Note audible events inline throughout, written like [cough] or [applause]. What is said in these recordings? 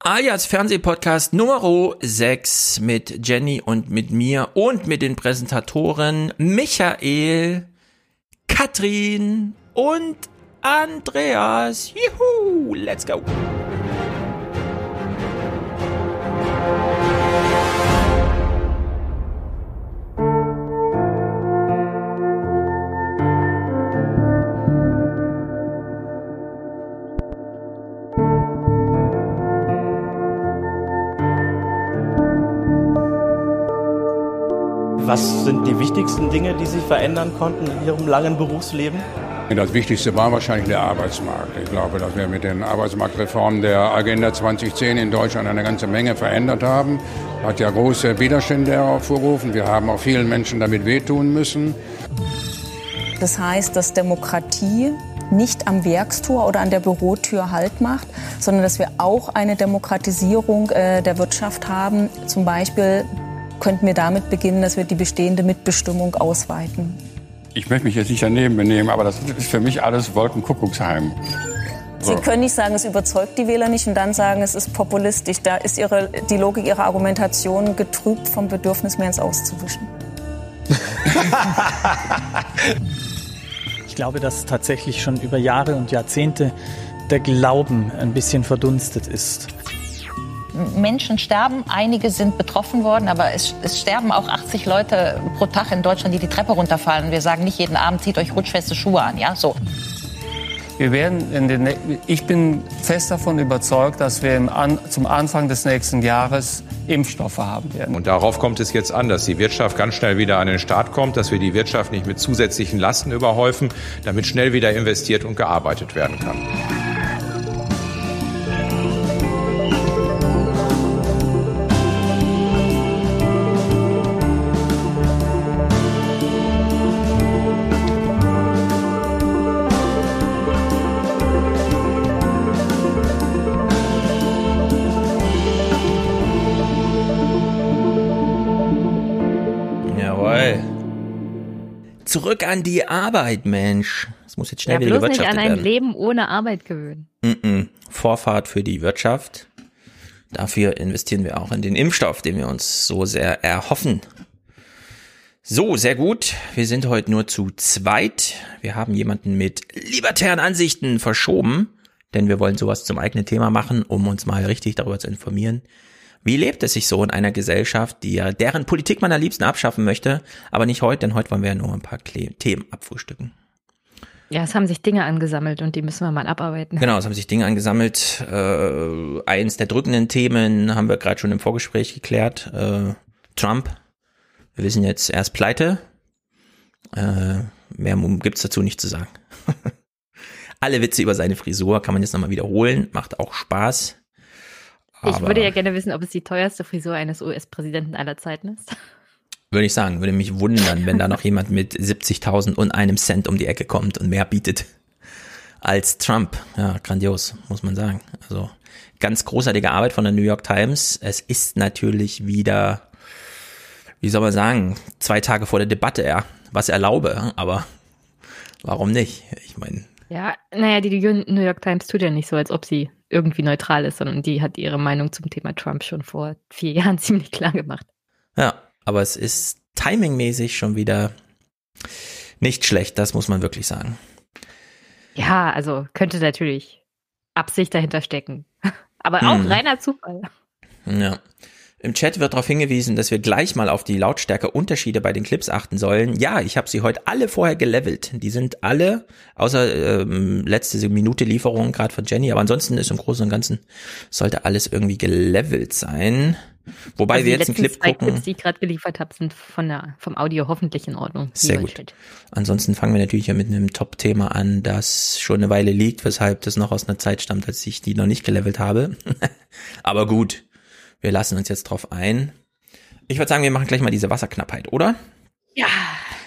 alias Fernsehpodcast Nummer 6 mit Jenny und mit mir und mit den Präsentatoren Michael, Katrin und Andreas. Juhu, let's go. Wichtigsten Dinge, die Sie verändern konnten in Ihrem langen Berufsleben? Das Wichtigste war wahrscheinlich der Arbeitsmarkt. Ich glaube, dass wir mit den Arbeitsmarktreformen der Agenda 2010 in Deutschland eine ganze Menge verändert haben. Hat ja große Widerstände hervorgerufen. Wir haben auch vielen Menschen damit wehtun müssen. Das heißt, dass Demokratie nicht am Werkstor oder an der Bürotür Halt macht, sondern dass wir auch eine Demokratisierung äh, der Wirtschaft haben, zum Beispiel könnten wir damit beginnen, dass wir die bestehende Mitbestimmung ausweiten. Ich möchte mich jetzt nicht daneben benehmen, aber das ist für mich alles Wolkenkuckucksheim. So. Sie können nicht sagen, es überzeugt die Wähler nicht und dann sagen, es ist populistisch. Da ist ihre, die Logik ihrer Argumentation getrübt vom Bedürfnis, mehr ins Auszuwischen. ich glaube, dass tatsächlich schon über Jahre und Jahrzehnte der Glauben ein bisschen verdunstet ist. Menschen sterben, einige sind betroffen worden, aber es, es, sterben auch 80 Leute pro Tag in Deutschland, die die Treppe runterfallen. Wir sagen nicht jeden Abend, zieht euch rutschfeste Schuhe an, ja, so. Wir werden in den, ich bin fest davon überzeugt, dass wir An, zum Anfang des nächsten Jahres Impfstoffe haben werden. Und darauf kommt es jetzt an, dass die Wirtschaft ganz schnell wieder an den Start kommt, dass wir die Wirtschaft nicht mit zusätzlichen Lasten überhäufen, damit schnell wieder investiert und gearbeitet werden kann. Zurück an die Arbeit, Mensch. Es muss jetzt schnell ja, wieder bloß gewirtschaftet nicht an ein werden. Leben ohne Arbeit gewöhnen. Mm -mm. Vorfahrt für die Wirtschaft. Dafür investieren wir auch in den Impfstoff, den wir uns so sehr erhoffen. So, sehr gut. Wir sind heute nur zu zweit. Wir haben jemanden mit libertären Ansichten verschoben, denn wir wollen sowas zum eigenen Thema machen, um uns mal richtig darüber zu informieren, wie lebt es sich so in einer Gesellschaft, die ja deren Politik man am liebsten abschaffen möchte, aber nicht heute, denn heute wollen wir ja nur ein paar Themen abfrühstücken. Ja, es haben sich Dinge angesammelt und die müssen wir mal abarbeiten. Genau, es haben sich Dinge angesammelt. Äh, eins der drückenden Themen haben wir gerade schon im Vorgespräch geklärt. Äh, Trump. Wir wissen jetzt, er ist pleite. Äh, mehr gibt's dazu nicht zu sagen. [laughs] Alle Witze über seine Frisur kann man jetzt nochmal wiederholen. Macht auch Spaß. Ich würde ja gerne wissen, ob es die teuerste Frisur eines US-Präsidenten aller Zeiten ist. Würde ich sagen, würde mich wundern, wenn da noch jemand mit 70.000 und einem Cent um die Ecke kommt und mehr bietet als Trump. Ja, grandios, muss man sagen. Also ganz großartige Arbeit von der New York Times. Es ist natürlich wieder, wie soll man sagen, zwei Tage vor der Debatte, ja, was erlaube, aber warum nicht? Ich meine. Ja, naja, die New York Times tut ja nicht so, als ob sie irgendwie neutral ist, sondern die hat ihre Meinung zum Thema Trump schon vor vier [laughs] Jahren ziemlich klar gemacht. Ja, aber es ist timingmäßig schon wieder nicht schlecht, das muss man wirklich sagen. Ja, also könnte natürlich Absicht dahinter stecken. [laughs] Aber auch hm. reiner Zufall. Ja. Im Chat wird darauf hingewiesen, dass wir gleich mal auf die Lautstärke-Unterschiede bei den Clips achten sollen. Ja, ich habe sie heute alle vorher gelevelt. Die sind alle, außer ähm, letzte Minute Lieferung gerade von Jenny, aber ansonsten ist im Großen und Ganzen sollte alles irgendwie gelevelt sein. Wobei also wir jetzt einen Clip zwei gucken. Clips, die ich gerade geliefert habe, sind von der, vom Audio hoffentlich in Ordnung. Sehr gut. Chat. Ansonsten fangen wir natürlich ja mit einem Top-Thema an, das schon eine Weile liegt, weshalb das noch aus einer Zeit stammt, als ich die noch nicht gelevelt habe. [laughs] aber gut, wir lassen uns jetzt drauf ein. Ich würde sagen, wir machen gleich mal diese Wasserknappheit, oder? Ja.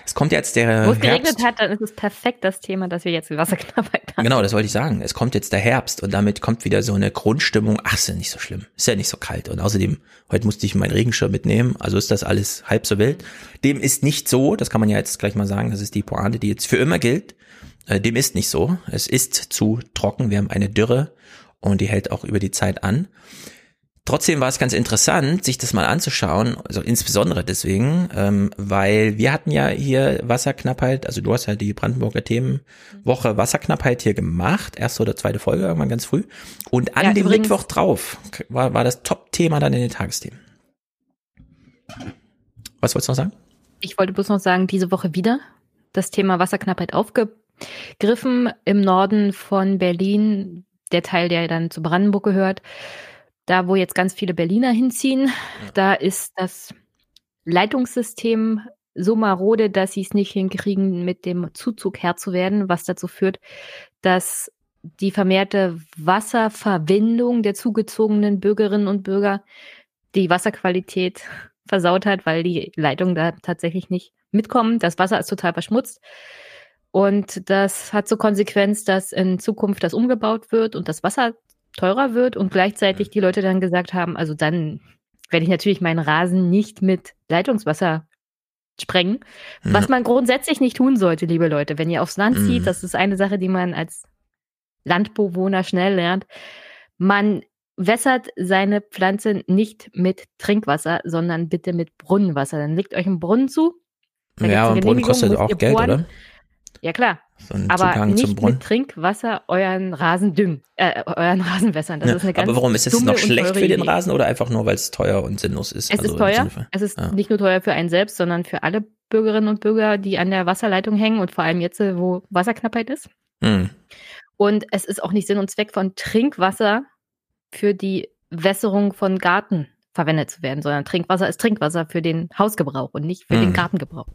Es kommt jetzt der Wo es geregnet hat, dann ist es perfekt das Thema, dass wir jetzt die Wasserknappheit haben. Genau, das wollte ich sagen. Es kommt jetzt der Herbst und damit kommt wieder so eine Grundstimmung. Ach, ist ja nicht so schlimm. Ist ja nicht so kalt. Und außerdem, heute musste ich meinen Regenschirm mitnehmen. Also ist das alles halb so wild. Dem ist nicht so. Das kann man ja jetzt gleich mal sagen. Das ist die Pointe, die jetzt für immer gilt. Äh, dem ist nicht so. Es ist zu trocken. Wir haben eine Dürre und die hält auch über die Zeit an. Trotzdem war es ganz interessant, sich das mal anzuschauen, also insbesondere deswegen, ähm, weil wir hatten ja hier Wasserknappheit, also du hast ja die Brandenburger Themenwoche Wasserknappheit hier gemacht, erste oder zweite Folge irgendwann ganz früh. Und an Ja, dem übrigens- Mittwoch drauf war, war das Top-Thema dann in den Tagesthemen. Was wolltest du noch sagen? Ich wollte bloß noch sagen, diese Woche wieder das Thema Wasserknappheit aufgegriffen im Norden von Berlin, der Teil, der dann zu Brandenburg gehört. Da, wo jetzt ganz viele Berliner hinziehen, da ist das Leitungssystem so marode, dass sie es nicht hinkriegen, mit dem Zuzug Herr zu werden, was dazu führt, dass die vermehrte Wasserverwendung der zugezogenen Bürgerinnen und Bürger die Wasserqualität versaut hat, weil die Leitungen da tatsächlich nicht mitkommen. Das Wasser ist total verschmutzt. Und das hat zur Konsequenz, dass in Zukunft das umgebaut wird und das Wasser teurer wird und gleichzeitig die Leute dann gesagt haben, also dann werde ich natürlich meinen Rasen nicht mit Leitungswasser sprengen. Was man grundsätzlich nicht tun sollte, liebe Leute, wenn ihr aufs Land Mhm. zieht, das ist eine Sache, die man als Landbewohner schnell lernt. Man wässert seine Pflanze nicht mit Trinkwasser, sondern bitte mit Brunnenwasser. Dann legt euch ein Brunnen zu. Ja, eine und Brunnen kostet auch Geld, bohren. oder? Ja, klar. So ein Aber Zugang zum nicht Brunnen. mit Trinkwasser euren Rasen düngen, äh, euren Rasen wässern. Das Ja, ist eine ganz aber warum ist es noch schlecht für den. Rasen oder einfach nur, weil es teuer und sinnlos ist? Es Also ist teuer. Es ist Ja. nicht nur teuer für einen selbst, sondern für alle Bürgerinnen und Bürger, die an der Wasserleitung hängen und vor allem jetzt, äh, wo Wasserknappheit ist. Hm. Und es ist auch nicht Sinn und Zweck von Trinkwasser für die Wässerung von Garten verwendet zu werden, sondern Trinkwasser ist Trinkwasser für den Hausgebrauch und nicht für den Mhm. Gartengebrauch.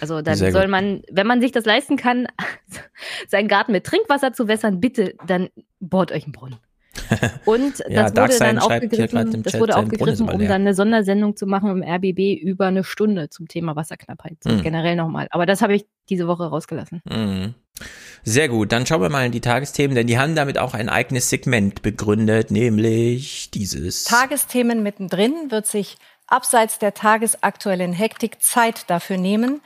Also dann Sehr soll gut. man, wenn man sich das leisten kann, [laughs] seinen Garten mit Trinkwasser zu wässern, bitte dann bohrt euch einen Brunnen. [laughs] Und Ja, das wurde Darkseid dann schreibt hier grad aufgegriffen, im das Chat, wurde aufgegriffen, um dann eine Sondersendung zu machen im RBB über eine Stunde zum Thema Wasserknappheit. Mhm. Generell nochmal. Aber das habe ich diese Woche rausgelassen. Mhm. Sehr gut, dann schauen wir mal in die Tagesthemen, denn die haben damit auch ein eigenes Segment begründet, nämlich dieses. Tagesthemen mittendrin wird sich abseits der tagesaktuellen Hektik Zeit dafür nehmen,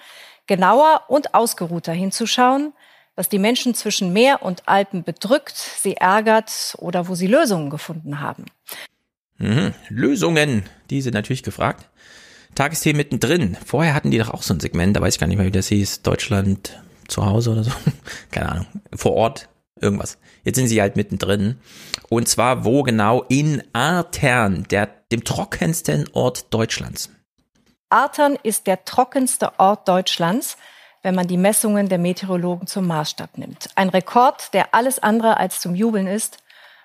genauer und ausgeruhter hinzuschauen, was die Menschen zwischen Meer und Alpen bedrückt, sie ärgert oder wo sie Lösungen gefunden haben. Mhm. Lösungen, die sind natürlich gefragt. Tagesthemen mittendrin. Vorher hatten die doch auch so ein Segment, da weiß ich gar nicht mehr, wie das hieß. Deutschland zu Hause oder so. [laughs] Keine Ahnung. Vor Ort, irgendwas. Jetzt sind sie halt mittendrin. Und zwar wo genau? In Artern, der, dem trockensten Ort Deutschlands. Artern ist der trockenste Ort Deutschlands, wenn man die Messungen der Meteorologen zum Maßstab nimmt. Ein Rekord, der alles andere als zum Jubeln ist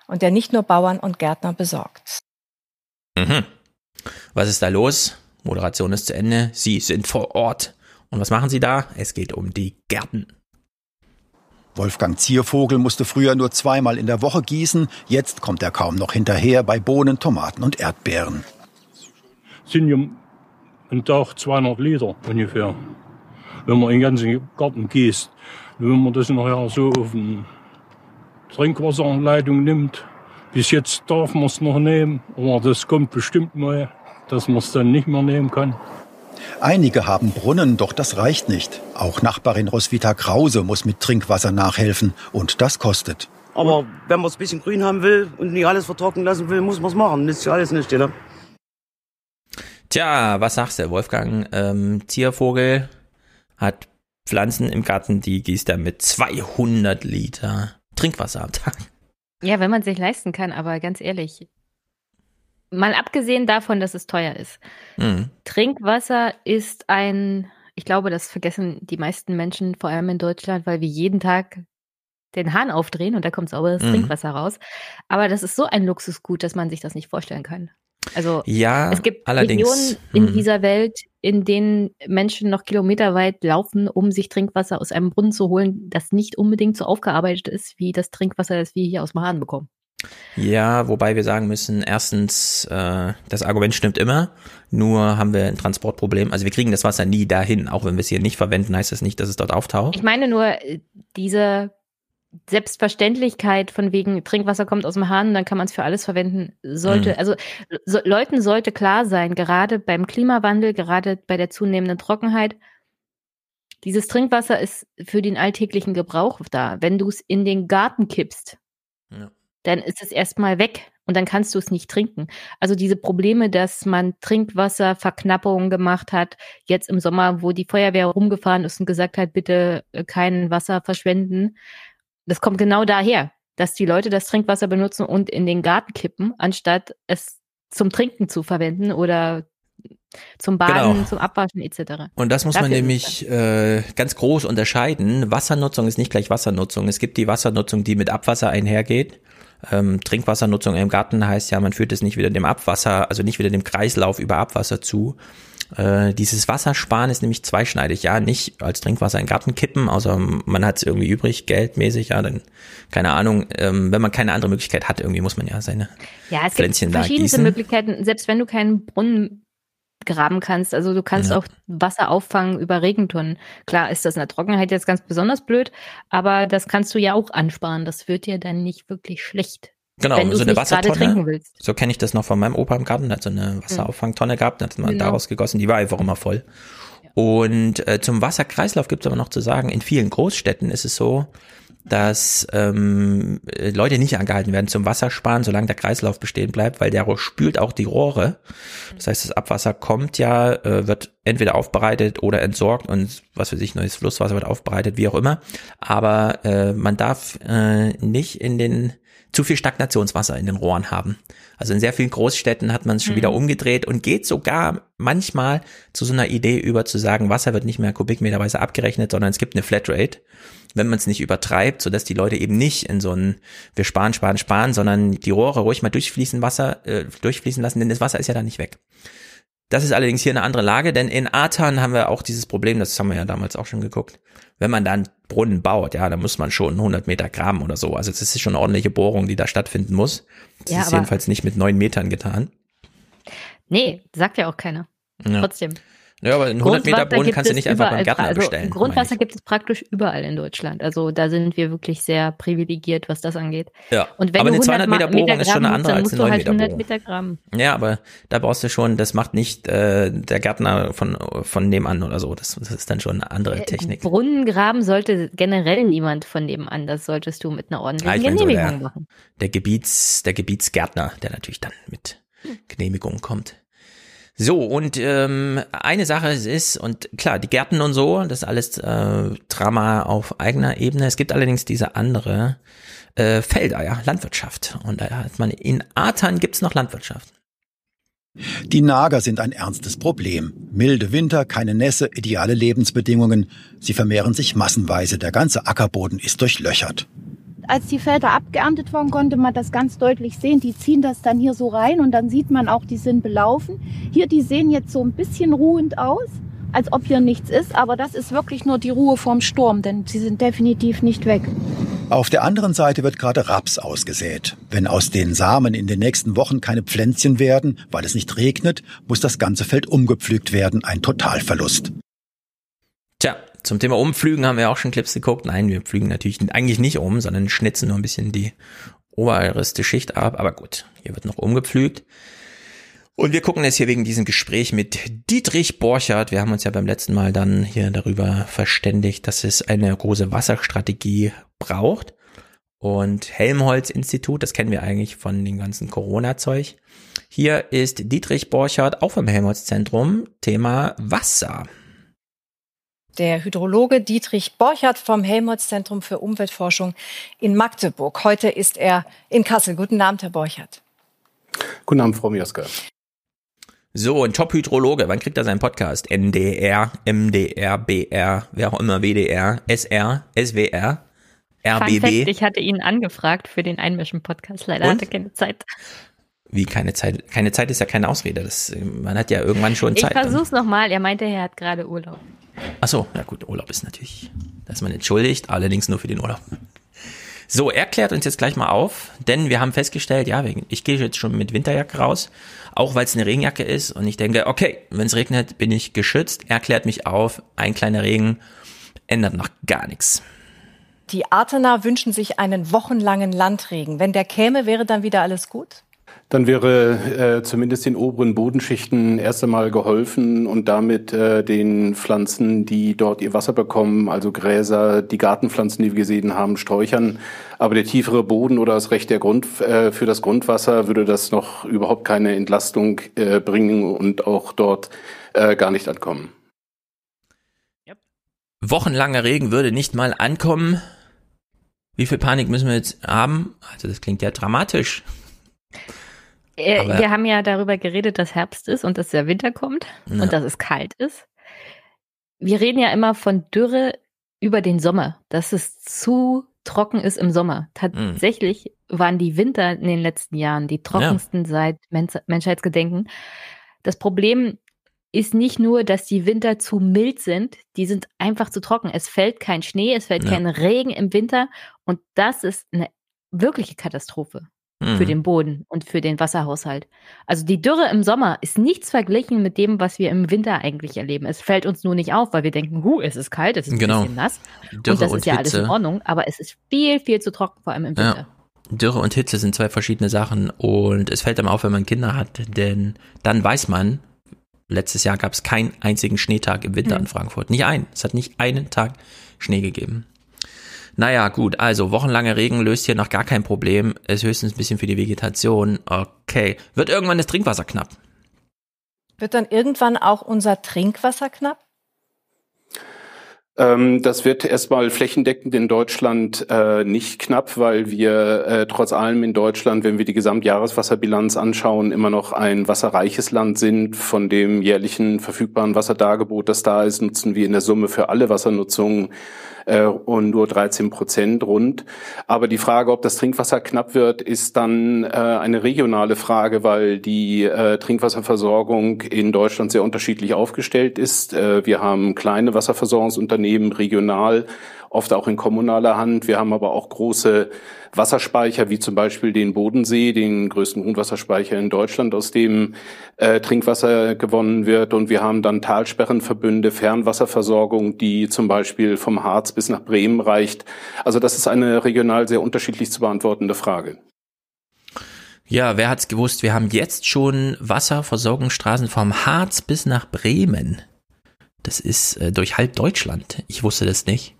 und der nicht nur Bauern und Gärtner besorgt. Mhm. Was ist da los? Moderation ist zu Ende. Sie sind vor Ort. Und was machen sie da? Es geht um die Gärten. Wolfgang Ziervogel musste früher nur zweimal in der Woche gießen, jetzt kommt er kaum noch hinterher bei Bohnen, Tomaten und Erdbeeren. sind ja ein Tag 200 Liter ungefähr. Wenn man den ganzen Garten gießt, wenn man das nachher so auf eine Trinkwasserleitung nimmt, bis jetzt darf man es noch nehmen, aber das kommt bestimmt mal, dass man es dann nicht mehr nehmen kann. Einige haben Brunnen, doch das reicht nicht. Auch Nachbarin Roswitha Krause muss mit Trinkwasser nachhelfen und das kostet. Aber wenn man es ein bisschen grün haben will und nicht alles vertrocknen lassen will, muss man es machen. Ist ja alles nicht, oder? Tja, was sagst du, Wolfgang? Ähm, Ziervogel hat Pflanzen im Garten, die gießt er mit 200 Liter Trinkwasser am Tag. Ja, wenn man es sich leisten kann, aber ganz ehrlich, mal abgesehen davon, dass es teuer ist. Mhm. Trinkwasser ist ein, ich glaube, das vergessen die meisten Menschen, vor allem in Deutschland, weil wir jeden Tag den Hahn aufdrehen und da kommt sauberes Mhm. Trinkwasser raus. Aber das ist so ein Luxusgut, dass man sich das nicht vorstellen kann. Also Ja, es gibt allerdings. Regionen in Mhm. dieser Welt, in denen Menschen noch kilometerweit laufen, um sich Trinkwasser aus einem Brunnen zu holen, das nicht unbedingt so aufgearbeitet ist, wie das Trinkwasser, das wir hier aus Hahn bekommen. Ja, wobei wir sagen müssen, erstens, äh, das Argument stimmt immer, nur haben wir ein Transportproblem. Also wir kriegen das Wasser nie dahin, auch wenn wir es hier nicht verwenden, heißt das nicht, dass es dort auftaucht. Ich meine nur, äh, diese Selbstverständlichkeit von wegen Trinkwasser kommt aus dem Hahn, dann kann man es für alles verwenden, sollte, Mhm. also so, Leuten sollte klar sein, gerade beim Klimawandel, gerade bei der zunehmenden Trockenheit, dieses Trinkwasser ist für den alltäglichen Gebrauch da. Wenn du es in den Garten kippst, Ja. dann ist es erstmal weg und dann kannst du es nicht trinken. Also diese Probleme, dass man Trinkwasserverknappungen gemacht hat, jetzt im Sommer, wo die Feuerwehr rumgefahren ist und gesagt hat, bitte äh, kein Wasser verschwenden, das kommt genau daher, dass die Leute das Trinkwasser benutzen und in den Garten kippen, anstatt es zum Trinken zu verwenden oder zum Baden, genau. zum Abwaschen etc. Und das muss Dafür man nämlich äh, ganz groß unterscheiden. Wassernutzung ist nicht gleich Wassernutzung. Es gibt die Wassernutzung, die mit Abwasser einhergeht. Ähm, Trinkwassernutzung im Garten heißt ja, man führt es nicht wieder dem Abwasser, also nicht wieder dem Kreislauf über Abwasser zu. Äh, dieses Wassersparen ist nämlich zweischneidig. Ja, nicht als Trinkwasser in den Garten kippen, außer man hat es irgendwie übrig, geldmäßig, ja, dann, keine Ahnung, ähm, wenn man keine andere Möglichkeit hat, irgendwie muss man ja seine ja, es Pflänzchen gibt verschiedenste Möglichkeiten, selbst wenn du keinen Brunnen graben kannst. Also du kannst ja. auch Wasser auffangen über Regentonnen. Klar ist das in der Trockenheit jetzt ganz besonders blöd, aber das kannst du ja auch ansparen. Das wird dir dann nicht wirklich schlecht. Genau, so eine Wassertonne. So kenne ich das noch von meinem Opa im Garten. Der hat so eine Wasserauffangtonne gehabt, hat man genau. daraus gegossen. Die war einfach immer voll. Und äh, zum Wasserkreislauf gibt es aber noch zu sagen, in vielen Großstädten ist es so, dass ähm, Leute nicht angehalten werden zum Wassersparen, solange der Kreislauf bestehen bleibt, weil der spült auch die Rohre. Das heißt, das Abwasser kommt ja, äh, wird entweder aufbereitet oder entsorgt und was für sich neues Flusswasser wird aufbereitet, wie auch immer. Aber äh, man darf äh, nicht in den zu viel Stagnationswasser in den Rohren haben. Also in sehr vielen Großstädten hat man es schon mhm. wieder umgedreht und geht sogar manchmal zu so einer Idee über zu sagen, Wasser wird nicht mehr kubikmeterweise abgerechnet, sondern es gibt eine Flatrate wenn man es nicht übertreibt, sodass die Leute eben nicht in so ein wir sparen, sparen, sparen, sondern die Rohre ruhig mal durchfließen Wasser, äh, durchfließen lassen, denn das Wasser ist ja da nicht weg. Das ist allerdings hier eine andere Lage, denn in Atan haben wir auch dieses Problem, das haben wir ja damals auch schon geguckt. Wenn man dann Brunnen baut, ja, dann muss man schon 100 Meter graben oder so. Also das ist schon eine ordentliche Bohrung, die da stattfinden muss. Das ja, ist jedenfalls nicht mit neun Metern getan. Nee, sagt ja auch keiner. Ja. Trotzdem. Ja, aber einen 100 Meter Brunnen kannst du nicht einfach beim Gärtner also bestellen. Grundwasser gibt es praktisch überall in Deutschland. Also da sind wir wirklich sehr privilegiert, was das angeht. Ja, und wenn aber eine 200 Meter Bohrung ist schon eine andere als eine 9 halt Meter Meter Graben. Ja, aber da brauchst du schon, das macht nicht äh, der Gärtner von, von nebenan oder so. Das, das ist dann schon eine andere äh, Technik. Brunnengraben sollte generell niemand von nebenan. Das solltest du mit einer ordentlichen ja, Genehmigung so der, machen. Der Gebiets, der Gebietsgärtner, der natürlich dann mit Genehmigung kommt. So, und ähm, eine Sache ist, und klar, die Gärten und so, das ist alles äh, Drama auf eigener Ebene. Es gibt allerdings diese andere äh, Felder, ja, Landwirtschaft. Und da hat man in Atan gibt's noch Landwirtschaft. Die Nager sind ein ernstes Problem. Milde Winter, keine Nässe, ideale Lebensbedingungen. Sie vermehren sich massenweise. Der ganze Ackerboden ist durchlöchert als die Felder abgeerntet waren, konnte man das ganz deutlich sehen. Die ziehen das dann hier so rein und dann sieht man auch, die sind belaufen. Hier, die sehen jetzt so ein bisschen ruhend aus, als ob hier nichts ist, aber das ist wirklich nur die Ruhe vorm Sturm, denn sie sind definitiv nicht weg. Auf der anderen Seite wird gerade Raps ausgesät. Wenn aus den Samen in den nächsten Wochen keine Pflänzchen werden, weil es nicht regnet, muss das ganze Feld umgepflügt werden. Ein Totalverlust. Zum Thema Umflügen haben wir auch schon Clips geguckt. Nein, wir pflügen natürlich eigentlich nicht um, sondern schnitzen nur ein bisschen die oberste Schicht ab. Aber gut, hier wird noch umgepflügt. Und wir gucken jetzt hier wegen diesem Gespräch mit Dietrich Borchardt. Wir haben uns ja beim letzten Mal dann hier darüber verständigt, dass es eine große Wasserstrategie braucht. Und Helmholtz-Institut, das kennen wir eigentlich von dem ganzen Corona-Zeug. Hier ist Dietrich Borchardt auch vom Helmholtz-Zentrum. Thema Wasser der Hydrologe Dietrich Borchardt vom Helmholtz-Zentrum für Umweltforschung in Magdeburg. Heute ist er in Kassel. Guten Abend, Herr Borchardt. Guten Abend, Frau Mioska. So, ein Top-Hydrologe, wann kriegt er seinen Podcast? NDR, MDR, BR, wer auch immer, WDR, SR, SWR, RBB. Fact, ich hatte ihn angefragt für den Einmischen-Podcast, leider Und? hatte keine Zeit. Wie keine Zeit? Keine Zeit ist ja keine Ausrede. Das, man hat ja irgendwann schon Zeit. Ich versuch's nochmal. Er meinte, er hat gerade Urlaub. Ach so, na gut, Urlaub ist natürlich, da ist man entschuldigt, allerdings nur für den Urlaub. So, er klärt uns jetzt gleich mal auf, denn wir haben festgestellt, ja, ich gehe jetzt schon mit Winterjacke raus, auch weil es eine Regenjacke ist und ich denke, okay, wenn es regnet, bin ich geschützt. Er klärt mich auf, ein kleiner Regen ändert noch gar nichts. Die Artener wünschen sich einen wochenlangen Landregen. Wenn der käme, wäre dann wieder alles gut? Dann wäre äh, zumindest den oberen Bodenschichten erst einmal geholfen und damit äh, den Pflanzen, die dort ihr Wasser bekommen, also Gräser, die Gartenpflanzen, die wir gesehen haben, Sträuchern. Aber der tiefere Boden oder das Recht der Grund, äh, für das Grundwasser würde das noch überhaupt keine Entlastung äh, bringen und auch dort äh, gar nicht ankommen. Wochenlanger Regen würde nicht mal ankommen. Wie viel Panik müssen wir jetzt haben? Also das klingt ja dramatisch. Äh, wir haben ja darüber geredet, dass Herbst ist und dass der Winter kommt Ja. und dass es kalt ist. Wir reden ja immer von Dürre über den Sommer, dass es zu trocken ist im Sommer. Tatsächlich waren die Winter in den letzten Jahren die trockensten seit Men Menschheitsgedenken. Das Problem ist nicht nur, dass die Winter zu mild sind, die sind einfach zu trocken. Es fällt kein Schnee, es fällt Ja. kein Regen im Winter und das ist eine wirkliche Katastrophe Mhm. für den Boden und für den Wasserhaushalt. Also die Dürre im Sommer ist nichts verglichen mit dem, was wir im Winter eigentlich erleben. Es fällt uns nur nicht auf, weil wir denken, hu, es ist kalt, es ist Genau. ein bisschen nass. Dürre und das und ist ja alles in Hitze. Ordnung, aber es ist viel, viel zu trocken, vor allem im Winter. Ja. Dürre und Hitze sind zwei verschiedene Sachen und es fällt einem auf, wenn man Kinder hat, denn dann weiß man, letztes Jahr gab es keinen einzigen Schneetag im Winter Hm. in Frankfurt. Nicht einen. Es hat nicht einen Tag Schnee gegeben. Naja, gut, also wochenlanger Regen löst hier noch gar kein Problem. Ist höchstens ein bisschen für die Vegetation. Okay. Wird irgendwann das Trinkwasser knapp? Wird dann irgendwann auch unser Trinkwasser knapp? Ähm, das wird erstmal flächendeckend in Deutschland äh, nicht knapp, weil wir äh, trotz allem in Deutschland, wenn wir die Gesamtjahreswasserbilanz anschauen, immer noch ein wasserreiches Land sind. Von dem jährlichen verfügbaren Wasserdargebot, das da ist, nutzen wir in der Summe für alle Wassernutzungen äh, und nur 13 Prozent rund. Aber die Frage, ob das Trinkwasser knapp wird, ist dann äh, eine regionale Frage, weil die äh, Trinkwasserversorgung in Deutschland sehr unterschiedlich aufgestellt ist. Äh, wir haben kleine Wasserversorgungsunternehmen regional, oft auch in kommunaler Hand. Wir haben aber auch große Wasserspeicher, wie zum Beispiel den Bodensee, den größten Grundwasserspeicher in Deutschland, aus dem äh, Trinkwasser gewonnen wird. Und wir haben dann Talsperrenverbünde, Fernwasserversorgung, die zum Beispiel vom Harz bis nach Bremen reicht. Also das ist eine regional sehr unterschiedlich zu beantwortende Frage. Ja, wer hat's gewusst? Wir haben jetzt schon Wasserversorgungsstraßen vom Harz bis nach Bremen. Das ist äh, durch halb Deutschland. Ich wusste das nicht.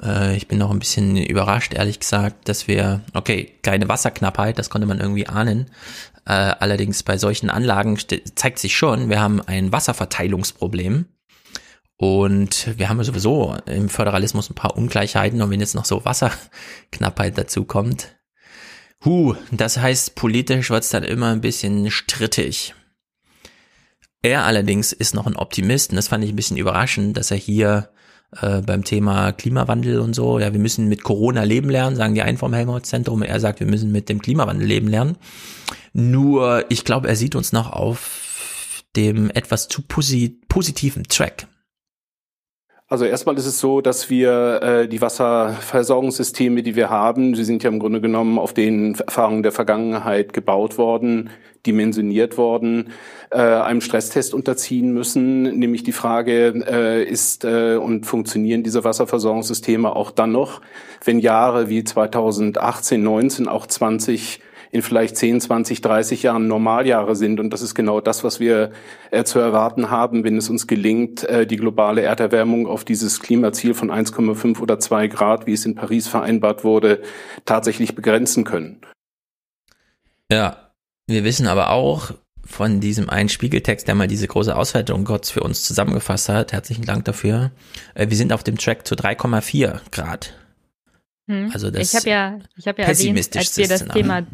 Äh, ich bin noch ein bisschen überrascht, ehrlich gesagt, dass wir, okay, keine Wasserknappheit, das konnte man irgendwie ahnen. Äh, allerdings bei solchen Anlagen zeigt sich schon, wir haben ein Wasserverteilungsproblem. Und wir haben sowieso im Föderalismus ein paar Ungleichheiten und wenn jetzt noch so Wasserknappheit dazu kommt, Huh, das heißt, politisch wird's dann immer ein bisschen strittig. Er allerdings ist noch ein Optimist und das fand ich ein bisschen überraschend, dass er hier äh, beim Thema Klimawandel und so, ja, wir müssen mit Corona leben lernen, sagen die einen vom Helmholtz-Zentrum. Er sagt, wir müssen mit dem Klimawandel leben lernen. Nur, ich glaube, er sieht uns noch auf dem etwas zu posi positiven Track. Also erstmal ist es so, dass wir äh, die Wasserversorgungssysteme, die wir haben, sie sind ja im Grunde genommen auf den Erfahrungen der Vergangenheit gebaut worden, dimensioniert worden, äh, einem Stresstest unterziehen müssen, nämlich die Frage äh, ist äh, und funktionieren diese Wasserversorgungssysteme auch dann noch, wenn Jahre wie 2018, 19, auch 20 in vielleicht 10, 20, 30 Jahren Normaljahre sind. Und das ist genau das, was wir äh, zu erwarten haben, wenn es uns gelingt, äh, die globale Erderwärmung auf dieses Klimaziel von 1,5 oder 2 Grad, wie es in Paris vereinbart wurde, tatsächlich begrenzen können. Ja, wir wissen aber auch von diesem einen Spiegeltext, der mal diese große Auswertung Gott für uns zusammengefasst hat, herzlichen Dank dafür, äh, wir sind auf dem Track zu 3,4 Grad. Hm. Also das ich habe ja, ich habe ja erwähnt, als pessimistischste wir das. Thema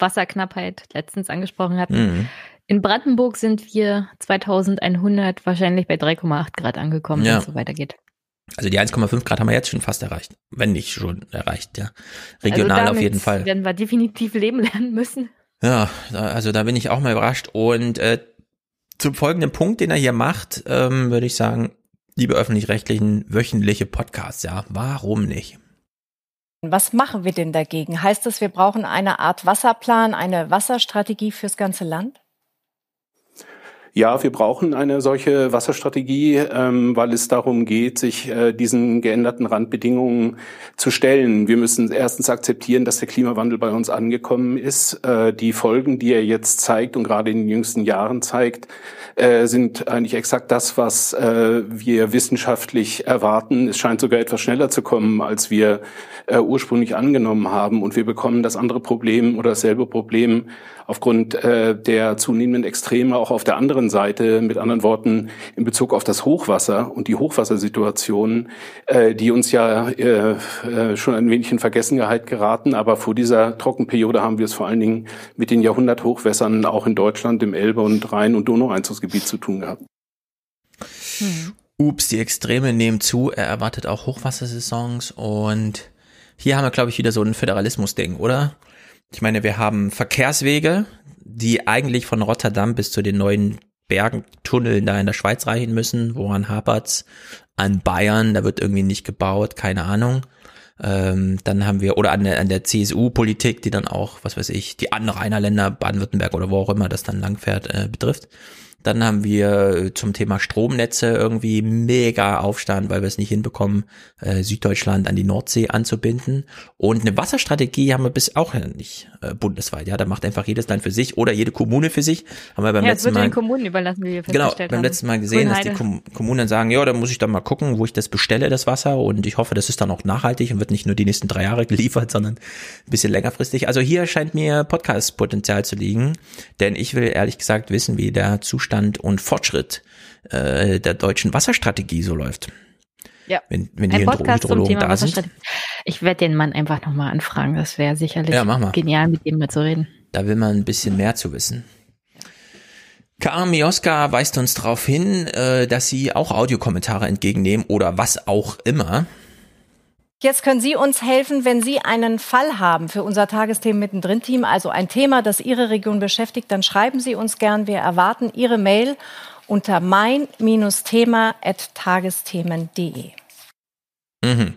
Wasserknappheit letztens angesprochen hatten. Mhm. In Brandenburg sind wir 2100 wahrscheinlich bei 3,8 Grad angekommen, Ja. wenn es so weitergeht. Also die 1,5 Grad haben wir jetzt schon fast erreicht. Wenn nicht schon erreicht, ja. Regional also auf jeden Fall. werden wir definitiv leben lernen müssen. Ja, also da bin ich auch mal überrascht. Und äh, zum folgenden Punkt, den er hier macht, ähm, würde ich sagen, liebe öffentlich-rechtlichen, wöchentliche Podcasts, ja, warum nicht? Was machen wir denn dagegen? Heißt das, wir brauchen eine Art Wasserplan, eine Wasserstrategie fürs ganze Land? Ja, wir brauchen eine solche Wasserstrategie, ähm, weil es darum geht, sich äh, diesen geänderten Randbedingungen zu stellen. Wir müssen erstens akzeptieren, dass der Klimawandel bei uns angekommen ist. Äh, die Folgen, die er jetzt zeigt und gerade in den jüngsten Jahren zeigt, äh, sind eigentlich exakt das, was äh, wir wissenschaftlich erwarten. Es scheint sogar etwas schneller zu kommen, als wir äh, ursprünglich angenommen haben. Und wir bekommen das andere Problem oder dasselbe Problem aufgrund äh, der zunehmenden Extreme auch auf der anderen Seite, mit anderen Worten in Bezug auf das Hochwasser und die Hochwassersituation, äh, die uns ja äh, äh, schon ein wenig in Vergessenheit geraten. Aber vor dieser Trockenperiode haben wir es vor allen Dingen mit den Jahrhunderthochwässern auch in Deutschland im Elbe- und Rhein- und Donaueinzugsgebiet zu tun gehabt. Hm. Ups, die Extreme nehmen zu. Er erwartet auch Hochwassersaisons und hier haben wir, glaube ich, wieder so ein Föderalismus-Ding, oder? Ich meine, wir haben Verkehrswege, die eigentlich von Rotterdam bis zu den neuen Bergentunneln da in der Schweiz reichen müssen. Woran hapert's? An Bayern, da wird irgendwie nicht gebaut, keine Ahnung. Ähm, dann haben wir, oder an der, an der CSU-Politik, die dann auch, was weiß ich, die Anrainerländer, Baden-Württemberg oder wo auch immer das dann langfährt, äh, betrifft. Dann haben wir zum Thema Stromnetze irgendwie mega Aufstand, weil wir es nicht hinbekommen, äh, Süddeutschland an die Nordsee anzubinden. Und eine Wasserstrategie haben wir bis auch nicht äh, bundesweit. Ja, da macht einfach jedes Land für sich oder jede Kommune für sich. Haben wir beim ja, letzten wird Mal. den Kommunen überlassen, wie wir Genau, beim haben. letzten Mal gesehen, dass die Kom Kommunen sagen, ja, da muss ich dann mal gucken, wo ich das bestelle, das Wasser. Und ich hoffe, das ist dann auch nachhaltig und wird nicht nur die nächsten drei Jahre [laughs] geliefert, sondern ein bisschen längerfristig. Also hier scheint mir Podcast-Potenzial zu liegen, denn ich will ehrlich gesagt wissen, wie der Zustand und Fortschritt äh, der deutschen Wasserstrategie so läuft. Ja. Wenn, wenn die Ein Podcast zum Hydrologen Thema da sind. Ich werde den Mann einfach nochmal anfragen. Das wäre sicherlich Ja, genial, mit ihm mal zu reden. Da will man ein bisschen mehr zu wissen. Karin Mioska weist uns darauf hin, äh, dass sie auch Audiokommentare entgegennehmen oder was auch immer. Jetzt können Sie uns helfen, wenn Sie einen Fall haben für unser Tagesthemen mittendrin Team, also ein Thema, das Ihre Region beschäftigt, dann schreiben Sie uns gern. Wir erwarten Ihre Mail unter mein-thema@tagesthemen.de. Mhm.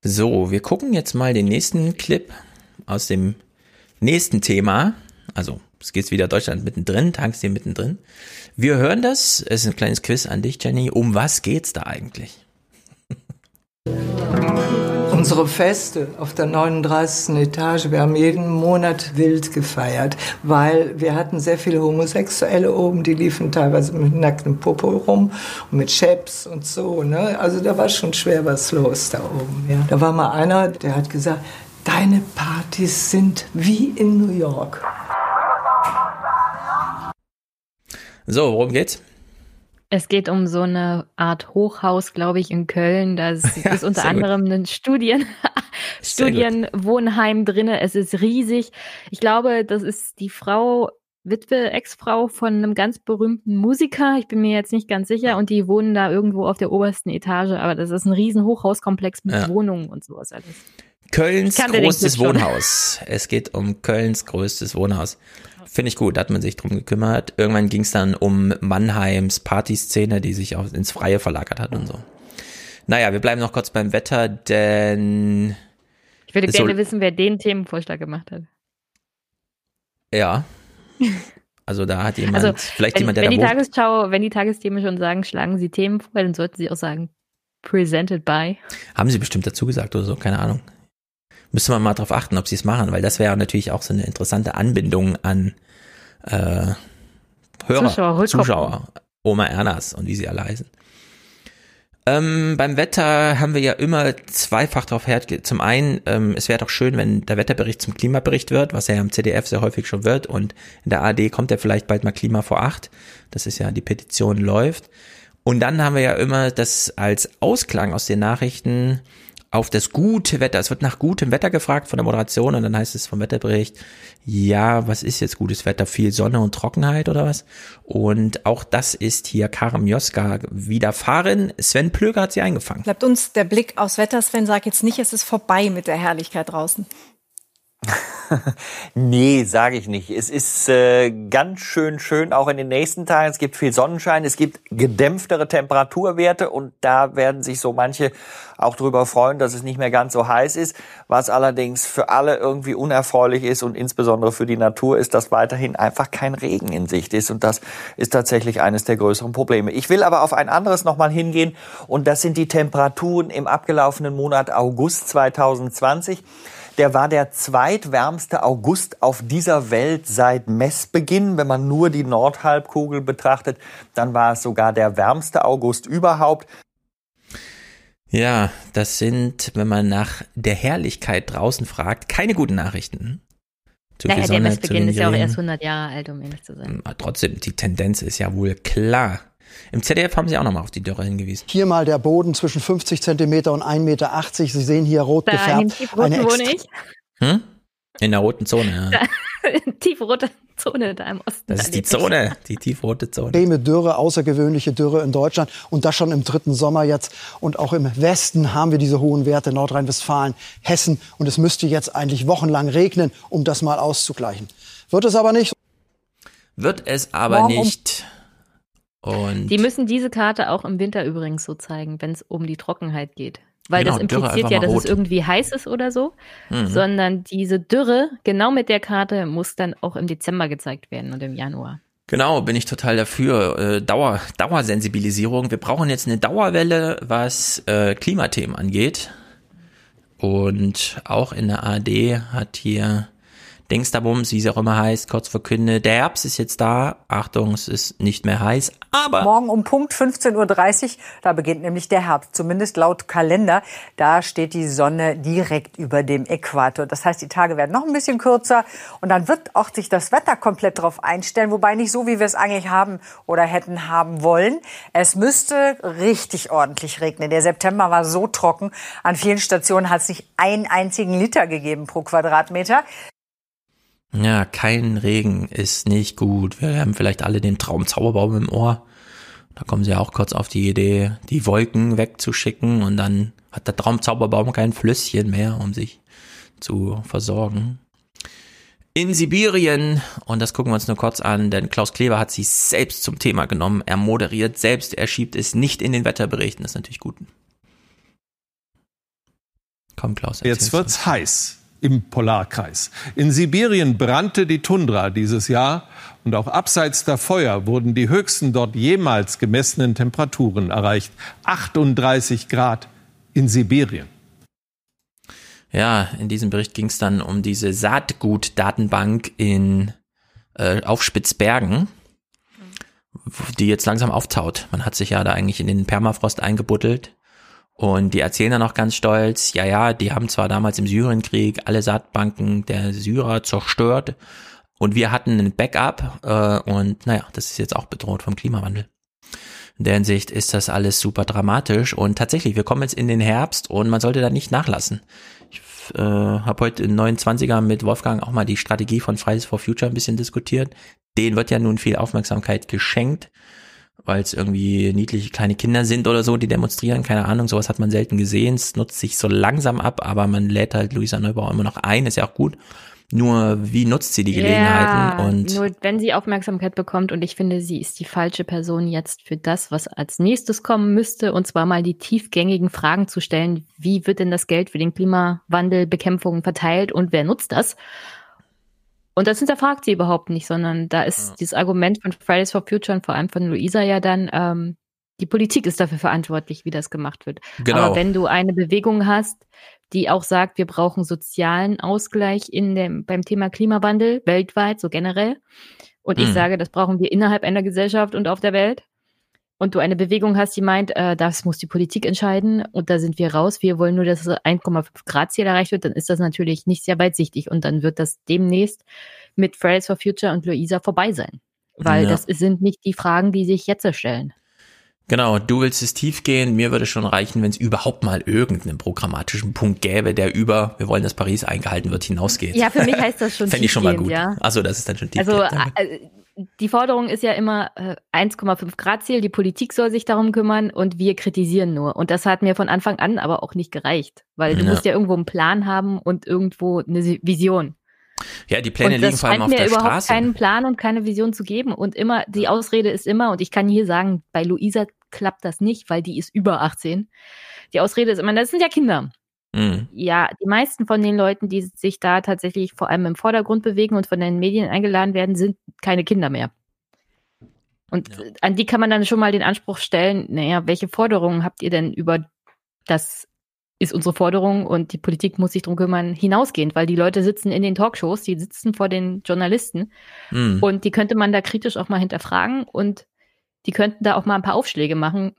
So, wir gucken jetzt mal den nächsten Clip aus dem nächsten Thema. Also, es geht wieder Deutschland mittendrin, Tagesthemen mittendrin. Wir hören das. Es ist ein kleines Quiz an dich, Jenny. Um was geht's da eigentlich? Unsere Feste auf der 39. Etage, wir haben jeden Monat wild gefeiert, weil wir hatten sehr viele Homosexuelle oben, die liefen teilweise mit nacktem Popo rum und mit Chaps und so. Ne? Also da war schon schwer was los da oben. Ja. Da war mal einer, der hat gesagt, deine Partys sind wie in New York. So, worum geht's? Es geht um so eine Art Hochhaus, glaube ich, in Köln. Da ist, [laughs] Ja, ist unter sehr gut. anderem ein Studien. Studienwohnheim drinne. Es ist riesig. Ich glaube, das ist die Frau, Witwe, Ex-Frau von einem ganz berühmten Musiker. Ich bin mir jetzt nicht ganz sicher. Und die wohnen da irgendwo auf der obersten Etage. Aber das ist ein riesen Hochhauskomplex mit Ja. Wohnungen und sowas alles. Kölns größtes. Wohnhaus. Es geht um Kölns größtes Wohnhaus. Finde ich gut, da hat man sich drum gekümmert. Irgendwann ging es dann um Mannheims Partyszene, die sich auch ins Freie verlagert hat und so. Naja, wir bleiben noch kurz beim Wetter, denn Ich würde So- gerne wissen, wer den Themenvorschlag gemacht hat. ja, [laughs] also da hat jemand, Also, vielleicht wenn, jemand, der wenn die. Tagesschau, wenn die Tagesthemen schon sagen, schlagen sie Themen vor, dann sollten sie auch sagen, presented by. Haben sie bestimmt dazu gesagt oder so, keine Ahnung. Müsste man mal drauf achten, ob sie es machen, weil das wäre natürlich auch so eine interessante Anbindung an äh, Hörer, Zuschauer. Zuschauer, Oma Ernas und wie sie alle heißen. Ähm, beim Wetter haben wir ja immer zweifach drauf her. Zum einen, ähm, es wäre doch schön, wenn der Wetterbericht zum Klimabericht wird, was er ja im ZDF sehr häufig schon wird und in der ARD kommt ja vielleicht bald mal Klima vor acht. Das ist ja, die Petition läuft. Und dann haben wir ja immer das als Ausklang aus den Nachrichten auf das gute Wetter. Es wird nach gutem Wetter gefragt von der Moderation und dann heißt es vom Wetterbericht, ja, was ist jetzt gutes Wetter? Viel Sonne und Trockenheit oder was? Und auch das ist hier Karim Joska widerfahren. Sven Plöger hat sie eingefangen. Bleibt uns der Blick aufs Wetter. Sven, sag jetzt nicht, es ist vorbei mit der Herrlichkeit draußen. [laughs] nee, sage ich nicht. Es ist äh, ganz schön schön auch in den nächsten Tagen. Es gibt viel Sonnenschein, es gibt gedämpftere Temperaturwerte und da werden sich so manche auch drüber freuen, dass es nicht mehr ganz so heiß ist. Was allerdings für alle irgendwie unerfreulich ist und insbesondere für die Natur ist, dass weiterhin einfach kein Regen in Sicht ist und das ist tatsächlich eines der größeren Probleme. Ich will aber auf ein anderes nochmal hingehen und das sind die Temperaturen im abgelaufenen Monat August 2020. Der war der zweitwärmste August auf dieser Welt seit Messbeginn. Wenn man nur die Nordhalbkugel betrachtet, dann war es sogar der wärmste August überhaupt. Ja, das sind, wenn man nach der Herrlichkeit draußen fragt, keine guten Nachrichten. Zu naja, der Messbeginn ist ja auch erst 100 Jahre alt, um ehrlich zu sein. Aber trotzdem, die Tendenz ist ja wohl klar. Im ZDF haben Sie auch nochmal auf die Dürre hingewiesen. Hier mal der Boden zwischen 50 Zentimeter und 1,80 Meter. Sie sehen hier rot da gefärbt. Eine wohne ich. Hm? In der roten Zone, ja. tiefrote Zone da im Osten. Das ist die Zone, die tiefrote Zone. Extreme Dürre, außergewöhnliche Dürre in Deutschland und das schon im dritten Sommer jetzt. Und auch im Westen haben wir diese hohen Werte, Nordrhein-Westfalen, Hessen. Und es müsste jetzt eigentlich wochenlang regnen, um das mal auszugleichen. Wird es aber nicht. Wird es aber Morgen nicht. Und die müssen diese Karte auch im Winter übrigens so zeigen, wenn es um die Trockenheit geht. Weil genau, das impliziert ja, dass rot. es irgendwie heiß ist oder so, mhm. sondern diese Dürre, genau mit der Karte, muss dann auch im Dezember gezeigt werden und im Januar. Genau, bin ich total dafür. Äh, Dauer, Dauersensibilisierung. Wir brauchen jetzt eine Dauerwelle, was äh, Klimathemen angeht. Und auch in der ARD hat hier Dingsterbums, wie es auch immer heißt, kurz verkündet, der Herbst ist jetzt da. Achtung, es ist nicht mehr heiß, aber. Morgen um Punkt 15.30 Uhr, da beginnt nämlich der Herbst, zumindest laut Kalender. Da steht die Sonne direkt über dem Äquator. Das heißt, die Tage werden noch ein bisschen kürzer und dann wird auch sich das Wetter komplett darauf einstellen, wobei nicht so, wie wir es eigentlich haben oder hätten haben wollen. Es müsste richtig ordentlich regnen. Der September war so trocken. An vielen Stationen hat es nicht einen einzigen Liter gegeben pro Quadratmeter. Ja, kein Regen ist nicht gut. Wir haben vielleicht alle den Traum Zauberbaum im Ohr. Da kommen sie auch kurz auf die Idee, die Wolken wegzuschicken und dann hat der Traumzauberbaum kein Flüsschen mehr, um sich zu versorgen. In Sibirien, und das gucken wir uns nur kurz an, denn Klaus Kleber hat sich selbst zum Thema genommen. Er moderiert selbst, er schiebt es nicht in den Wetterberichten, das ist natürlich gut. Komm, Klaus. Jetzt wird's was. heiß im Polarkreis. In Sibirien brannte die Tundra dieses Jahr und auch abseits der Feuer wurden die höchsten dort jemals gemessenen Temperaturen erreicht. 38 Grad in Sibirien. Ja, in diesem Bericht ging es dann um diese Saatgut-Datenbank in äh, auf Spitzbergen, die jetzt langsam auftaut. Man hat sich ja da eigentlich in den Permafrost eingebuddelt und die erzählen dann auch ganz stolz, ja, ja, die haben zwar damals im Syrienkrieg alle Saatbanken der Syrer zerstört und wir hatten ein Backup äh, und naja, das ist jetzt auch bedroht vom Klimawandel. In der Hinsicht ist das alles super dramatisch und tatsächlich, wir kommen jetzt in den Herbst und man sollte da nicht nachlassen. Ich äh, habe heute in 29er mit Wolfgang auch mal die Strategie von Fridays for Future ein bisschen diskutiert. Denen wird ja nun viel Aufmerksamkeit geschenkt weil es irgendwie niedliche kleine Kinder sind oder so, die demonstrieren, keine Ahnung, sowas hat man selten gesehen. Es nutzt sich so langsam ab, aber man lädt halt Luisa Neubauer immer noch ein, ist ja auch gut. Nur wie nutzt sie die Gelegenheiten? Ja, und nur wenn sie Aufmerksamkeit bekommt und ich finde, sie ist die falsche Person jetzt für das, was als nächstes kommen müsste, und zwar mal die tiefgängigen Fragen zu stellen, wie wird denn das Geld für den Klimawandelbekämpfung verteilt und wer nutzt das? Und das hinterfragt sie überhaupt nicht, sondern da ist ja. dieses Argument von Fridays for Future und vor allem von Luisa ja dann, ähm, die Politik ist dafür verantwortlich, wie das gemacht wird. Genau. Aber wenn du eine Bewegung hast, die auch sagt, wir brauchen sozialen Ausgleich in dem, beim Thema Klimawandel weltweit, so generell, und ich hm. sage, das brauchen wir innerhalb einer Gesellschaft und auf der Welt, und du eine Bewegung hast, die meint, äh, das muss die Politik entscheiden und da sind wir raus, wir wollen nur, dass das 1,5 Grad Ziel erreicht wird, dann ist das natürlich nicht sehr weitsichtig und dann wird das demnächst mit Fridays for Future und Luisa vorbei sein. Weil ja. das sind nicht die Fragen, die sich jetzt stellen. Genau, du willst es tief gehen. Mir würde schon reichen, wenn es überhaupt mal irgendeinen programmatischen Punkt gäbe, der über, wir wollen, dass Paris eingehalten wird, hinausgeht. Ja, für mich heißt das schon [laughs] Fände ich schon mal gut. Ja. Also das ist dann schon tief. Also äh, die Forderung ist ja immer äh, 1,5 Grad Ziel. Die Politik soll sich darum kümmern und wir kritisieren nur. Und das hat mir von Anfang an aber auch nicht gereicht, weil du Ja. musst ja irgendwo einen Plan haben und irgendwo eine Vision. Ja, die Pläne liegen vor allem auf mir der überhaupt Straße. keinen Plan und keine Vision zu geben. Und immer, die Ausrede ist immer, und ich kann hier sagen, bei Luisa klappt das nicht, weil die ist über 18. Die Ausrede ist immer, das sind ja Kinder. Mhm. Ja, die meisten von den Leuten, die sich da tatsächlich vor allem im Vordergrund bewegen und von den Medien eingeladen werden, sind keine Kinder mehr. Und an die kann man dann schon mal den Anspruch stellen, naja, welche Forderungen habt ihr denn über das ist unsere Forderung und die Politik muss sich drum kümmern, hinausgehend, weil die Leute sitzen in den Talkshows, die sitzen vor den Journalisten Mhm. und die könnte man da kritisch auch mal hinterfragen und die könnten da auch mal ein paar Aufschläge machen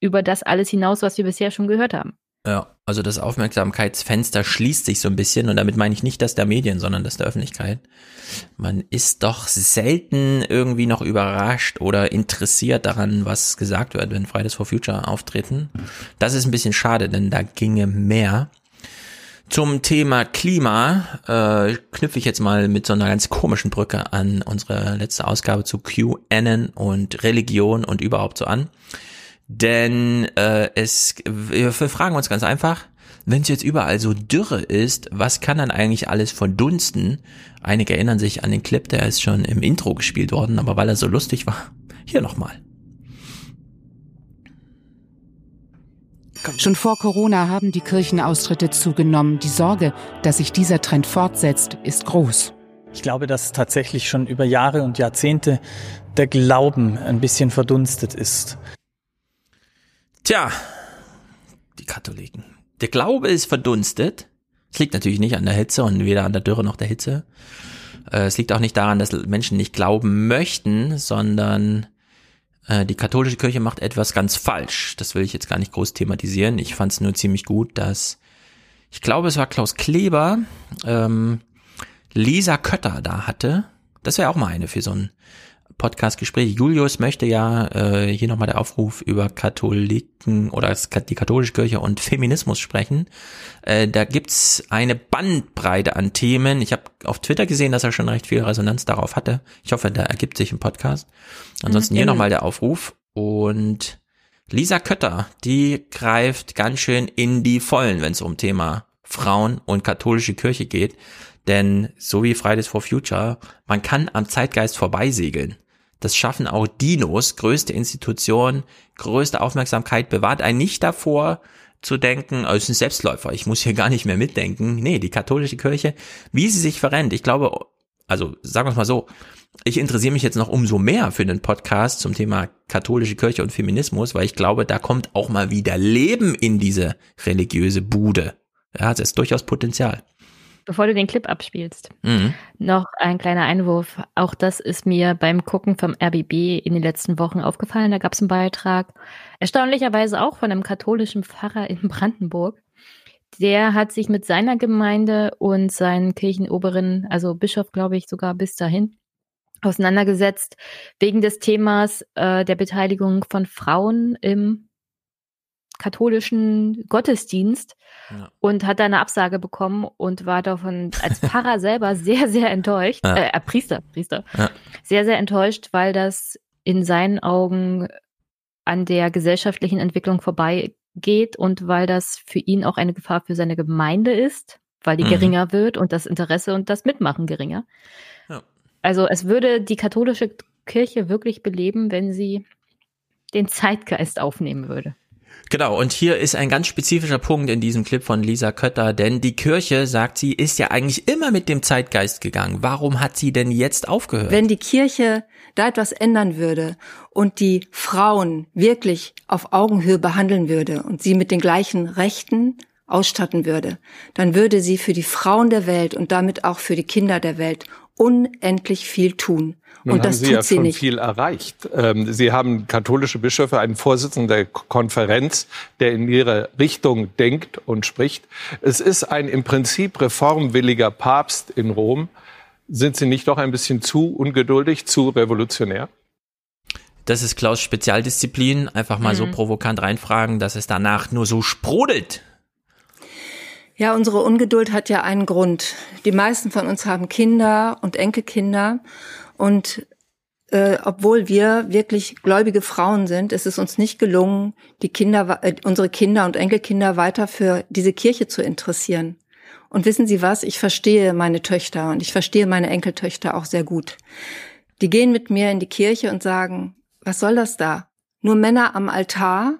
über das alles hinaus, was wir bisher schon gehört haben. Ja, also das Aufmerksamkeitsfenster schließt sich so ein bisschen und damit meine ich nicht das der Medien, sondern das der Öffentlichkeit. Man ist doch selten irgendwie noch überrascht oder interessiert daran, was gesagt wird, wenn Fridays for Future auftreten. Das ist ein bisschen schade, denn da ginge mehr. Zum Thema Klima äh, knüpfe ich jetzt mal mit so einer ganz komischen Brücke an unsere letzte Ausgabe zu QAnon und Religion und überhaupt so an. Denn äh, es, wir fragen uns ganz einfach, wenn es jetzt überall so dürre ist, was kann dann eigentlich alles verdunsten? Einige erinnern sich an den Clip, der ist schon im Intro gespielt worden, aber weil er so lustig war, [laughs] hier nochmal. Schon vor Corona haben die Kirchenaustritte zugenommen. Die Sorge, dass sich dieser Trend fortsetzt, ist groß. Ich glaube, dass tatsächlich schon über Jahre und Jahrzehnte der Glauben ein bisschen verdunstet ist. Tja, die Katholiken. Der Glaube ist verdunstet. Es liegt natürlich nicht an der Hitze und weder an der Dürre noch der Hitze. Äh, Es liegt auch nicht daran, dass Menschen nicht glauben möchten, sondern äh, die katholische Kirche macht etwas ganz falsch. Das will ich jetzt gar nicht groß thematisieren. Ich fand es nur ziemlich gut, dass ich glaube, es war Klaus Kleber, ähm, Lisa Kötter da hatte. Das wäre auch mal eine für so ein Podcast-Gespräch. Julius möchte ja äh, hier nochmal der Aufruf über Katholiken oder die katholische Kirche und Feminismus sprechen. Äh, da gibt's eine Bandbreite an Themen. Ich habe auf Twitter gesehen, dass er schon recht viel Resonanz darauf hatte. Ich hoffe, da ergibt sich im Podcast. Ansonsten Mhm, hier nochmal der Aufruf. Und Lisa Kötter, die greift ganz schön in die Vollen, wenn es um Thema Frauen und katholische Kirche geht. Denn so wie Fridays for Future, man kann am Zeitgeist vorbeisegeln. Das schaffen auch Dinos, größte Institution, größte Aufmerksamkeit, bewahrt einen nicht davor zu denken, oh, ist ein Selbstläufer, ich muss hier gar nicht mehr mitdenken. Nee, die katholische Kirche, wie sie sich verrennt, ich glaube, also sagen wir es mal so, ich interessiere mich jetzt noch umso mehr für den Podcast zum Thema katholische Kirche und Feminismus, weil ich glaube, da kommt auch mal wieder Leben in diese religiöse Bude. Ja, das ist durchaus Potenzial. Bevor du den Clip abspielst, Mhm. noch ein kleiner Einwurf. Auch das ist mir beim Gucken vom RBB in den letzten Wochen aufgefallen. Da gab es einen Beitrag, erstaunlicherweise auch von einem katholischen Pfarrer in [laughs] Brandenburg. Der hat sich mit seiner Gemeinde und seinen Kirchenoberen, also Bischof, glaube ich, sogar bis dahin, auseinandergesetzt wegen des Themas äh, der Beteiligung von Frauen im katholischen Gottesdienst und hat da eine Absage bekommen und war davon als Pfarrer [laughs] selber sehr, sehr enttäuscht, Ja. äh, Priester, Priester, Ja. sehr, sehr enttäuscht, weil das in seinen Augen an der gesellschaftlichen Entwicklung vorbeigeht und weil das für ihn auch eine Gefahr für seine Gemeinde ist, weil die Mhm. geringer wird und das Interesse und das Mitmachen geringer. Ja. Also es würde die katholische Kirche wirklich beleben, wenn sie den Zeitgeist aufnehmen würde. Genau, und hier ist ein ganz spezifischer Punkt in diesem Clip von Lisa Kötter, denn die Kirche, sagt sie, ist ja eigentlich immer mit dem Zeitgeist gegangen. Warum hat sie denn jetzt aufgehört? Wenn die Kirche da etwas ändern würde und die Frauen wirklich auf Augenhöhe behandeln würde und sie mit den gleichen Rechten ausstatten würde, dann würde sie für die Frauen der Welt und damit auch für die Kinder der Welt unendlich viel tun. Nun und haben das Sie tut ja sie schon nicht. viel erreicht. Ähm, Sie haben katholische Bischöfe, einen Vorsitzenden der Konferenz, der in ihre Richtung denkt und spricht. Es ist ein im Prinzip reformwilliger Papst in Rom. Sind Sie nicht doch ein bisschen zu ungeduldig, zu revolutionär? das ist Klaus Spezialdisziplin. Einfach mal mhm. so provokant reinfragen, dass es danach nur so sprudelt. Ja, unsere Ungeduld hat ja einen Grund. Die meisten von uns haben Kinder und Enkelkinder und äh, obwohl wir wirklich gläubige Frauen sind, ist es uns nicht gelungen, die Kinder, äh, unsere Kinder und Enkelkinder weiter für diese Kirche zu interessieren. Und wissen Sie was? Ich verstehe meine Töchter und ich verstehe meine Enkeltöchter auch sehr gut. Die gehen mit mir in die Kirche und sagen, was soll das da? Nur Männer am Altar?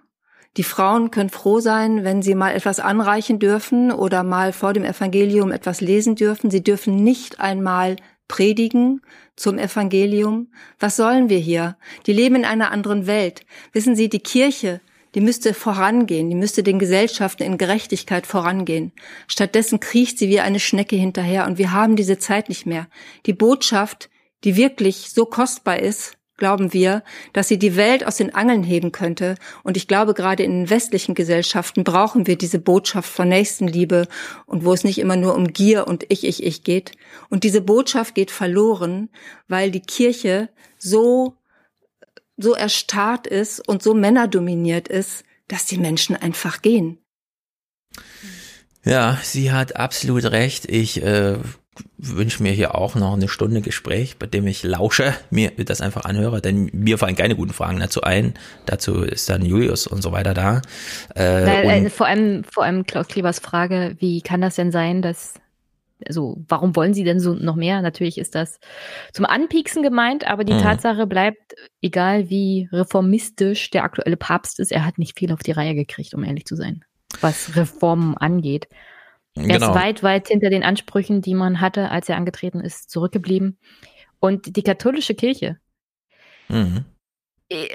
Die Frauen können froh sein, wenn sie mal etwas anreichen dürfen oder mal vor dem Evangelium etwas lesen dürfen. Sie dürfen nicht einmal predigen zum Evangelium? Was sollen wir hier? Die leben in einer anderen Welt. Wissen Sie, die Kirche, die müsste vorangehen, die müsste den Gesellschaften in Gerechtigkeit vorangehen. Stattdessen kriecht sie wie eine Schnecke hinterher und wir haben diese Zeit nicht mehr. Die Botschaft, die wirklich so kostbar ist, glauben wir, dass sie die Welt aus den Angeln heben könnte. Und ich glaube, gerade in westlichen Gesellschaften brauchen wir diese Botschaft von Nächstenliebe und wo es nicht immer nur um Gier und Ich, Ich, Ich geht. Und diese Botschaft geht verloren, weil die Kirche so, so erstarrt ist und so männerdominiert ist, dass die Menschen einfach gehen. Ja, sie hat absolut recht. Ich äh, wünsche mir hier auch noch eine Stunde Gespräch, bei dem ich lausche, mir das einfach anhöre, denn mir fallen keine guten Fragen dazu ein. Dazu ist dann Julius und so weiter da. Äh, Weil, äh, vor allem, vor allem Klaus Klebers Frage, wie kann das denn sein, dass also warum wollen sie denn so noch mehr? Natürlich ist das zum Anpieksen gemeint, aber die mhm. Tatsache bleibt, egal wie reformistisch der aktuelle Papst ist, er hat nicht viel auf die Reihe gekriegt, um ehrlich zu sein, was Reformen angeht. Er genau. ist weit, weit hinter den Ansprüchen, die man hatte, als er angetreten ist, zurückgeblieben. Und die katholische Kirche. Mhm. Äh,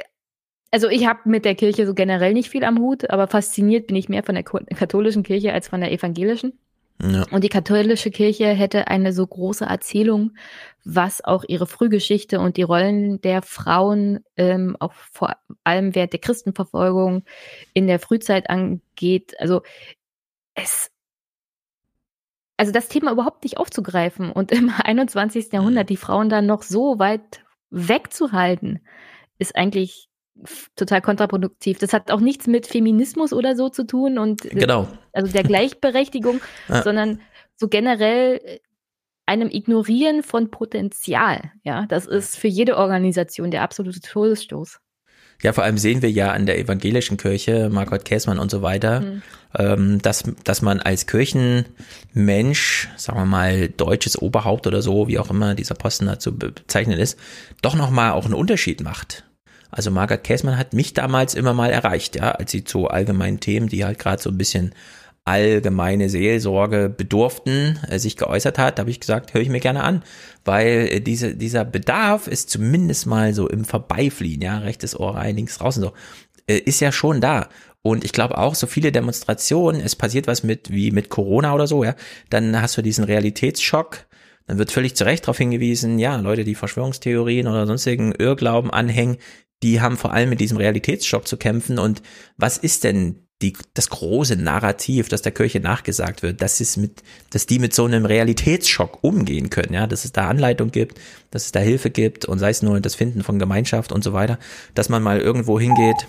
also ich habe mit der Kirche so generell nicht viel am Hut, aber fasziniert bin ich mehr von der katholischen Kirche als von der evangelischen. Ja. Und die katholische Kirche hätte eine so große Erzählung, was auch ihre Frühgeschichte und die Rollen der Frauen ähm, auch vor allem während der Christenverfolgung in der Frühzeit angeht. Also es also das Thema überhaupt nicht aufzugreifen und im [laughs] 21. Jahrhundert die Frauen dann noch so weit wegzuhalten, ist eigentlich total kontraproduktiv. Das hat auch nichts mit Feminismus oder so zu tun und genau. also der Gleichberechtigung, [laughs] ja. sondern so generell einem Ignorieren von Potenzial. Ja, das ist für jede Organisation der absolute Todesstoß. Ja, vor allem sehen wir ja an der evangelischen Kirche, Margot Käßmann und so weiter, mhm. ähm, dass, dass man als Kirchenmensch, sagen wir mal, deutsches Oberhaupt oder so, wie auch immer dieser Posten dazu bezeichnen ist, doch nochmal auch einen Unterschied macht. Also Margot Käßmann hat mich damals immer mal erreicht, ja, als sie zu allgemeinen Themen, die halt gerade so ein bisschen allgemeine Seelsorge bedurften, äh, sich geäußert hat, habe ich gesagt, höre ich mir gerne an, weil äh, diese, dieser Bedarf ist zumindest mal so im Vorbeifliehen, ja, rechtes Ohr rein, links draußen so, äh, ist ja schon da. Und ich glaube auch, so viele Demonstrationen, es passiert was mit, wie mit Corona oder so, ja, dann hast du diesen Realitätsschock, dann wird völlig zu Recht darauf hingewiesen, ja, Leute, die Verschwörungstheorien oder sonstigen Irrglauben anhängen, die haben vor allem mit diesem Realitätsschock zu kämpfen. Und was ist denn die, das große Narrativ, das der Kirche nachgesagt wird, dass es mit, dass die mit so einem Realitätsschock umgehen können, ja, dass es da Anleitung gibt, dass es da Hilfe gibt und sei es nur das Finden von Gemeinschaft und so weiter, dass man mal irgendwo hingeht,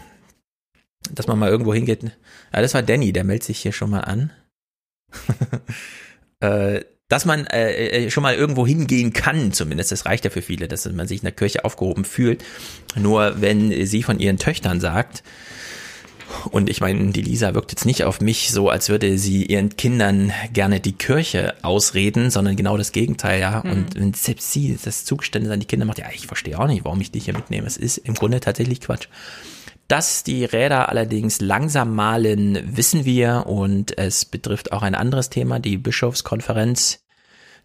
dass man mal irgendwo hingeht. Ja, das war Danny, der meldet sich hier schon mal an. [laughs] äh, dass man äh, äh, schon mal irgendwo hingehen kann, zumindest, das reicht ja für viele, dass man sich in der Kirche aufgehoben fühlt. Nur wenn sie von ihren Töchtern sagt, und ich meine, die Lisa wirkt jetzt nicht auf mich so, als würde sie ihren Kindern gerne die Kirche ausreden, sondern genau das Gegenteil, ja. Mhm. Und wenn selbst sie das Zugeständnis an die Kinder macht, ja, ich verstehe auch nicht, warum ich dich hier mitnehme. Es ist im Grunde tatsächlich Quatsch. Dass die Räder allerdings langsam malen, wissen wir und es betrifft auch ein anderes Thema, die Bischofskonferenz.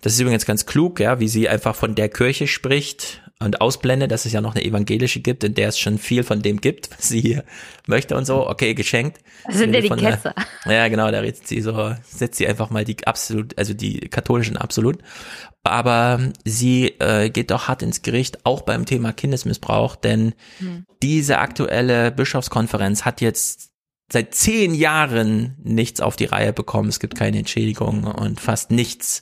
Das ist übrigens ganz klug, ja, wie sie einfach von der Kirche spricht und ausblende, dass es ja noch eine evangelische gibt, in der es schon viel von dem gibt, was sie hier möchte und so. Okay, geschenkt. Das sind ja die Ketzer. Ja, genau, da redet sie so, setzt sie einfach mal die absolut, also die katholischen absolut. Aber sie äh, geht doch hart ins Gericht, auch beim Thema Kindesmissbrauch, denn hm. diese aktuelle Bischofskonferenz hat jetzt seit zehn Jahren nichts auf die Reihe bekommen. Es gibt keine Entschädigung und fast nichts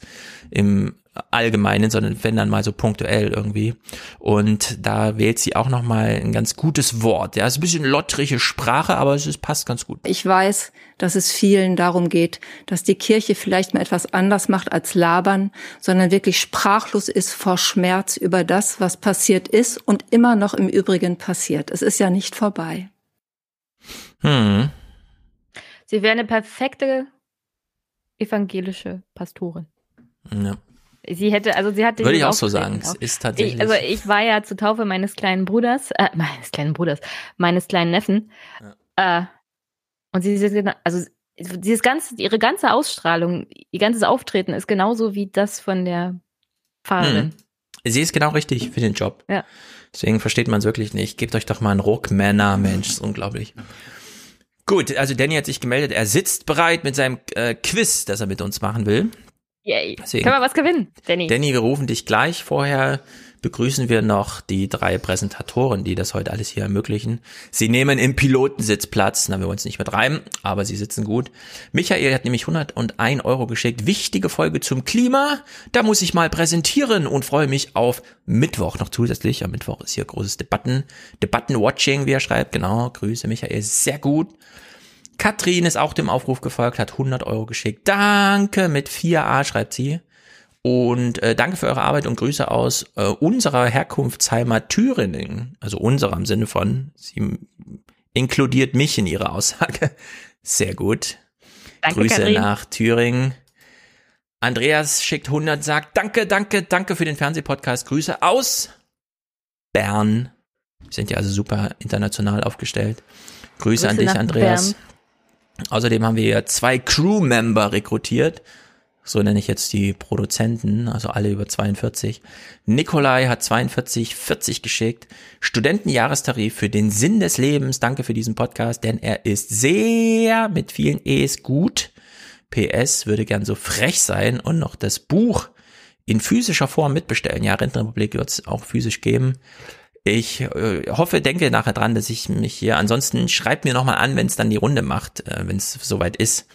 im allgemeinen, sondern wenn dann mal so punktuell irgendwie. Und da wählt sie auch nochmal ein ganz gutes Wort. Ja, ist ein bisschen lottrige Sprache, aber es ist, passt ganz gut. Ich weiß, dass es vielen darum geht, dass die Kirche vielleicht mal etwas anders macht als labern, sondern wirklich sprachlos ist vor Schmerz über das, was passiert ist und immer noch im Übrigen passiert. Es ist ja nicht vorbei. Hm. Sie wäre eine perfekte evangelische Pastorin. Ja. Sie hätte, also sie hatte. Würde ich auch so sagen. Es ist tatsächlich. Ich, also ich war ja zur Taufe meines kleinen Bruders, äh, [laughs] meines kleinen Bruders, meines kleinen Neffen. Äh, und sie, sie, also dieses ganze, ihre ganze Ausstrahlung, ihr ganzes Auftreten ist genauso wie das von der Pfarrerin. Hm. Sie ist genau richtig für den Job. Ja. Deswegen versteht man es wirklich nicht. Gebt euch doch mal einen Ruck, Männer, Mensch, ist unglaublich. Gut, also Danny hat sich gemeldet. Er sitzt bereit mit seinem äh, Quiz, das er mit uns machen will. Yay. Deswegen- Können wir was gewinnen, Danny? Danny, wir rufen dich gleich. Vorher begrüßen wir noch die drei Präsentatoren, die das heute alles hier ermöglichen. Sie nehmen im Pilotensitz Platz. Na, wir wollen es nicht mit reimen, aber sie sitzen gut. Michael hat nämlich 101 Euro geschickt. Wichtige Folge zum Klima. Da muss ich mal präsentieren und freue mich auf Mittwoch noch zusätzlich. Am Mittwoch ist hier großes Debatten, Debatten-Watching, wie er schreibt. Genau, Grüße Michael, sehr gut. Katrin ist auch dem Aufruf gefolgt, hat 100 Euro geschickt. Danke mit 4a, schreibt sie. Und äh, danke für eure Arbeit und Grüße aus äh, unserer Herkunftsheimat Thüringen. Also unserer im Sinne von, sie inkludiert mich in ihre Aussage. Sehr gut. Danke, Grüße Katrin. nach Thüringen. Andreas schickt 100, sagt danke, danke, danke für den Fernsehpodcast. Grüße aus Bern. Wir sind ja also super international aufgestellt. Grüße, an Grüße dich, nach Andreas. Bern. Außerdem haben wir zwei Crewmember rekrutiert. So nenne ich jetzt die Produzenten, also alle über 42. Nikolai hat 42, 40 geschickt. Studentenjahrestarif für den Sinn des Lebens. Danke für diesen Podcast, denn er ist sehr mit vielen E's gut. PS würde gern so frech sein und noch das Buch in physischer Form mitbestellen. Ja, Rentenrepublik wird es auch physisch geben. Ich äh, hoffe, denke nachher dran, dass ich mich hier, ansonsten schreibt mir nochmal an, wenn es dann die Runde macht, äh, wenn es soweit ist,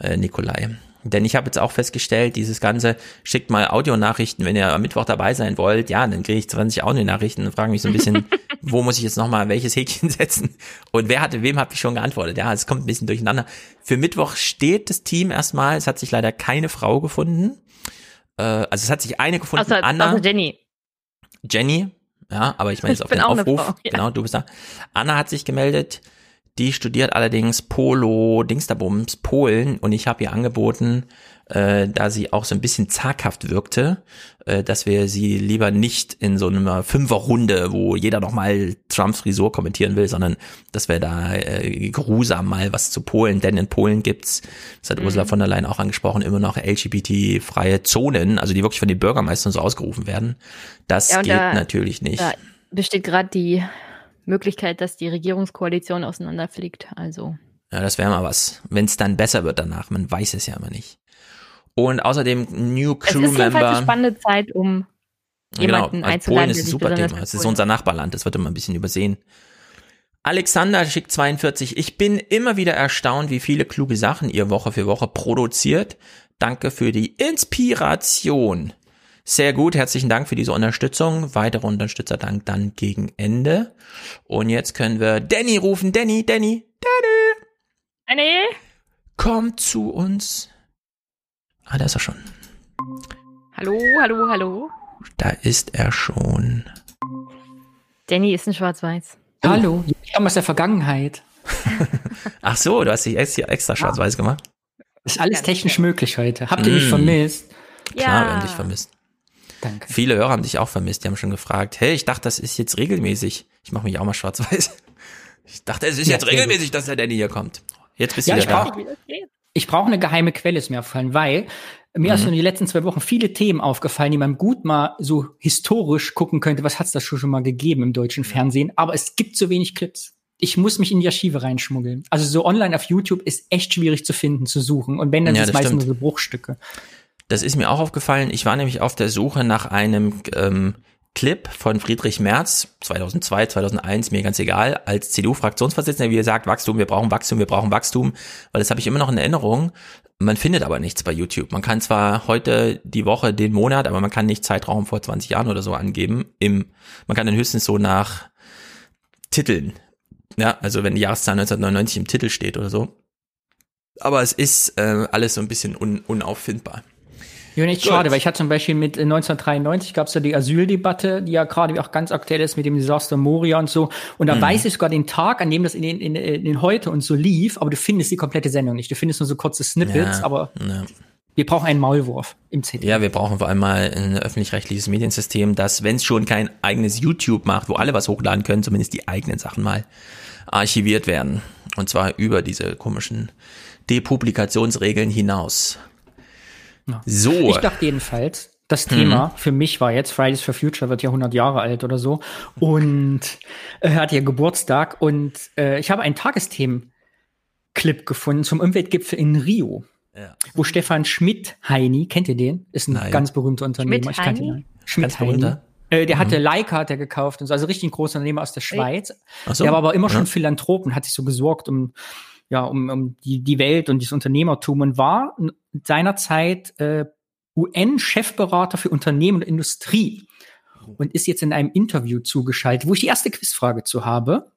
äh, Nikolai. Denn ich habe jetzt auch festgestellt, dieses Ganze, schickt mal Audionachrichten, wenn ihr am Mittwoch dabei sein wollt. Ja, dann kriege ich 20 Audionachrichten und frage mich so ein bisschen, [laughs] wo muss ich jetzt nochmal welches Häkchen setzen? Und wer hatte, wem habe ich schon geantwortet? Ja, es kommt ein bisschen durcheinander. Für Mittwoch steht das Team erstmal. Es hat sich leider keine Frau gefunden. Äh, also es hat sich eine gefunden, Außer, Anna. außer Jenny. Jenny, ja, aber ich meine jetzt Ich auf den Aufruf. Frau, ja. Genau, du bist da. Anna hat sich gemeldet. Die studiert allerdings Polo, Dingsterbums, Polen und ich habe ihr angeboten, äh, da sie auch so ein bisschen zaghaft wirkte, äh, dass wir sie lieber nicht in so einer Fünferrunde, wo jeder nochmal Trumps Frisur kommentieren will, sondern dass wir da äh, geruhsam mal was zu Polen, denn in Polen gibt's, das hat Mhm. Ursula von der Leyen auch angesprochen, immer noch LGBT-freie Zonen, also die wirklich von den Bürgermeistern so ausgerufen werden. Das Ja, geht da- natürlich nicht. Da besteht gerade die Möglichkeit, dass die Regierungskoalition auseinanderfliegt. Also Ja, das wäre mal was. Wenn es dann besser wird danach, man weiß es ja immer nicht. Und außerdem New es ist jedenfalls eine spannende Zeit, um jemanden genau, also Polen ist ein super Thema. Es ist unser Nachbarland, das wird immer ein bisschen übersehen. Alexander schickt 42. Ich bin immer wieder erstaunt, wie viele kluge Sachen ihr Woche für Woche produziert. Danke für die Inspiration. Sehr gut, herzlichen Dank für diese Unterstützung. Weitere Unterstützerdank dann gegen Ende. Und jetzt können wir Danny rufen. Danny, Danny, Danny. Danny? Komm zu uns. Ah, da ist er schon. Hallo, hallo, hallo. Da ist er schon. Danny ist ein Schwarz-Weiß. Hallo, ich komme aus der Vergangenheit. [laughs] Ach so, du hast dich extra, extra schwarz-weiß gemacht. Ist alles technisch möglich heute. Habt ihr mich Mm. vermisst? Klar, Ja. wir haben dich vermisst. Danke. Viele Hörer haben dich auch vermisst. Die haben schon gefragt, hey, ich dachte, das ist jetzt regelmäßig. Ich mache mich auch mal schwarz-weiß. Ich dachte, es ist Ja, jetzt regelmäßig, dass der Danny hier kommt. Jetzt bist du Ja, ich wieder da. brauche ich brauch eine geheime Quelle, ist mir aufgefallen, weil mir ist Mhm. in den letzten zwei Wochen viele Themen aufgefallen, die man gut mal so historisch gucken könnte. Was hat's da schon, schon mal gegeben im deutschen Fernsehen? Aber es gibt so wenig Clips. Ich muss mich in die Archive reinschmuggeln. Also so online auf YouTube ist echt schwierig zu finden, zu suchen. Und wenn, dann Ja, sind es meistens nur so Bruchstücke. Das ist mir auch aufgefallen. Ich war nämlich auf der Suche nach einem ähm, Clip von Friedrich Merz 2002, 2001, mir ganz egal, als CDU-Fraktionsvorsitzender, wie er sagt, Wachstum, wir brauchen Wachstum, wir brauchen Wachstum, weil das habe ich immer noch in Erinnerung. Man findet aber nichts bei YouTube. Man kann zwar heute die Woche, den Monat, aber man kann nicht Zeitraum vor 20 Jahren oder so angeben. Im, man kann dann höchstens so nach Titeln. Ja, also wenn die Jahreszahl 1999 im Titel steht oder so. Aber es ist äh, alles so ein bisschen un, unauffindbar. Ja, nicht Gut. schade, weil ich hatte zum Beispiel mit äh, 1993 gab es ja die Asyldebatte, die ja gerade auch ganz aktuell ist mit dem Desaster Moria und so. Und da Mhm. weiß ich sogar den Tag, an dem das in den, in, in den heute und so lief, aber du findest die komplette Sendung nicht. Du findest nur so kurze Snippets, Ja, aber ja. wir brauchen einen Maulwurf im ZDF. Ja, wir brauchen vor allem mal ein öffentlich-rechtliches Mediensystem, das, wenn es schon kein eigenes YouTube macht, wo alle was hochladen können, zumindest die eigenen Sachen mal archiviert werden. Und zwar über diese komischen Depublikationsregeln hinaus. So. Ich dachte jedenfalls, das Thema für mich war jetzt Fridays for Future wird ja 100 Jahre alt oder so und äh, hat ja Geburtstag und äh, ich habe einen Tagesthemen-Clip gefunden zum Umweltgipfel in Rio, Ja. wo Stefan Schmidt-Heini, kennt ihr den? Ist ein Nein. ganz berühmter Unternehmer. Ich kannte ihn. Schmidt-Heini? Schmidt-Heini. Äh, der hatte Mhm. Leica hat er gekauft und so, also richtig ein großer Unternehmer aus der Schweiz. Ach so, Der war aber immer ja. schon Philanthrop und hat sich so gesorgt um ja um, um die die Welt und dieses Unternehmertum und war seinerzeit äh, UN-Chefberater für Unternehmen und Industrie und ist jetzt in einem Interview zugeschaltet, wo ich die erste Quizfrage zu habe.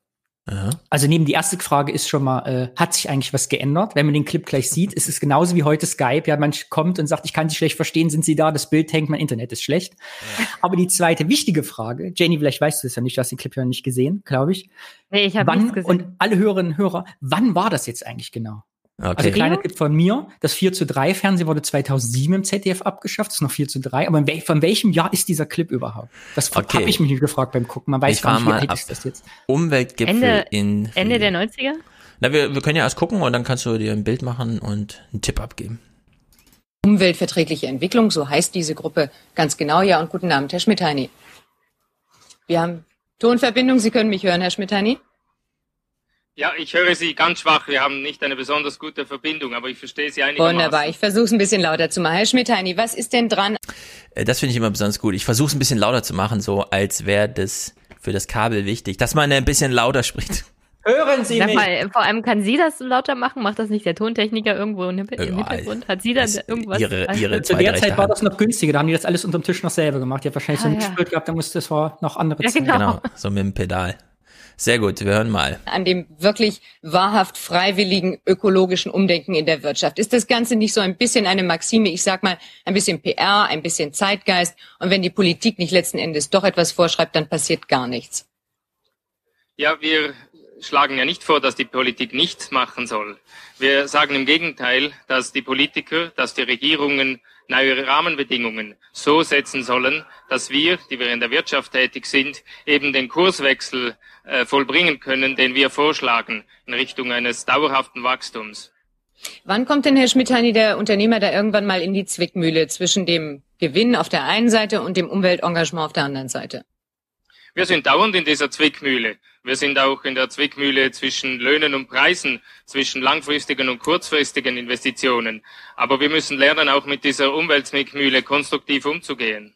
Ja. Also neben die erste Frage ist schon mal, äh, hat sich eigentlich was geändert? Wenn man den Clip gleich sieht, ist es genauso wie heute Skype. Ja, man kommt und sagt, ich kann Sie schlecht verstehen, sind Sie da? Das Bild hängt, mein Internet ist schlecht. Aber die zweite wichtige Frage, Jenny, vielleicht weißt du es ja nicht, du hast den Clip ja nicht gesehen, glaube ich. Nee, ich habe Wann, nichts gesehen. und alle Hörerinnen und Hörer, wann war das jetzt eigentlich genau? Okay. Also kleiner Tipp von mir, das 4 zu 3 Fernsehen wurde 2007 im ZDF abgeschafft, das ist noch 4 zu 3, aber wel von welchem Jahr ist dieser Clip überhaupt? Das Okay. habe ich mich nicht gefragt beim Gucken, man weiß Ich gar nicht, wie mal alt ab. ist das jetzt. Umweltgipfel Ende, in. Ende der 90er? Na, wir, wir können ja erst gucken und dann kannst du dir ein Bild machen und einen Tipp abgeben. Umweltverträgliche Entwicklung, so heißt diese Gruppe ganz genau. Ja, und guten Abend, Herr Schmidheini. Wir haben Tonverbindung, Sie können mich hören, Herr Schmidheini. Ja, ich höre Sie ganz schwach. Wir haben nicht eine besonders gute Verbindung, aber ich verstehe Sie einigermaßen. Wunderbar, ich versuche es ein bisschen lauter zu machen. Herr Schmidheini, was ist denn dran? Äh, Das finde ich immer besonders gut. Ich versuche es ein bisschen lauter zu machen, so als wäre das für das Kabel wichtig, dass man ein bisschen lauter spricht. Hören Sie Sag mal, vor allem kann sie das lauter machen? Macht das nicht der Tontechniker irgendwo im Ja, Hintergrund? Hat sie da irgendwas? ihre- ihre Zu der Zeit war das noch günstiger, da haben die das alles unterm Tisch noch selber gemacht. Die hat wahrscheinlich so Ah, ein ja. Gehabt, da musste das war noch andere Ja, Zeit. genau. so mit dem Pedal. Sehr gut, wir hören mal. An dem wirklich wahrhaft freiwilligen ökologischen Umdenken in der Wirtschaft. Ist das Ganze nicht so ein bisschen eine Maxime, ich sag mal, ein bisschen PR, ein bisschen Zeitgeist? Und wenn die Politik nicht letzten Endes doch etwas vorschreibt, dann passiert gar nichts. Ja, wir schlagen ja nicht vor, dass die Politik nichts machen soll. Wir sagen im Gegenteil, dass die Politiker, dass die Regierungen neue Rahmenbedingungen so setzen sollen, dass wir, die wir in der Wirtschaft tätig sind, eben den Kurswechsel äh, vollbringen können, den wir vorschlagen in Richtung eines dauerhaften Wachstums. Wann kommt denn, Herr Schmidheini, der Unternehmer da irgendwann mal in die Zwickmühle zwischen dem Gewinn auf der einen Seite und dem Umweltengagement auf der anderen Seite? Wir sind dauernd in dieser Zwickmühle. Wir sind auch in der Zwickmühle zwischen Löhnen und Preisen, zwischen langfristigen und kurzfristigen Investitionen. Aber wir müssen lernen, auch mit dieser Umweltzwickmühle konstruktiv umzugehen.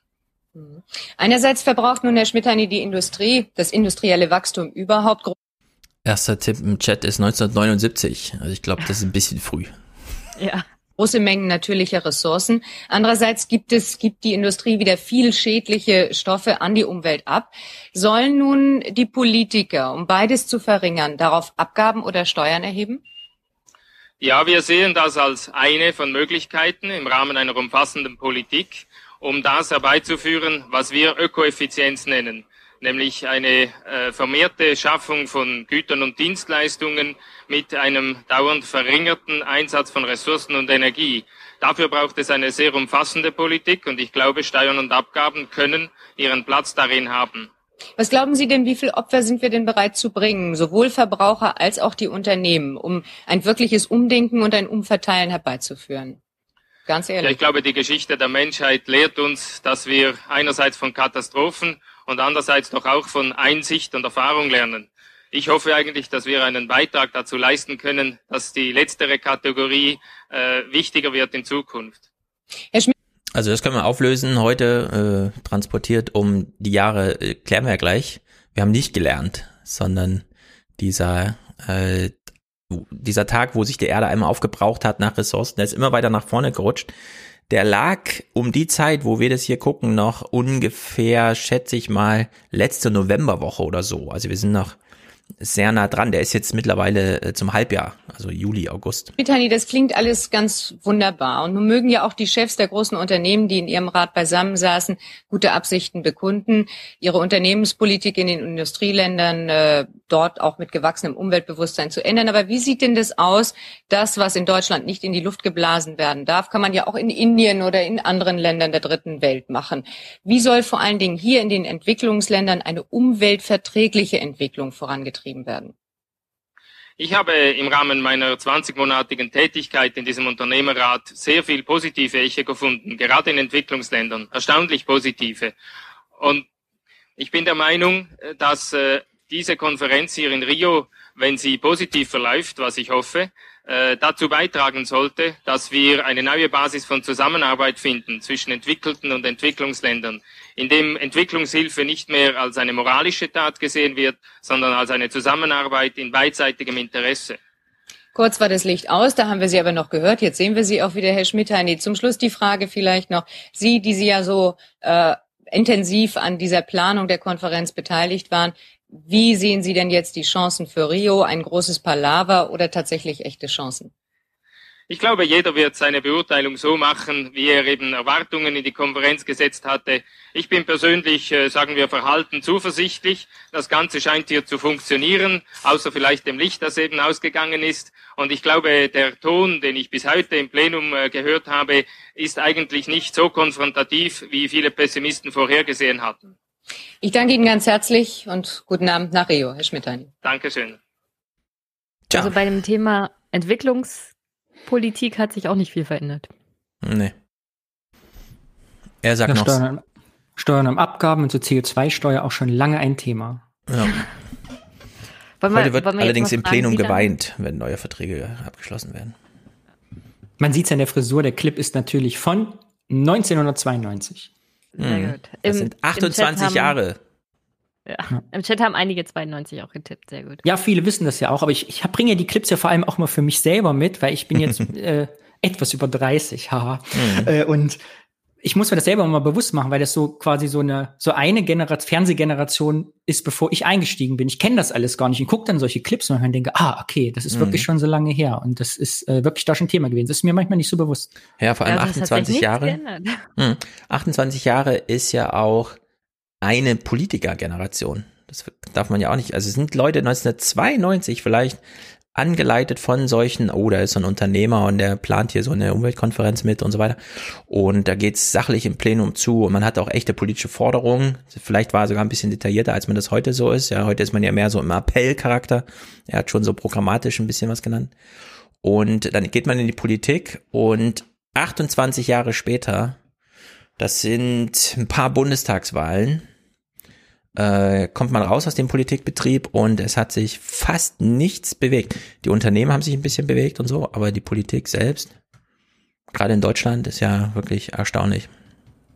Einerseits verbraucht nun, Herr Schmidheini, die Industrie, das industrielle Wachstum überhaupt Erster Tipp im Chat ist 1979. Also ich glaube, das ist ein bisschen früh. Ja. Große Mengen natürlicher Ressourcen. Andererseits gibt es, gibt die Industrie wieder viel schädliche Stoffe an die Umwelt ab. Sollen nun die Politiker, um beides zu verringern, darauf Abgaben oder Steuern erheben? Ja, wir sehen das als eine von Möglichkeiten im Rahmen einer umfassenden Politik, um das herbeizuführen, was wir Ökoeffizienz nennen, nämlich eine äh, vermehrte Schaffung von Gütern und Dienstleistungen mit einem dauernd verringerten Einsatz von Ressourcen und Energie. Dafür braucht es eine sehr umfassende Politik und ich glaube, Steuern und Abgaben können ihren Platz darin haben. Was glauben Sie denn, wie viel Opfer sind wir denn bereit zu bringen, sowohl Verbraucher als auch die Unternehmen, um ein wirkliches Umdenken und ein Umverteilen herbeizuführen? Ganz Ja, ehrlich. ich glaube, die Geschichte der Menschheit lehrt uns, dass wir einerseits von Katastrophen und andererseits doch auch von Einsicht und Erfahrung lernen. Ich hoffe eigentlich, dass wir einen Beitrag dazu leisten können, dass die letztere Kategorie äh, wichtiger wird in Zukunft. Also das können wir auflösen. Heute äh, transportiert um die Jahre, äh, klären wir ja gleich. Wir haben nicht gelernt, sondern dieser äh, dieser Tag, wo sich die Erde einmal aufgebraucht hat nach Ressourcen, der ist immer weiter nach vorne gerutscht. Der lag um die Zeit, wo wir das hier gucken, noch ungefähr, schätze ich mal, letzte Novemberwoche oder so. Also wir sind noch sehr nah dran. Der ist jetzt mittlerweile äh, zum Halbjahr, also Juli, August. Brittany, das klingt alles ganz wunderbar. Und nun mögen ja auch die Chefs der großen Unternehmen, die in ihrem Rat beisammensaßen, gute Absichten bekunden, ihre Unternehmenspolitik in den Industrieländern äh, dort auch mit gewachsenem Umweltbewusstsein zu ändern. Aber wie sieht denn das aus? Das, was in Deutschland nicht in die Luft geblasen werden darf, kann man ja auch in Indien oder in anderen Ländern der dritten Welt machen. Wie soll vor allen Dingen hier in den Entwicklungsländern eine umweltverträgliche Entwicklung vorangetrieben betrieben werden. Ich habe im Rahmen meiner 20-monatigen Tätigkeit in diesem Unternehmerrat sehr viel positive Eche gefunden, gerade in Entwicklungsländern, erstaunlich positive. Und ich bin der Meinung, dass äh, diese Konferenz hier in Rio, wenn sie positiv verläuft, was ich hoffe, äh, dazu beitragen sollte, dass wir eine neue Basis von Zusammenarbeit finden zwischen entwickelten und Entwicklungsländern, in dem Entwicklungshilfe nicht mehr als eine moralische Tat gesehen wird, sondern als eine Zusammenarbeit in beidseitigem Interesse. Kurz war das Licht aus, da haben wir Sie aber noch gehört. Jetzt sehen wir Sie auch wieder, Herr Schmidheini. Zum Schluss die Frage vielleicht noch. Sie, die Sie ja so äh, intensiv an dieser Planung der Konferenz beteiligt waren, wie sehen Sie denn jetzt die Chancen für Rio? Ein großes Palaver oder tatsächlich echte Chancen? Ich glaube, jeder wird seine Beurteilung so machen, wie er eben Erwartungen in die Konferenz gesetzt hatte. Ich bin persönlich, äh, sagen wir, verhalten zuversichtlich. Das Ganze scheint hier zu funktionieren, außer vielleicht dem Licht, das eben ausgegangen ist. Und ich glaube, der Ton, den ich bis heute im Plenum äh, gehört habe, ist eigentlich nicht so konfrontativ, wie viele Pessimisten vorhergesehen hatten. Ich danke Ihnen ganz herzlich und guten Abend nach Rio, Herr Schmidheini. Dankeschön. Also bei dem Thema Entwicklungspolitik hat sich auch nicht viel verändert. Nee. Er sagt ja, noch. Steuern, Steuern am Abgaben und so CO2-Steuer auch schon lange ein Thema. Ja. [laughs] Heute wir- wird wir allerdings im fragen, Plenum geweint, wenn neue Verträge abgeschlossen werden. Man sieht es an der Frisur, der Clip ist natürlich von 1992. Sehr Mhm. gut. Das Im- sind im 28 Chat haben- Jahre. Ja. Im Chat haben einige 92 auch getippt. Sehr gut. Ja, viele wissen das ja auch, aber ich, ich bringe ja die Clips ja vor allem auch mal für mich selber mit, weil ich bin jetzt [laughs] äh, etwas über 30, haha. Mhm. Äh, und ich muss mir das selber mal bewusst machen, weil das so quasi so eine so eine Generation, Fernsehgeneration ist, bevor ich eingestiegen bin. Ich kenne das alles gar nicht und gucke dann solche Clips und dann denke, ah, okay, das ist Mhm. wirklich schon so lange her und das ist äh, wirklich da schon Thema gewesen. Das ist mir manchmal nicht so bewusst. Ja, vor allem Also es hat sich 28 nichts Jahre. geändert. Hm. 28 Jahre ist ja auch eine Politikergeneration. Das darf man ja auch nicht. Also es sind Leute 1992 vielleicht angeleitet von solchen, oh, da ist so ein Unternehmer und der plant hier so eine Umweltkonferenz mit und so weiter. Und da geht's sachlich im Plenum zu und man hat auch echte politische Forderungen. Vielleicht war er sogar ein bisschen detaillierter, als man das heute so ist. Ja, heute ist man ja mehr so im Appellcharakter. Er hat schon so programmatisch ein bisschen was genannt. Und dann geht man in die Politik und 28 Jahre später, das sind ein paar Bundestagswahlen, äh, kommt man raus aus dem Politikbetrieb und es hat sich fast nichts bewegt. Die Unternehmen haben sich ein bisschen bewegt und so, aber die Politik selbst, gerade in Deutschland, ist ja wirklich erstaunlich.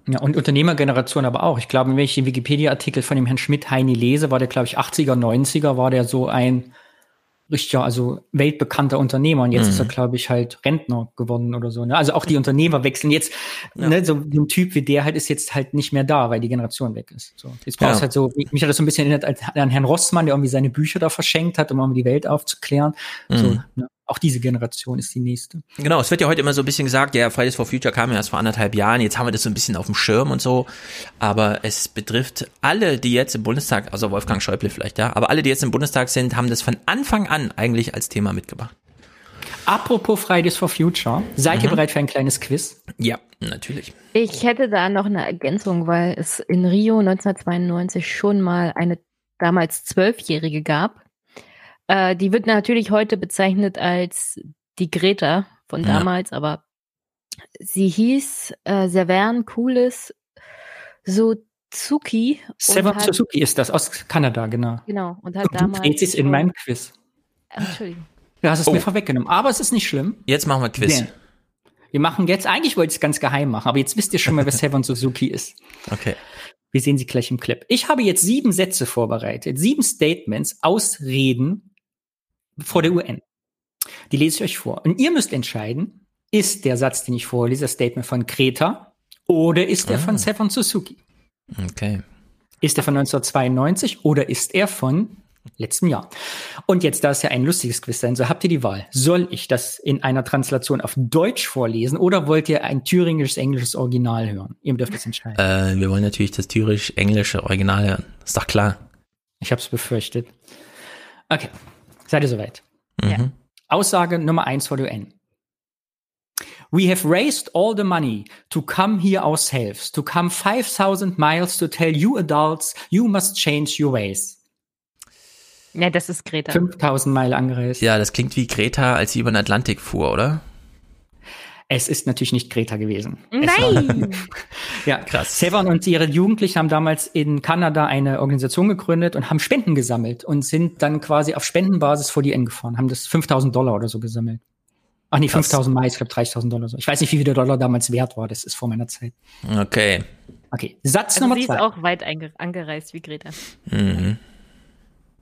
Ja, und Unternehmergeneration aber auch. Ich glaube, wenn ich den Wikipedia-Artikel von dem Herrn Schmidt-Heini lese, war der, glaube ich, 80er, 90er, war der so ein richtiger, also weltbekannter Unternehmer. Und jetzt Mhm. ist er, glaube ich, halt Rentner geworden oder so. Ne? Also auch die Unternehmer wechseln jetzt. Ne, so ein Typ wie der halt ist jetzt halt nicht mehr da, weil die Generation weg ist. So. Jetzt brauchst Ja. halt so, mich hat das so ein bisschen erinnert als- an Herrn Rossmann, der irgendwie seine Bücher da verschenkt hat, um irgendwie die Welt aufzuklären. So, Mhm. ne? Auch diese Generation ist die nächste. Genau, es wird ja heute immer so ein bisschen gesagt, ja, Fridays for Future kam ja erst vor anderthalb Jahren, jetzt haben wir das so ein bisschen auf dem Schirm und so, aber es betrifft alle, die jetzt im Bundestag, also Wolfgang Schäuble vielleicht, ja, aber alle, die jetzt im Bundestag sind, haben das von Anfang an eigentlich als Thema mitgebracht. Apropos Fridays for Future, seid ihr Mhm. bereit für ein kleines Quiz? Ja, natürlich. Ich hätte da noch eine Ergänzung, weil es in Rio 1992 schon mal eine damals Zwölfjährige gab. Äh, die wird natürlich heute bezeichnet als die Greta von Ja. damals, aber sie hieß äh, Severn Coolis Suzuki. und hat- Suzuki ist das aus Kanada, genau. Genau, und hat Du damals. dreht es in meinem Quiz. Entschuldigung. Du hast es Oh. mir vorweggenommen. Aber es ist nicht schlimm. Jetzt machen wir Quiz. Denn Wir machen jetzt, eigentlich wollte ich es ganz geheim machen, aber jetzt wisst ihr schon mal, wer Seven Suzuki ist. Okay. Wir sehen sie gleich im Clip. Ich habe jetzt sieben Sätze vorbereitet, sieben Statements, Ausreden vor der UN. Die lese ich euch vor. Und ihr müsst entscheiden, ist der Satz, den ich vorlese, das Statement von Greta oder ist er Ah. von Stefan Suzuki? Okay. Ist er von 1992 oder ist er von letztem Jahr? Und jetzt, da es ja ein lustiges Quiz sein soll, habt ihr die Wahl. Soll ich das in einer Translation auf Deutsch vorlesen oder wollt ihr ein thüringisches, englisches Original hören? Ihr dürft es entscheiden. Äh, wir wollen natürlich das thürisch-englische Original hören. Ist doch klar. Ich habe es befürchtet. Okay, seid ihr soweit? Mhm. Aussage Nummer eins vor UN. We have raised all the money to come here ourselves, to come 5000 miles to tell you adults you must change your ways. Ja, das ist Greta. 5000 Meilen angereist. Ja, das klingt wie Greta, als sie über den Atlantik fuhr, oder? Es ist natürlich nicht Greta gewesen. Nein! [laughs] Ja, krass. Severn und ihre Jugendlichen haben damals in Kanada eine Organisation gegründet und haben Spenden gesammelt und sind dann quasi auf Spendenbasis vor die UN gefahren, haben das 5000 Dollar oder so gesammelt. Ach nee, Krass. 5000 Mais, ich glaube 30.000 Dollar so. Ich weiß nicht, wie viel der Dollar damals wert war, das ist vor meiner Zeit. Okay. Okay, Satz Also Nummer sie ist zwei. auch weit angereist wie Greta. Mhm.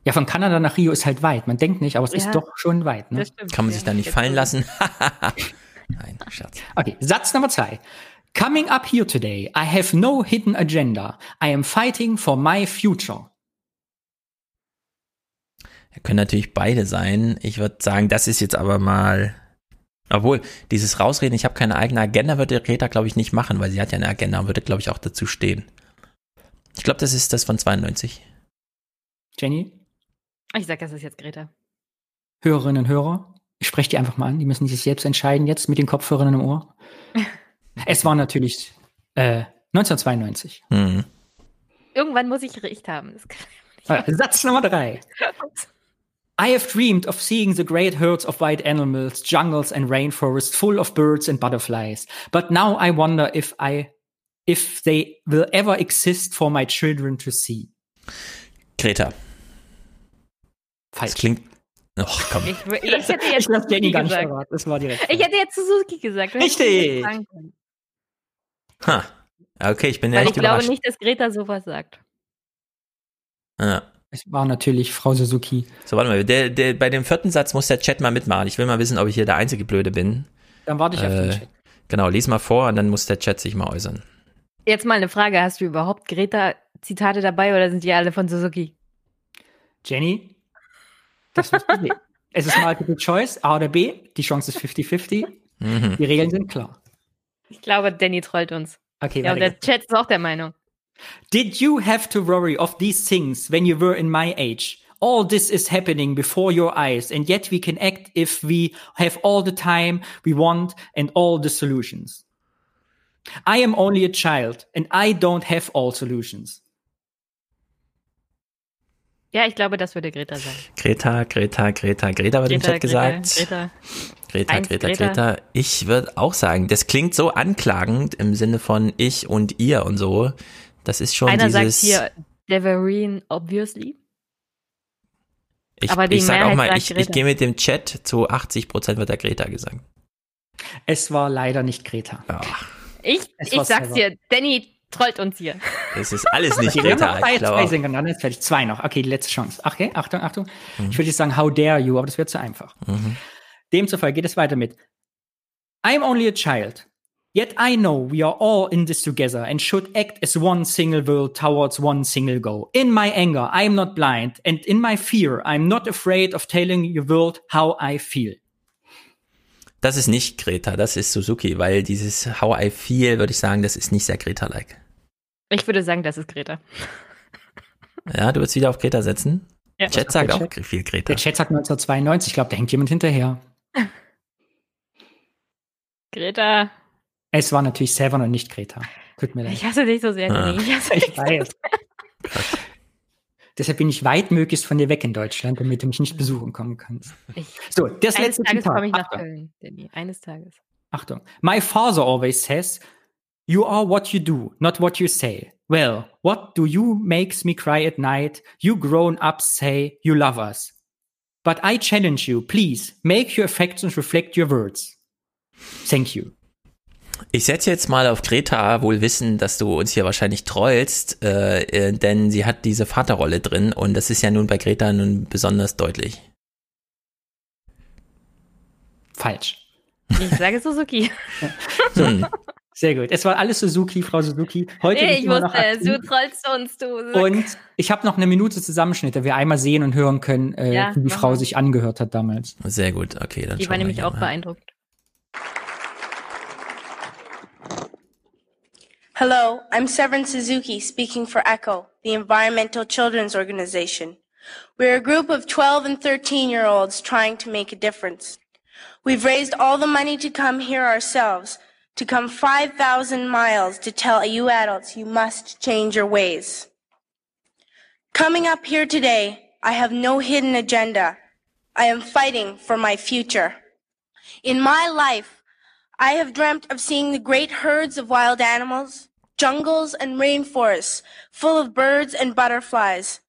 Ja, von Kanada nach Rio ist halt weit. Man denkt nicht, aber es Ja, ist doch schon weit. Ne? das stimmt. Kann man sich da nicht fallen lassen? [laughs] Nein, Scherz. Okay, Satz Nummer zwei. Coming up here today, I have no hidden agenda. I am fighting for my future. Können natürlich beide sein. Ich würde sagen, das ist jetzt aber mal. Obwohl, dieses Rausreden, ich habe keine eigene Agenda, würde Greta, glaube ich, nicht machen, weil sie hat ja eine Agenda und würde, glaube ich, auch dazu stehen. Ich glaube, das ist das von 92. Jenny, Ich sag, das ist jetzt Greta. Hörerinnen und Hörer, ich spreche die einfach mal an. Die müssen sich selbst entscheiden jetzt mit den Kopfhörern im Ohr. [laughs] es war natürlich äh, 1992. Mhm. Irgendwann muss ich recht haben. Das kann- Äh, Satz Nummer drei. I have dreamed of seeing the great herds of wild animals, jungles and rainforests full of birds and butterflies. But now I wonder if I, if they will ever exist for my children to see. Greta. Falsch. Das klingt. Och, komm. Ich, ich hätte jetzt Ich Suzuki gar nicht gesagt. verraten. Das war direkt. Ich hätte jetzt Suzuki gesagt. Richtig. Ha. Okay, ich bin ja Weil ich echt glaube überrascht. nicht, dass Greta sowas sagt. Ja. Es war natürlich Frau Suzuki. So, warte mal. Der, der, bei dem vierten Satz muss der Chat mal mitmachen. Ich will mal wissen, ob ich hier der einzige Blöde bin. Dann warte ich auf den Äh, Chat. Genau, lies mal vor und dann muss der Chat sich mal äußern. Jetzt mal eine Frage. Hast du überhaupt Greta-Zitate dabei oder sind die alle von Suzuki? Jenny, das wirst du sehen. Es ist Multiple Choice, A oder B. Die Chance ist 50-50. Mhm. Die Regeln sind klar. Ich glaube, Danny trollt uns. Okay, ja, und der Chat ist auch der Meinung. Did you have to worry of these things when you were in my age? All this is happening before your eyes, and yet we can act if we have all the time we want and all the solutions. I am only a child, and I don't have all solutions. Ja, ich glaube, das würde Greta sagen. Greta, Greta, Greta, Greta wird im Chat Greta, gesagt. Greta. Greta, Greta, Greta. Greta. Ich würde auch sagen, das klingt so anklagend im Sinne von ich und ihr und so. Das ist schon Einer sagt dieses. hier Devereen, obviously. ich aber die ich sag auch mal, sagt ich, ich gehe mit dem Chat zu 80 Prozent wird der Greta gesagt. Es war leider nicht Greta. Ich, Es ich sag's selber. dir, Danny trollt uns hier. Es ist alles nicht Greta. noch zwei, Ich glaube zwei sind dann ist fertig. Zwei noch. Okay, die letzte Chance. Okay, Achtung, Achtung. Mhm. Ich würde jetzt sagen, how dare you, aber das wird zu einfach. Mhm. Demzufolge geht es weiter mit I'm only a child. Yet I know we are all in this together and should act as one single will towards one single goal. In my anger, I am not blind, and in my fear, I am not afraid of telling your world how I feel. Das ist nicht Greta, das ist Suzuki, weil dieses How I Feel, würde ich sagen, das ist nicht sehr Greta-like. Ich würde sagen, das ist Greta. Ja, du würdest wieder auf Greta setzen? Ja. Chat sagt auch der viel Greta. Der Chat sagt 1992. Ich glaube, da hängt jemand hinterher. [laughs] Greta, Es war natürlich Severn und nicht Greta. Tut mir leid. ich hasse dich so sehr, Danny. Ich hasse dich Ich weiß. [laughs] Deshalb bin ich weit möglichst von dir weg in Deutschland, damit du mich nicht besuchen kommen kannst. Ich, So, das letzte Tages Zitat. komme ich nach Achtung. Köln, Danny. Eines Tages. Achtung. My father always says, You are what you do, not what you say. Well, what do you makes me cry at night? You grown ups say you love us. But I challenge you, please, make your affections reflect your words. Thank you. Ich setze jetzt mal auf Greta, wohl wissen, dass du uns hier wahrscheinlich trollst, äh, äh, denn sie hat diese Vaterrolle drin und das ist ja nun bei Greta nun besonders deutlich. Falsch. Ich sage Suzuki. So. [laughs] Sehr gut. Es war alles Suzuki, Frau Suzuki. Heute Nee, ich wusste, aktiv. du trollst uns, du. Und ich habe noch eine Minute Zusammenschnitte, wir einmal sehen und hören können, äh, Ja, wie die Frau sich angehört hat damals. Sehr gut, okay, dann Die war nämlich auch mal. beeindruckt. Hello, I'm Severin Suzuki speaking for ECHO, the Environmental Children's Organization. We're a group of 12 and 13 year olds trying to make a difference. We've raised all the money to come here ourselves, to come 5,000 miles to tell you adults you must change your ways. Coming up here today, I have no hidden agenda. I am fighting for my future. In my life, I have dreamt of seeing the great herds of wild animals, jungles and rainforests full of birds and butterflies.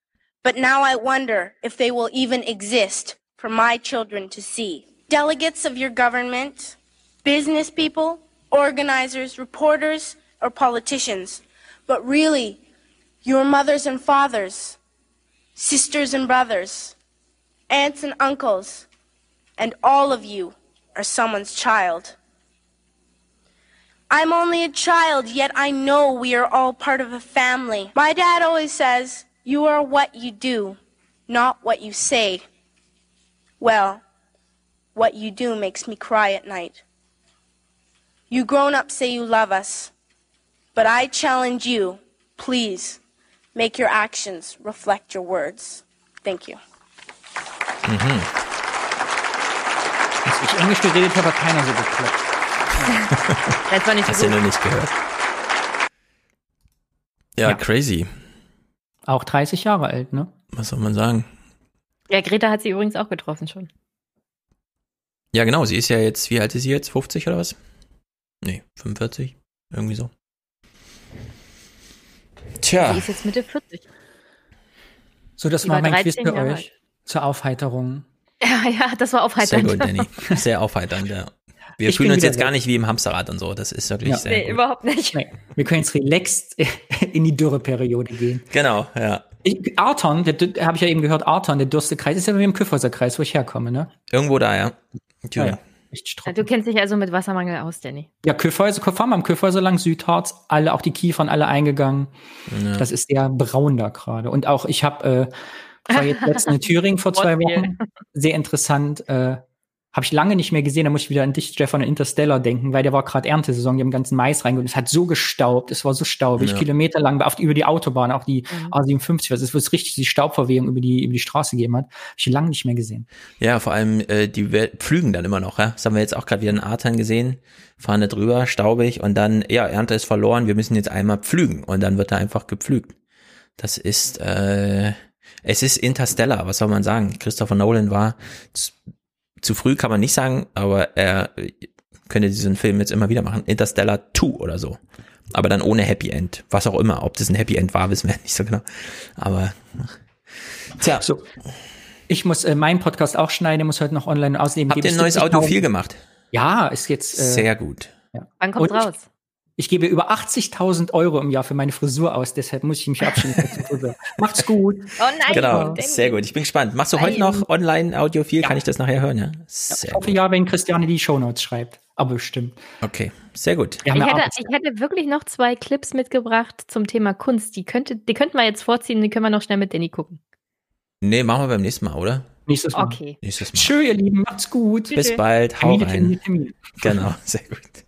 But now I wonder if they will even exist for my children to see. Delegates of your government, business people, organizers, reporters, or politicians, but really, your mothers and fathers, sisters and brothers, aunts and uncles, and all of you are someone's child. I'm only a child, yet I know we are all part of a family. My dad always says, You are what you do, not what you say. Well, what you do makes me cry at night. You grown ups say you love us, but I challenge you, please, make your actions reflect your words. Thank you. Mhm. Ich Englisch geredet habe, hat keiner so geklappt. Das war nicht Hast so du gut. noch nicht gehört? Ja, crazy. Auch 30 Jahre alt, ne? Was soll man sagen? Ja, Greta hat sie übrigens auch getroffen schon. Ja, genau, sie ist ja jetzt, wie alt ist sie jetzt? 50 oder was? Nee, 45? Irgendwie so. Tja. Sie ist jetzt Mitte 40. So, das war mein Quiz 13 für Jahre euch. Zur Aufheiterung. [laughs] Ja, ja, das war Sehr aufheiternd. gut, Danny. Sehr aufheiternd, ja. Wir Ich fühlen uns jetzt gar weg. nicht wie im Hamsterrad und so. Das ist wirklich Ja. sehr Nee, gut. überhaupt nicht. Nee, wir können jetzt relaxed [laughs] in die Dürreperiode gehen. Genau, ja. Ich, Arton, habe ich ja eben gehört, Arton, der Durstekreis, ist ja wie im Kyffhäuser Kreis, wo ich herkomme, ne? Irgendwo da, ja. Thüringen. Ja, Echt Ja, Du kennst dich also mit Wassermangel aus, Danny. Ja, Kyffhäuser, fahren wir am Kyffhäuser lang, Südharz, alle, auch die Kiefern, alle eingegangen. Ja. Das ist sehr braun da gerade. Und auch, ich habe, äh, war jetzt letztens in [laughs] Thüringen vor zwei. Wochen. Sehr interessant, äh, habe ich lange nicht mehr gesehen, da muss ich wieder an dich, Stefan, und Interstellar denken, weil der war gerade Erntesaison, die haben ganzen Mais reingeholt. Es hat so gestaubt, es war so staubig, Ja. kilometerlang, auf, über die Autobahn, auch die Mhm. A57, was ist, wo es richtig die Staubverwehung über die, über die Straße gegeben hat. Habe ich lange nicht mehr gesehen. Ja, vor allem, äh, die we- pflügen dann immer noch, ja. Das haben wir jetzt auch gerade wieder in Artern gesehen. Fahren da drüber, staubig und dann, ja, Ernte ist verloren, wir müssen jetzt einmal pflügen und dann wird da einfach gepflügt. Das ist, äh, es ist Interstellar, was soll man sagen? Christopher Nolan war zu, früh, kann man nicht sagen, aber er könnte diesen Film jetzt immer wieder machen. Interstellar 2 oder so. Aber dann ohne Happy End. Was auch immer. Ob das ein Happy End war, wissen wir [laughs] nicht so genau. Aber, tja. So. Ich muss äh, meinen Podcast auch schneiden, muss heute noch online ausleben. Habt ihr ein neues Audiophil gemacht? Ja, ist jetzt. Äh, Sehr gut. Ja. Wann kommt's Und ich- raus? Ich gebe über 80.000 Euro im Jahr für meine Frisur aus, deshalb muss ich mich Frisur. [laughs] Macht's gut. Oh nein, Genau, sehr gut. Ich bin gespannt. Machst du heute noch online Audiophil? Kann ich das nachher hören, ja? Ich Sehr hoffe gut. ja, wenn Christiane die Shownotes schreibt. Aber bestimmt. Okay, sehr gut. Ich ja hätte, ich hätte wirklich noch zwei Clips mitgebracht zum Thema Kunst. Die, könnte, die könnten wir jetzt vorziehen, die können wir noch schnell mit Danny gucken. Nee, machen wir beim nächsten Mal, oder? Nächstes Mal. Okay. Nächstes Mal. Tschö, ihr Lieben, macht's gut. Bis bald. Hau Termine, Termine, rein. Termine. Genau, [laughs] sehr gut.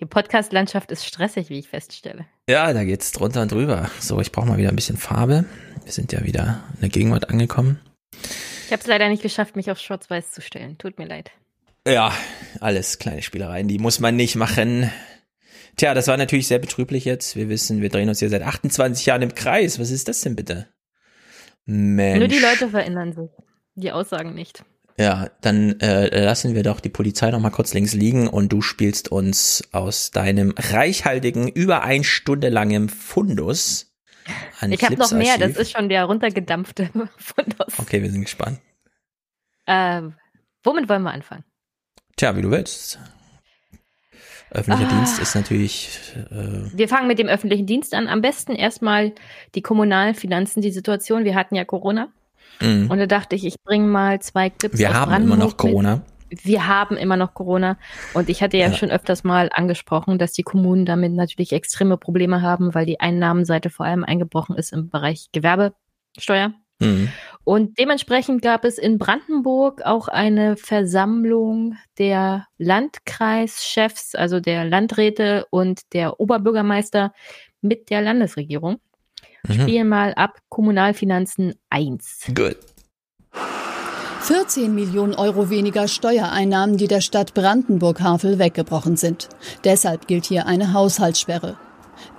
Die Podcast-Landschaft ist stressig, wie ich feststelle. Ja, da geht's drunter und drüber. So, ich brauche mal wieder ein bisschen Farbe. Wir sind ja wieder in der Gegenwart angekommen. Ich habe es leider nicht geschafft, mich auf Schwarz-Weiß zu stellen. Tut mir leid. Ja, alles kleine Spielereien, die muss man nicht machen. Tja, das war natürlich sehr betrüblich jetzt. Wir wissen, wir drehen uns hier seit 28 Jahren im Kreis. Was ist das denn bitte? Mensch. Nur die Leute verändern sich. Die Aussagen nicht. Ja, dann äh, lassen wir doch die Polizei noch mal kurz links liegen und du spielst uns aus deinem reichhaltigen, über ein Stunde langem Fundus an ich habe noch mehr, das ist schon der runtergedampfte [laughs] Fundus. Okay, wir sind gespannt. Äh, womit wollen wir anfangen? Tja, wie du willst. Öffentlicher Ah. Dienst ist natürlich äh, Wir fangen mit dem öffentlichen Dienst an. Am besten erstmal die kommunalen Finanzen, die Situation. Wir hatten ja Corona. Mh. Und da dachte ich, ich bringe mal zwei Clips wir haben Brandenburg immer noch mit. Corona. wir haben immer noch Corona. Und ich hatte ja, ja, schon öfters mal angesprochen, dass die Kommunen damit natürlich extreme Probleme haben, weil die Einnahmenseite vor allem eingebrochen ist im Bereich Gewerbesteuer. Mhm. Und dementsprechend gab es in Brandenburg auch eine Versammlung der Landkreischefs, also der Landräte und der Oberbürgermeister mit der Landesregierung. Mhm. Spielen mal ab Kommunalfinanzen 1. Gut. 14 Millionen Euro weniger Steuereinnahmen, die der Stadt Brandenburg-Havel weggebrochen sind. Deshalb gilt hier eine Haushaltssperre.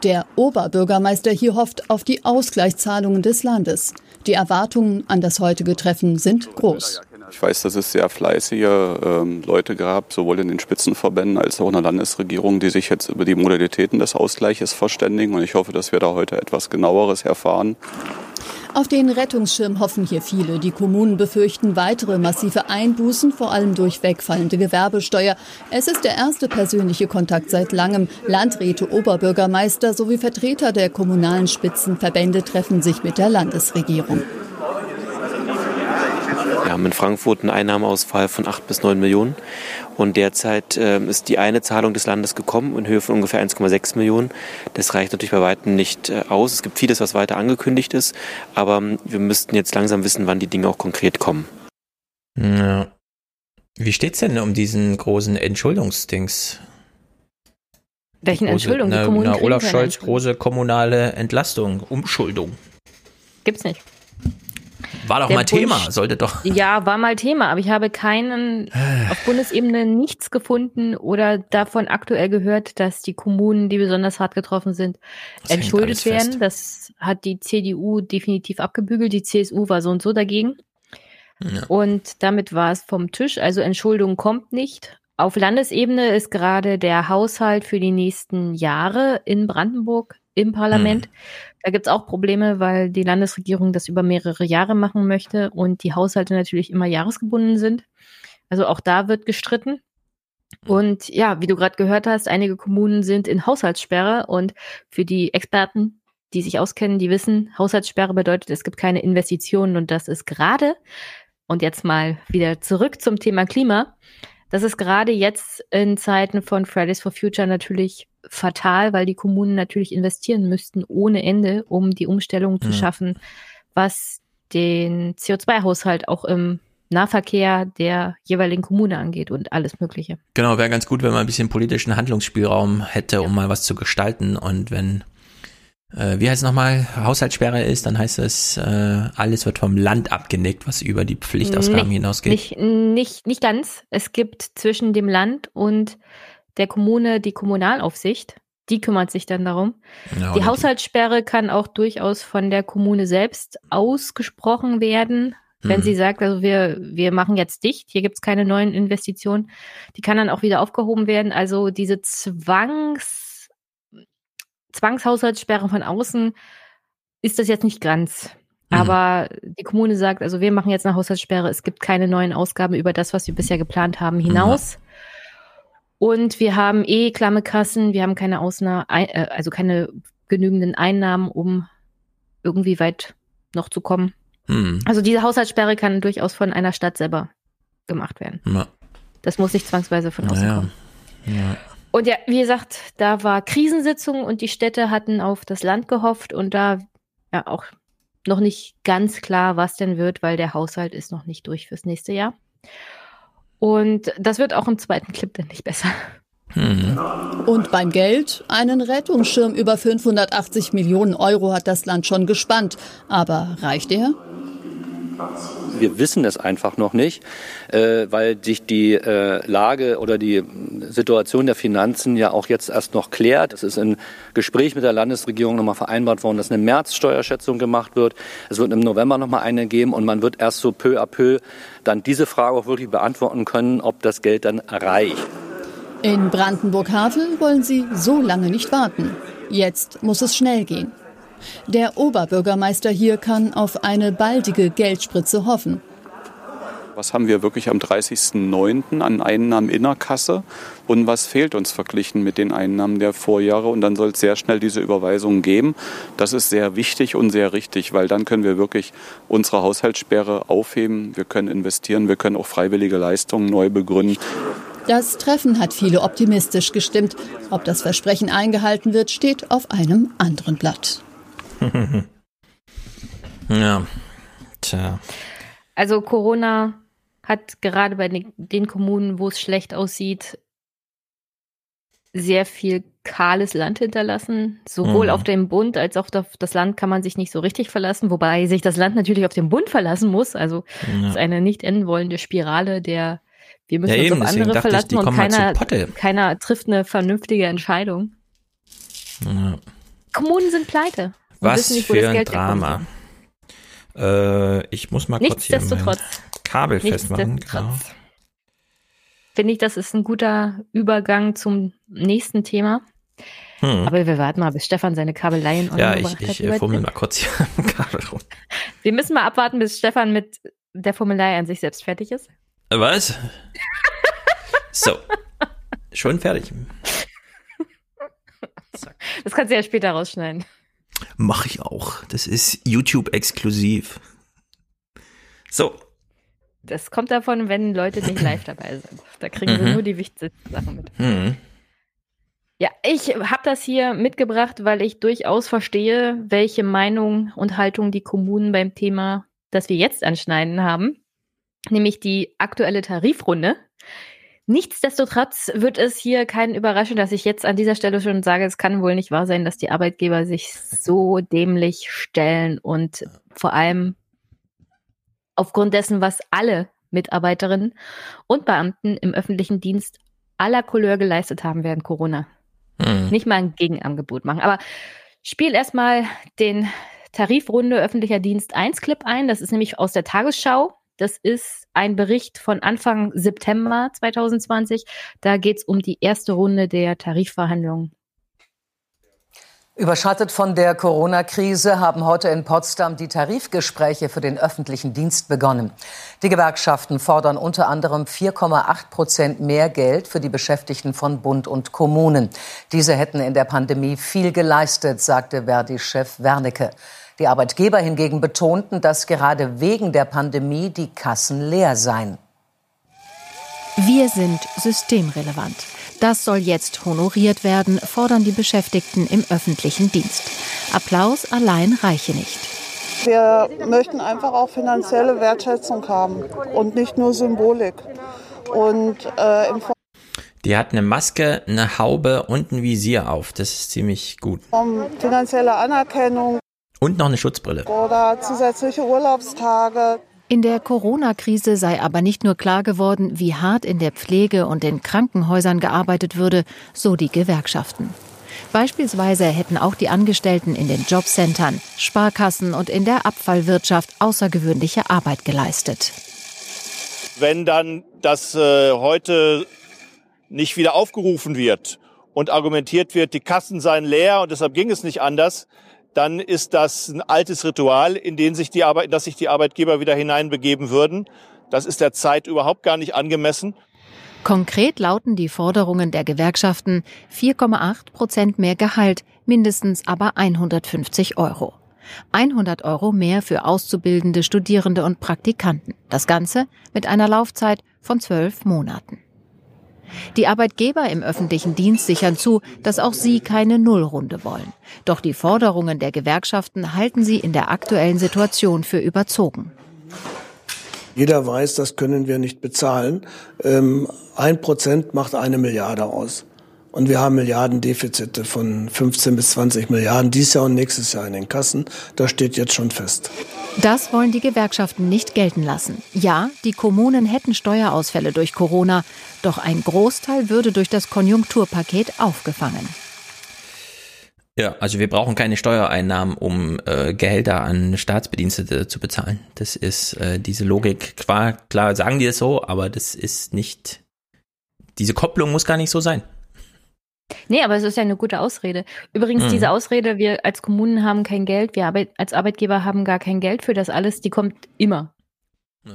Der Oberbürgermeister hier hofft auf die Ausgleichszahlungen des Landes. Die Erwartungen an das heutige Treffen sind groß. Ich weiß, dass es sehr fleißige ähm, Leute gab, sowohl in den Spitzenverbänden als auch in der Landesregierung, die sich jetzt über die Modalitäten des Ausgleiches verständigen. Und ich hoffe, dass wir da heute etwas genaueres erfahren. Auf den Rettungsschirm hoffen hier viele. Die Kommunen befürchten weitere massive Einbußen, vor allem durch wegfallende Gewerbesteuer. Es ist der erste persönliche Kontakt seit langem. Landräte, Oberbürgermeister sowie Vertreter der kommunalen Spitzenverbände treffen sich mit der Landesregierung. Wir haben in Frankfurt einen Einnahmeausfall von 8 bis 9 Millionen. Und derzeit äh, ist die eine Zahlung des Landes gekommen in Höhe von ungefähr 1,6 Millionen. Das reicht natürlich bei weitem nicht äh, aus. Es gibt vieles, was weiter angekündigt ist. Aber ähm, wir müssten jetzt langsam wissen, wann die Dinge auch konkret kommen. Ja. Wie steht's denn um diesen großen Entschuldungsdings? Welchen große, Entschuldung? Die Kommunen na, Olaf Scholz, große kommunale Entlastung, Umschuldung. Gibt's nicht. War doch mal Thema, sollte doch. Ja, war mal Thema, aber ich habe keinen auf Bundesebene nichts gefunden oder davon aktuell gehört, dass die Kommunen, die besonders hart getroffen sind, das entschuldet werden. Das hat die CDU definitiv abgebügelt. Die CSU war so und so dagegen. Ja. Und damit war es vom Tisch. Also Entschuldung kommt nicht. Auf Landesebene ist gerade der Haushalt für die nächsten Jahre in Brandenburg im Parlament. Mhm. Da gibt's auch Probleme, weil die Landesregierung das über mehrere Jahre machen möchte und die Haushalte natürlich immer jahresgebunden sind. Also auch da wird gestritten. Und ja, wie du gerade gehört hast, einige Kommunen sind in Haushaltssperre und für die Experten, die sich auskennen, die wissen, Haushaltssperre bedeutet, es gibt keine Investitionen und das ist gerade, und jetzt mal wieder zurück zum Thema Klima, das ist gerade jetzt in Zeiten von Fridays for Future natürlich fatal, weil die Kommunen natürlich investieren müssten ohne Ende, um die Umstellung zu mhm. schaffen, was den CO2-Haushalt auch im Nahverkehr der jeweiligen Kommune angeht und alles Mögliche. Genau, wäre ganz gut, wenn man ein bisschen politischen Handlungsspielraum hätte, um mal was zu gestalten. Und wenn, äh, wie heißt es nochmal, Haushaltssperre ist, dann heißt es, äh, alles wird vom Land abgenickt, was über die Pflichtausgaben nicht, hinausgeht. Nicht, nicht, nicht ganz. Es gibt zwischen dem Land und der Kommune die Kommunalaufsicht. Die kümmert sich dann darum. Ja, die Haushaltssperre kann auch durchaus von der Kommune selbst ausgesprochen werden, wenn hm. sie sagt, also wir, wir machen jetzt dicht, hier gibt's keine neuen Investitionen. Die kann dann auch wieder aufgehoben werden. Also diese Zwangs, Zwangshaushaltssperre von außen ist das jetzt nicht ganz. Mhm. Aber die Kommune sagt, also wir machen jetzt eine Haushaltssperre, es gibt keine neuen Ausgaben über das, was wir bisher geplant haben, hinaus. Mhm. Und wir haben eh klamme Kassen, wir haben keine Ausnahme, äh, also keine genügenden Einnahmen, um irgendwie weit noch zu kommen. Hm. Also diese Haushaltssperre kann durchaus von einer Stadt selber gemacht werden. Ja. Das muss nicht zwangsweise von außen naja. kommen. Ja. Und ja, wie gesagt, da war Krisensitzung und die Städte hatten auf das Land gehofft und da ja auch noch nicht ganz klar, was denn wird, weil der Haushalt ist noch nicht durch fürs nächste Jahr. Und das wird auch im zweiten Clip dann nicht besser. Mhm. Und beim Geld? Einen Rettungsschirm über 580 Millionen Euro hat das Land schon gespannt. Aber reicht er? Wir wissen es einfach noch nicht, äh, weil sich die äh, Lage oder die Situation der Finanzen ja auch jetzt erst noch klärt. Es ist im Gespräch mit der Landesregierung nochmal vereinbart worden, dass eine März-Steuerschätzung gemacht wird. Es wird im November nochmal eine geben und man wird erst so peu à peu dann diese Frage auch wirklich beantworten können, ob das Geld dann reicht. In Brandenburg-Havel wollen sie so lange nicht warten. Jetzt muss es schnell gehen. Der Oberbürgermeister hier kann auf eine baldige Geldspritze hoffen. Was haben wir wirklich am 30.09. an Einnahmen in der Kasse und was fehlt uns verglichen mit den Einnahmen der Vorjahre? Und dann soll es sehr schnell diese Überweisungen geben. Das ist sehr wichtig und sehr richtig, weil dann können wir wirklich unsere Haushaltssperre aufheben. Wir können investieren, wir können auch freiwillige Leistungen neu begründen. Das Treffen hat viele optimistisch gestimmt. Ob das Versprechen eingehalten wird, steht auf einem anderen Blatt. [laughs] ja, tja. Also Corona hat gerade bei den Kommunen, wo es schlecht aussieht, sehr viel kahles Land hinterlassen. Sowohl mhm. auf dem Bund als auch auf das Land kann man sich nicht so richtig verlassen, wobei sich das Land natürlich auf den Bund verlassen muss. Also ja. ist eine nicht enden wollende Spirale der wir müssen ja, uns eben, auf andere verlassen ich, und keiner, keiner trifft eine vernünftige Entscheidung. Ja. Kommunen sind pleite. Was nicht, für ein Drama. Äh, ich muss mal kurz hier mein Kabel festmachen. Genau. Finde ich, das ist ein guter Übergang zum nächsten Thema. Hm. Aber wir warten mal, bis Stefan seine Kabeleien Ja, ich, ich äh, fummel mal kurz hier am Kabel rum. Wir müssen mal abwarten, bis Stefan mit der Fummelei an sich selbst fertig ist. Was? so. Schon fertig. Das kannst du ja später rausschneiden. Mach ich auch. Das ist YouTube exklusiv. So. Das kommt davon, wenn Leute nicht [clears throat] live dabei sind. Da kriegen mhm. sie nur die wichtigsten Sachen mit. Mhm. Ja, ich habe das hier mitgebracht, weil ich durchaus verstehe, welche Meinung und Haltung die Kommunen beim Thema, das wir jetzt anschneiden, haben nämlich die aktuelle Tarifrunde. Nichtsdestotrotz wird es hier keinen überraschen, dass ich jetzt an dieser Stelle schon sage, es kann wohl nicht wahr sein, dass die Arbeitgeber sich [laughs] so dämlich stellen und vor allem aufgrund dessen, was alle Mitarbeiterinnen und Beamten im öffentlichen Dienst aller Couleur geleistet haben während Corona. Hm. Nicht mal ein Gegenangebot machen. Aber spiel erstmal den Tarifrunde öffentlicher Dienst 1 Clip ein. Das ist nämlich aus der Tagesschau. Das ist ein Bericht von Anfang September 2020. Da geht es um die erste Runde der Tarifverhandlungen. Überschattet von der Corona-Krise haben heute in Potsdam die Tarifgespräche für den öffentlichen Dienst begonnen. Die Gewerkschaften fordern unter anderem 4,8 Prozent mehr Geld für die Beschäftigten von Bund und Kommunen. Diese hätten in der Pandemie viel geleistet, sagte Verdi-Chef Wernicke. Die Arbeitgeber hingegen betonten, dass gerade wegen der Pandemie die Kassen leer seien. Wir sind systemrelevant. Das soll jetzt honoriert werden, fordern die Beschäftigten im öffentlichen Dienst. Applaus allein reiche nicht. Wir möchten einfach auch finanzielle Wertschätzung haben und nicht nur Symbolik. Und äh, die hat eine Maske, eine Haube und ein Visier auf. Das ist ziemlich gut. Um finanzielle Anerkennung und noch eine Schutzbrille. Oder zusätzliche Urlaubstage. In der Corona-Krise sei aber nicht nur klar geworden, wie hart in der Pflege und in Krankenhäusern gearbeitet würde, so die Gewerkschaften. Beispielsweise hätten auch die Angestellten in den Jobcentern, Sparkassen und in der Abfallwirtschaft außergewöhnliche Arbeit geleistet. Wenn dann das äh, heute nicht wieder aufgerufen wird und argumentiert wird, die Kassen seien leer und deshalb ging es nicht anders, dann ist das ein altes Ritual, in den sich die Arbeit, dass sich die Arbeitgeber wieder hineinbegeben würden. Das ist der Zeit überhaupt gar nicht angemessen. Konkret lauten die Forderungen der Gewerkschaften 4,8 Prozent mehr Gehalt, mindestens aber 150 Euro. 100 Euro mehr für Auszubildende, Studierende und Praktikanten. Das Ganze mit einer Laufzeit von zwölf Monaten. Die Arbeitgeber im öffentlichen Dienst sichern zu, dass auch sie keine Nullrunde wollen. Doch die Forderungen der Gewerkschaften halten sie in der aktuellen Situation für überzogen. Jeder weiß, das können wir nicht bezahlen. Ähm, ein Prozent macht eine Milliarde aus. Und wir haben Milliardendefizite von 15 bis 20 Milliarden dieses Jahr und nächstes Jahr in den Kassen. Das steht jetzt schon fest. Das wollen die Gewerkschaften nicht gelten lassen. Ja, die Kommunen hätten Steuerausfälle durch Corona, doch ein Großteil würde durch das Konjunkturpaket aufgefangen. Ja, also wir brauchen keine Steuereinnahmen, um äh, Gehälter an Staatsbedienstete zu bezahlen. Das ist äh, diese Logik. Klar, klar sagen die es so, aber das ist nicht. Diese Kopplung muss gar nicht so sein. Nee, aber es ist ja eine gute Ausrede. Übrigens, mhm. diese Ausrede, wir als Kommunen haben kein Geld, wir Arbeit, als Arbeitgeber haben gar kein Geld für das alles, die kommt immer.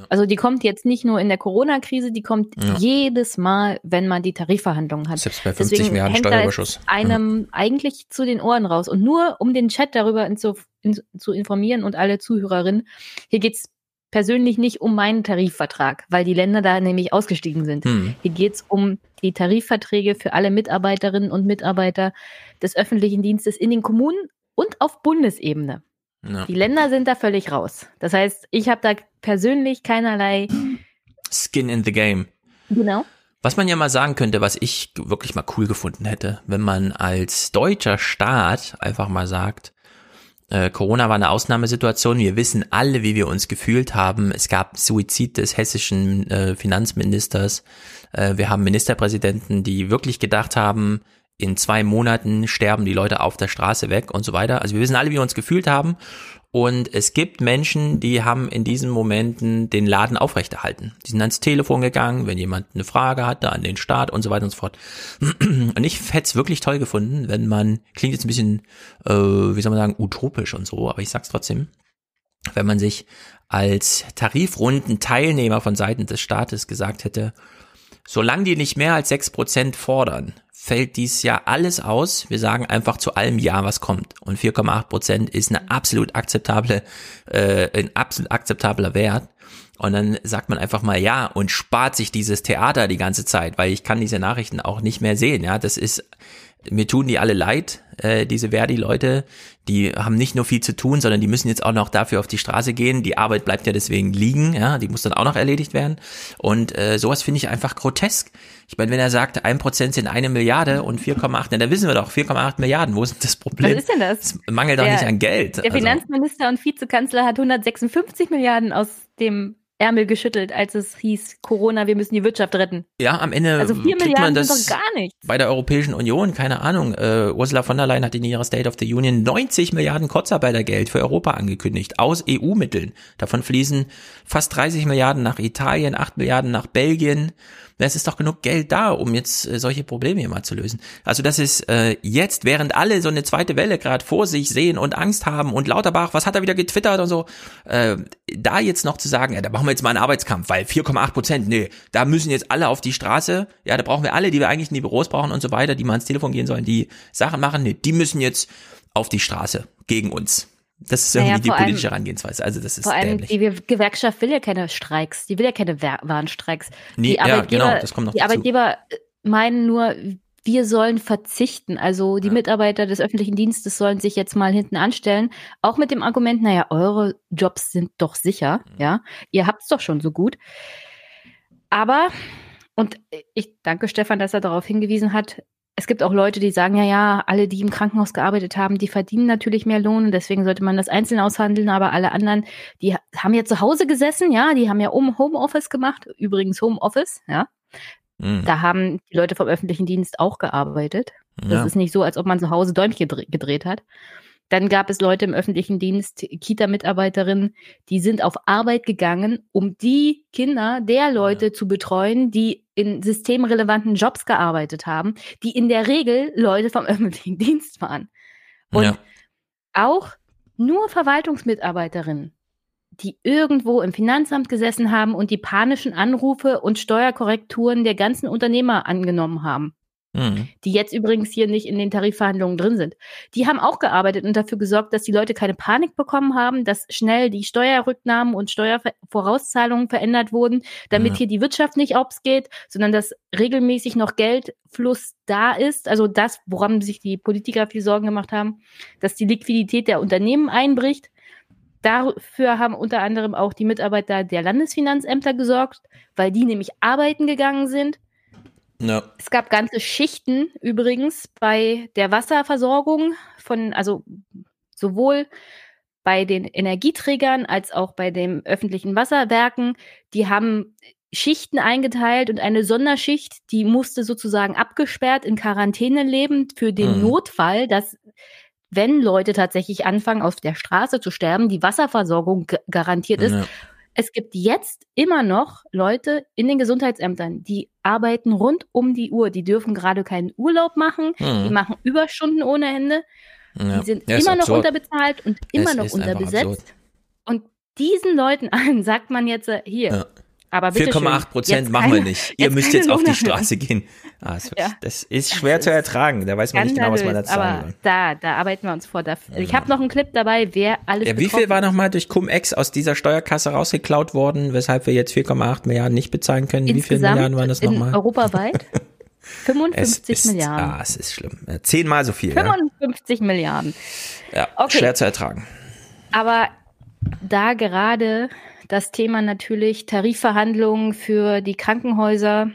Also die kommt jetzt nicht nur in der Corona-Krise, die kommt Ja. jedes Mal, wenn man die Tarifverhandlungen hat. Selbst bei 50 Deswegen Milliarden Steuerüberschuss. einem eigentlich zu den Ohren raus. Und nur um den Chat darüber in zu, in, zu informieren und alle Zuhörerinnen, hier geht's persönlich nicht um meinen Tarifvertrag, weil die Länder da nämlich ausgestiegen sind. Hm. Hier geht's um die Tarifverträge für alle Mitarbeiterinnen und Mitarbeiter des öffentlichen Dienstes in den Kommunen und auf Bundesebene. Ja. Die Länder sind da völlig raus. Das heißt, ich habe da persönlich keinerlei. Skin in the game. Genau. Was man ja mal sagen könnte, was ich wirklich mal cool gefunden hätte, wenn man als deutscher Staat einfach mal sagt, äh, Corona war eine Ausnahmesituation, wir wissen alle, wie wir uns gefühlt haben. Es gab Suizid des hessischen äh, Finanzministers. Äh, wir haben Ministerpräsidenten, die wirklich gedacht haben, in zwei Monaten sterben die Leute auf der Straße weg und so weiter. Also wir wissen alle, wie wir uns gefühlt haben. Und es gibt Menschen, die haben in diesen Momenten den Laden aufrechterhalten. Die sind ans Telefon gegangen, wenn jemand eine Frage hatte an den Staat und so weiter und so fort. [clears throat] Und ich hätte es wirklich toll gefunden, wenn man, klingt jetzt ein bisschen, äh, wie soll man sagen, utopisch und so, aber ich sag's trotzdem, wenn man sich als Tarifrunden-Teilnehmer von Seiten des Staates gesagt hätte, solange die nicht mehr als 6% fordern, fällt dies Jahr alles aus. Wir sagen einfach zu allem Ja, was kommt. Und 4,8% ist eine absolut akzeptable, äh, ein absolut akzeptabler Wert. Und dann sagt man einfach mal ja und spart sich dieses Theater die ganze Zeit, weil ich kann diese Nachrichten auch nicht mehr sehen. Ja, das ist, mir tun die alle leid, äh, diese Verdi-Leute, die haben nicht nur viel zu tun, sondern die müssen jetzt auch noch dafür auf die Straße gehen. Die Arbeit bleibt ja deswegen liegen, ja, die muss dann auch noch erledigt werden. Und äh, sowas finde ich einfach grotesk. Ich meine, wenn er sagt, ein Prozent sind eine Milliarde und 4,8, dann wissen wir doch, 4,8 Milliarden, wo ist denn das Problem? Was ist denn das? Es mangelt doch Der- nicht an Geld. Der Also- Finanzminister und Vizekanzler hat 156 Milliarden aus dem Ärmel geschüttelt, als es hieß, Corona, wir müssen die Wirtschaft retten. Ja, am Ende Also vier kriegt man Milliarden das sind doch gar nichts. bei der Europäischen Union, keine Ahnung. Äh, Ursula von der Leyen hat in ihrer State of the Union 90 Milliarden Kurzarbeitergeld für Europa angekündigt, aus EU-Mitteln. Davon fließen fast 30 Milliarden nach Italien, 8 Milliarden nach Belgien. Es ist doch genug Geld da, um jetzt äh, solche Probleme hier mal zu lösen. Also das ist äh, jetzt, während alle so eine zweite Welle gerade vor sich sehen und Angst haben und Lauterbach, was hat er wieder getwittert und so, äh, da jetzt noch zu sagen, ja, da machen wir jetzt mal einen Arbeitskampf, weil 4,8 Prozent, nee, da müssen jetzt alle auf die Straße, ja, da brauchen wir alle, die wir eigentlich in die Büros brauchen und so weiter, die mal ans Telefon gehen sollen, die Sachen machen, nee, die müssen jetzt auf die Straße gegen uns. Das ist irgendwie Naja, die vor allem- politische Herangehensweise. Also das ist Vor allem dämlich. die Gewerkschaft will ja keine Streiks, die will ja keine Warnstreiks. Nee, die ja, Arbeitgeber, genau, das kommt noch die dazu. Arbeitgeber äh, meinen nur, wir sollen verzichten. Also die Mitarbeiter des öffentlichen Dienstes sollen sich jetzt mal hinten anstellen. Auch mit dem Argument, naja, eure Jobs sind doch sicher, Mhm. ja. Ihr habt's doch schon so gut. Aber, und ich danke Stefan, dass er darauf hingewiesen hat, es gibt auch Leute, die sagen, ja, ja, alle, die im Krankenhaus gearbeitet haben, die verdienen natürlich mehr Lohn und deswegen sollte man das einzeln aushandeln, aber alle anderen, die ha- haben ja zu Hause gesessen, ja, die haben ja um Homeoffice gemacht, übrigens Homeoffice, ja. Mhm. Da haben die Leute vom öffentlichen Dienst auch gearbeitet. Das Ja. ist nicht so, als ob man zu Hause Däumchen gedre- gedreht hat. Dann gab es Leute im öffentlichen Dienst, Kita-Mitarbeiterinnen, die sind auf Arbeit gegangen, um die Kinder der Leute zu betreuen, die in systemrelevanten Jobs gearbeitet haben, die in der Regel Leute vom [laughs] öffentlichen Dienst waren. Und Ja. auch nur Verwaltungsmitarbeiterinnen, die irgendwo im Finanzamt gesessen haben und die panischen Anrufe und Steuerkorrekturen der ganzen Unternehmer angenommen haben Mhm. die jetzt übrigens hier nicht in den Tarifverhandlungen drin sind. Die haben auch gearbeitet und dafür gesorgt, dass die Leute keine Panik bekommen haben, dass schnell die Steuerrücknahmen und Steuervorauszahlungen verändert wurden, damit Ja. hier die Wirtschaft nicht obs geht, sondern dass regelmäßig noch Geldfluss da ist. Also das, woran sich die Politiker viel Sorgen gemacht haben, dass die Liquidität der Unternehmen einbricht. Dafür haben unter anderem auch die Mitarbeiter der Landesfinanzämter gesorgt, weil die nämlich arbeiten gegangen sind. Ja. Es gab ganze Schichten übrigens bei der Wasserversorgung von, also sowohl bei den Energieträgern als auch bei den öffentlichen Wasserwerken. Die haben Schichten eingeteilt und eine Sonderschicht, die musste sozusagen abgesperrt in Quarantäne leben für den Mhm. Notfall, dass wenn Leute tatsächlich anfangen, auf der Straße zu sterben, die Wasserversorgung garantiert ist. Ja. Es gibt jetzt immer noch Leute in den Gesundheitsämtern, die arbeiten rund um die Uhr. Die dürfen gerade keinen Urlaub machen. Mhm. Die machen Überstunden ohne Ende. Ja. Die sind Ja, immer noch absurd. unterbezahlt und immer Es noch unterbesetzt. Und diesen Leuten an [laughs] sagt man jetzt äh, hier. Ja. Aber 4,8 Prozent machen wir nicht. [laughs] Ihr müsst jetzt auf die Straße gehen. Ah, das, ja. das, ist schwer das zu ertragen. Da weiß man nicht genau, was man dazu sagen soll. Da, da arbeiten wir uns vor. Ich habe noch einen Clip dabei, wer alles. Ja, wie viel war nochmal durch Cum-Ex aus dieser Steuerkasse rausgeklaut worden, weshalb wir jetzt 4,8 Milliarden nicht bezahlen können? Insgesamt wie viele Milliarden waren das nochmal? Europaweit? [laughs] 55 es ist, Milliarden. Ah, es ist schlimm. Zehnmal so viel. 55 ja. Milliarden. Ja, okay. schwer zu ertragen. Aber da gerade das Thema natürlich Tarifverhandlungen für die Krankenhäuser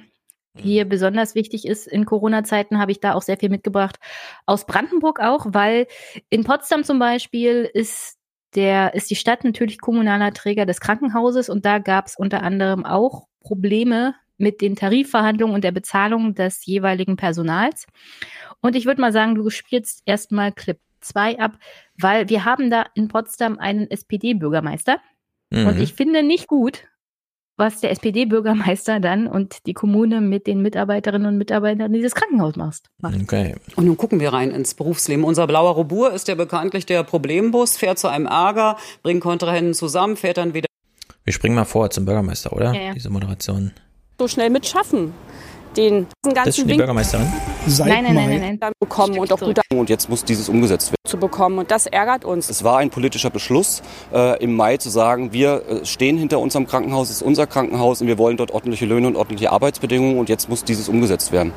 hier besonders wichtig ist in Corona-Zeiten, habe ich da auch sehr viel mitgebracht. Aus Brandenburg auch, weil in Potsdam zum Beispiel ist der, ist die Stadt natürlich kommunaler Träger des Krankenhauses und da gab es unter anderem auch Probleme mit den Tarifverhandlungen und der Bezahlung des jeweiligen Personals. Und ich würde mal sagen, du spielst erstmal Clip 2 ab, weil wir haben da in Potsdam einen SPD-Bürgermeister. Mhm. Und ich finde nicht gut, was der SPD-Bürgermeister dann und die Kommune mit den Mitarbeiterinnen und Mitarbeitern dieses Krankenhaus macht. Okay. Und nun gucken wir rein ins Berufsleben. Unser blauer Robur ist ja bekanntlich der Problembus, fährt zu einem Ärger, bringt Kontrahenten zusammen, fährt dann wieder. Wir springen mal vor zum Bürgermeister, oder? Ja, ja. Diese Moderation. So schnell mit schaffen den ganzen das ist schon die Bürgermeisterin? Seit nein, nein, nein, nein, nein. bekommen und auch gute und jetzt muss dieses umgesetzt werden. Zu bekommen und das ärgert uns. Es war ein politischer Beschluss äh, im Mai zu sagen, wir äh, stehen hinter unserem Krankenhaus, es ist unser Krankenhaus und wir wollen dort ordentliche Löhne und ordentliche Arbeitsbedingungen und jetzt muss dieses umgesetzt werden.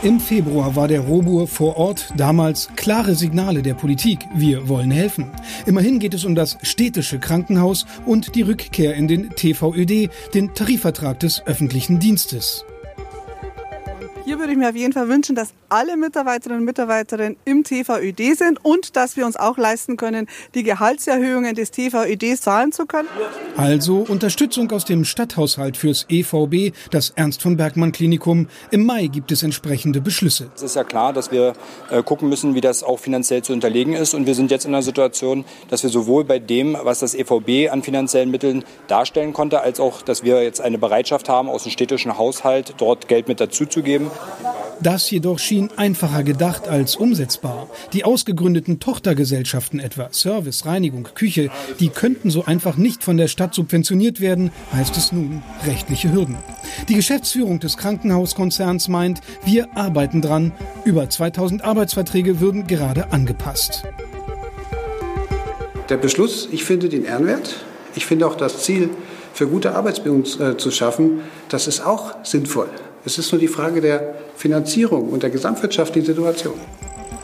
Im Februar war der Robur vor Ort damals klare Signale der Politik. Wir wollen helfen. Immerhin geht es um das städtische Krankenhaus und die Rückkehr in den TVÖD, den Tarifvertrag des öffentlichen Dienstes. Hier würde ich mir auf jeden Fall wünschen, dass alle Mitarbeiterinnen und Mitarbeiter im TVÖD sind und dass wir uns auch leisten können, die Gehaltserhöhungen des TVÖD zahlen zu können. Also Unterstützung aus dem Stadthaushalt fürs EVB, das Ernst von Bergmann Klinikum. Im Mai gibt es entsprechende Beschlüsse. Es ist ja klar, dass wir äh, gucken müssen, wie das auch finanziell zu unterlegen ist. Und wir sind jetzt in einer Situation, dass wir sowohl bei dem, was das EVB an finanziellen Mitteln darstellen konnte, als auch, dass wir jetzt eine Bereitschaft haben, aus dem städtischen Haushalt dort Geld mit dazuzugeben. Das jedoch schien einfacher gedacht als umsetzbar. Die ausgegründeten Tochtergesellschaften etwa, Service, Reinigung, Küche, die könnten so einfach nicht von der Stadt subventioniert werden, heißt es nun, rechtliche Hürden. Die Geschäftsführung des Krankenhauskonzerns meint, wir arbeiten dran. Über 2000 Arbeitsverträge würden gerade angepasst. Der Beschluss, ich finde den ehrenwert. Ich finde auch das Ziel, für gute Arbeitsbedingungen äh, zu schaffen, das ist auch sinnvoll. Es ist nur die Frage der Finanzierung und der gesamtwirtschaftlichen Situation.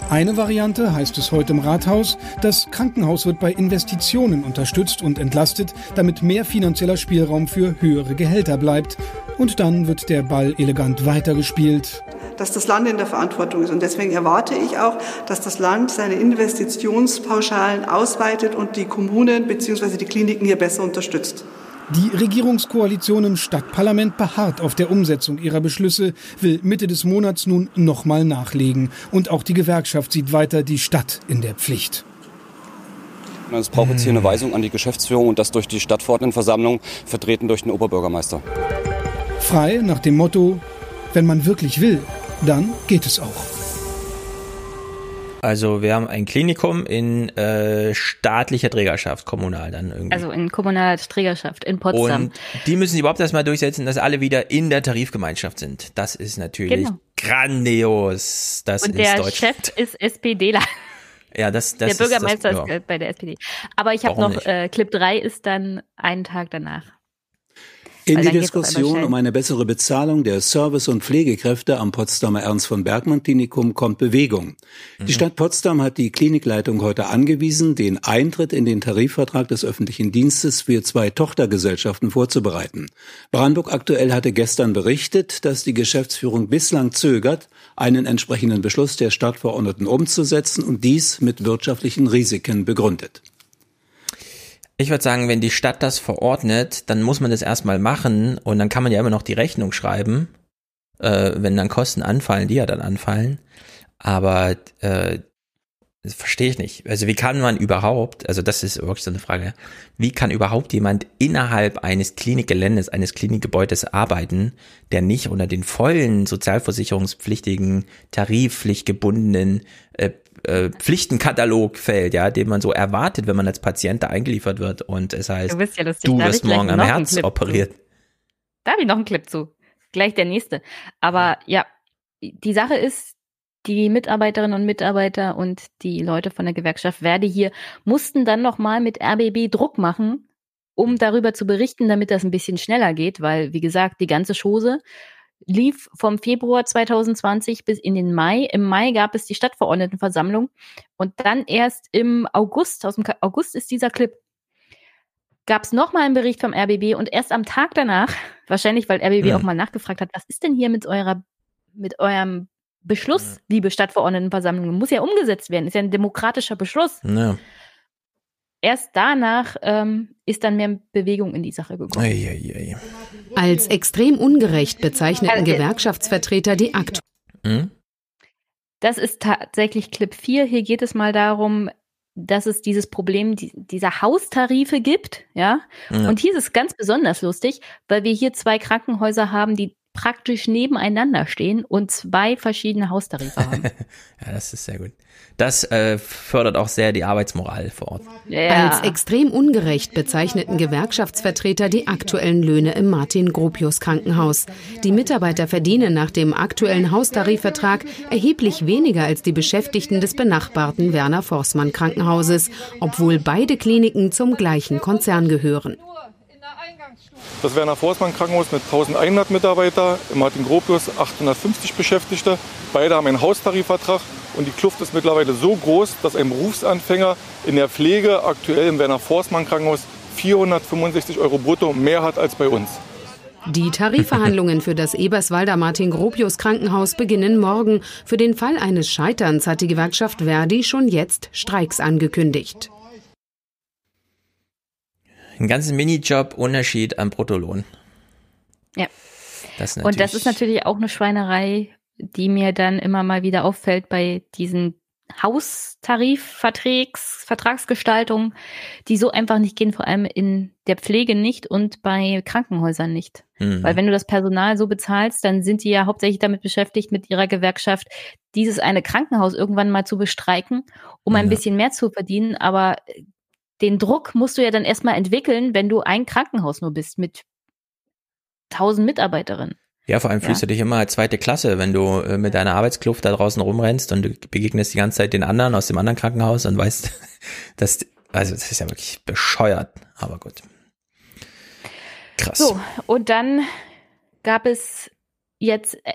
Eine Variante, heißt es heute im Rathaus, das Krankenhaus wird bei Investitionen unterstützt und entlastet, damit mehr finanzieller Spielraum für höhere Gehälter bleibt. Und dann wird der Ball elegant weitergespielt. Dass das Land in der Verantwortung ist. Und deswegen erwarte ich auch, dass das Land seine Investitionspauschalen ausweitet und die Kommunen bzw. die Kliniken hier besser unterstützt. Die Regierungskoalition im Stadtparlament beharrt auf der Umsetzung ihrer Beschlüsse, will Mitte des Monats nun nochmal nachlegen. Und auch die Gewerkschaft sieht weiter die Stadt in der Pflicht. Es braucht jetzt hier eine Weisung an die Geschäftsführung und das durch die Stadtverordnetenversammlung, vertreten durch den Oberbürgermeister. Frei nach dem Motto, wenn man wirklich will, dann geht es auch. Also wir haben ein Klinikum in äh, staatlicher Trägerschaft, kommunal dann irgendwie. Also in kommunaler Trägerschaft in Potsdam. Und die müssen überhaupt erstmal durchsetzen, dass alle wieder in der Tarifgemeinschaft sind. Das ist natürlich genau. grandios. Das Und der Chef ist SPDler. Ja, das, das Der Bürgermeister ist, das, ja. ist bei der SPD. Aber ich habe noch, äh, Clip 3 ist dann einen Tag danach. In die Diskussion um eine bessere Bezahlung der Service- und Pflegekräfte am Potsdamer Ernst von Bergmann Klinikum kommt Bewegung. Mhm. Die Stadt Potsdam hat die Klinikleitung heute angewiesen, den Eintritt in den Tarifvertrag des öffentlichen Dienstes für zwei Tochtergesellschaften vorzubereiten. Brandenburg aktuell hatte gestern berichtet, dass die Geschäftsführung bislang zögert, einen entsprechenden Beschluss der Stadtverordneten umzusetzen und dies mit wirtschaftlichen Risiken begründet. Ich würde sagen, wenn die Stadt das verordnet, dann muss man das erstmal machen und dann kann man ja immer noch die Rechnung schreiben, äh, wenn dann Kosten anfallen, die ja dann anfallen. Aber äh, verstehe ich nicht. Also wie kann man überhaupt, also das ist wirklich so eine Frage, wie kann überhaupt jemand innerhalb eines Klinikgeländes, eines Klinikgebäudes arbeiten, der nicht unter den vollen sozialversicherungspflichtigen, tarifflich gebundenen äh, Arbeitspflichtenkatalog fällt, ja, den man so erwartet, wenn man als Patient da eingeliefert wird und es heißt, du, ja du wirst morgen am Herz operiert. Da habe ich noch einen Clip zu. Gleich der nächste. Aber ja, die Sache ist, die Mitarbeiterinnen und Mitarbeiter und die Leute von der Gewerkschaft Verdi hier mussten dann nochmal mit RBB Druck machen, um darüber zu berichten, damit das ein bisschen schneller geht, weil, wie gesagt, die ganze Chose lief vom Februar 2020 bis in den Mai. Im Mai gab es die Stadtverordnetenversammlung und dann erst im August, aus dem August ist dieser Clip, gab es nochmal einen Bericht vom RBB und erst am Tag danach, [laughs] wahrscheinlich weil RBB mhm. auch mal nachgefragt hat, was ist denn hier mit eurer, mit eurem Beschluss, liebe Stadtverordnetenversammlung, muss ja umgesetzt werden, ist ja ein demokratischer Beschluss. Ja. Erst danach ähm, ist dann mehr Bewegung in die Sache gekommen. Ei, ei, ei. Als extrem ungerecht bezeichneten also, Gewerkschaftsvertreter die Akt. Hm? Das ist tatsächlich Clip 4. Hier geht es mal darum, dass es dieses Problem dieser Haustarife gibt, ja? ja. Und hier ist es ganz besonders lustig, weil wir hier zwei Krankenhäuser haben, die praktisch nebeneinander stehen und zwei verschiedene Haustarife haben. [laughs] ja, das ist sehr gut. Das äh, fördert auch sehr die Arbeitsmoral vor Ort. Ja. Als extrem ungerecht bezeichneten Gewerkschaftsvertreter die aktuellen Löhne im Martin Gropius Krankenhaus. Die Mitarbeiter verdienen nach dem aktuellen Haustarifvertrag erheblich weniger als die Beschäftigten des benachbarten Werner Forssmann Krankenhauses, obwohl beide Kliniken zum gleichen Konzern gehören. Das Werner Forstmann Krankenhaus mit 1100 Mitarbeiter, im Martin Gropius 850 Beschäftigte. Beide haben einen Haustarifvertrag und die Kluft ist mittlerweile so groß, dass ein Berufsanfänger in der Pflege aktuell im Werner Forstmann Krankenhaus 465 Euro brutto mehr hat als bei uns. Die Tarifverhandlungen für das Eberswalder Martin Gropius Krankenhaus beginnen morgen. Für den Fall eines Scheiterns hat die Gewerkschaft Verdi schon jetzt Streiks angekündigt ein ganzes Minijob-Unterschied am Bruttolohn. Ja. Das und das ist natürlich auch eine Schweinerei, die mir dann immer mal wieder auffällt bei diesen Haustarifvertrags, Vertragsgestaltungen, die so einfach nicht gehen, vor allem in der Pflege nicht und bei Krankenhäusern nicht. Mhm. Weil wenn du das Personal so bezahlst, dann sind die ja hauptsächlich damit beschäftigt, mit ihrer Gewerkschaft dieses eine Krankenhaus irgendwann mal zu bestreiken, um ein bisschen mehr zu verdienen. Aber den Druck musst du ja dann erstmal entwickeln, wenn du ein Krankenhaus nur bist mit tausend Mitarbeiterinnen. Ja, vor allem fühlst ja. du dich immer als zweite Klasse, wenn du äh, mit deiner Arbeitskluft da draußen rumrennst und du begegnest die ganze Zeit den anderen aus dem anderen Krankenhaus und weißt, [laughs] dass, also das ist ja wirklich bescheuert, aber gut. Krass. So, und dann gab es jetzt äh,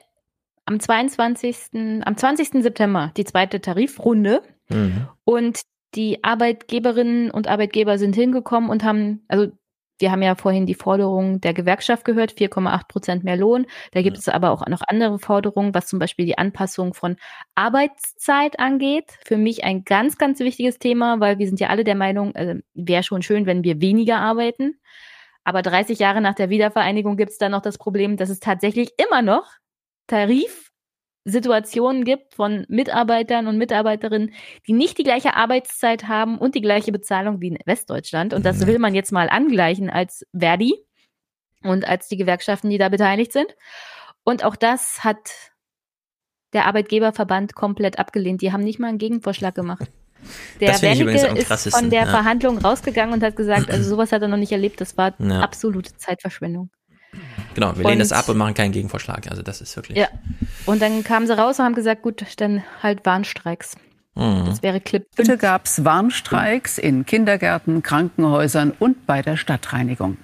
am 22., am 20. September die zweite Tarifrunde. Mhm. Und die Arbeitgeberinnen und Arbeitgeber sind hingekommen und haben, also wir haben ja vorhin die Forderung der Gewerkschaft gehört, 4,8 Prozent mehr Lohn. Da gibt ja. es aber auch noch andere Forderungen, was zum Beispiel die Anpassung von Arbeitszeit angeht. Für mich ein ganz, ganz wichtiges Thema, weil wir sind ja alle der Meinung, äh, wäre schon schön, wenn wir weniger arbeiten. Aber 30 Jahre nach der Wiedervereinigung gibt es da noch das Problem, dass es tatsächlich immer noch Tarif Situationen gibt von Mitarbeitern und Mitarbeiterinnen, die nicht die gleiche Arbeitszeit haben und die gleiche Bezahlung wie in Westdeutschland. Und das will man jetzt mal angleichen als Verdi und als die Gewerkschaften, die da beteiligt sind. Und auch das hat der Arbeitgeberverband komplett abgelehnt. Die haben nicht mal einen Gegenvorschlag gemacht. [laughs] Der Wernicke ist von der ja. Verhandlung rausgegangen und hat gesagt, also sowas hat er noch nicht erlebt, das war ja. absolute Zeitverschwendung. Genau, wir und, lehnen das ab und machen keinen Gegenvorschlag. Also das ist wirklich. Ja. Und dann kamen sie raus und haben gesagt, gut, dann halt Warnstreiks. Mhm. Das wäre Clip 5. Heute gab es Warnstreiks in Kindergärten, Krankenhäusern und bei der Stadtreinigung.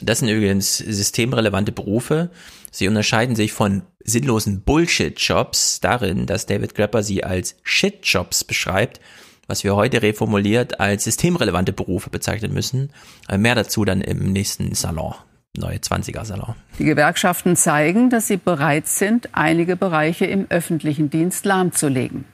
Das sind übrigens systemrelevante Berufe. Sie unterscheiden sich von sinnlosen Bullshit-Jobs darin, dass David Grapper sie als Shit-Jobs beschreibt, was wir heute reformuliert als systemrelevante Berufe bezeichnen müssen. Mehr dazu dann im nächsten Salon neue 20er-Salon. Die Gewerkschaften zeigen, dass sie bereit sind, einige Bereiche im öffentlichen Dienst lahmzulegen.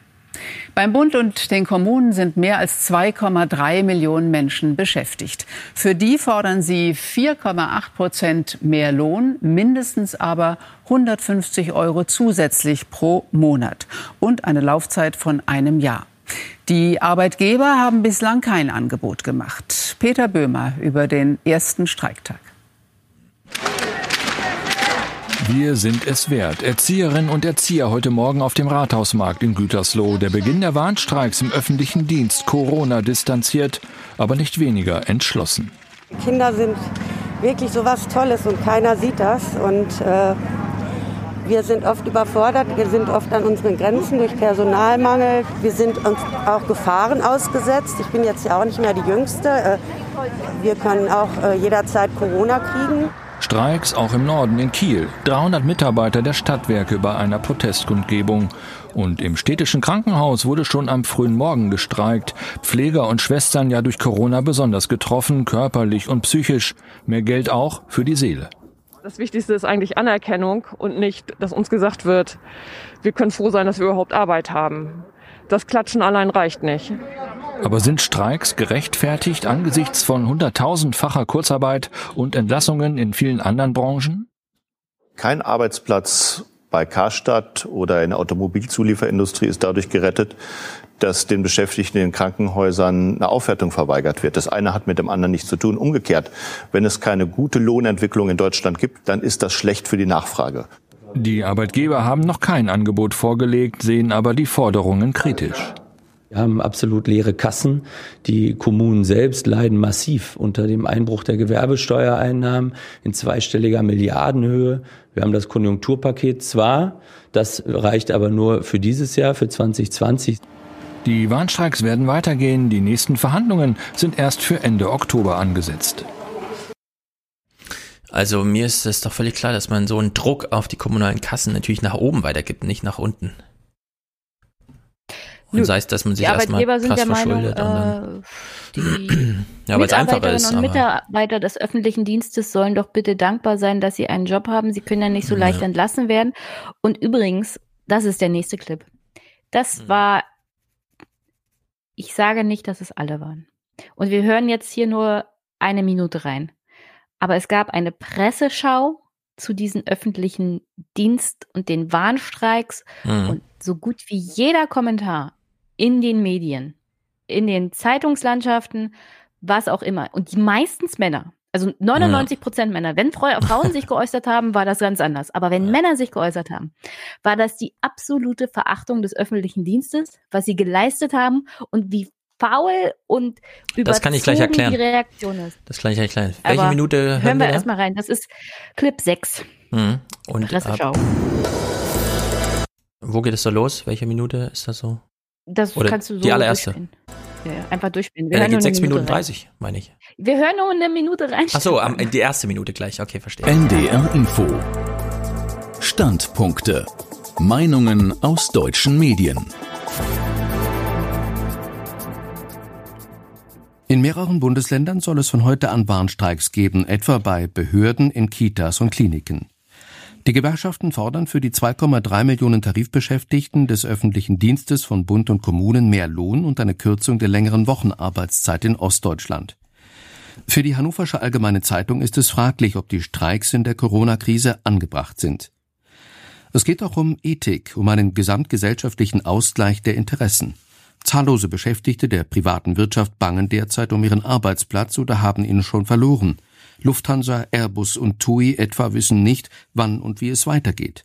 Beim Bund und den Kommunen sind mehr als 2,3 Millionen Menschen beschäftigt. Für die fordern sie 4,8 Prozent mehr Lohn, mindestens aber 150 Euro zusätzlich pro Monat und eine Laufzeit von einem Jahr. Die Arbeitgeber haben bislang kein Angebot gemacht. Peter Böhmer über den ersten Streiktag. Wir sind es wert. Erzieherinnen und Erzieher heute Morgen auf dem Rathausmarkt in Gütersloh. Der Beginn der Warnstreiks im öffentlichen Dienst. Corona distanziert, aber nicht weniger entschlossen. Kinder sind wirklich so was Tolles und keiner sieht das. Und äh, wir sind oft überfordert, wir sind oft an unseren Grenzen durch Personalmangel. Wir sind uns auch Gefahren ausgesetzt. Ich bin jetzt ja auch nicht mehr die Jüngste. Äh, wir können auch äh, jederzeit Corona kriegen. Streiks auch im Norden in Kiel. 300 Mitarbeiter der Stadtwerke bei einer Protestkundgebung. Und im städtischen Krankenhaus wurde schon am frühen Morgen gestreikt. Pfleger und Schwestern ja durch Corona besonders getroffen, körperlich und psychisch. Mehr Geld auch für die Seele. Das Wichtigste ist eigentlich Anerkennung und nicht, dass uns gesagt wird, wir können froh sein, dass wir überhaupt Arbeit haben. Das Klatschen allein reicht nicht. Aber sind Streiks gerechtfertigt angesichts von hunderttausendfacher Kurzarbeit und Entlassungen in vielen anderen Branchen? Kein Arbeitsplatz bei Karstadt oder in der Automobilzulieferindustrie ist dadurch gerettet, dass den Beschäftigten in den Krankenhäusern eine Aufwertung verweigert wird. Das eine hat mit dem anderen nichts zu tun. Umgekehrt, wenn es keine gute Lohnentwicklung in Deutschland gibt, dann ist das schlecht für die Nachfrage. Die Arbeitgeber haben noch kein Angebot vorgelegt, sehen aber die Forderungen kritisch. Wir haben absolut leere Kassen. Die Kommunen selbst leiden massiv unter dem Einbruch der Gewerbesteuereinnahmen in zweistelliger Milliardenhöhe. Wir haben das Konjunkturpaket zwar, das reicht aber nur für dieses Jahr, für 2020. Die Warnstreiks werden weitergehen. Die nächsten Verhandlungen sind erst für Ende Oktober angesetzt. Also mir ist es doch völlig klar, dass man so einen Druck auf die kommunalen Kassen natürlich nach oben weitergibt, nicht nach unten. Und sei es, dass man sich erstmal krass verschuldet. Meinung, äh, die [clears throat] ja, Mitarbeiterinnen ist, und Mitarbeiter des öffentlichen Dienstes sollen doch bitte dankbar sein, dass sie einen Job haben. Sie können ja nicht so leicht ja. entlassen werden. Und übrigens, das ist der nächste Clip. Das mhm. war ich sage nicht, dass es alle waren. Und wir hören jetzt hier nur eine Minute rein. Aber es gab eine Presseschau zu diesen öffentlichen Dienst- und den Warnstreiks mhm. und so gut wie jeder Kommentar in den Medien, in den Zeitungslandschaften, was auch immer. Und die meistens Männer, also 99 Prozent Männer. Wenn Frauen sich [laughs] geäußert haben, war das ganz anders. Aber wenn Männer sich geäußert haben, war das die absolute Verachtung des öffentlichen Dienstes, was sie geleistet haben und wie faul und überzogen das kann ich gleich erklären. die Reaktion ist. Das kann ich erklären. Welche Aber Minute hören, hören wir, wir erstmal rein. Das ist Clip 6. Mhm. Und ab, wo geht es da los? Welche Minute ist das so? Das Oder kannst du so die allererste. Durchspielen. Ja, einfach durchspielen. Wir ja, da geht 6 Minuten 30, meine ich. Wir hören nur eine Minute rein. Ach so, die erste Minute gleich. Okay, verstehe. NDR Info. Standpunkte. Meinungen aus deutschen Medien. In mehreren Bundesländern soll es von heute an Warnstreiks geben, etwa bei Behörden, in Kitas und Kliniken. Die Gewerkschaften fordern für die 2,3 Millionen Tarifbeschäftigten des öffentlichen Dienstes von Bund und Kommunen mehr Lohn und eine Kürzung der längeren Wochenarbeitszeit in Ostdeutschland. Für die Hannoversche Allgemeine Zeitung ist es fraglich, ob die Streiks in der Corona-Krise angebracht sind. Es geht auch um Ethik, um einen gesamtgesellschaftlichen Ausgleich der Interessen. Zahllose Beschäftigte der privaten Wirtschaft bangen derzeit um ihren Arbeitsplatz oder haben ihn schon verloren. Lufthansa, Airbus und TUI etwa wissen nicht, wann und wie es weitergeht.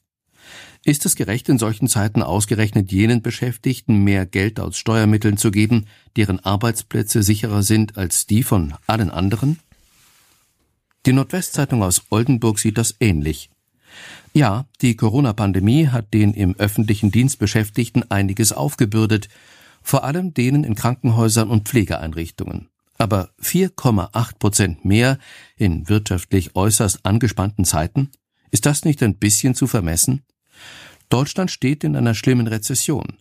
Ist es gerecht, in solchen Zeiten ausgerechnet jenen Beschäftigten mehr Geld aus Steuermitteln zu geben, deren Arbeitsplätze sicherer sind als die von allen anderen? Die Nordwestzeitung aus Oldenburg sieht das ähnlich. Ja, die Corona-Pandemie hat den im öffentlichen Dienst Beschäftigten einiges aufgebürdet, vor allem denen in Krankenhäusern und Pflegeeinrichtungen. Aber 4,8 Prozent mehr in wirtschaftlich äußerst angespannten Zeiten? Ist das nicht ein bisschen zu vermessen? Deutschland steht in einer schlimmen Rezession.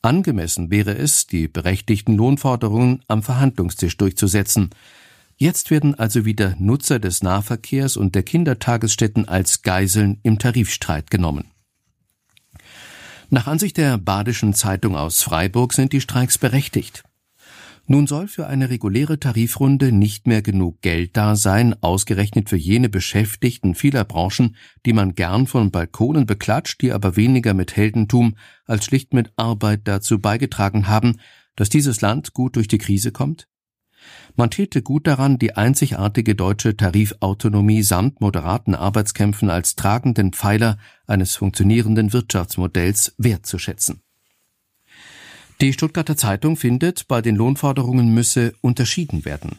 Angemessen wäre es, die berechtigten Lohnforderungen am Verhandlungstisch durchzusetzen. Jetzt werden also wieder Nutzer des Nahverkehrs und der Kindertagesstätten als Geiseln im Tarifstreit genommen. Nach Ansicht der Badischen Zeitung aus Freiburg sind die Streiks berechtigt. Nun soll für eine reguläre Tarifrunde nicht mehr genug Geld da sein, ausgerechnet für jene Beschäftigten vieler Branchen, die man gern von Balkonen beklatscht, die aber weniger mit Heldentum als schlicht mit Arbeit dazu beigetragen haben, dass dieses Land gut durch die Krise kommt? Man täte gut daran, die einzigartige deutsche Tarifautonomie samt moderaten Arbeitskämpfen als tragenden Pfeiler eines funktionierenden Wirtschaftsmodells wertzuschätzen. Die Stuttgarter Zeitung findet, bei den Lohnforderungen müsse unterschieden werden.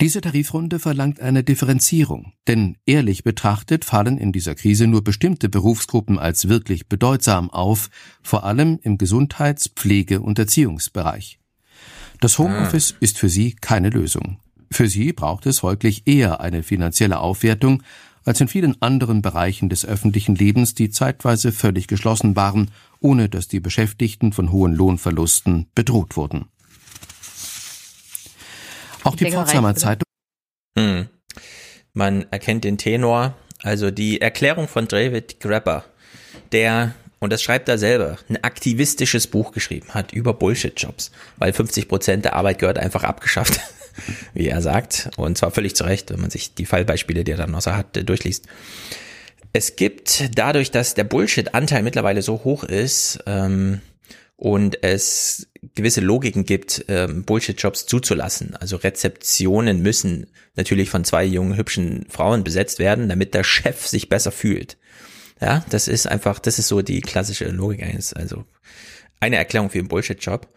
Diese Tarifrunde verlangt eine Differenzierung, denn ehrlich betrachtet fallen in dieser Krise nur bestimmte Berufsgruppen als wirklich bedeutsam auf, vor allem im Gesundheits-, Pflege- und Erziehungsbereich. Das Homeoffice ist für sie keine Lösung. Für sie braucht es folglich eher eine finanzielle Aufwertung als in vielen anderen Bereichen des öffentlichen Lebens, die zeitweise völlig geschlossen waren, ohne dass die Beschäftigten von hohen Lohnverlusten bedroht wurden. Auch die Pforzheimer Zeitung. Hm. Man erkennt den Tenor, also die Erklärung von David Grabber, der, und das schreibt er selber, ein aktivistisches Buch geschrieben hat über Bullshit-Jobs, weil 50 Prozent der Arbeit gehört einfach abgeschafft, [laughs] wie er sagt. Und zwar völlig zu Recht, wenn man sich die Fallbeispiele, die er dann noch so hat, durchliest. Es gibt dadurch, dass der Bullshit-Anteil mittlerweile so hoch ist, ähm, und es gewisse Logiken gibt, ähm, Bullshit-Jobs zuzulassen. Also Rezeptionen müssen natürlich von zwei jungen, hübschen Frauen besetzt werden, damit der Chef sich besser fühlt. Ja, das ist einfach, das ist so die klassische Logik eines, also eine Erklärung für einen Bullshit-Job.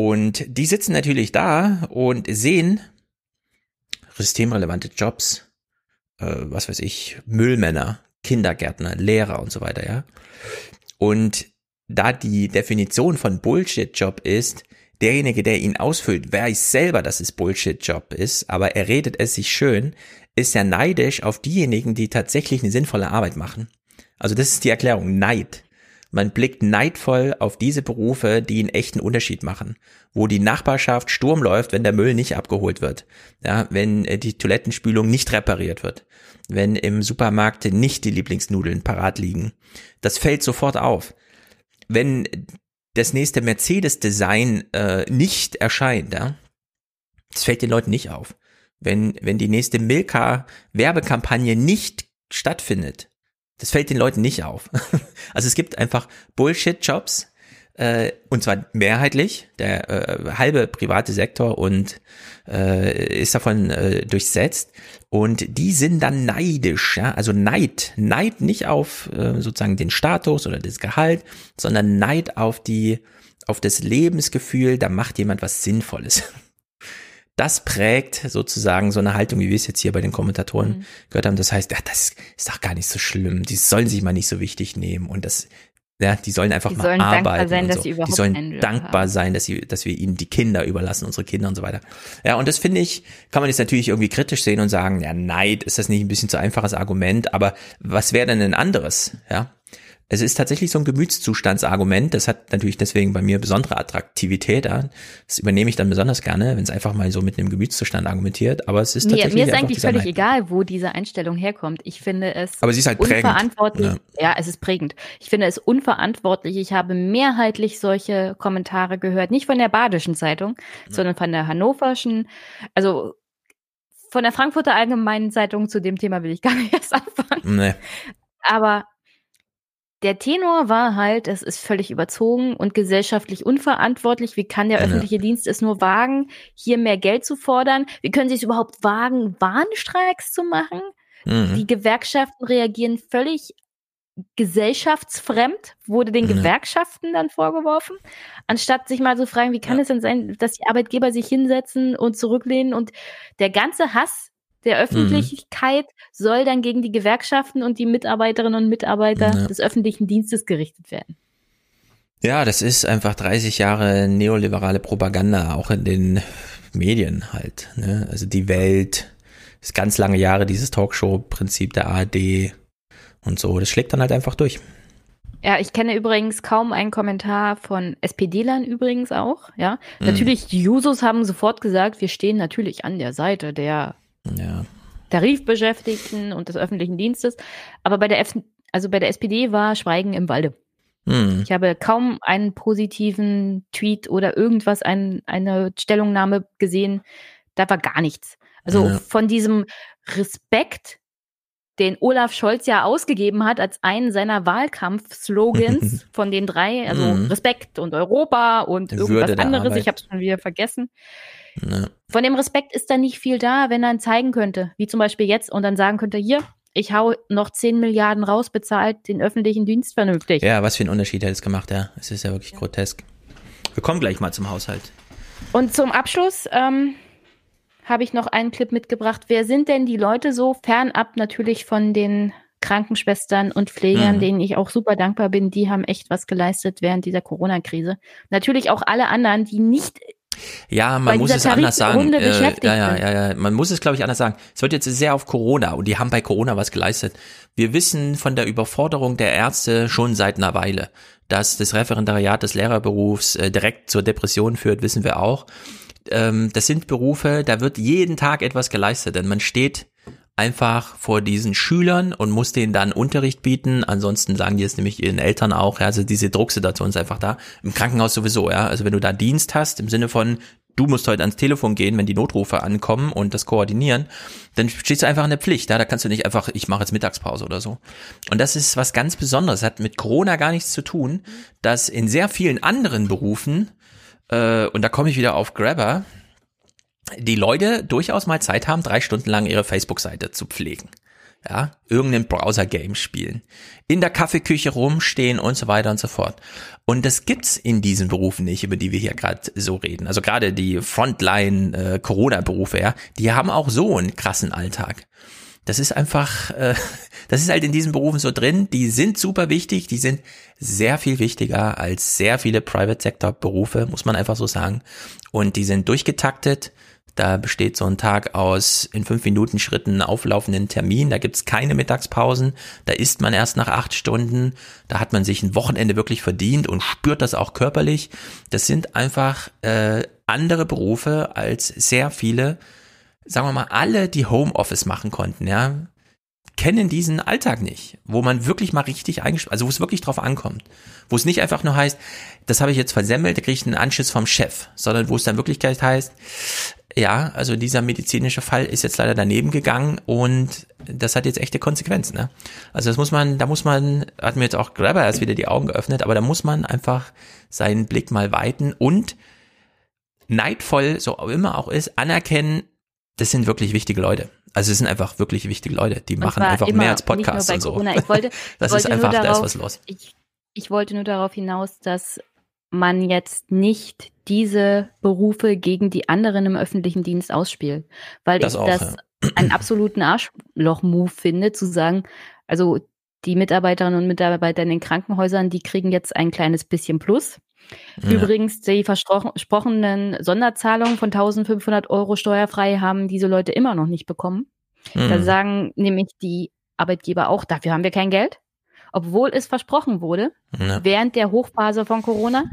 Und die sitzen natürlich da und sehen systemrelevante Jobs, äh, was weiß ich, Müllmänner, Kindergärtner, Lehrer und so weiter, ja. Und da die Definition von Bullshit-Job ist, derjenige, der ihn ausfüllt, weiß selber, dass es Bullshit-Job ist, aber er redet es sich schön, ist ja neidisch auf diejenigen, die tatsächlich eine sinnvolle Arbeit machen. Also das ist die Erklärung, Neid. Man blickt neidvoll auf diese Berufe, die einen echten Unterschied machen, wo die Nachbarschaft Sturm läuft, wenn der Müll nicht abgeholt wird, ja, wenn äh, die Toilettenspülung nicht repariert wird, wenn im Supermarkt nicht die Lieblingsnudeln parat liegen. Das fällt sofort auf wenn das nächste Mercedes-Design äh, nicht erscheint, ja, das fällt den Leuten nicht auf. Wenn, wenn die nächste Milka-Werbekampagne nicht stattfindet, das fällt den Leuten nicht auf. [laughs] also es gibt einfach Bullshit-Jobs, äh, und zwar mehrheitlich, der äh, halbe private Sektor und äh, ist davon äh, durchsetzt und die sind dann neidisch, ja, also Neid, Neid nicht auf äh, sozusagen den Status oder das Gehalt, sondern Neid auf die auf das Lebensgefühl, da macht jemand was Sinnvolles. [laughs] Das prägt sozusagen so eine Haltung, wie wir es jetzt hier bei den Kommentatoren mhm. gehört haben. Das heißt, ja, das ist doch gar nicht so schlimm. Die sollen sich mal nicht so wichtig nehmen und das ja, die sollen einfach die mal sollen arbeiten. Sein, so. die sollen dankbar haben. sein, dass sie, dass wir ihnen die Kinder überlassen, unsere Kinder und so weiter. Ja, und das finde ich, kann man jetzt natürlich irgendwie kritisch sehen und sagen, ja, Neid, ist das nicht ein bisschen zu einfaches Argument, aber was wäre denn ein anderes? Ja, es ist tatsächlich so ein Gemütszustandsargument. Das hat natürlich deswegen bei mir besondere Attraktivität. Ja. Das übernehme ich dann besonders gerne, wenn es einfach mal so mit einem Gemütszustand argumentiert. Aber es ist tatsächlich. Mir, mir ist eigentlich völlig Neid. egal, wo diese Einstellung herkommt. Ich finde es Aber sie ist halt unverantwortlich. Prägend, ja. ja, es ist prägend. Ich finde es unverantwortlich. Ich habe mehrheitlich solche Kommentare gehört, nicht von der Badischen Zeitung, ja. sondern von der Hannoverschen. Also von der Frankfurter Allgemeinen Zeitung zu dem Thema will ich gar nicht [laughs] erst anfangen. Nee. Aber der Tenor war halt, es ist völlig überzogen und gesellschaftlich unverantwortlich. Wie kann der öffentliche ja. Dienst es nur wagen, hier mehr Geld zu fordern? Wie können sie es überhaupt wagen, Warnstreiks zu machen? Mhm. Die Gewerkschaften reagieren völlig gesellschaftsfremd, wurde den mhm. Gewerkschaften dann vorgeworfen, anstatt sich mal zu fragen, wie kann ja. es denn sein, dass die Arbeitgeber sich hinsetzen und zurücklehnen und der ganze Hass der mhm. Öffentlichkeit mhm. soll dann gegen die Gewerkschaften und die Mitarbeiterinnen und Mitarbeiter ja. des öffentlichen Dienstes gerichtet werden. Ja, das ist einfach 30 Jahre neoliberale Propaganda, auch in den Medien halt. Ne? Also die Welt, ist ganz lange Jahre dieses Talkshow-Prinzip der ARD und so, das schlägt dann halt einfach durch. Ja, ich kenne übrigens kaum einen Kommentar von SPD-Lern übrigens auch, ja. Mhm. Natürlich, die Jusos haben sofort gesagt, wir stehen natürlich an der Seite der ja. Tarifbeschäftigten und des öffentlichen Dienstes. Aber bei der, F also bei der SPD war Schweigen im Walde. Hm. Ich habe kaum einen positiven Tweet oder irgendwas, ein, eine Stellungnahme gesehen. Da war gar nichts. Also ja. von diesem Respekt, den Olaf Scholz ja ausgegeben hat als einen seiner Wahlkampfslogans [laughs] von den drei, also mhm. Respekt und Europa und irgendwas anderes, Arbeit. ich habe es schon wieder vergessen Ne. Von dem Respekt ist da nicht viel da, wenn er ihn zeigen könnte, wie zum Beispiel jetzt, und dann sagen könnte, hier, ich hau noch 10 Milliarden raus, bezahlt den öffentlichen Dienst vernünftig. Ja, was für einen Unterschied hätte es gemacht, ja. Es ist ja wirklich grotesk. Wir kommen gleich mal zum Haushalt. Und zum Abschluss ähm, habe ich noch einen Clip mitgebracht. Wer sind denn die Leute so fernab natürlich von den Krankenschwestern und Pflegern, mhm. denen ich auch super dankbar bin, die haben echt was geleistet während dieser Corona-Krise. Natürlich auch alle anderen, die nicht ja, man muss es anders sagen. Äh, ja, ja, ja, ja, man muss es, glaube ich, anders sagen. Es wird jetzt sehr auf Corona und die haben bei Corona was geleistet. Wir wissen von der Überforderung der Ärzte schon seit einer Weile, dass das Referendariat des Lehrerberufs äh, direkt zur Depression führt, wissen wir auch. Ähm, das sind Berufe, da wird jeden Tag etwas geleistet, denn man steht einfach vor diesen Schülern und muss denen dann Unterricht bieten. Ansonsten sagen die es nämlich ihren Eltern auch. Ja, also diese Drucksituation ist einfach da. Im Krankenhaus sowieso, ja. Also wenn du da Dienst hast, im Sinne von, du musst heute ans Telefon gehen, wenn die Notrufe ankommen und das koordinieren, dann stehst du einfach in der Pflicht. Ja? Da kannst du nicht einfach, ich mache jetzt Mittagspause oder so. Und das ist was ganz Besonderes. Hat mit Corona gar nichts zu tun, dass in sehr vielen anderen Berufen, äh, und da komme ich wieder auf Grabber, die Leute durchaus mal Zeit haben, drei Stunden lang ihre Facebook-Seite zu pflegen. Ja, irgendein Browser-Game spielen, in der Kaffeeküche rumstehen und so weiter und so fort. Und das gibt's in diesen Berufen nicht, über die wir hier gerade so reden. Also gerade die Frontline-Corona-Berufe, äh, ja, die haben auch so einen krassen Alltag. Das ist einfach, äh, [laughs] das ist halt in diesen Berufen so drin. Die sind super wichtig, die sind sehr viel wichtiger als sehr viele Private-Sector-Berufe, muss man einfach so sagen. Und die sind durchgetaktet da besteht so ein Tag aus in fünf Minuten Schritten auflaufenden Termin. Da gibt's keine Mittagspausen. Da isst man erst nach acht Stunden. Da hat man sich ein Wochenende wirklich verdient und spürt das auch körperlich. Das sind einfach äh, andere Berufe als sehr viele, sagen wir mal, alle, die Homeoffice machen konnten, ja kennen diesen Alltag nicht, wo man wirklich mal richtig eingespielt, also wo es wirklich drauf ankommt, wo es nicht einfach nur heißt, das habe ich jetzt versemmelt, da kriege ich einen Anschiss vom Chef, sondern wo es dann wirklich heißt, ja, also dieser medizinische Fall ist jetzt leider daneben gegangen und das hat jetzt echte Konsequenzen. Ne? Also das muss man, da muss man, hat mir jetzt auch Grabber erst wieder die Augen geöffnet, aber da muss man einfach seinen Blick mal weiten und neidvoll, so immer auch ist, anerkennen, das sind wirklich wichtige Leute. Also es sind einfach wirklich wichtige Leute, die machen einfach mehr als Podcasts und so. Corona. Ich wollte, [laughs] das wollte ist einfach, darauf, da ist was los. Ich, ich wollte nur darauf hinaus, dass man jetzt nicht diese Berufe gegen die anderen im öffentlichen Dienst ausspielt. Weil das ich auch, das ja. einen absoluten Arschloch-Move finde, zu sagen, also die Mitarbeiterinnen und Mitarbeiter in den Krankenhäusern, die kriegen jetzt ein kleines bisschen Plus. Ja. Übrigens, die versprochenen Sonderzahlungen von 1500 Euro steuerfrei haben diese Leute immer noch nicht bekommen. Mhm. Da sagen nämlich die Arbeitgeber auch, dafür haben wir kein Geld obwohl es versprochen wurde, ja. während der Hochphase von Corona.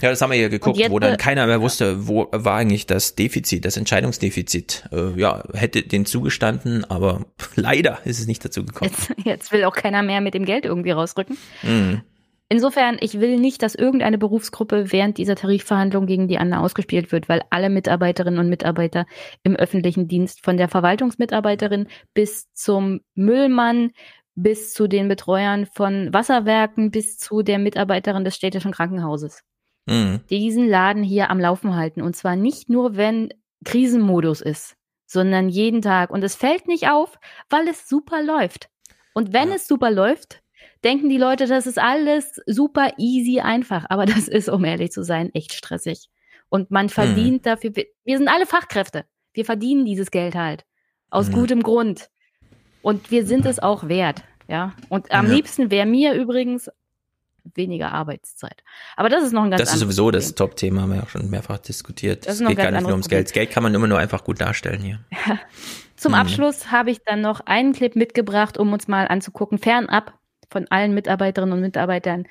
Ja, das haben wir hier geguckt, jetzt, wo dann keiner mehr wusste, wo war eigentlich das Defizit, das Entscheidungsdefizit. Äh, ja, hätte den zugestanden, aber [laughs] leider ist es nicht dazu gekommen. Jetzt, jetzt will auch keiner mehr mit dem Geld irgendwie rausrücken. Mhm. Insofern, ich will nicht, dass irgendeine Berufsgruppe während dieser Tarifverhandlung gegen die andere ausgespielt wird, weil alle Mitarbeiterinnen und Mitarbeiter im öffentlichen Dienst, von der Verwaltungsmitarbeiterin bis zum Müllmann, bis zu den Betreuern von Wasserwerken, bis zu der Mitarbeiterin des städtischen Krankenhauses. Mhm. Die diesen Laden hier am Laufen halten. Und zwar nicht nur, wenn Krisenmodus ist, sondern jeden Tag. Und es fällt nicht auf, weil es super läuft. Und wenn ja. es super läuft, denken die Leute, das ist alles super easy einfach. Aber [laughs] das ist, um ehrlich zu sein, echt stressig. Und man verdient mhm. dafür, wir sind alle Fachkräfte. Wir verdienen dieses Geld halt. Aus mhm. gutem Grund. Und wir sind es auch wert. Ja. Und am ja. liebsten wäre mir übrigens weniger Arbeitszeit. Aber das ist noch ein ganz Das ist sowieso Problem. das Top-Thema, haben wir auch schon mehrfach diskutiert. Das es geht gar nicht nur ums Geld. Das Geld kann man immer nur einfach gut darstellen hier. [laughs] Zum mhm. Abschluss habe ich dann noch einen Clip mitgebracht, um uns mal anzugucken, fernab von allen Mitarbeiterinnen und Mitarbeitern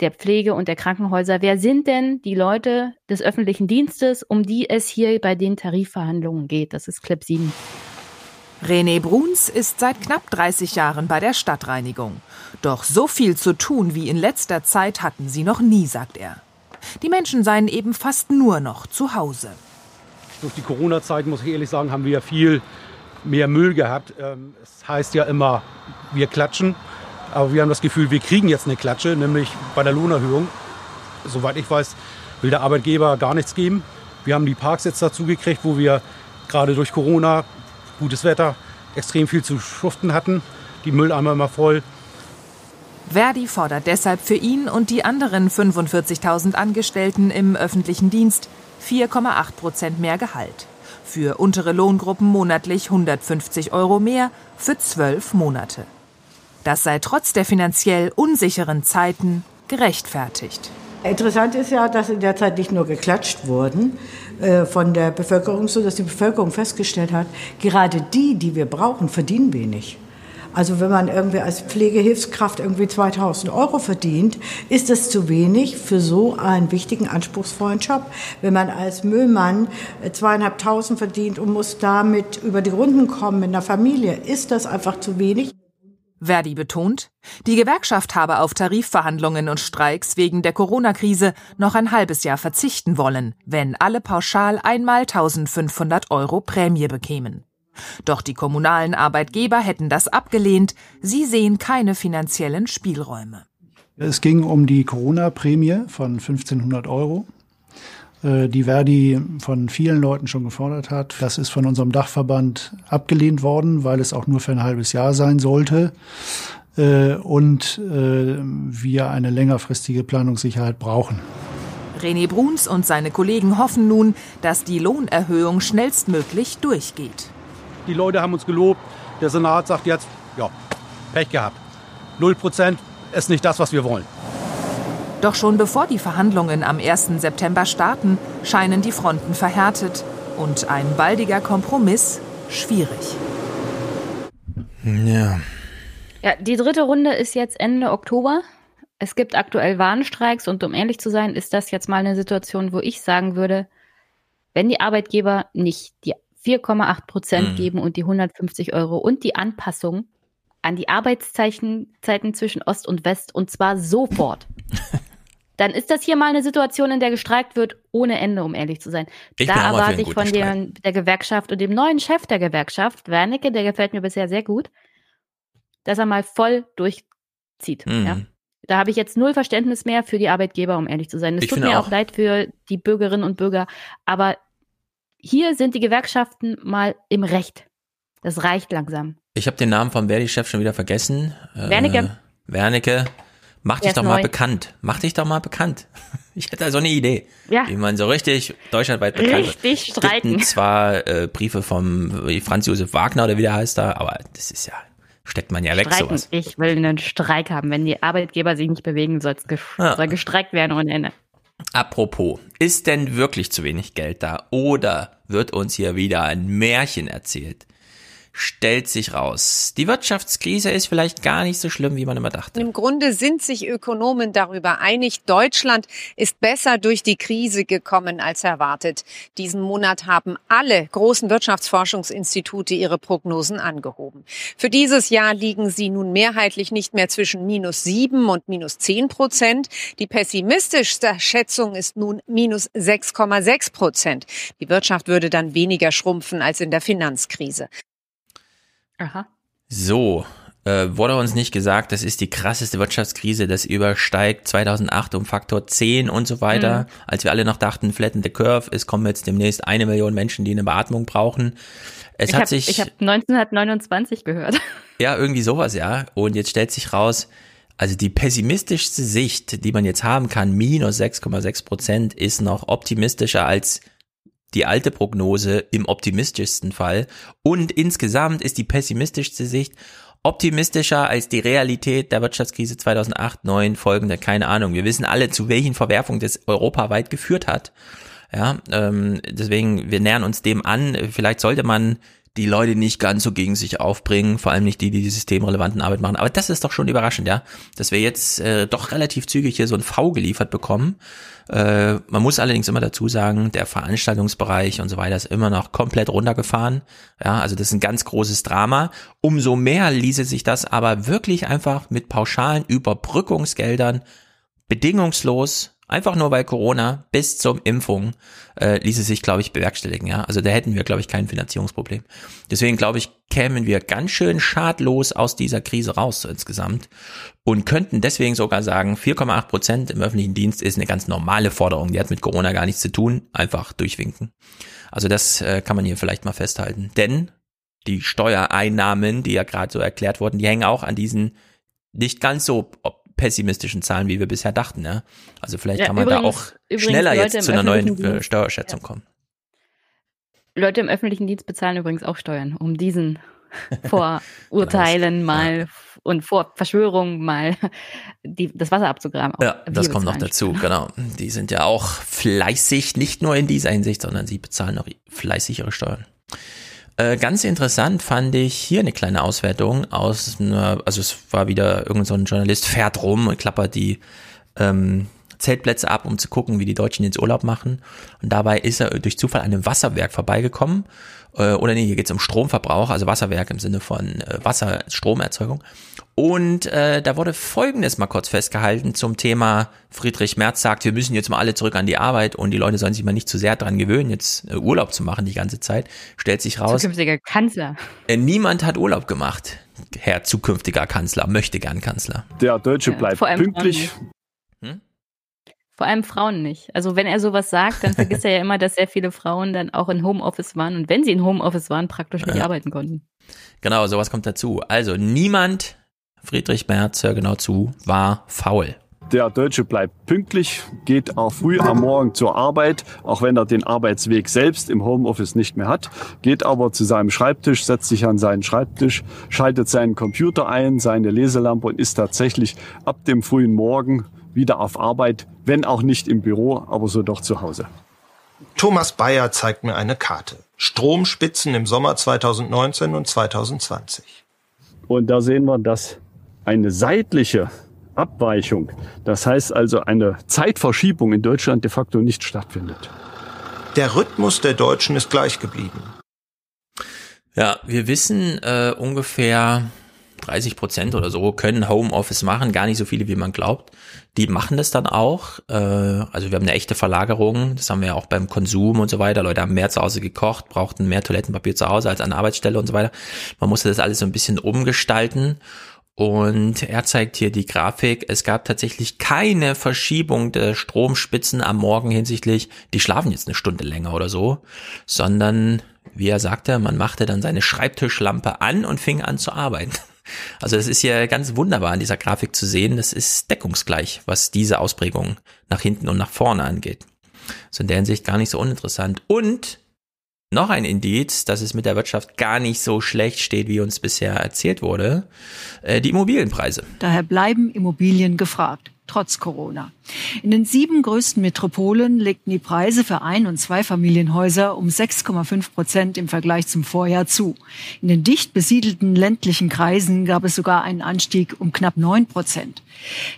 der Pflege und der Krankenhäuser. Wer sind denn die Leute des öffentlichen Dienstes, um die es hier bei den Tarifverhandlungen geht? Das ist Clip 7. René Bruns ist seit knapp 30 Jahren bei der Stadtreinigung. Doch so viel zu tun wie in letzter Zeit hatten sie noch nie, sagt er. Die Menschen seien eben fast nur noch zu Hause. Durch die Corona-Zeit, muss ich ehrlich sagen, haben wir viel mehr Müll gehabt. Ähm, es heißt ja immer, wir klatschen. Aber wir haben das Gefühl, wir kriegen jetzt eine Klatsche, nämlich bei der Lohnerhöhung. Soweit ich weiß, will der Arbeitgeber gar nichts geben. Wir haben die Parks jetzt dazu gekriegt, wo wir gerade durch Corona, gutes Wetter, extrem viel zu schuften hatten. Die Mülleimer immer voll. Verdi fordert deshalb für ihn und die anderen 45.000 Angestellten im öffentlichen Dienst 4,8 Prozent mehr Gehalt. Für untere Lohngruppen monatlich 150 Euro mehr für zwölf Monate. Das sei trotz der finanziell unsicheren Zeiten gerechtfertigt. Interessant ist ja, dass in der Zeit nicht nur geklatscht wurden äh, von der Bevölkerung, so dass die Bevölkerung festgestellt hat, gerade die, die wir brauchen, verdienen wenig. Also wenn man irgendwie als Pflegehilfskraft irgendwie 2000 Euro verdient, ist das zu wenig für so einen wichtigen, anspruchsvollen Job. Wenn man als Müllmann äh, zweieinhalbtausend verdient und muss damit über die Runden kommen in der Familie, ist das einfach zu wenig. Verdi betont, die Gewerkschaft habe auf Tarifverhandlungen und Streiks wegen der Corona-Krise noch ein halbes Jahr verzichten wollen, wenn alle pauschal einmal 1500 Euro Prämie bekämen. Doch die kommunalen Arbeitgeber hätten das abgelehnt. Sie sehen keine finanziellen Spielräume. Es ging um die Corona-Prämie von 1500 Euro, die Verdi von vielen Leuten schon gefordert hat. Das ist von unserem Dachverband abgelehnt worden, weil es auch nur für ein halbes Jahr sein sollte äh, und äh, wir eine längerfristige Planungssicherheit brauchen. René Bruns und seine Kollegen hoffen nun, dass die Lohnerhöhung schnellstmöglich durchgeht. Die Leute haben uns gelobt. Der Senat sagt jetzt, ja, Pech gehabt. Null Prozent ist nicht das, was wir wollen. Doch schon bevor die Verhandlungen am 1. September starten, scheinen die Fronten verhärtet und ein baldiger Kompromiss schwierig. Ja. Ja, die dritte Runde ist jetzt Ende Oktober. Es gibt aktuell Warnstreiks und um ehrlich zu sein, ist das jetzt mal eine Situation, wo ich sagen würde, wenn die Arbeitgeber nicht die 4,8 Prozent mhm. geben und die 150 Euro und die Anpassung an die Arbeitszeiten zwischen Ost und West und zwar sofort. [laughs] Dann ist das hier mal eine Situation, in der gestreikt wird, ohne Ende, um ehrlich zu sein. Ich da erwarte ich von dem, der Gewerkschaft und dem neuen Chef der Gewerkschaft, Wernicke, der gefällt mir bisher sehr gut, dass er mal voll durchzieht. Mhm. Ja? Da habe ich jetzt null Verständnis mehr für die Arbeitgeber, um ehrlich zu sein. Es tut mir auch. auch leid für die Bürgerinnen und Bürger, aber hier sind die Gewerkschaften mal im Recht. Das reicht langsam. Ich habe den Namen vom Verdi-Chef schon wieder vergessen. Wernicke. Äh, Wernicke. Mach dich doch neu. mal bekannt. Mach dich doch mal bekannt. [laughs] Ich hätte da so eine Idee, ja. wie man so richtig deutschlandweit bekannt richtig wird. Richtig zwar äh, Briefe vom Franz Josef Wagner oder wie der heißt da, aber das ist ja, steckt man ja weg Streiten. sowas. Ich will einen Streik haben. Wenn die Arbeitgeber sich nicht bewegen, soll es ja. gestreikt werden ohne Ende. Apropos, ist denn wirklich zu wenig Geld da oder wird uns hier wieder ein Märchen erzählt? Stellt sich raus. Die Wirtschaftskrise ist vielleicht gar nicht so schlimm, wie man immer dachte. Im Grunde sind sich Ökonomen darüber einig, Deutschland ist besser durch die Krise gekommen als erwartet. Diesen Monat haben alle großen Wirtschaftsforschungsinstitute ihre Prognosen angehoben. Für dieses Jahr liegen sie nun mehrheitlich nicht mehr zwischen minus sieben und minus zehn Prozent. Die pessimistischste Schätzung ist nun minus 6,6 Prozent. Die Wirtschaft würde dann weniger schrumpfen als in der Finanzkrise. Aha. So, äh, wurde uns nicht gesagt, das ist die krasseste Wirtschaftskrise, das übersteigt 2008 um Faktor 10 und so weiter. Mhm. Als wir alle noch dachten, flatten the curve, es kommen jetzt demnächst eine Million Menschen, die eine Beatmung brauchen. Es ich hat hab, sich. Ich habe 1929 gehört. [laughs] Ja, irgendwie sowas, ja. Und jetzt stellt sich raus, also die pessimistischste Sicht, die man jetzt haben kann, minus 6,6 Prozent, ist noch optimistischer als die alte Prognose im optimistischsten Fall. Und insgesamt ist die pessimistischste Sicht optimistischer als die Realität der Wirtschaftskrise 2008, 9 folgende, keine Ahnung. Wir wissen alle, zu welchen Verwerfungen das europaweit geführt hat. Ja, ähm, deswegen, wir nähern uns dem an. Vielleicht sollte man die Leute nicht ganz so gegen sich aufbringen, vor allem nicht die, die die systemrelevanten Arbeit machen. Aber das ist doch schon überraschend, ja, dass wir jetzt äh, doch relativ zügig hier so ein V geliefert bekommen. Äh, man muss allerdings immer dazu sagen, der Veranstaltungsbereich und so weiter ist immer noch komplett runtergefahren. Ja, also das ist ein ganz großes Drama. Umso mehr ließe sich das aber wirklich einfach mit pauschalen Überbrückungsgeldern bedingungslos Einfach nur weil Corona bis zum Impfung äh, ließe sich, glaube ich, bewerkstelligen. Ja, also da hätten wir, glaube ich, kein Finanzierungsproblem. Deswegen glaube ich, kämen wir ganz schön schadlos aus dieser Krise raus so insgesamt und könnten deswegen sogar sagen, 4,8 Prozent im öffentlichen Dienst ist eine ganz normale Forderung. Die hat mit Corona gar nichts zu tun. Einfach durchwinken. Also das äh, kann man hier vielleicht mal festhalten. Denn die Steuereinnahmen, die ja gerade so erklärt wurden, die hängen auch an diesen nicht ganz so pessimistischen Zahlen, wie wir bisher dachten. Ja? Also vielleicht ja, kann man übrigens, da auch schneller jetzt zu einer neuen äh, Steuerschätzung ja. kommen. Leute im öffentlichen Dienst bezahlen übrigens auch Steuern, um diesen [laughs] Vorurteilen mal und vor Verschwörungen mal die, das Wasser abzugraben. Ja, das kommt noch dazu, genau. Die sind ja auch fleißig, nicht nur in dieser Hinsicht, sondern sie bezahlen auch fleißig ihre Steuern. Äh, ganz interessant fand ich hier eine kleine Auswertung aus einer, also es war wieder irgendein so ein Journalist, fährt rum und klappert die ähm, Zeltplätze ab, um zu gucken, wie die Deutschen jetzt Urlaub machen. Und dabei ist er durch Zufall an einem Wasserwerk vorbeigekommen. Äh, oder nee, hier geht es um Stromverbrauch, also Wasserwerk im Sinne von äh, Wasserstromerzeugung. Und äh, da wurde Folgendes mal kurz festgehalten zum Thema, Friedrich Merz sagt, wir müssen jetzt mal alle zurück an die Arbeit und die Leute sollen sich mal nicht zu sehr dran gewöhnen, jetzt äh, Urlaub zu machen die ganze Zeit. Stellt sich raus. Zukünftiger Kanzler. Äh, niemand hat Urlaub gemacht. Herr zukünftiger Kanzler, möchte gern Kanzler. Der Deutsche bleibt ja, pünktlich. Vor allem Frauen nicht. Also wenn er sowas sagt, dann vergisst er ja immer, dass sehr viele Frauen dann auch in Homeoffice waren und wenn sie in Homeoffice waren, praktisch nicht ja. arbeiten konnten. Genau, sowas kommt dazu. Also niemand Friedrich Merz, hör genau zu, war faul. Der Deutsche bleibt pünktlich, geht auch früh am Morgen zur Arbeit, auch wenn er den Arbeitsweg selbst im Homeoffice nicht mehr hat, geht aber zu seinem Schreibtisch, setzt sich an seinen Schreibtisch, schaltet seinen Computer ein, seine Leselampe und ist tatsächlich ab dem frühen Morgen wieder auf Arbeit, wenn auch nicht im Büro, aber so doch zu Hause. Thomas Bayer zeigt mir eine Karte. Stromspitzen im Sommer 2019 und 2020. Und da sehen wir, dass eine seitliche Abweichung, das heißt also eine Zeitverschiebung in Deutschland de facto nicht stattfindet. Der Rhythmus der Deutschen ist gleich geblieben. Ja, wir wissen äh, ungefähr 30 Prozent oder so können Homeoffice machen, gar nicht so viele, wie man glaubt. Die machen das dann auch. Äh, also wir haben eine echte Verlagerung, das haben wir ja auch beim Konsum und so weiter. Leute haben mehr zu Hause gekocht, brauchten mehr Toilettenpapier zu Hause als an der Arbeitsstelle und so weiter. Man musste das alles so ein bisschen umgestalten. Und er zeigt hier die Grafik. Es gab tatsächlich keine Verschiebung der Stromspitzen am Morgen hinsichtlich, die schlafen jetzt eine Stunde länger oder so, sondern, wie er sagte, man machte dann seine Schreibtischlampe an und fing an zu arbeiten. Also das ist ja ganz wunderbar in dieser Grafik zu sehen. Das ist deckungsgleich, was diese Ausprägung nach hinten und nach vorne angeht. So in der Hinsicht gar nicht so uninteressant. Und noch ein Indiz, dass es mit der Wirtschaft gar nicht so schlecht steht, wie uns bisher erzählt wurde, äh, die Immobilienpreise. Daher bleiben Immobilien gefragt trotz Corona. In den sieben größten Metropolen legten die Preise für Ein- und Zweifamilienhäuser um 6,5 Prozent im Vergleich zum Vorjahr zu. In den dicht besiedelten ländlichen Kreisen gab es sogar einen Anstieg um knapp 9 Prozent.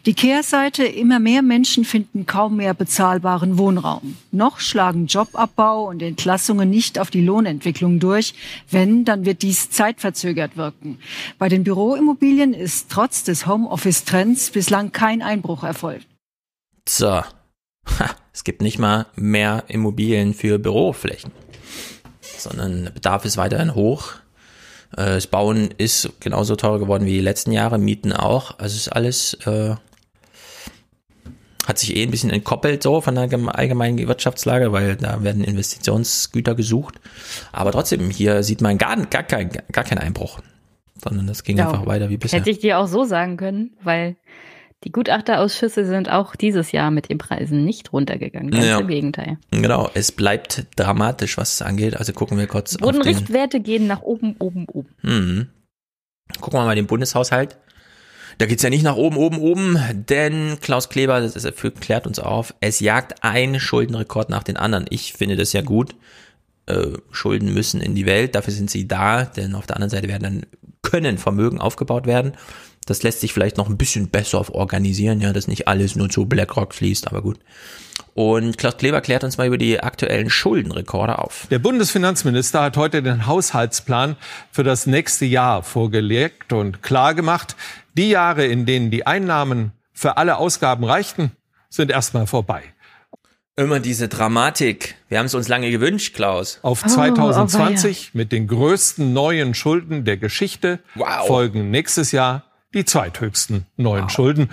Die Kehrseite, immer mehr Menschen finden kaum mehr bezahlbaren Wohnraum. Noch schlagen Jobabbau und Entlassungen nicht auf die Lohnentwicklung durch. Wenn, dann wird dies zeitverzögert wirken. Bei den Büroimmobilien ist trotz des Homeoffice-Trends bislang kein Einbruch Einbruch erfolgt. So. Ha, es gibt nicht mal mehr Immobilien für Büroflächen, sondern der Bedarf ist weiterhin hoch. Äh, das Bauen ist genauso teuer geworden wie die letzten Jahre, Mieten auch. Also ist alles äh, hat sich eh ein bisschen entkoppelt so von der allgemeinen Wirtschaftslage, weil da werden Investitionsgüter gesucht. Aber trotzdem, hier sieht man gar, gar, kein, gar keinen Einbruch, sondern das ging ja, einfach weiter wie bisher. Hätte ich dir auch so sagen können, weil die Gutachterausschüsse sind auch dieses Jahr mit den Preisen nicht runtergegangen. Ganz ja. im Gegenteil. Genau, es bleibt dramatisch, was es angeht. Also gucken wir kurz Bodenrichtwerte gehen nach oben, oben, oben. Mhm. Gucken wir mal den Bundeshaushalt. Da geht's ja nicht nach oben, oben, oben, denn Klaus Kleber das ist, klärt uns auf, es jagt ein Schuldenrekord nach den anderen. Ich finde das ja gut. Äh, Schulden müssen in die Welt, dafür sind sie da, denn auf der anderen Seite werden dann können Vermögen aufgebaut werden. Das lässt sich vielleicht noch ein bisschen besser organisieren, ja, dass nicht alles nur zu BlackRock fließt, aber gut. Und Klaus Kleber klärt uns mal über die aktuellen Schuldenrekorde auf. Der Bundesfinanzminister hat heute den Haushaltsplan für das nächste Jahr vorgelegt und klargemacht, die Jahre, in denen die Einnahmen für alle Ausgaben reichten, sind erstmal vorbei. Immer diese Dramatik. Wir haben es uns lange gewünscht, Klaus. Auf 2020 oh, mit den größten neuen Schulden der Geschichte wow. folgen nächstes Jahr die zweithöchsten neuen wow. Schulden.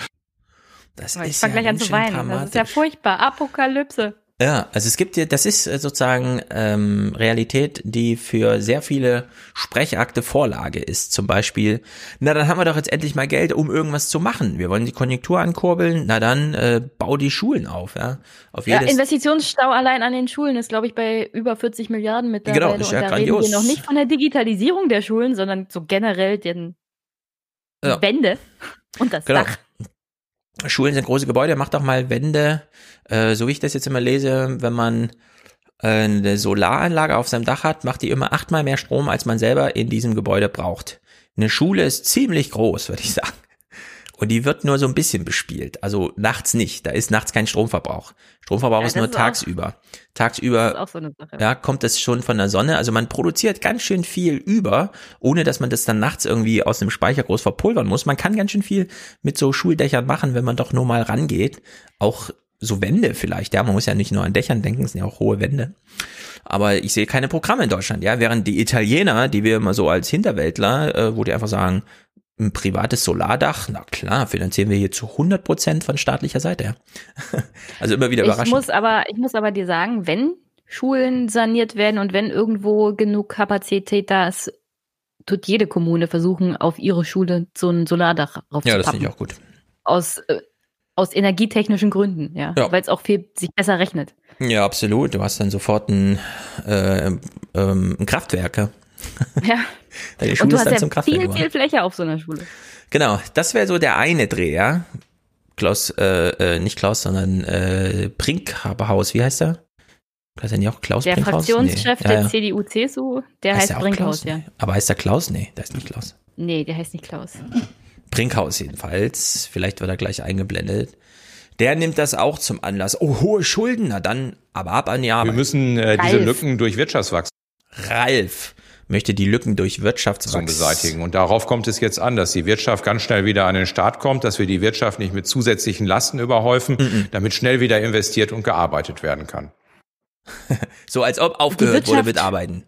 Das ich ist fange ja gleich an zu weinen. Das ist ja furchtbar. Apokalypse. Ja, also es gibt ja, das ist äh, sozusagen ähm, Realität, die für sehr viele Sprechakte Vorlage ist. Zum Beispiel, na dann haben wir doch jetzt endlich mal Geld, um irgendwas zu machen. Wir wollen die Konjunktur ankurbeln, na dann äh, bau die Schulen auf. Ja, auf jedes ja Investitionsstau allein an den Schulen ist, glaube ich, bei über 40 Milliarden mittlerweile. Genau, ist ja Und da grandios. reden wir noch nicht von der Digitalisierung der Schulen, sondern so generell den Ja. Wände und das Genau. Dach. Schulen sind große Gebäude, macht doch mal Wände, äh, so wie ich das jetzt immer lese, wenn man äh, eine Solaranlage auf seinem Dach hat, macht die immer achtmal mehr Strom, als man selber in diesem Gebäude braucht. Eine Schule ist ziemlich groß, würde ich sagen. Und die wird nur so ein bisschen bespielt. Also nachts nicht. Da ist nachts kein Stromverbrauch. Stromverbrauch Ja, ist nur ist auch- tagsüber. Das Tagsüber auch so ja, kommt das schon von der Sonne. Also man produziert ganz schön viel über, ohne dass man das dann nachts irgendwie aus dem Speicher groß verpulvern muss. Man kann ganz schön viel mit so Schuldächern machen, wenn man doch nur mal rangeht. Auch so Wände vielleicht, ja. Man muss ja nicht nur an Dächern denken, es sind ja auch hohe Wände. Aber ich sehe keine Programme in Deutschland, ja. Während die Italiener, die wir immer so als Hinterwäldler, äh, wo die einfach sagen, ein privates Solardach, na klar, finanzieren wir hier zu 100 Prozent von staatlicher Seite, ja. [laughs] Also immer wieder Ich überraschend. muss aber, ich muss aber dir sagen, wenn Schulen saniert werden und wenn irgendwo genug Kapazität da ist, tut jede Kommune versuchen, auf ihre Schule so ein Solardach raufzupappen. Ja, das finde ich auch gut. Aus, äh, aus energietechnischen Gründen, ja. Ja. Weil es auch viel sich besser rechnet. Ja, absolut. Du hast dann sofort ein, äh, ähm, ein Kraftwerk. Ja. Ja. Deine Und Schule du ist hast dann ja zum Kraftwerk viel, geworden. viel Fläche auf so einer Schule. Genau, das wäre so der eine Dreh, ja. Klaus, äh, äh, nicht Klaus, sondern äh, Brinkhaberhaus, wie heißt er? Heißt er nicht auch Klaus Der Brinkhaus? Fraktionschef Nee. Ja, der ja. CDU, CSU, der Heißt heißt, der Brinkhaus, Klaus? ja. Aber heißt der Klaus? Nee, der ist nicht Klaus. Nee, der heißt nicht Klaus. Brinkhaus jedenfalls. Vielleicht wird er gleich eingeblendet. Der nimmt das auch zum Anlass. Oh, hohe Schulden, na dann, aber ab an die Arbeit. Wir müssen äh, diese Ralf. Lücken durch Wirtschaftswachstum Ralf möchte die Lücken durch Wirtschaftswachstum beseitigen. Und darauf kommt es jetzt an, dass die Wirtschaft ganz schnell wieder an den Start kommt, dass wir die Wirtschaft nicht mit zusätzlichen Lasten überhäufen, damit schnell wieder investiert und gearbeitet werden kann. [laughs] So als ob aufgehört Die wurde Wirtschaft- mit Arbeiten.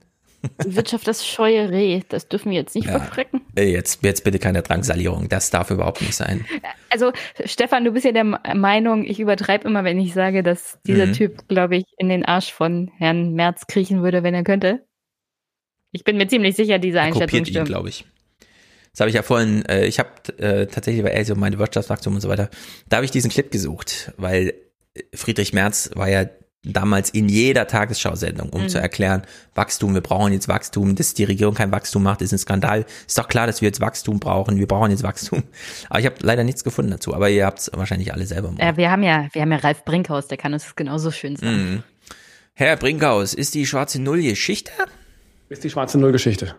Die [laughs] Wirtschaft das scheue Reh, das dürfen wir jetzt nicht Ja. verschrecken. Äh, Jetzt, jetzt bitte keine Drangsalierung. Das darf überhaupt nicht sein. Also, Stefan, du bist ja der Meinung, ich übertreibe immer, wenn ich sage, dass dieser Mhm. Typ, glaube ich, in den Arsch von Herrn Merz kriechen würde, wenn er könnte. Ich bin mir ziemlich sicher, diese Einschätzung kopiert ihn, stimmt. glaube ich. Das habe ich ja vorhin, äh, ich habe äh, tatsächlich bei so meine Wirtschaftswachstum und so weiter, da habe ich diesen Clip gesucht, weil Friedrich Merz war ja damals in jeder Tagesschau-Sendung, um Mhm. zu erklären, Wachstum, wir brauchen jetzt Wachstum, dass die Regierung kein Wachstum macht, ist ein Skandal. Ist doch klar, dass wir jetzt Wachstum brauchen, wir brauchen jetzt Wachstum. [laughs] Aber ich habe leider nichts gefunden dazu, aber ihr habt es wahrscheinlich alle selber. Ja, wir haben ja, wir haben ja Ralf Brinkhaus, der kann uns das genauso schön sagen. Mhm. Herr Brinkhaus, ist die schwarze Null Geschichte? Ist die schwarze Null Geschichte?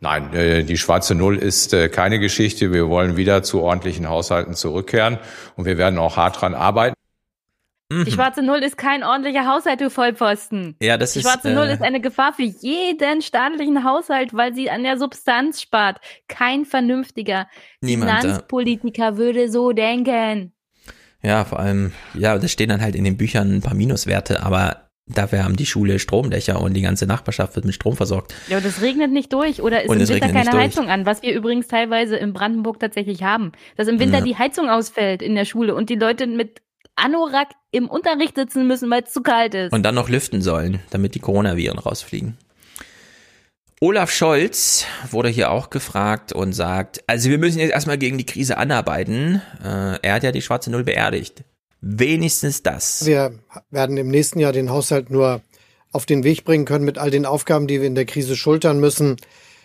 Nein, äh, die schwarze Null ist äh, keine Geschichte. Wir wollen wieder zu ordentlichen Haushalten zurückkehren und wir werden auch hart dran arbeiten. Mhm. Die schwarze Null ist kein ordentlicher Haushalt, du Vollpfosten. Ja, das Die ist, schwarze äh, Null ist eine Gefahr für jeden staatlichen Haushalt, weil sie an der Substanz spart. Kein vernünftiger Niemand. Finanzpolitiker würde so denken. Ja, vor allem, ja, da stehen dann halt in den Büchern ein paar Minuswerte, aber dafür haben die Schule Stromdächer und die ganze Nachbarschaft wird mit Strom versorgt. Ja, und es regnet nicht durch oder ist Und im es Winter keine. Heizung an, was wir übrigens teilweise in Brandenburg tatsächlich haben. Dass im Winter Ja. die Heizung ausfällt in der Schule und die Leute mit Anorak im Unterricht sitzen müssen, weil es zu kalt ist. Und dann noch lüften sollen, damit die Coronaviren rausfliegen. Olaf Scholz wurde hier auch gefragt und sagt, also wir müssen jetzt erstmal gegen die Krise anarbeiten. Äh, er hat ja die schwarze Null beerdigt. Wenigstens das. Wir werden im nächsten Jahr den Haushalt nur auf den Weg bringen können mit all den Aufgaben, die wir in der Krise schultern müssen,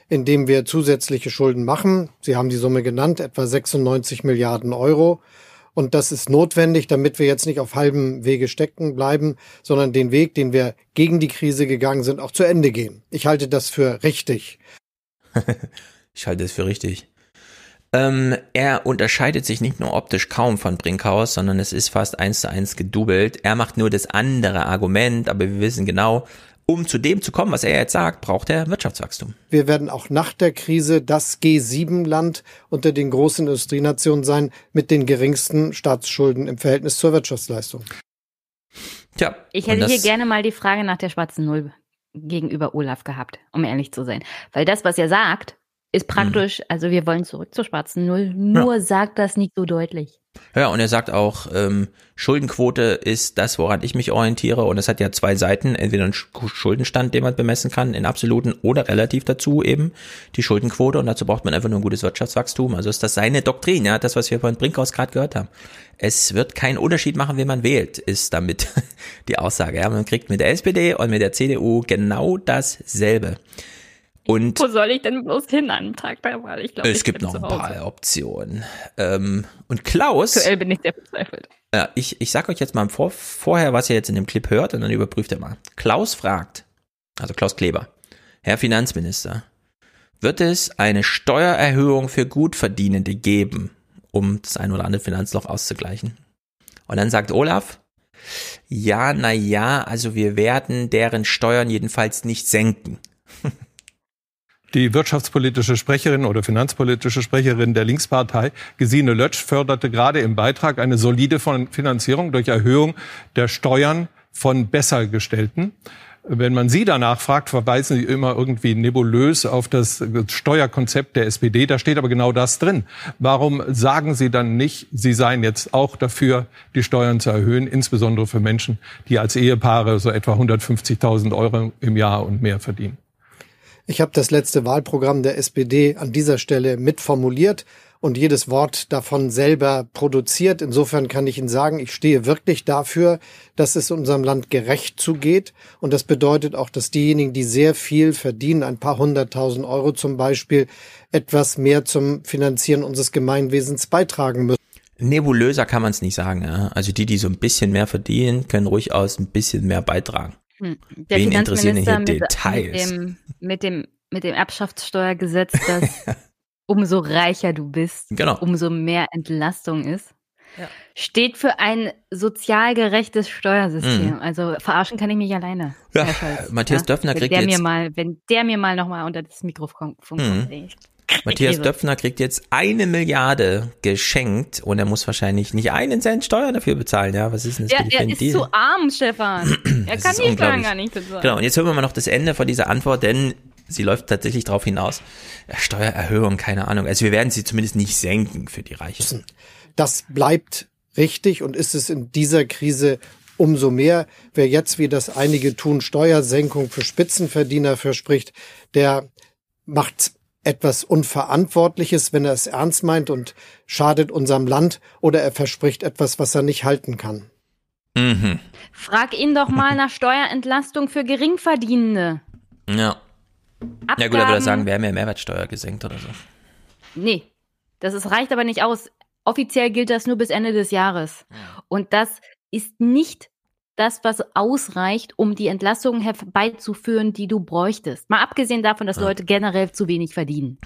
indem wir zusätzliche Schulden machen. Sie haben die Summe genannt, etwa 96 Milliarden Euro. Und das ist notwendig, damit wir jetzt nicht auf halbem Wege stecken bleiben, sondern den Weg, den wir gegen die Krise gegangen sind, auch zu Ende gehen. Ich halte das für richtig. [laughs] Ich halte es für richtig. Ähm, er unterscheidet sich nicht nur optisch kaum von Brinkhaus, sondern es ist fast eins zu eins gedoubelt. Er macht nur das andere Argument, aber wir wissen genau, um zu dem zu kommen, was er jetzt sagt, braucht er Wirtschaftswachstum. Wir werden auch nach der Krise das G7-Land unter den großen Industrienationen sein mit den geringsten Staatsschulden im Verhältnis zur Wirtschaftsleistung. Tja, ich hätte hier gerne mal die Frage nach der schwarzen Null gegenüber Olaf gehabt, um ehrlich zu sein. Weil das, was er sagt, ist praktisch, mhm. also wir wollen zurück zur schwarzen Null, nur ja. sagt das nicht so deutlich. Ja, und er sagt auch, ähm, Schuldenquote ist das, woran ich mich orientiere. Und es hat ja zwei Seiten, entweder ein Schuldenstand, den man bemessen kann, in absoluten oder relativ dazu eben die Schuldenquote. Und dazu braucht man einfach nur ein gutes Wirtschaftswachstum. Also ist das seine Doktrin, ja, das, was wir von Brinkhaus gerade gehört haben. Es wird keinen Unterschied machen, wen man wählt, ist damit [laughs] die Aussage. Ja, man kriegt mit der SPD und mit der CDU genau dasselbe. Und Wo soll ich denn bloß hin an Tag der Wahl? Ich glaube, es gibt noch ein paar Optionen. Ähm, und Klaus. Aktuell bin ich sehr verzweifelt. Ja, ich, ich sag euch jetzt mal vor, vorher, was ihr jetzt in dem Clip hört, und dann überprüft ihr mal. Klaus fragt, also Klaus Kleber, Herr Finanzminister, wird es eine Steuererhöhung für Gutverdienende geben, um das ein oder andere Finanzloch auszugleichen? Und dann sagt Olaf, ja, na ja, also wir werden deren Steuern jedenfalls nicht senken. [laughs] Die wirtschaftspolitische Sprecherin oder finanzpolitische Sprecherin der Linkspartei, Gesine Lötsch, förderte gerade im Beitrag eine solide Finanzierung durch Erhöhung der Steuern von Bessergestellten. Wenn man Sie danach fragt, verweisen Sie immer irgendwie nebulös auf das Steuerkonzept der SPD. Da steht aber genau das drin. Warum sagen Sie dann nicht, Sie seien jetzt auch dafür, die Steuern zu erhöhen, insbesondere für Menschen, die als Ehepaare so etwa 150.000 Euro im Jahr und mehr verdienen? Ich habe das letzte Wahlprogramm der SPD an dieser Stelle mitformuliert und jedes Wort davon selber produziert. Insofern kann ich Ihnen sagen, ich stehe wirklich dafür, dass es unserem Land gerecht zugeht. Und das bedeutet auch, dass diejenigen, die sehr viel verdienen, ein paar hunderttausend Euro zum Beispiel, etwas mehr zum Finanzieren unseres Gemeinwesens beitragen müssen. Nebulöser kann man es nicht sagen. Ja? Also die, die so ein bisschen mehr verdienen, können ruhig aus ein bisschen mehr beitragen. Hm. Der Wen interessieren hier mit, Details? Mit dem, mit dem, mit dem Erbschaftssteuergesetz, dass [laughs] umso reicher du bist, genau. umso mehr Entlastung ist. Ja. Steht für ein sozial gerechtes Steuersystem. Mhm. Also verarschen kann ich mich alleine. Ja, Matthias ja? Döpfner kriegt der jetzt mir mal, wenn der mir mal noch mal unter das Mikrofon kommt, mhm. Matthias Döpfner kriegt jetzt eine Milliarde geschenkt und er muss wahrscheinlich nicht einen Cent Steuern dafür bezahlen. Ja, was ist denn das? Ja, er ist zu arm, Stefan. [clears throat] er kann die Steuern gar nicht bezahlen. Genau, und jetzt hören wir mal noch das Ende von dieser Antwort, denn sie läuft tatsächlich darauf hinaus. Steuererhöhung, keine Ahnung. Also wir werden sie zumindest nicht senken für die Reichen. Das bleibt richtig und ist es in dieser Krise umso mehr. Wer jetzt, wie das einige tun, Steuersenkung für Spitzenverdiener verspricht, der macht etwas Unverantwortliches, wenn er es ernst meint und schadet unserem Land oder er verspricht etwas, was er nicht halten kann. Mhm. Frag ihn doch mal [laughs] nach Steuerentlastung für Geringverdienende. Ja. Abgaben, ja gut, aber da sagen, wir haben ja Mehrwertsteuer gesenkt oder so. Nee, das ist, reicht aber nicht aus. Offiziell gilt das nur bis Ende des Jahres. Und das ist nicht das, was ausreicht, um die Entlassungen herbeizuführen, die du bräuchtest. Mal abgesehen davon, dass ja. Leute generell zu wenig verdienen.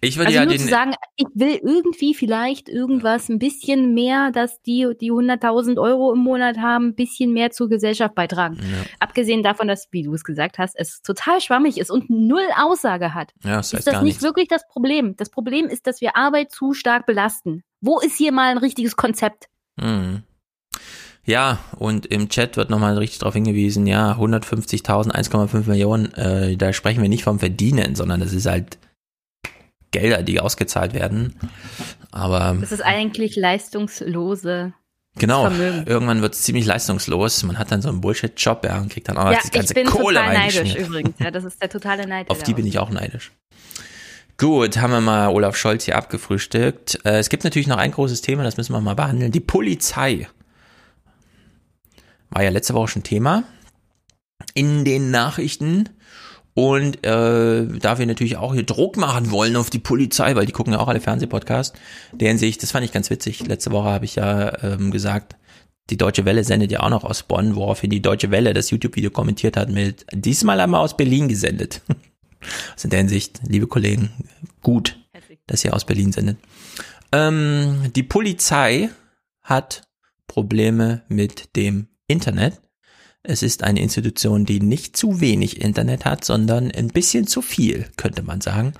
Ich würde also ja nur den zu sagen, ich will irgendwie vielleicht irgendwas ein bisschen mehr, dass die, die 100.000 Euro im Monat haben, ein bisschen mehr zur Gesellschaft beitragen. Ja. Abgesehen davon, dass, wie du es gesagt hast, es total schwammig ist und null Aussage hat. Ja, das heißt ist das nicht nichts. wirklich das Problem? Das Problem ist, dass wir Arbeit zu stark belasten. Wo ist hier mal ein richtiges Konzept? Mhm. Ja, und im Chat wird nochmal richtig darauf hingewiesen, ja, 150.000, 1,5 Millionen, äh, da sprechen wir nicht vom Verdienen, sondern das ist halt Gelder, die ausgezahlt werden. Aber. Das ist eigentlich leistungslose. Genau, Vermögen. irgendwann wird es ziemlich leistungslos. Man hat dann so einen Bullshit-Job, ja, und kriegt dann auch noch ja, die ganze ich bin Kohle total neidisch übrigens. Ja, das ist der totale Neid. Auf die bin ich auch neidisch. Gut, haben wir mal Olaf Scholz hier abgefrühstückt. Äh, es gibt natürlich noch ein großes Thema, das müssen wir mal behandeln. Die Polizei. War ja letzte Woche schon Thema in den Nachrichten. Und äh, da wir natürlich auch hier Druck machen wollen auf die Polizei, weil die gucken ja auch alle Fernsehpodcasts, deren Sicht, das fand ich ganz witzig. Letzte Woche habe ich ja ähm, gesagt, die Deutsche Welle sendet ja auch noch aus Bonn, woraufhin die Deutsche Welle das YouTube-Video kommentiert hat mit diesmal einmal aus Berlin gesendet. [laughs] Also in der Hinsicht, liebe Kollegen, gut, dass ihr aus Berlin sendet. Ähm, die Polizei hat Probleme mit dem Internet. Es ist eine Institution, die nicht zu wenig Internet hat, sondern ein bisschen zu viel, könnte man sagen.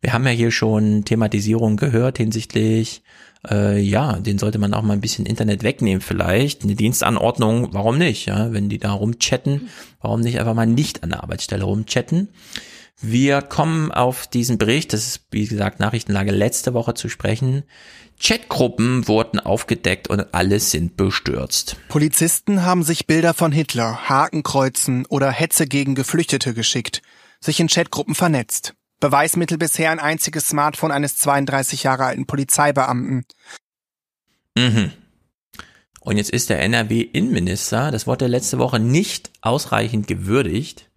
Wir haben ja hier schon Thematisierung gehört hinsichtlich, äh, ja, den sollte man auch mal ein bisschen Internet wegnehmen vielleicht. Eine Dienstanordnung, warum nicht? Ja, wenn die da rumchatten, warum nicht einfach mal nicht an der Arbeitsstelle rumchatten? Wir kommen auf diesen Bericht, das ist wie gesagt Nachrichtenlage letzte Woche zu sprechen. Chatgruppen wurden aufgedeckt und alle sind bestürzt. Polizisten haben sich Bilder von Hitler, Hakenkreuzen oder Hetze gegen Geflüchtete geschickt, sich in Chatgruppen vernetzt. Beweismittel bisher ein einziges Smartphone eines 32 Jahre alten Polizeibeamten. Mhm. Und jetzt ist der NRW-Innenminister, das wurde letzte Woche nicht ausreichend gewürdigt,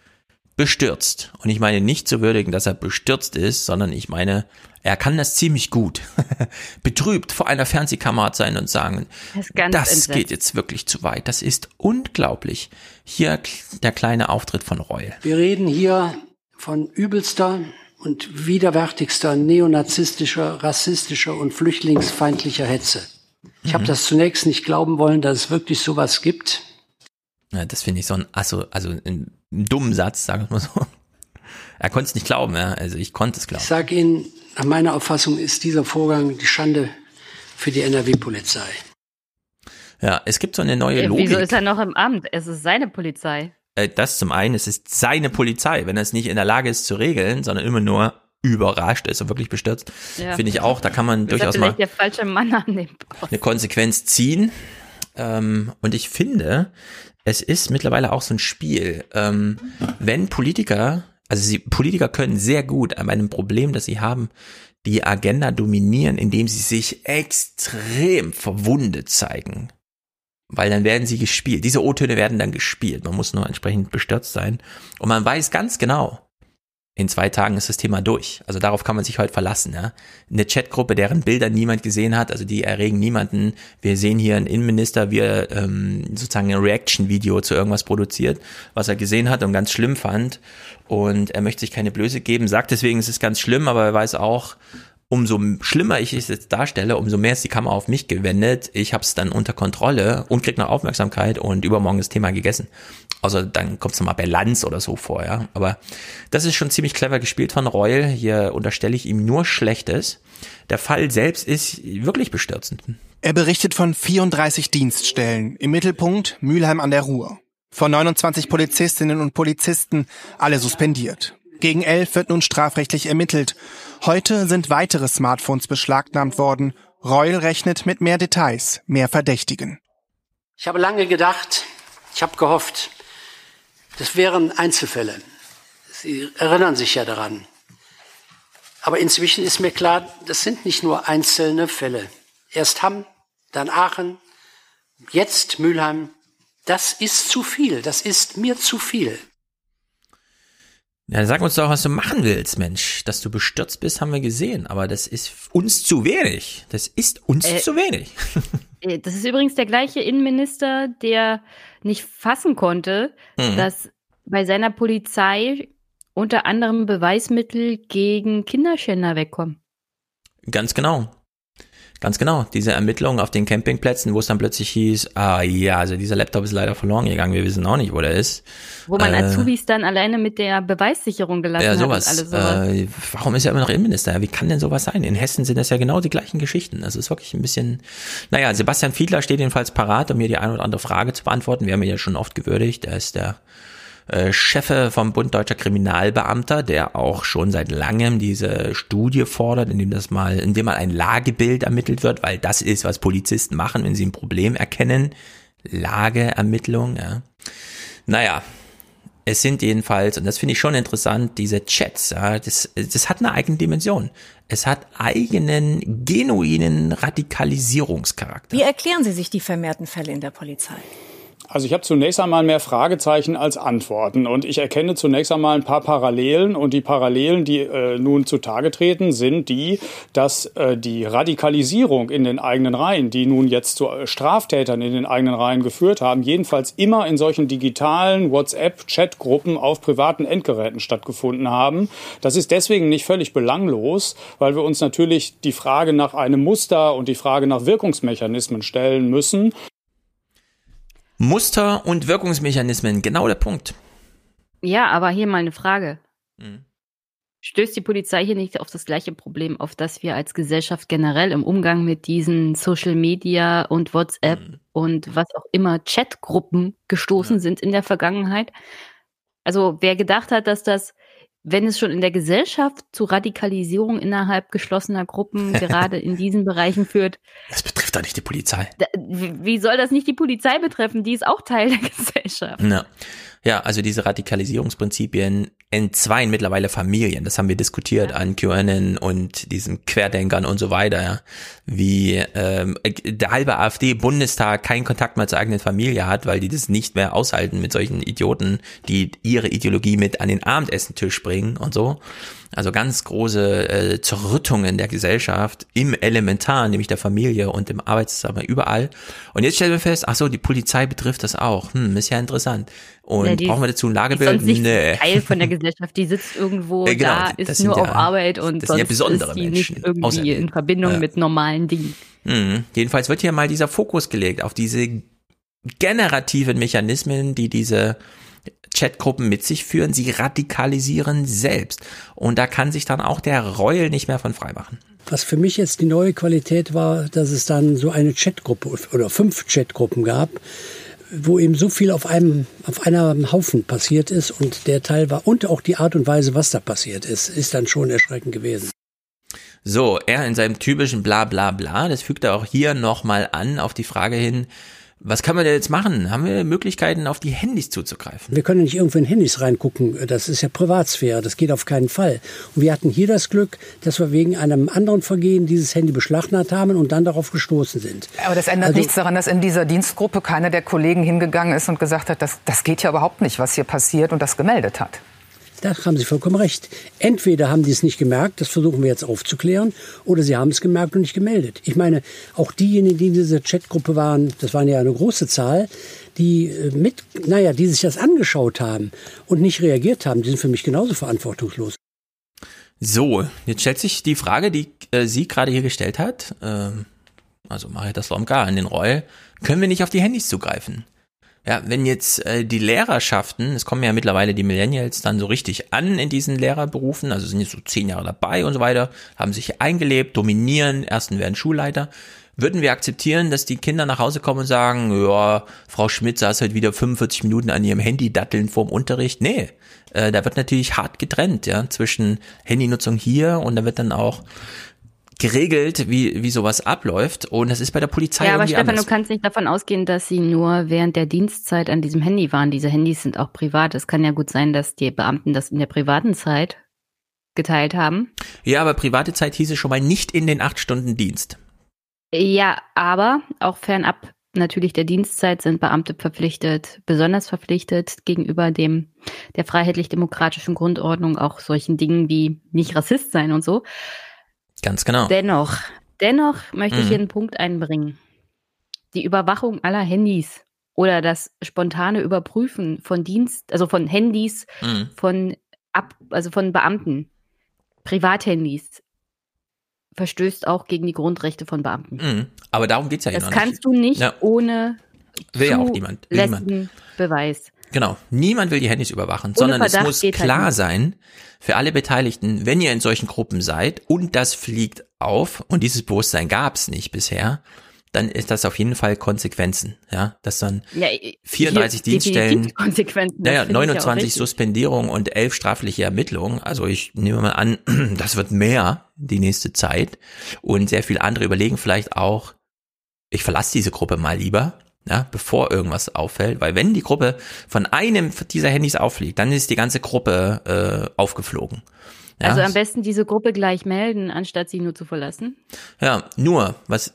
bestürzt. Und ich meine nicht zu würdigen, dass er bestürzt ist, sondern ich meine, er kann das ziemlich gut. [laughs] Betrübt vor einer Fernsehkamera sein und sagen, das, das geht jetzt wirklich zu weit. Das ist unglaublich. Hier der kleine Auftritt von Reul. Wir reden hier von übelster und widerwärtigster neonazistischer, rassistischer und flüchtlingsfeindlicher Hetze. Ich mhm. habe das zunächst nicht glauben wollen, dass es wirklich sowas gibt. Ja, das finde ich so ein, also, also ein dummen Satz, sagen wir mal so. Er konnte es nicht glauben, ja. Also ich konnte es glauben. Ich sage Ihnen, nach meiner Auffassung ist dieser Vorgang die Schande für die NRW-Polizei. Ja, es gibt so eine neue Logik. Wieso ist er noch im Amt? Es ist seine Polizei. Äh, das zum einen, es ist seine Polizei, wenn er es nicht in der Lage ist zu regeln, sondern immer nur überrascht ist und wirklich bestürzt, ja. finde ich auch, da kann man durchaus mal der falsche Mann an dem eine Konsequenz ziehen. Ähm, und ich finde, es ist mittlerweile auch so ein Spiel. Ähm, wenn Politiker, also sie, Politiker können sehr gut an einem Problem, das sie haben, die Agenda dominieren, indem sie sich extrem verwundet zeigen weil dann werden sie gespielt. Diese O-Töne werden dann gespielt. Man muss nur entsprechend bestürzt sein. Und man weiß ganz genau, in zwei Tagen ist das Thema durch. Also darauf kann man sich heute verlassen. Ja? Eine Chatgruppe, deren Bilder niemand gesehen hat, also die erregen niemanden. Wir sehen hier einen Innenminister, wie er ähm, sozusagen ein Reaction-Video zu irgendwas produziert, was er gesehen hat und ganz schlimm fand. Und er möchte sich keine Blöße geben, sagt deswegen, es ist ganz schlimm, aber er weiß auch, umso schlimmer ich es jetzt darstelle, umso mehr ist die Kamera auf mich gewendet. Ich habe es dann unter Kontrolle und krieg noch Aufmerksamkeit und übermorgen das Thema gegessen. Also dann kommt es nochmal bei Lanz oder so vor, ja. Aber das ist schon ziemlich clever gespielt von Reul. Hier unterstelle ich ihm nur Schlechtes. Der Fall selbst ist wirklich bestürzend. Er berichtet von 34 Dienststellen. Im Mittelpunkt Mülheim an der Ruhr. Von 29 Polizistinnen und Polizisten, alle suspendiert. Gegen elf wird nun strafrechtlich ermittelt. Heute sind weitere Smartphones beschlagnahmt worden. Reul rechnet mit mehr Details, mehr Verdächtigen. Ich habe lange gedacht, ich habe gehofft, das wären Einzelfälle. Sie erinnern sich ja daran. Aber inzwischen ist mir klar, das sind nicht nur einzelne Fälle. Erst Hamm, dann Aachen, jetzt Mülheim. Das ist zu viel. Das ist mir zu viel. Ja, sag uns doch, was du machen willst, Mensch. Dass du bestürzt bist, haben wir gesehen, aber das ist uns zu wenig. Das ist uns äh, zu wenig. [laughs] Äh, das ist übrigens der gleiche Innenminister, der nicht fassen konnte, mhm. dass bei seiner Polizei unter anderem Beweismittel gegen Kinderschänder wegkommen. Ganz genau. Ganz genau, diese Ermittlungen auf den Campingplätzen, wo es dann plötzlich hieß, ah ja, also dieser Laptop ist leider verloren gegangen, wir wissen auch nicht, wo der ist. Wo man äh, Azubis dann alleine mit der Beweissicherung gelassen ja, sowas. hat. sowas. Äh, warum ist er immer noch Innenminister? Wie kann denn sowas sein? In Hessen sind das ja genau die gleichen Geschichten. Das ist wirklich ein bisschen, naja, Sebastian Fiedler steht jedenfalls parat, um mir die eine oder andere Frage zu beantworten. Wir haben ihn ja schon oft gewürdigt. Er ist der äh, Chefe vom Bund Deutscher Kriminalbeamter, der auch schon seit langem diese Studie fordert, indem das mal, indem mal ein Lagebild ermittelt wird, weil das ist, was Polizisten machen, wenn sie ein Problem erkennen. Lageermittlung, ja. Naja, es sind jedenfalls, und das finde ich schon interessant, diese Chats, ja, das, das hat eine eigene Dimension. Es hat eigenen, genuinen Radikalisierungscharakter. Wie erklären Sie sich die vermehrten Fälle in der Polizei? Also ich habe zunächst einmal mehr Fragezeichen als Antworten und ich erkenne zunächst einmal ein paar Parallelen und die Parallelen, die äh, nun zutage treten, sind die, dass äh, die Radikalisierung in den eigenen Reihen, die nun jetzt zu äh, Straftätern in den eigenen Reihen geführt haben, jedenfalls immer in solchen digitalen WhatsApp-Chatgruppen auf privaten Endgeräten stattgefunden haben. Das ist deswegen nicht völlig belanglos, weil wir uns natürlich die Frage nach einem Muster und die Frage nach Wirkungsmechanismen stellen müssen. Muster und Wirkungsmechanismen, genau der Punkt. Ja, aber hier mal eine Frage. Mhm. Stößt die Polizei hier nicht auf das gleiche Problem, auf das wir als Gesellschaft generell im Umgang mit diesen Social Media und WhatsApp mhm. und was auch immer Chatgruppen gestoßen ja. sind in der Vergangenheit? Also wer gedacht hat, dass das, wenn es schon in der Gesellschaft zu Radikalisierung innerhalb geschlossener Gruppen [laughs] gerade in diesen Bereichen führt. Betrifft doch nicht die Polizei. Da, wie soll das nicht die Polizei betreffen? Die ist auch Teil der [laughs] Gesellschaft. Ja. Ja, also diese Radikalisierungsprinzipien entzweien mittlerweile Familien. Das haben wir diskutiert ja. an QAnon und diesen Querdenkern und so weiter. Ja. Wie ähm, der halbe AfD-Bundestag keinen Kontakt mehr zur eigenen Familie hat, weil die das nicht mehr aushalten mit solchen Idioten, die ihre Ideologie mit an den Abendessentisch bringen und so. Also ganz große äh, Zerrüttungen der Gesellschaft im Elementar, nämlich der Familie und im Arbeitszusammenhang, überall. Und jetzt stellen wir fest, ach so, die Polizei betrifft das auch. Hm, ist ja interessant. Und ja, brauchen wir dazu ein Lagebild? Die ist nee. Teil von der Gesellschaft, die sitzt irgendwo [laughs] äh, genau, da, ist nur ja, auf Arbeit und sonst ja besondere ist die Menschen, nicht irgendwie außerdem. in Verbindung ja. mit normalen Dingen. Hm. Jedenfalls wird hier mal dieser Fokus gelegt auf diese generativen Mechanismen, die diese Chatgruppen mit sich führen, sie radikalisieren selbst. Und da kann sich dann auch der Reul nicht mehr von freimachen. Was für mich jetzt die neue Qualität war, dass es dann so eine Chatgruppe oder fünf Chatgruppen gab, wo eben so viel auf einem, auf einem Haufen passiert ist und der Teil war und auch die Art und Weise, was da passiert ist, ist dann schon erschreckend gewesen. So, er in seinem typischen Bla bla bla, das fügt er auch hier nochmal an auf die Frage hin, was kann man denn jetzt machen? Haben wir Möglichkeiten, auf die Handys zuzugreifen? Wir können nicht irgendwo in Handys reingucken. Das ist ja Privatsphäre. Das geht auf keinen Fall. Und wir hatten hier das Glück, dass wir wegen einem anderen Vergehen dieses Handy beschlagnahmt haben und dann darauf gestoßen sind. Aber das ändert also, nichts daran, dass in dieser Dienstgruppe keiner der Kollegen hingegangen ist und gesagt hat, das, das geht ja überhaupt nicht, was hier passiert und das gemeldet hat. Da haben Sie vollkommen recht. Entweder haben die es nicht gemerkt, das versuchen wir jetzt aufzuklären, oder sie haben es gemerkt und nicht gemeldet. Ich meine, auch diejenigen, die in dieser Chatgruppe waren, das waren ja eine große Zahl, die äh, mit, naja, die sich das angeschaut haben und nicht reagiert haben, die sind für mich genauso verantwortungslos. So, jetzt stellt sich die Frage, die äh, sie gerade hier gestellt hat, äh, also Marietta Slomka an den Reul, können wir nicht auf die Handys zugreifen? Ja, wenn jetzt äh, die Lehrerschaften, es kommen ja mittlerweile die Millennials dann so richtig an in diesen Lehrerberufen, also sind jetzt so zehn Jahre dabei und so weiter, haben sich eingelebt, dominieren, ersten werden Schulleiter. Würden wir akzeptieren, dass die Kinder nach Hause kommen und sagen, ja, Frau Schmidt saß heute wieder 45 Minuten an ihrem Handy datteln vorm Unterricht? Nee, äh, da wird natürlich hart getrennt, ja, zwischen Handynutzung hier und da wird dann auch geregelt, wie, wie sowas abläuft. Und das ist bei der Polizei Ja, aber Stefan, anders. du kannst nicht davon ausgehen, dass sie nur während der Dienstzeit an diesem Handy waren. Diese Handys sind auch privat. Es kann ja gut sein, dass die Beamten das in der privaten Zeit geteilt haben. Ja, aber private Zeit hieße schon mal nicht in den acht Stunden Dienst. Ja, aber auch fernab natürlich der Dienstzeit sind Beamte verpflichtet, besonders verpflichtet gegenüber dem der freiheitlich-demokratischen Grundordnung auch solchen Dingen wie nicht Rassist sein und so. Ganz genau. Dennoch, dennoch möchte ich mhm. hier einen Punkt einbringen. Die Überwachung aller Handys oder das spontane Überprüfen von Dienst, also von Handys, mhm. von ab, also von Beamten, Privathandys, verstößt auch gegen die Grundrechte von Beamten. Mhm. Aber darum geht es ja Das kannst du nicht ja. ohne Will ja auch niemand. Will niemand. Beweis. Genau. Niemand will die Handys überwachen, Ohne sondern Verdacht es muss halt klar halt sein für alle Beteiligten, wenn ihr in solchen Gruppen seid und das fliegt auf und dieses Bewusstsein gab es nicht bisher, dann ist das auf jeden Fall Konsequenzen, ja, dass dann ja, 34 Dienststellen, Konsequenzen, naja, 29 Suspendierungen und 11 strafliche Ermittlungen, also ich nehme mal an, [clears throat] das wird mehr die nächste Zeit. Und sehr viele andere überlegen vielleicht auch, ich verlasse diese Gruppe mal lieber, ja, bevor irgendwas auffällt, weil wenn die Gruppe von einem dieser Handys auffliegt, dann ist die ganze Gruppe äh, aufgeflogen. Ja. Also am besten diese Gruppe gleich melden, anstatt sie nur zu verlassen. Ja, nur, was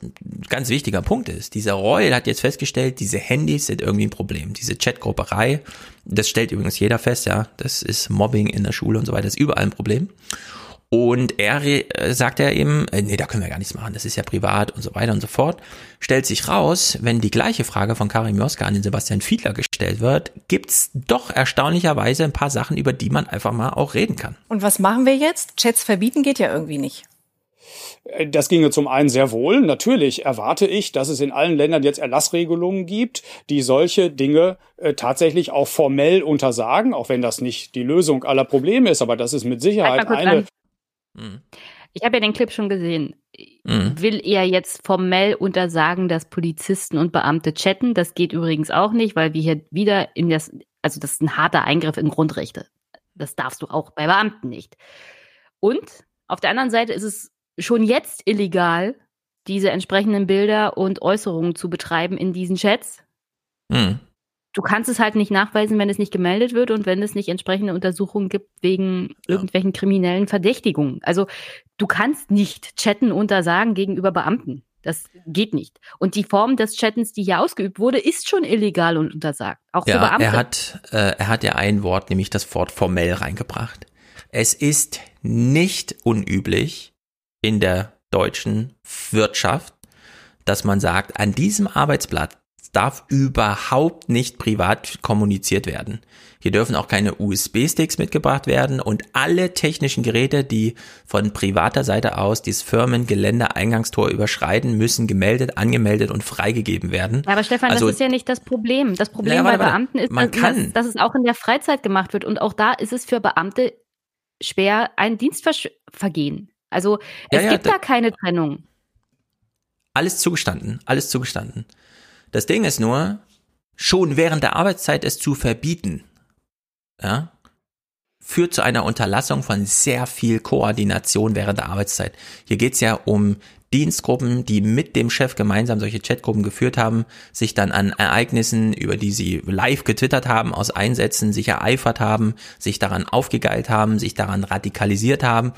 ganz wichtiger Punkt ist, dieser Reul hat jetzt festgestellt, diese Handys sind irgendwie ein Problem. Diese Chatgrupperei, das stellt übrigens jeder fest, ja, das ist Mobbing in der Schule und so weiter, das ist überall ein Problem. Und er äh, sagt er eben, äh, nee, da können wir gar nichts machen, das ist ja privat und so weiter und so fort. Stellt sich raus, wenn die gleiche Frage von Karim Joska an den Sebastian Fiedler gestellt wird, gibt's doch erstaunlicherweise ein paar Sachen, über die man einfach mal auch reden kann. Und was machen wir jetzt? Chats verbieten geht ja irgendwie nicht. Äh, das ginge zum einen sehr wohl. Natürlich erwarte ich, dass es in allen Ländern jetzt Erlassregelungen gibt, die solche Dinge äh, tatsächlich auch formell untersagen, auch wenn das nicht die Lösung aller Probleme ist, aber das ist mit Sicherheit eine. An. Ich habe ja den Clip schon gesehen. Mhm. Will er jetzt formell untersagen, dass Polizisten und Beamte chatten? Das geht übrigens auch nicht, weil wir hier wieder in das, also das ist ein harter Eingriff in Grundrechte. Das darfst du auch bei Beamten nicht. Und auf der anderen Seite ist es schon jetzt illegal, diese entsprechenden Bilder und Äußerungen zu betreiben in diesen Chats. Mhm. Du kannst es halt nicht nachweisen, wenn es nicht gemeldet wird und wenn es nicht entsprechende Untersuchungen gibt wegen ja. irgendwelchen kriminellen Verdächtigungen. Also du kannst nicht chatten untersagen gegenüber Beamten. Das geht nicht. Und die Form des Chattens, die hier ausgeübt wurde, ist schon illegal und untersagt. Auch ja, für Beamte. Er hat, äh, er hat ja ein Wort, nämlich das Wort formell reingebracht. Es ist nicht unüblich, in der deutschen Wirtschaft, dass man sagt, an diesem Arbeitsplatz darf überhaupt nicht privat kommuniziert werden. Hier dürfen auch keine USB-Sticks mitgebracht werden und alle technischen Geräte, die von privater Seite aus dieses Firmengelände-Eingangstor überschreiten, müssen gemeldet, angemeldet und freigegeben werden. Aber Stefan, also, das ist ja nicht das Problem. Das Problem ja, bei Beamten ist, dass, dass, dass es auch in der Freizeit gemacht wird und auch da ist es für Beamte schwer, ein Dienstvergehen. Also es ja, ja, gibt da keine Trennung. Alles zugestanden, alles zugestanden. Das Ding ist nur, schon während der Arbeitszeit es zu verbieten, ja, führt zu einer Unterlassung von sehr viel Koordination während der Arbeitszeit. Hier geht's ja um Dienstgruppen, die mit dem Chef gemeinsam solche Chatgruppen geführt haben, sich dann an Ereignissen, über die sie live getwittert haben, aus Einsätzen sich ereifert haben, sich daran aufgegeilt haben, sich daran radikalisiert haben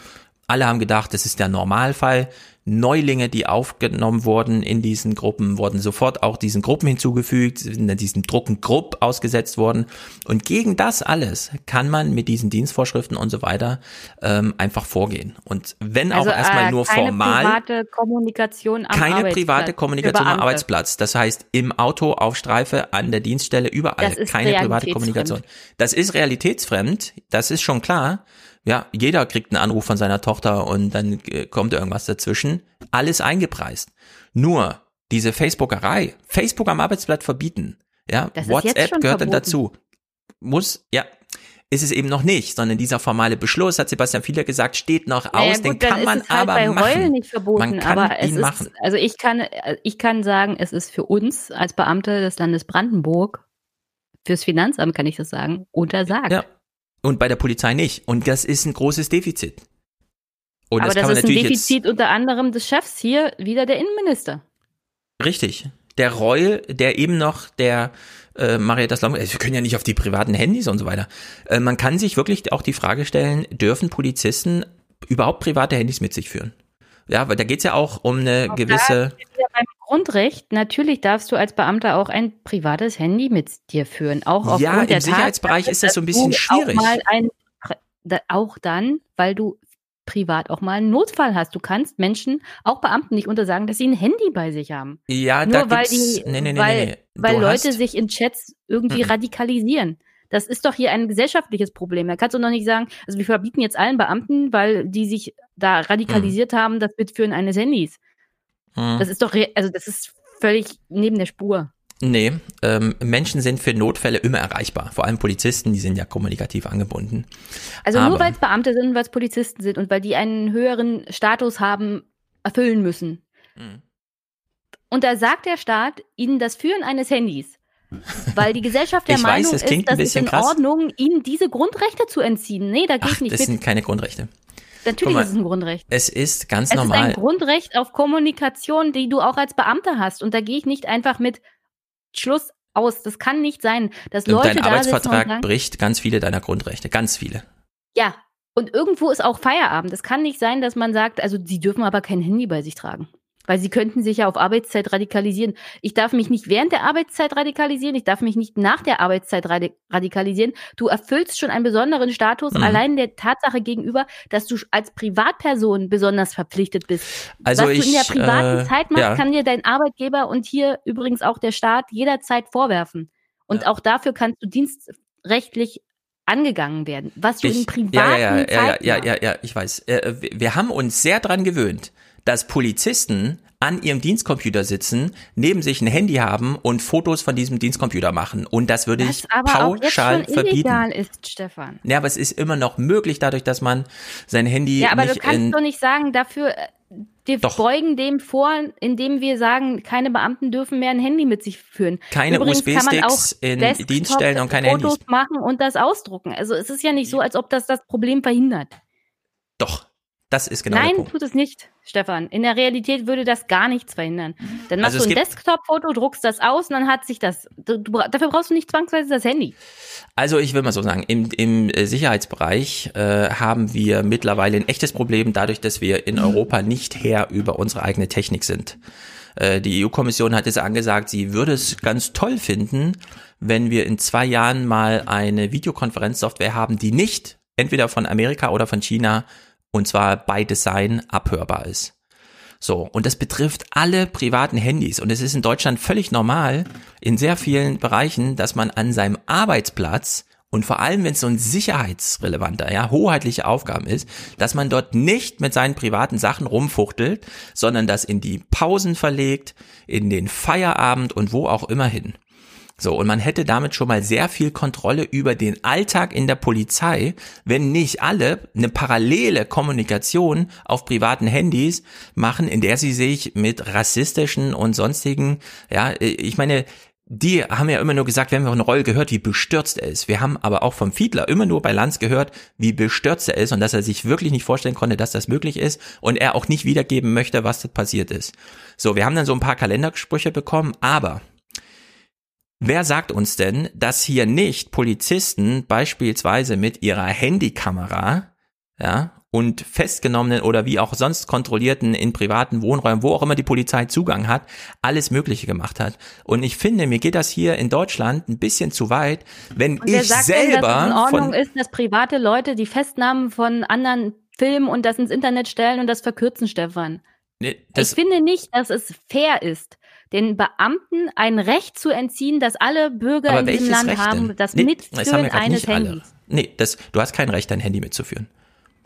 alle haben gedacht, das ist der Normalfall. Neulinge, die aufgenommen wurden in diesen Gruppen, wurden sofort auch diesen Gruppen hinzugefügt, sind in diesem Druckengrupp ausgesetzt worden. Und gegen das alles kann man mit diesen Dienstvorschriften und so weiter ähm, einfach vorgehen. Und wenn also, auch erstmal äh, nur keine formal. Keine private Kommunikation am Keine Arbeitsplatz private Kommunikation am Arbeitsplatz. Das heißt, im Auto, auf Streife, an der Dienststelle, überall. keine private Kommunikation. Das ist realitätsfremd, das ist schon klar. Ja, jeder kriegt einen Anruf von seiner Tochter und dann äh, kommt irgendwas dazwischen. Alles eingepreist. Nur diese Facebookerei, Facebook am Arbeitsblatt verbieten. Ja, WhatsApp gehört dann dazu. Muss, ja, ist es eben noch nicht, sondern dieser formale Beschluss, hat Sebastian Vieler gesagt, steht noch naja, aus, gut, den kann man halt aber bei machen. nicht verboten, man kann aber es ist, machen. also ich kann, ich kann sagen, es ist für uns als Beamte des Landes Brandenburg, fürs Finanzamt kann ich das sagen, untersagt. Ja, und bei der Polizei nicht. Und das ist ein großes Defizit. Und Aber das, das ist ein Defizit unter anderem des Chefs hier, wieder der Innenminister. Richtig. Der Reul, der eben noch der äh, Marietta Slomka, wir können ja nicht auf die privaten Handys und so weiter. Äh, man kann sich wirklich auch die Frage stellen, dürfen Polizisten überhaupt private Handys mit sich führen? Ja, weil da geht's ja auch um eine auch gewisse. Ja beim Grundrecht, natürlich darfst du als Beamter auch ein privates Handy mit dir führen. Auch aufgrund ja, im der Sicherheitsbereich Tatsache, ist das so ein bisschen schwierig. Auch, ein, auch dann, weil du privat auch mal einen Notfall hast. Du kannst Menschen, auch Beamten, nicht untersagen, dass sie ein Handy bei sich haben. Ja, Nur da weil die, nee, nee, nee, weil, weil Leute sich in Chats irgendwie mhm. radikalisieren. Das ist doch hier ein gesellschaftliches Problem. Da kannst du noch nicht sagen, also wir verbieten jetzt allen Beamten, weil die sich da radikalisiert hm. haben, das Mitführen eines Handys. Hm. Das ist doch, also das ist völlig neben der Spur. Nee, ähm, Menschen sind für Notfälle immer erreichbar. Vor allem Polizisten, die sind ja kommunikativ angebunden. Also Aber, nur weil es Beamte sind und weil es Polizisten sind und weil die einen höheren Status haben, erfüllen müssen. Hm. Und da sagt der Staat ihnen das Führen eines Handys weil die Gesellschaft der [laughs] ich Meinung weiß, ist, dass es in krass. Ordnung, ihnen diese Grundrechte zu entziehen. Nee, da gehe ich nicht das mit. sind keine Grundrechte. Natürlich mal, ist es ein Grundrecht. Es ist ganz es normal. Es ist ein Grundrecht auf Kommunikation, die du auch als Beamter hast. Und da gehe ich nicht einfach mit Schluss aus. Das kann nicht sein, dass und Leute dein da Arbeitsvertrag sagen, bricht ganz viele deiner Grundrechte. Ganz viele. Ja. Und irgendwo ist auch Feierabend. Es kann nicht sein, dass man sagt, also sie dürfen aber kein Handy bei sich tragen weil sie könnten sich ja auf Arbeitszeit radikalisieren. Ich darf mich nicht während der Arbeitszeit radikalisieren, ich darf mich nicht nach der Arbeitszeit radikalisieren. Du erfüllst schon einen besonderen Status mhm. allein der Tatsache gegenüber, dass du als Privatperson besonders verpflichtet bist. Also Was ich, du in der privaten äh, Zeit machst, ja. kann dir dein Arbeitgeber und hier übrigens auch der Staat jederzeit vorwerfen. Und Ja. auch dafür kannst du dienstrechtlich angegangen werden, was du ich, in privaten ja, ja, ja, Zeiten ja, ja, ja, ja, ich weiß. Äh, wir haben uns sehr dran gewöhnt, dass Polizisten an ihrem Dienstcomputer sitzen, neben sich ein Handy haben und Fotos von diesem Dienstcomputer machen. Und das würde was ich aber pauschal auch jetzt schon verbieten. ist, Stefan. Ja, aber es ist immer noch möglich, dadurch, dass man sein Handy Ja, aber du kannst doch nicht sagen, dafür, äh, wir Doch. beugen dem vor, indem wir sagen, keine Beamten dürfen mehr ein Handy mit sich führen. Keine USB-Sticks in Desktop Dienststellen und keine Fotos Handys. machen und das ausdrucken. Also es ist ja nicht so, als ob das das Problem verhindert. Doch, das ist genau Nein, tut es nicht, Stefan. In der Realität würde das gar nichts verhindern. Dann machst Also du ein Desktop-Foto, druckst das aus und dann hat sich das. Du, dafür brauchst du nicht zwangsweise das Handy. Also ich will mal so sagen, im, im äh, Sicherheitsbereich äh, haben wir mittlerweile ein echtes Problem, dadurch, dass wir in Europa nicht Herr über unsere eigene Technik sind. Äh, Die EU-Kommission hat jetzt angesagt, sie würde es ganz toll finden, wenn wir in zwei Jahren mal eine Videokonferenzsoftware haben, die nicht entweder von Amerika oder von China und zwar by Design abhörbar ist. So, und das betrifft alle privaten Handys. Und es ist in Deutschland völlig normal, in sehr vielen Bereichen, dass man an seinem Arbeitsplatz und vor allem, wenn es so ein sicherheitsrelevanter, ja, hoheitliche Aufgaben ist, dass man dort nicht mit seinen privaten Sachen rumfuchtelt, sondern das in die Pausen verlegt, in den Feierabend und wo auch immer hin. So, und man hätte damit schon mal sehr viel Kontrolle über den Alltag in der Polizei, wenn nicht alle eine parallele Kommunikation auf privaten Handys machen, in der sie sich mit rassistischen und sonstigen, ja, ich meine, die haben ja immer nur gesagt, wir haben von Reul gehört, wie bestürzt er ist. Wir haben aber auch vom Fiedler immer nur bei Lanz gehört, wie bestürzt er ist und dass er sich wirklich nicht vorstellen konnte, dass das möglich ist und er auch nicht wiedergeben möchte, was passiert ist. So, wir haben dann so ein paar Kalendersprüche bekommen, aber Wer sagt uns denn, dass hier nicht Polizisten beispielsweise mit ihrer Handykamera, ja, und festgenommenen oder wie auch sonst kontrollierten in privaten Wohnräumen, wo auch immer die Polizei Zugang hat, alles Mögliche gemacht hat. Und ich finde, mir geht das hier in Deutschland ein bisschen zu weit, wenn Und ich denn, selber dass es in Ordnung von ist, dass private Leute die Festnahmen von anderen filmen und das ins Internet stellen und das verkürzen, Stefan? Nee, Ich das, finde nicht, dass es fair ist, den Beamten ein Recht zu entziehen, das alle Bürger aber in diesem Land Recht haben, denn? das Nee, das Mitführen grad eines. Handys. Nee, das, du hast kein Recht, dein Handy mitzuführen.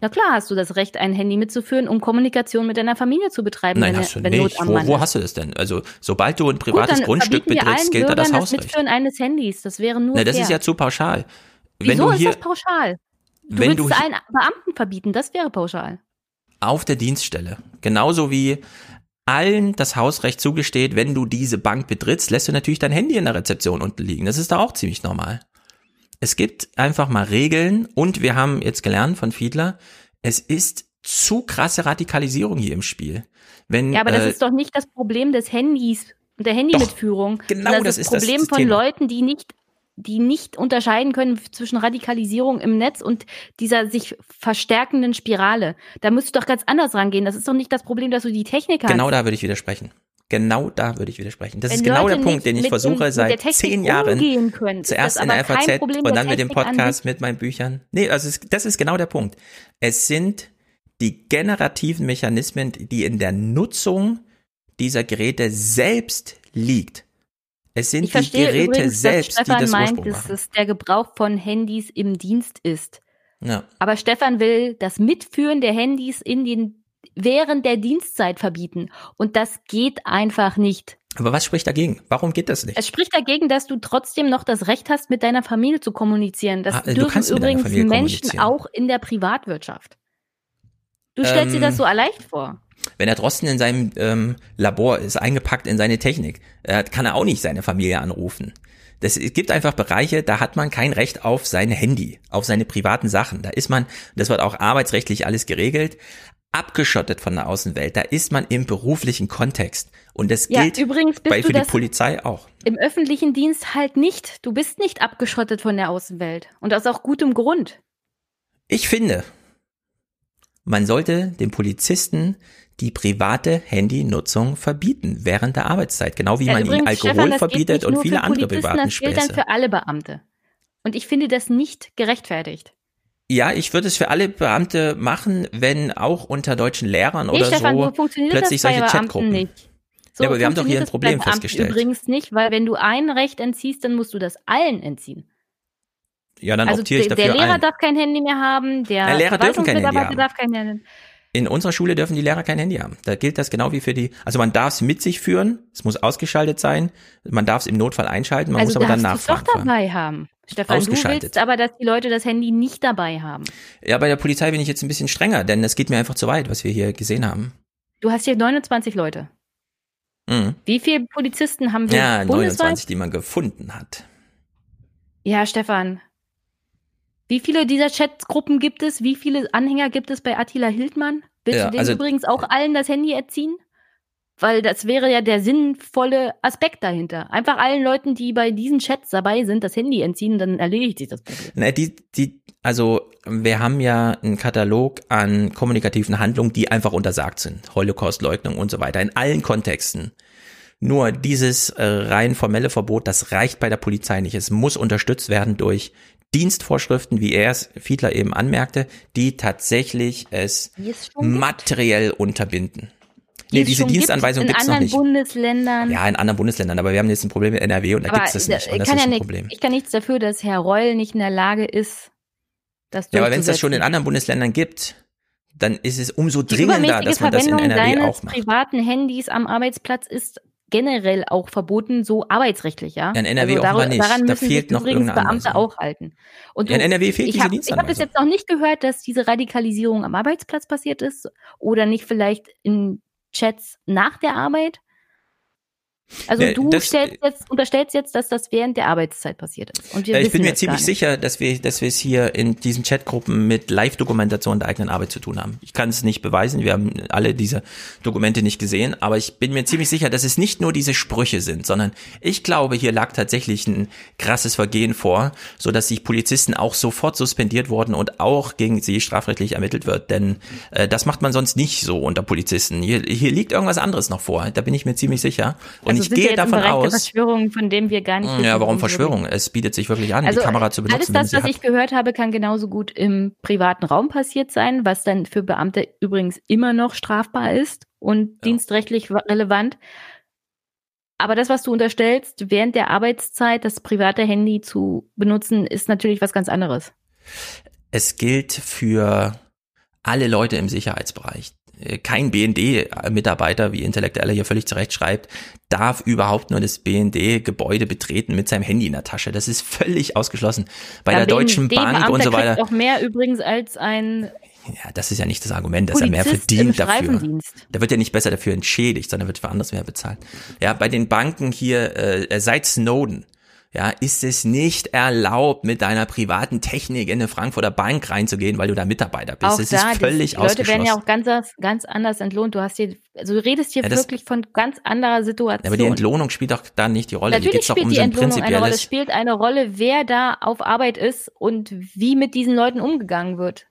Na klar hast du das Recht, ein Handy mitzuführen, um Kommunikation mit deiner Familie zu betreiben, Nein, wenn, hast du wenn nicht. Wo, wo hast du das denn? Also, sobald du ein Gut, privates dann Grundstück betrittst, gilt da das das Hausrecht. Mitführen eines Handys. Das wäre nur Na, das fair. ist ja zu pauschal. Wenn Wieso du ist hier das pauschal? Du wenn willst du hier- allen Beamten verbieten, das wäre pauschal. auf der Dienststelle, genauso wie allen das Hausrecht zugesteht, wenn du diese Bank betrittst, lässt du natürlich dein Handy in der Rezeption unten liegen. Das ist da auch ziemlich normal. Es gibt einfach mal Regeln und wir haben jetzt gelernt von Fiedler, es ist zu krasse Radikalisierung hier im Spiel. Wenn, Ja, aber das äh, ist doch nicht das Problem des Handys und der Handymitführung. genau das das, ist das Problem von. Leuten, die nicht die nicht unterscheiden können zwischen Radikalisierung im Netz und dieser sich verstärkenden Spirale. Da müsst du doch ganz anders rangehen. Das ist doch nicht das Problem, dass du die Technik hast. Genau da würde ich widersprechen. Genau da würde ich widersprechen. Das Wenn ist genau Leute der Punkt, den ich dem- versuche seit zehn Jahren. können, Zuerst in der FAZ und dann mit dem Podcast mit meinen Büchern. Nee, also es, das ist genau der Punkt. Es sind die generativen Mechanismen, die in der Nutzung dieser Geräte selbst liegt. Es sind Ich die Geräte übrigens, selbst, Stefan die das meint, Ursprung dass es der Gebrauch von Handys im Dienst ist. Ja. Aber Stefan will das Mitführen der Handys in den während der Dienstzeit verbieten. Und das geht einfach nicht. Aber was spricht dagegen? Warum geht das nicht? Es spricht dagegen, dass du trotzdem noch das Recht hast, mit deiner Familie zu kommunizieren. Das Ah, dürfen übrigens Menschen auch in der Privatwirtschaft. Du stellst dir Ähm, das so leicht vor. Wenn er Drosten in seinem ähm, Labor ist, eingepackt in seine Technik, äh, kann er auch nicht seine Familie anrufen. Das, es gibt einfach Bereiche, da hat man kein Recht auf sein Handy, auf seine privaten Sachen. Da ist man, das wird auch arbeitsrechtlich alles geregelt, abgeschottet von der Außenwelt. Da ist man im beruflichen Kontext. Und das Ja, gilt übrigens bei, für die Polizei auch. Im öffentlichen Dienst halt nicht. Du bist nicht abgeschottet von der Außenwelt. Und aus auch gutem Grund. Ich finde, man sollte den Polizisten die private Handynutzung verbieten während der Arbeitszeit, genau wie Ja, man ihnen Alkohol Stefan, verbietet und viele andere privaten Das gilt dann Späße. für alle Beamte. Und ich finde das nicht gerechtfertigt. Ja, ich würde es für alle Beamte machen, wenn auch unter deutschen Lehrern Nee, oder Stefan, so plötzlich solche Chatgruppen. nicht. So ja, aber wir haben doch hier ein Problem festgestellt. Übrigens nicht, weil wenn du ein Recht entziehst, dann musst du das allen entziehen. Ja, dann also optiere ich der, dafür der Lehrer ein. darf kein Handy mehr haben, der Na, Lehrer dürfen kein Handy haben. darf kein Handy In unserer Schule dürfen die Lehrer kein Handy haben. Da gilt das genau wie für die, also man darf es mit sich führen, es muss ausgeschaltet sein, man darf es im Notfall einschalten, man also muss aber dann nachfragen. doch dabei haben. Stefan, du willst aber, dass die Leute das Handy nicht dabei haben. Ja, bei der Polizei bin ich jetzt ein bisschen strenger, denn es geht mir einfach zu weit, was wir hier gesehen haben. Du hast hier 29 Leute. Mhm. Wie viele Polizisten haben wir Ja, bundesweit? 29, die man gefunden hat. Ja, Stefan. Wie viele dieser Chatgruppen gibt es? Wie viele Anhänger gibt es bei Attila Hildmann? Willst Ja, du dem also- übrigens auch allen das Handy erziehen? Weil das wäre ja der sinnvolle Aspekt dahinter. Einfach allen Leuten, die bei diesen Chats dabei sind, das Handy entziehen, dann erledigt sich das Problem. Na, die, die, also wir haben ja einen Katalog an kommunikativen Handlungen, die einfach untersagt sind. Holocaustleugnung und so weiter, in allen Kontexten. Nur dieses äh, rein formelle Verbot, das reicht bei der Polizei nicht. Es muss unterstützt werden durch Dienstvorschriften, wie er es Fiedler eben anmerkte, die tatsächlich es es schon gibt. materiell unterbinden. Die Nee, es diese schon gibt Dienstanweisung in gibt's noch anderen nicht. Bundesländern. Ja, in anderen Bundesländern, aber wir haben jetzt ein Problem mit NRW und da Aber gibt's das nicht. Das ja ein nicht, Problem. Ich kann nichts dafür, dass Herr Reul nicht in der Lage ist, das Ja, aber wenn es das schon in anderen Bundesländern gibt, dann ist es umso dringender, dass man das in NRW auch macht. privaten Handys am Arbeitsplatz ist generell auch verboten, so arbeitsrechtlich, ja. Ja, in NRW also offenbar nicht. Daran Da fehlt sich noch übrigens Beamte Anweisung. auch halten. Und Ja, in NRW fehlt ich diese hab, Ich habe bis jetzt noch nicht gehört, dass diese Radikalisierung am Arbeitsplatz passiert ist oder nicht vielleicht in Chats nach der Arbeit. Also du das- stellst jetzt, unterstellst jetzt, dass das während der Arbeitszeit passiert ist. Und wir ich bin mir ziemlich sicher, dass wir, dass wir es hier in diesen Chatgruppen mit Live-Dokumentation der eigenen Arbeit zu tun haben. Ich kann es nicht beweisen, wir haben alle diese Dokumente nicht gesehen, aber ich bin mir ziemlich sicher, dass es nicht nur diese Sprüche sind, sondern ich glaube, hier lag tatsächlich ein krasses Vergehen vor, so dass die Polizisten auch sofort suspendiert wurden und auch gegen sie strafrechtlich ermittelt wird, denn äh, das macht man sonst nicht so unter Polizisten. Hier, hier liegt irgendwas anderes noch vor, da bin ich mir ziemlich sicher. Und also ich gehe davon aus, Verschwörung, von dem wir gar nicht wissen, ja, warum Verschwörung? Es bietet sich wirklich an, Also die Kamera zu benutzen. alles das, was hat. ich gehört habe, kann genauso gut im privaten Raum passiert sein, was dann für Beamte übrigens immer noch strafbar ist und dienstrechtlich relevant. Aber das, was du unterstellst, während der Arbeitszeit das private Handy zu benutzen, ist natürlich was ganz anderes. Es gilt für alle Leute im Sicherheitsbereich. Äh, Kein BND-Mitarbeiter, wie Intellektueller hier völlig zurecht schreibt, darf überhaupt nur das BND-Gebäude betreten mit seinem Handy in der Tasche. Das ist völlig ausgeschlossen. Bei Ja, der Deutschen Bank und so weiter. auch mehr übrigens als ein Ja, das ist ja nicht das Argument, dass er mehr Polizist verdient dafür. Der wird ja nicht besser dafür entschädigt, sondern wird für anderes mehr bezahlt. Ja, bei den Banken hier, äh, seit Snowden, ja, ist es nicht erlaubt, mit deiner privaten Technik in eine Frankfurter Bank reinzugehen, weil du da Mitarbeiter bist. Auch Es da, ist völlig die Leute werden ja auch ganz, anders- ganz anders entlohnt. Du hast hier, also du redest hier Ja, das- wirklich von ganz anderer Situation. Aber die Entlohnung spielt doch da nicht die Rolle. Natürlich spielt um die Entlohnung eine Rolle. Es spielt eine Rolle, wer da auf Arbeit ist und wie mit diesen Leuten umgegangen wird.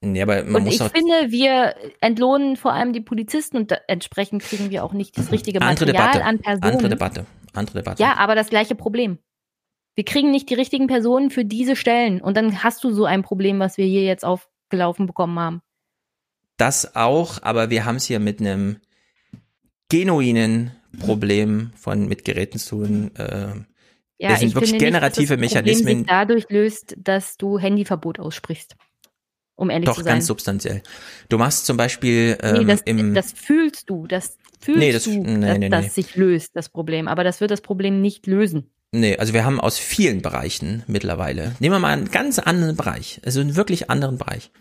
Nee, aber man und muss ich finde, wir entlohnen vor allem die Polizisten und entsprechend kriegen wir auch nicht das richtige andere Material Debatte, an Personen. andere Debatte, andere Debatte. Ja, aber das gleiche Problem. Wir kriegen nicht die richtigen Personen für diese Stellen und dann hast du so ein Problem, was wir hier jetzt aufgelaufen bekommen haben. Das auch, aber wir haben es hier mit einem genuinen Problem von mit Geräten zu tun. Äh, Ja, das sind ich wirklich generative nicht, das Mechanismen, sich dadurch löst, dass du Handyverbot aussprichst. Um ehrlich doch zu sein. ganz substanziell. Du machst zum Beispiel ähm, nee, das, im das fühlst du, das fühlst Nee, das- du, nee, dass nee, das sich löst, das Problem. Aber das wird das Problem nicht lösen. Nee, also wir haben aus vielen Bereichen mittlerweile. Nehmen wir mal einen ganz anderen Bereich, also einen wirklich anderen Bereich.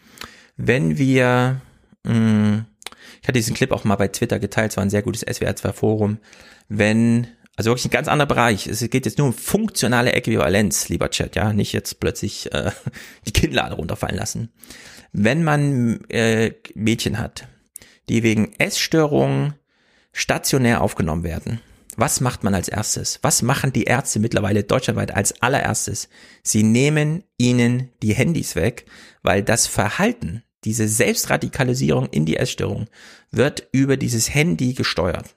Wenn wir, mh, ich hatte diesen Clip auch mal bei Twitter geteilt, es war ein sehr gutes SWR2 Forum, wenn, also wirklich ein ganz anderer Bereich, es geht jetzt nur um funktionale Äquivalenz, lieber Chat, ja, nicht jetzt plötzlich äh, [laughs] die Kinnlade runterfallen lassen. Wenn man äh, Mädchen hat, die wegen Essstörungen stationär aufgenommen werden, was macht man als erstes? Was machen die Ärzte mittlerweile deutschlandweit als allererstes? Sie nehmen ihnen die Handys weg, weil das Verhalten, diese Selbstradikalisierung in die Essstörung, wird über dieses Handy gesteuert.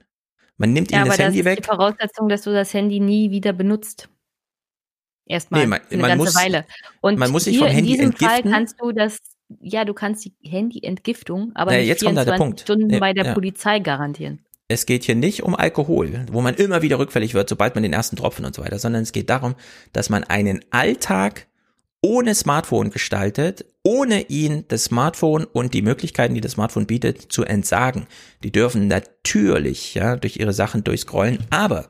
Man nimmt Ja, ihnen aber das das Handy ist weg. die Voraussetzung, dass du das Handy nie wieder benutzt. Erstmal Nee, man- eine man ganze muss- Weile. Und man muss sich vom Handy in diesem entgiften. Fall kannst du das, ja, du kannst die Handyentgiftung, aber Ja, nicht jetzt kommt da 24 der Punkt. Stunden Ja, bei der ja. Polizei garantieren. Es geht hier nicht um Alkohol, wo man immer wieder rückfällig wird, sobald man den ersten Tropfen und so weiter, sondern es geht darum, dass man einen Alltag ohne Smartphone gestaltet, ohne ihn das Smartphone und die Möglichkeiten, die das Smartphone bietet, zu entsagen. Die dürfen natürlich ja durch ihre Sachen durchscrollen, aber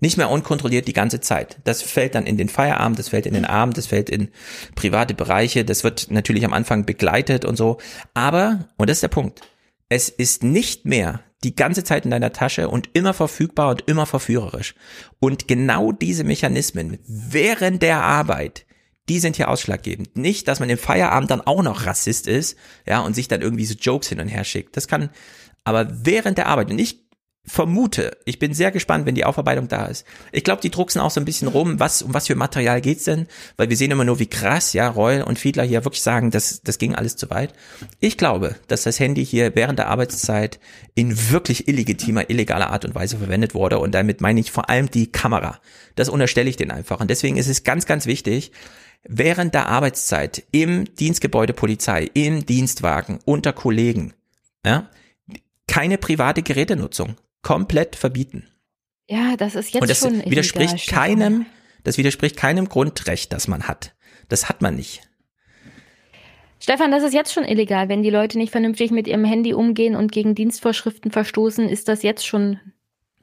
nicht mehr unkontrolliert die ganze Zeit. Das fällt dann in den Feierabend, das fällt in den Abend, das fällt in private Bereiche, das wird natürlich am Anfang begleitet und so. Aber, und das ist der Punkt, es ist nicht mehr die ganze Zeit in deiner Tasche und immer verfügbar und immer verführerisch. Und genau diese Mechanismen während der Arbeit, die sind hier ausschlaggebend. Nicht, dass man im Feierabend dann auch noch Rassist ist, ja, und sich dann irgendwie so Jokes hin und her schickt. Das kann, aber während der Arbeit, und ich vermute, ich bin sehr gespannt, wenn die Aufarbeitung da ist. Ich glaube, die drucksen auch so ein bisschen rum, was, um was für Material geht's denn? Weil wir sehen immer nur, wie krass, ja, Reul und Fiedler hier wirklich sagen, das, das ging alles zu weit. Ich glaube, dass das Handy hier während der Arbeitszeit in wirklich illegitimer, illegaler Art und Weise verwendet wurde und damit meine ich vor allem die Kamera. Das unterstelle ich denen einfach. Und deswegen ist es ganz, ganz wichtig, während der Arbeitszeit im Dienstgebäude Polizei, im Dienstwagen, unter Kollegen, ja, keine private Gerätenutzung komplett verbieten. Ja, das ist jetzt Und das schon widerspricht illegal, keinem, das widerspricht keinem Grundrecht, das man hat. Das hat man nicht. Stefan, das ist jetzt schon illegal. Wenn die Leute nicht vernünftig mit ihrem Handy umgehen und gegen Dienstvorschriften verstoßen, ist das jetzt schon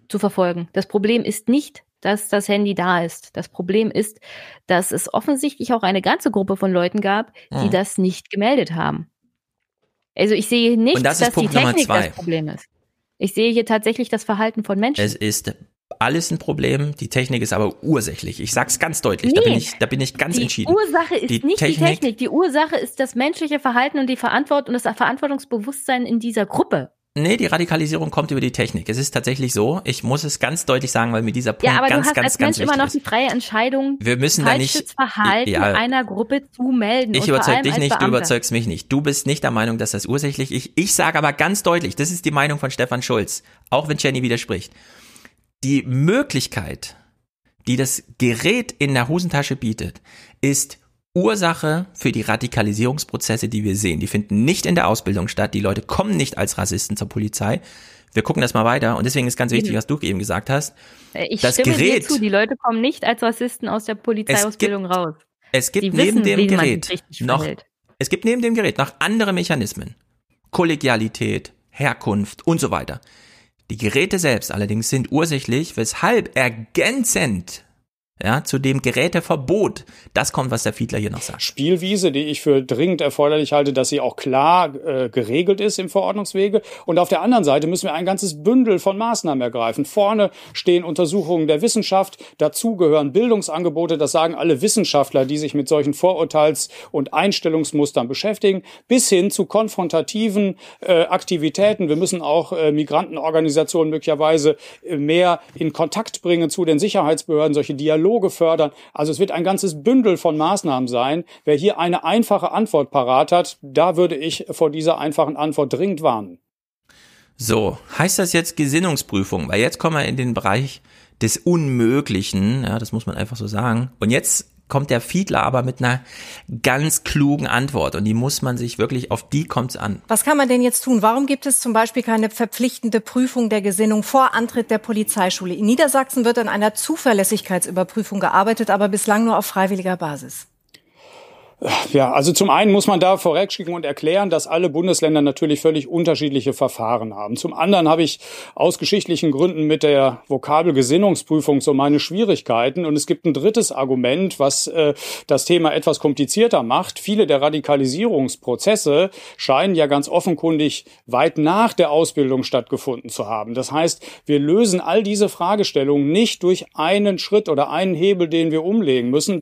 zu verfolgen. Das Problem ist nicht, dass das Handy da ist. Das Problem ist, dass es offensichtlich auch eine ganze Gruppe von Leuten gab, die Mhm. das nicht gemeldet haben. Also ich sehe nicht, das dass die Technik das Problem ist. Ich sehe hier tatsächlich das Verhalten von Menschen. Es ist alles ein Problem. Die Technik ist aber ursächlich. Ich sag's ganz deutlich. Da Nee. bin ich, da bin ich ganz die entschieden. Ursache ist Die nicht die Technik- Technik. Die Ursache ist das menschliche Verhalten und die Verantwortung und das Verantwortungsbewusstsein in dieser Gruppe. Nee, die Radikalisierung kommt über die Technik. Es ist tatsächlich so. Ich muss es ganz deutlich sagen, weil mir dieser Punkt ja, aber ganz, du hast ganz, als ganz Mensch immer wichtig noch ist. die freie Entscheidung, Wir müssen da nicht- Verhalten Ja. einer Gruppe zu melden. Ich überzeug dich nicht, du überzeugst mich nicht. Du bist nicht der Meinung, dass das ursächlich ist. Ich, ich sage aber ganz deutlich, das ist die Meinung von Stefan Schulz, auch wenn Jenny widerspricht. Die Möglichkeit, die das Gerät in der Hosentasche bietet, ist Ursache für die Radikalisierungsprozesse, die wir sehen. Die finden nicht in der Ausbildung statt. Die Leute kommen nicht als Rassisten zur Polizei. Wir gucken das mal weiter. Und deswegen ist ganz wichtig, Eben. was du eben gesagt hast. Äh, Ich das stimme dir Gerät, zu, die Leute kommen nicht als Rassisten aus der Polizeiausbildung raus. es gibt Die neben wissen, dem Gerät noch, verhält. es gibt neben dem Gerät noch andere Mechanismen. Kollegialität, Herkunft und so weiter. Die Geräte selbst allerdings sind ursächlich, weshalb ergänzend ja, zu dem Geräteverbot, das kommt, was der Fiedler hier noch sagt. Spielwiese, die ich für dringend erforderlich halte, dass sie auch klar äh, geregelt ist im Verordnungswege. Und auf der anderen Seite müssen wir ein ganzes Bündel von Maßnahmen ergreifen. Vorne stehen Untersuchungen der Wissenschaft, dazu gehören Bildungsangebote, das sagen alle Wissenschaftler, die sich mit solchen Vorurteils- und Einstellungsmustern beschäftigen, bis hin zu konfrontativen äh, Aktivitäten. Wir müssen auch äh, Migrantenorganisationen möglicherweise äh, mehr in Kontakt bringen zu den Sicherheitsbehörden, solche Dialoge fördern. Also es wird ein ganzes Bündel von Maßnahmen sein. Wer hier eine einfache Antwort parat hat, da würde ich vor dieser einfachen Antwort dringend warnen. So, heißt das jetzt Gesinnungsprüfung? Weil jetzt kommen wir in den Bereich des Unmöglichen, ja, das muss man einfach so sagen. Und jetzt kommt der Fiedler aber mit einer ganz klugen Antwort und die muss man sich wirklich, auf die kommt's an. Was kann man denn jetzt tun? Warum gibt es zum Beispiel keine verpflichtende Prüfung der Gesinnung vor Antritt der Polizeischule? In Niedersachsen wird an einer Zuverlässigkeitsüberprüfung gearbeitet, aber bislang nur auf freiwilliger Basis. Ja, also zum einen muss man da vorwegschicken und erklären, dass alle Bundesländer natürlich völlig unterschiedliche Verfahren haben. Zum anderen habe ich aus geschichtlichen Gründen mit der Vokabelgesinnungsprüfung so meine Schwierigkeiten. Und es gibt ein drittes Argument, was äh, das Thema etwas komplizierter macht. Viele der Radikalisierungsprozesse scheinen ja ganz offenkundig weit nach der Ausbildung stattgefunden zu haben. Das heißt, wir lösen all diese Fragestellungen nicht durch einen Schritt oder einen Hebel, den wir umlegen müssen.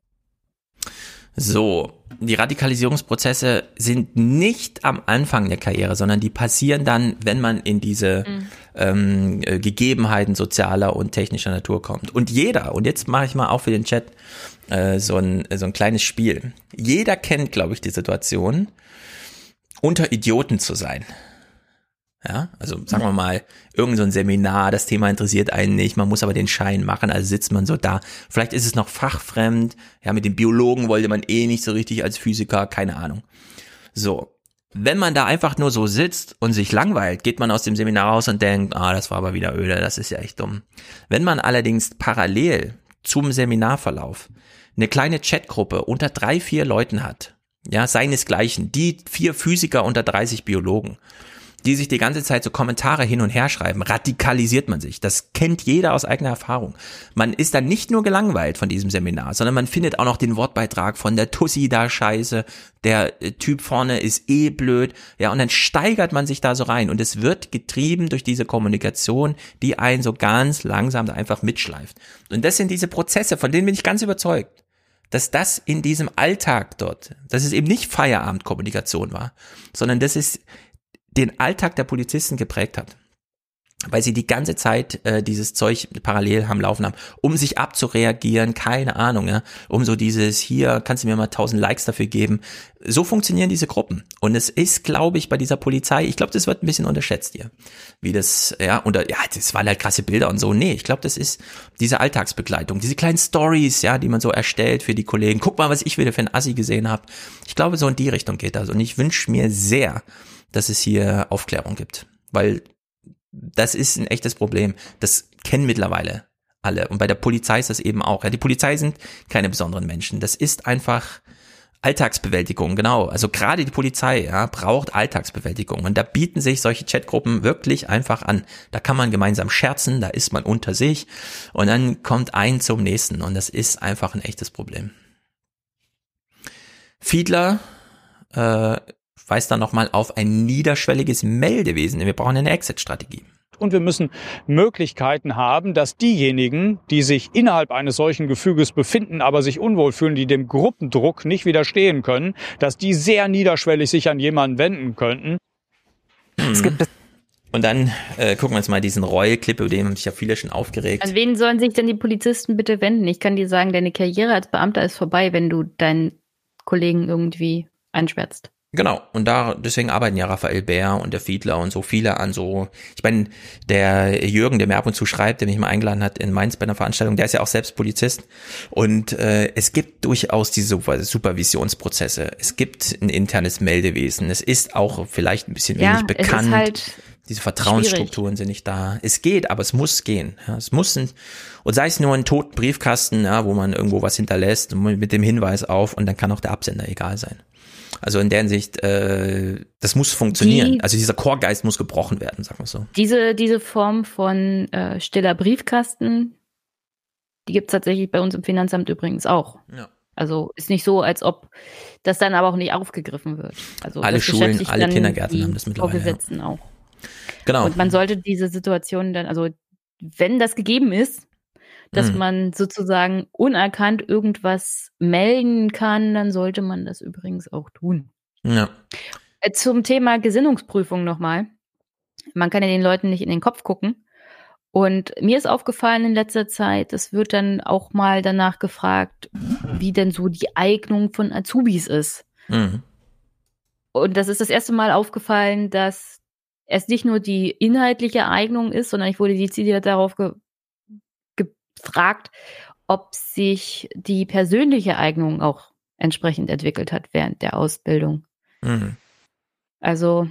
So, die Radikalisierungsprozesse sind nicht am Anfang der Karriere, sondern die passieren dann, wenn man in diese Mhm. ähm, äh, Gegebenheiten sozialer und technischer Natur kommt. Und jeder, und jetzt mache ich mal auch für den Chat äh, so, ein, so ein kleines Spiel. Jeder kennt, glaube ich, die Situation, unter Idioten zu sein. Ja, also sagen wir mal, irgend so Seminar, das Thema interessiert einen nicht, man muss aber den Schein machen, also sitzt man so da. Vielleicht ist es noch fachfremd, ja, mit dem Biologen wollte man eh nicht so richtig als Physiker, keine Ahnung. So, wenn man da einfach nur so sitzt und sich langweilt, geht man aus dem Seminar raus und denkt, ah, das war aber wieder öde, das ist ja echt dumm. Wenn man allerdings parallel zum Seminarverlauf eine kleine Chatgruppe unter drei, vier Leuten hat, ja, seinesgleichen, die vier Physiker unter 30 Biologen, die sich die ganze Zeit so Kommentare hin und her schreiben, radikalisiert man sich. Das kennt jeder aus eigener Erfahrung. Man ist dann nicht nur gelangweilt von diesem Seminar, sondern man findet auch noch den Wortbeitrag von der Tussi da scheiße, der äh, Typ vorne ist eh blöd, ja, und dann steigert man sich da so rein und es wird getrieben durch diese Kommunikation, die einen so ganz langsam einfach mitschleift. Und das sind diese Prozesse, von denen bin ich ganz überzeugt dass das in diesem Alltag dort, dass es eben nicht Feierabendkommunikation war, sondern das ist den Alltag der Polizisten geprägt hat weil sie die ganze Zeit äh, dieses Zeug parallel haben laufen haben, um sich abzureagieren, keine Ahnung, ja, um so dieses hier kannst du mir mal tausend Likes dafür geben. So funktionieren diese Gruppen und es ist, glaube ich, bei dieser Polizei, ich glaube, das wird ein bisschen unterschätzt hier, wie das, ja, und ja, das waren halt krasse Bilder und so. Nee, ich glaube, das ist diese Alltagsbegleitung, diese kleinen Stories, ja, die man so erstellt für die Kollegen. Guck mal, was ich wieder für ein Assi gesehen habe. Ich glaube, so in die Richtung geht das und ich wünsche mir sehr, dass es hier Aufklärung gibt. Weil das ist ein echtes Problem. Das kennen mittlerweile alle. Und bei der Polizei ist das eben auch. Ja, die Polizei sind keine besonderen Menschen. Das ist einfach Alltagsbewältigung, genau. Also gerade die Polizei ja, braucht Alltagsbewältigung. Und da bieten sich solche Chatgruppen wirklich einfach an. Da kann man gemeinsam scherzen, da ist man unter sich und dann kommt ein zum nächsten. Und das ist einfach ein echtes Problem. Fiedler äh, weist dann nochmal auf ein niederschwelliges Meldewesen. Wir brauchen eine Exit-Strategie. Und wir müssen Möglichkeiten haben, dass diejenigen, die sich innerhalb eines solchen Gefüges befinden, aber sich unwohl fühlen, die dem Gruppendruck nicht widerstehen können, dass die sehr niederschwellig sich an jemanden wenden könnten. Es gibt und dann äh, gucken wir uns mal diesen Reue-Clip, über den haben sich ja viele schon aufgeregt. An wen sollen sich denn die Polizisten bitte wenden? Ich kann dir sagen, deine Karriere als Beamter ist vorbei, wenn du deinen Kollegen irgendwie einschwärzt. Genau, und da deswegen arbeiten ja Raphael Bär und der Fiedler und so viele an so, ich meine, der Jürgen, der mir ab und zu schreibt, der mich mal eingeladen hat in Mainz bei einer Veranstaltung, der ist ja auch selbst Polizist. Und äh, es gibt durchaus diese Supervisionsprozesse. Es gibt ein internes Meldewesen. Es ist auch vielleicht ein bisschen ja, wenig bekannt. Halt diese Vertrauensstrukturen schwierig. sind nicht da. Es geht, aber es muss gehen. Ja, es muss ein, und sei es nur ein toten Briefkasten, ja, wo man irgendwo was hinterlässt mit dem Hinweis auf und dann kann auch der Absender egal sein. Also in der Hinsicht, äh, das muss funktionieren. Die, also dieser Chorgeist muss gebrochen werden, sagen wir so. Diese, diese Form von äh, stiller Briefkasten, die gibt es tatsächlich bei uns im Finanzamt übrigens auch. Ja. Also ist nicht so, als ob das dann aber auch nicht aufgegriffen wird. Also alle Schulen, alle Kindergärten haben das mittlerweile. Vorgesetzten ja. auch. Genau. Und man sollte diese Situation dann, also wenn das gegeben ist, dass mhm. man sozusagen unerkannt irgendwas melden kann, dann sollte man das übrigens auch tun. Ja. Äh, zum Thema Gesinnungsprüfung nochmal. Man kann ja den Leuten nicht in den Kopf gucken. Und mir ist aufgefallen in letzter Zeit, es wird dann auch mal danach gefragt, wie denn so die Eignung von Azubis ist. Mhm. Und das ist das erste Mal aufgefallen, dass es nicht nur die inhaltliche Eignung ist, sondern ich wurde dezidiert darauf ge fragt, ob sich die persönliche Eignung auch entsprechend entwickelt hat während der Ausbildung. Mhm. Also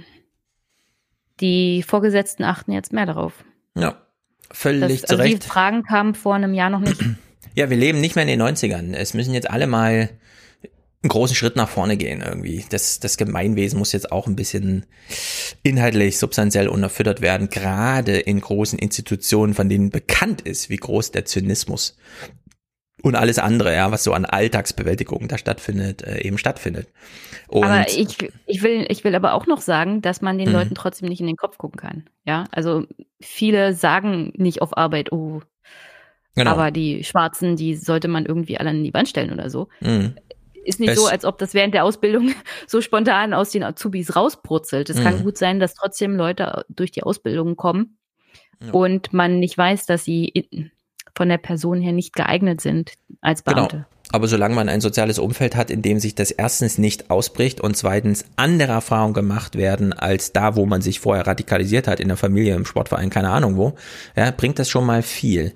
die Vorgesetzten achten jetzt mehr darauf. Ja, völlig das, also zurecht. Die Fragen kamen vor einem Jahr noch nicht. Ja, wir leben nicht mehr in den 90ern. Es müssen jetzt alle mal einen großen Schritt nach vorne gehen irgendwie. Das, das Gemeinwesen muss jetzt auch ein bisschen inhaltlich, substanziell unterfüttert werden, gerade in großen Institutionen, von denen bekannt ist, wie groß der Zynismus und alles andere, ja, was so an Alltagsbewältigung da stattfindet, äh, eben stattfindet. Und aber ich, ich will, ich will aber auch noch sagen, dass man den mhm. Leuten trotzdem nicht in den Kopf gucken kann. Ja, also viele sagen nicht auf Arbeit, oh, Genau. Aber die Schwarzen, die sollte man irgendwie alle an die Wand stellen oder so. Mhm ist nicht es so, als ob das während der Ausbildung [laughs] so spontan aus den Azubis rausbrutzelt. Es mhm. kann gut sein, dass trotzdem Leute durch die Ausbildung kommen ja. und man nicht weiß, dass sie von der Person her nicht geeignet sind als genau. Beamte. Genau. Aber solange man ein soziales Umfeld hat, in dem sich das erstens nicht ausbricht und zweitens andere Erfahrungen gemacht werden als da, wo man sich vorher radikalisiert hat, in der Familie, im Sportverein, keine Ahnung wo, ja, bringt das schon mal viel.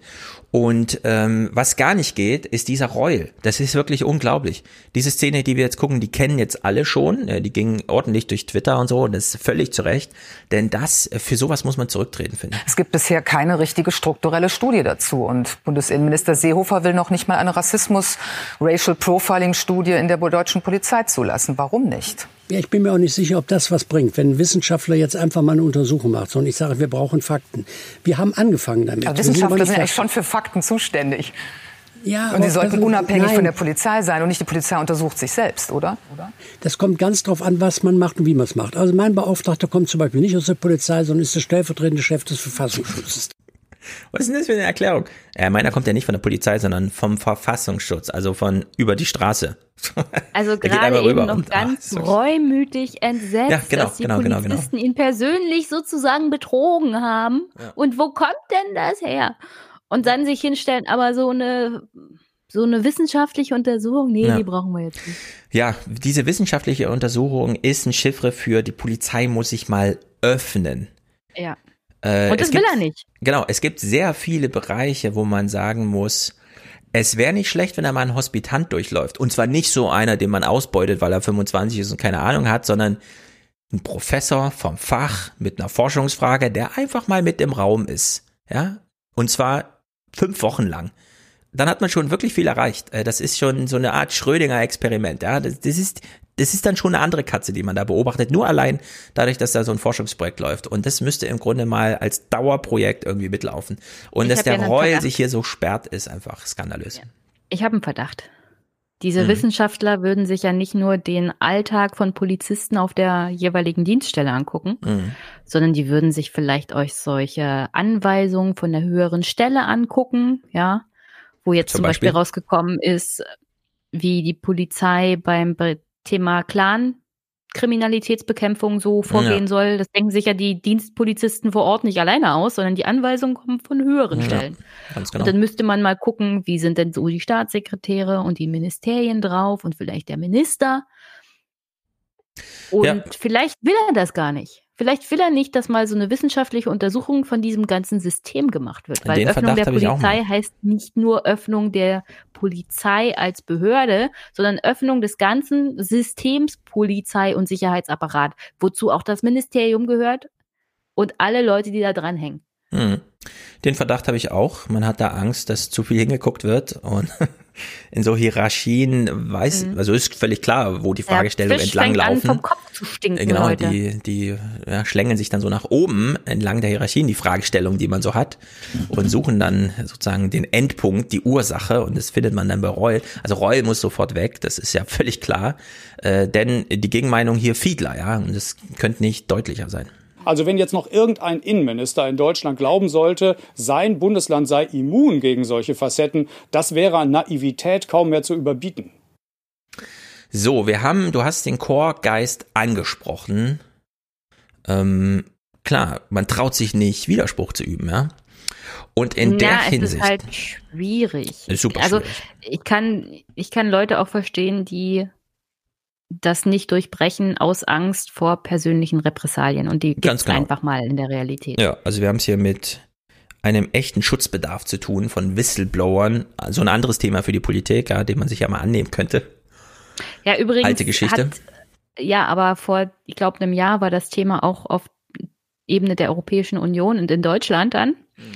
Und ähm, was gar nicht geht, ist dieser Reul. Das ist wirklich unglaublich. Diese Szene, die wir jetzt gucken, die kennen jetzt alle schon. Die ging ordentlich durch Twitter und so. Und das ist völlig zurecht. Denn das, äh, für sowas muss man zurücktreten, finde ich. Es gibt bisher keine richtige strukturelle Studie dazu. Und Bundesinnenminister Seehofer will noch nicht mal eine Rassismus-Racial Profiling-Studie in der deutschen Polizei zulassen. Warum nicht? Ja, ich bin mir auch nicht sicher, ob das was bringt, wenn ein Wissenschaftler jetzt einfach mal eine Untersuchung macht. Und ich sage, wir brauchen Fakten. Wir haben angefangen damit. Aber Wissenschaftler sind eigentlich schon für Fakten zuständig. Ja, und sie sollten unabhängig nein. von der Polizei sein und nicht die Polizei untersucht sich selbst, oder? Das kommt ganz drauf an, was man macht und wie man es macht. Also mein Beauftragter kommt zum Beispiel nicht aus der Polizei, sondern ist der stellvertretende Chef des Verfassungsschutzes. Was ist denn das für eine Erklärung? Äh, meiner kommt ja nicht von der Polizei, sondern vom Verfassungsschutz, also von über die Straße. [laughs] Also gerade eben noch und- ganz so. reumütig entsetzt, Ja, genau, dass die genau, genau, genau. Polizisten ihn persönlich sozusagen betrogen haben. Und wo kommt denn das her? Und dann sich hinstellen, aber so eine so eine wissenschaftliche Untersuchung, nee, Ja. die brauchen wir jetzt nicht. Ja, diese wissenschaftliche Untersuchung ist ein Chiffre für die Polizei muss sich mal öffnen. Ja. Äh, Und das will gibt- er nicht. Genau, es gibt sehr viele Bereiche, wo man sagen muss, es wäre nicht schlecht, wenn da mal ein Hospitant durchläuft. Und zwar nicht so einer, den man ausbeutet, weil er 25 ist und keine Ahnung hat, sondern ein Professor vom Fach mit einer Forschungsfrage, der einfach mal mit im Raum ist. Ja? Und zwar fünf Wochen lang. Dann hat man schon wirklich viel erreicht. Äh, Das ist schon so eine Art Schrödinger-Experiment. Ja? Das, das, ist, das ist dann schon eine andere Katze, die man da beobachtet. Nur allein dadurch, dass da so ein Forschungsprojekt läuft. Und das müsste im Grunde mal als Dauerprojekt irgendwie mitlaufen. Und Ich dass der ja Reul sich hier so sperrt, ist einfach skandalös. Ich habe einen Verdacht. Diese Mhm. Wissenschaftler würden sich ja nicht nur den Alltag von Polizisten auf der jeweiligen Dienststelle angucken, Mhm. sondern die würden sich vielleicht euch solche Anweisungen von der höheren Stelle angucken, ja, wo jetzt Zum zum, Beispiel? Beispiel? rausgekommen ist, wie die Polizei beim Be Thema Clan Kriminalitätsbekämpfung so vorgehen Ja. soll. Das denken sich ja die Dienstpolizisten vor Ort nicht alleine aus, sondern die Anweisungen kommen von höheren Ja, Stellen. ganz genau. Und dann müsste man mal gucken, wie sind denn so die Staatssekretäre und die Ministerien drauf und vielleicht der Minister. Und Ja. vielleicht will er das gar nicht. Vielleicht will er nicht, dass mal so eine wissenschaftliche Untersuchung von diesem ganzen System gemacht wird. Weil Den Öffnung Verdacht der Polizei heißt nicht nur Öffnung der Polizei als Behörde, sondern Öffnung des ganzen Systems Polizei und Sicherheitsapparat, wozu auch das Ministerium gehört und alle Leute, die da dranhängen. Mhm. Den Verdacht habe ich auch. Man hat da Angst, dass zu viel hingeguckt wird und [laughs] in so Hierarchien weiß, also ist völlig klar, wo die Fragestellungen Mhm. Fisch entlang fängt an, laufen. vom Kopf zu stinken Genau, heute. die, die ja, schlängeln sich dann so nach oben entlang der Hierarchien, die Fragestellungen, die man so hat, und suchen dann sozusagen den Endpunkt, die Ursache, und das findet man dann bei Reul. Also Reul muss sofort weg, das ist ja [laughs] völlig klar, äh, denn die Gegenmeinung hier Fiedler, ja, und das könnte nicht deutlicher sein. Also wenn jetzt noch irgendein Innenminister in Deutschland glauben sollte, sein Bundesland sei immun gegen solche Facetten, das wäre an Naivität kaum mehr zu überbieten. So, wir haben, du hast den Chorgeist angesprochen. Ähm, klar, man traut sich nicht, Widerspruch zu üben, ja. Und in Na, der es Hinsicht. ist halt schwierig. Ist super also schwierig. ich kann, ich kann Leute auch verstehen, die das nicht durchbrechen aus Angst vor persönlichen Repressalien. Und die gibt genau. einfach mal in der Realität. Ja, also wir haben es hier mit einem echten Schutzbedarf zu tun von Whistleblowern. Also ein anderes Thema für die Politik, ja, dem man sich ja mal annehmen könnte. Ja, übrigens. Alte Geschichte. Hat, ja, aber vor, ich glaube, einem Jahr war das Thema auch auf Ebene der Europäischen Union und in Deutschland dann. Mhm.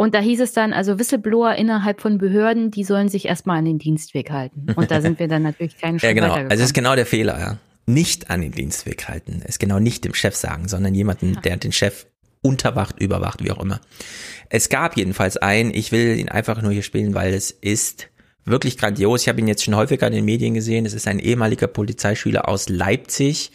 Und da hieß es dann, also Whistleblower innerhalb von Behörden, die sollen sich erstmal an den Dienstweg halten. Und da sind wir dann natürlich keinen [laughs] Schritt Ja, genau. Also das ist genau der Fehler, ja. Nicht an den Dienstweg halten. Es genau nicht dem Chef sagen, sondern jemanden, der den Chef unterwacht, überwacht, wie auch immer. Es gab jedenfalls einen, ich will ihn einfach nur hier spielen, weil es ist wirklich grandios. Ich habe ihn jetzt schon häufiger in den Medien gesehen. Es ist ein ehemaliger Polizeischüler aus Leipzig,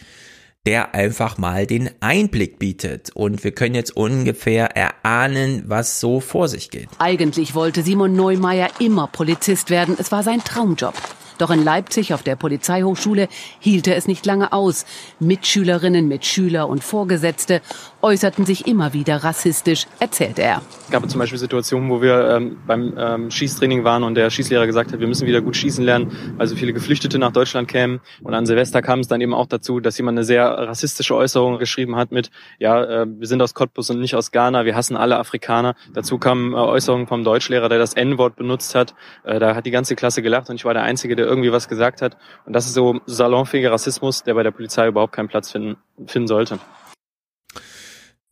der einfach mal den Einblick bietet. Und wir können jetzt ungefähr erahnen, was so vor sich geht. Eigentlich wollte Simon Neumeier immer Polizist werden. Es war sein Traumjob. Doch in Leipzig auf der Polizeihochschule hielt er es nicht lange aus. Mitschülerinnen, Mitschüler und Vorgesetzte äußerten sich immer wieder rassistisch, erzählt er. Es gab zum Beispiel Situationen, wo wir ähm, beim ähm, Schießtraining waren und der Schießlehrer gesagt hat, wir müssen wieder gut schießen lernen, weil so viele Geflüchtete nach Deutschland kämen. Und an Silvester kam es dann eben auch dazu, dass jemand eine sehr rassistische Äußerung geschrieben hat mit, ja, äh, wir sind aus Cottbus und nicht aus Ghana, wir hassen alle Afrikaner. Dazu kamen äh, Äußerungen vom Deutschlehrer, der das N-Wort benutzt hat. Äh, da hat die ganze Klasse gelacht und ich war der Einzige, der irgendwie was gesagt hat. Und das ist so salonfähiger Rassismus, der bei der Polizei überhaupt keinen Platz finden, finden sollte.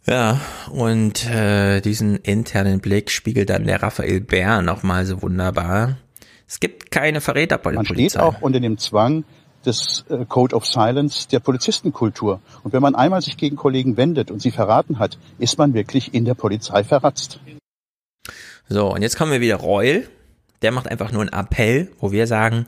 Ja, und äh, diesen internen Blick spiegelt dann der Raphael Bär nochmal so wunderbar. Es gibt keine Verräter bei der man Polizei. steht auch unter dem Zwang des äh, Code of Silence der Polizistenkultur. Und wenn man einmal sich gegen Kollegen wendet und sie verraten hat, ist man wirklich in der Polizei verratzt. So, und jetzt kommen wir wieder Reul. Der macht einfach nur einen Appell, wo wir sagen,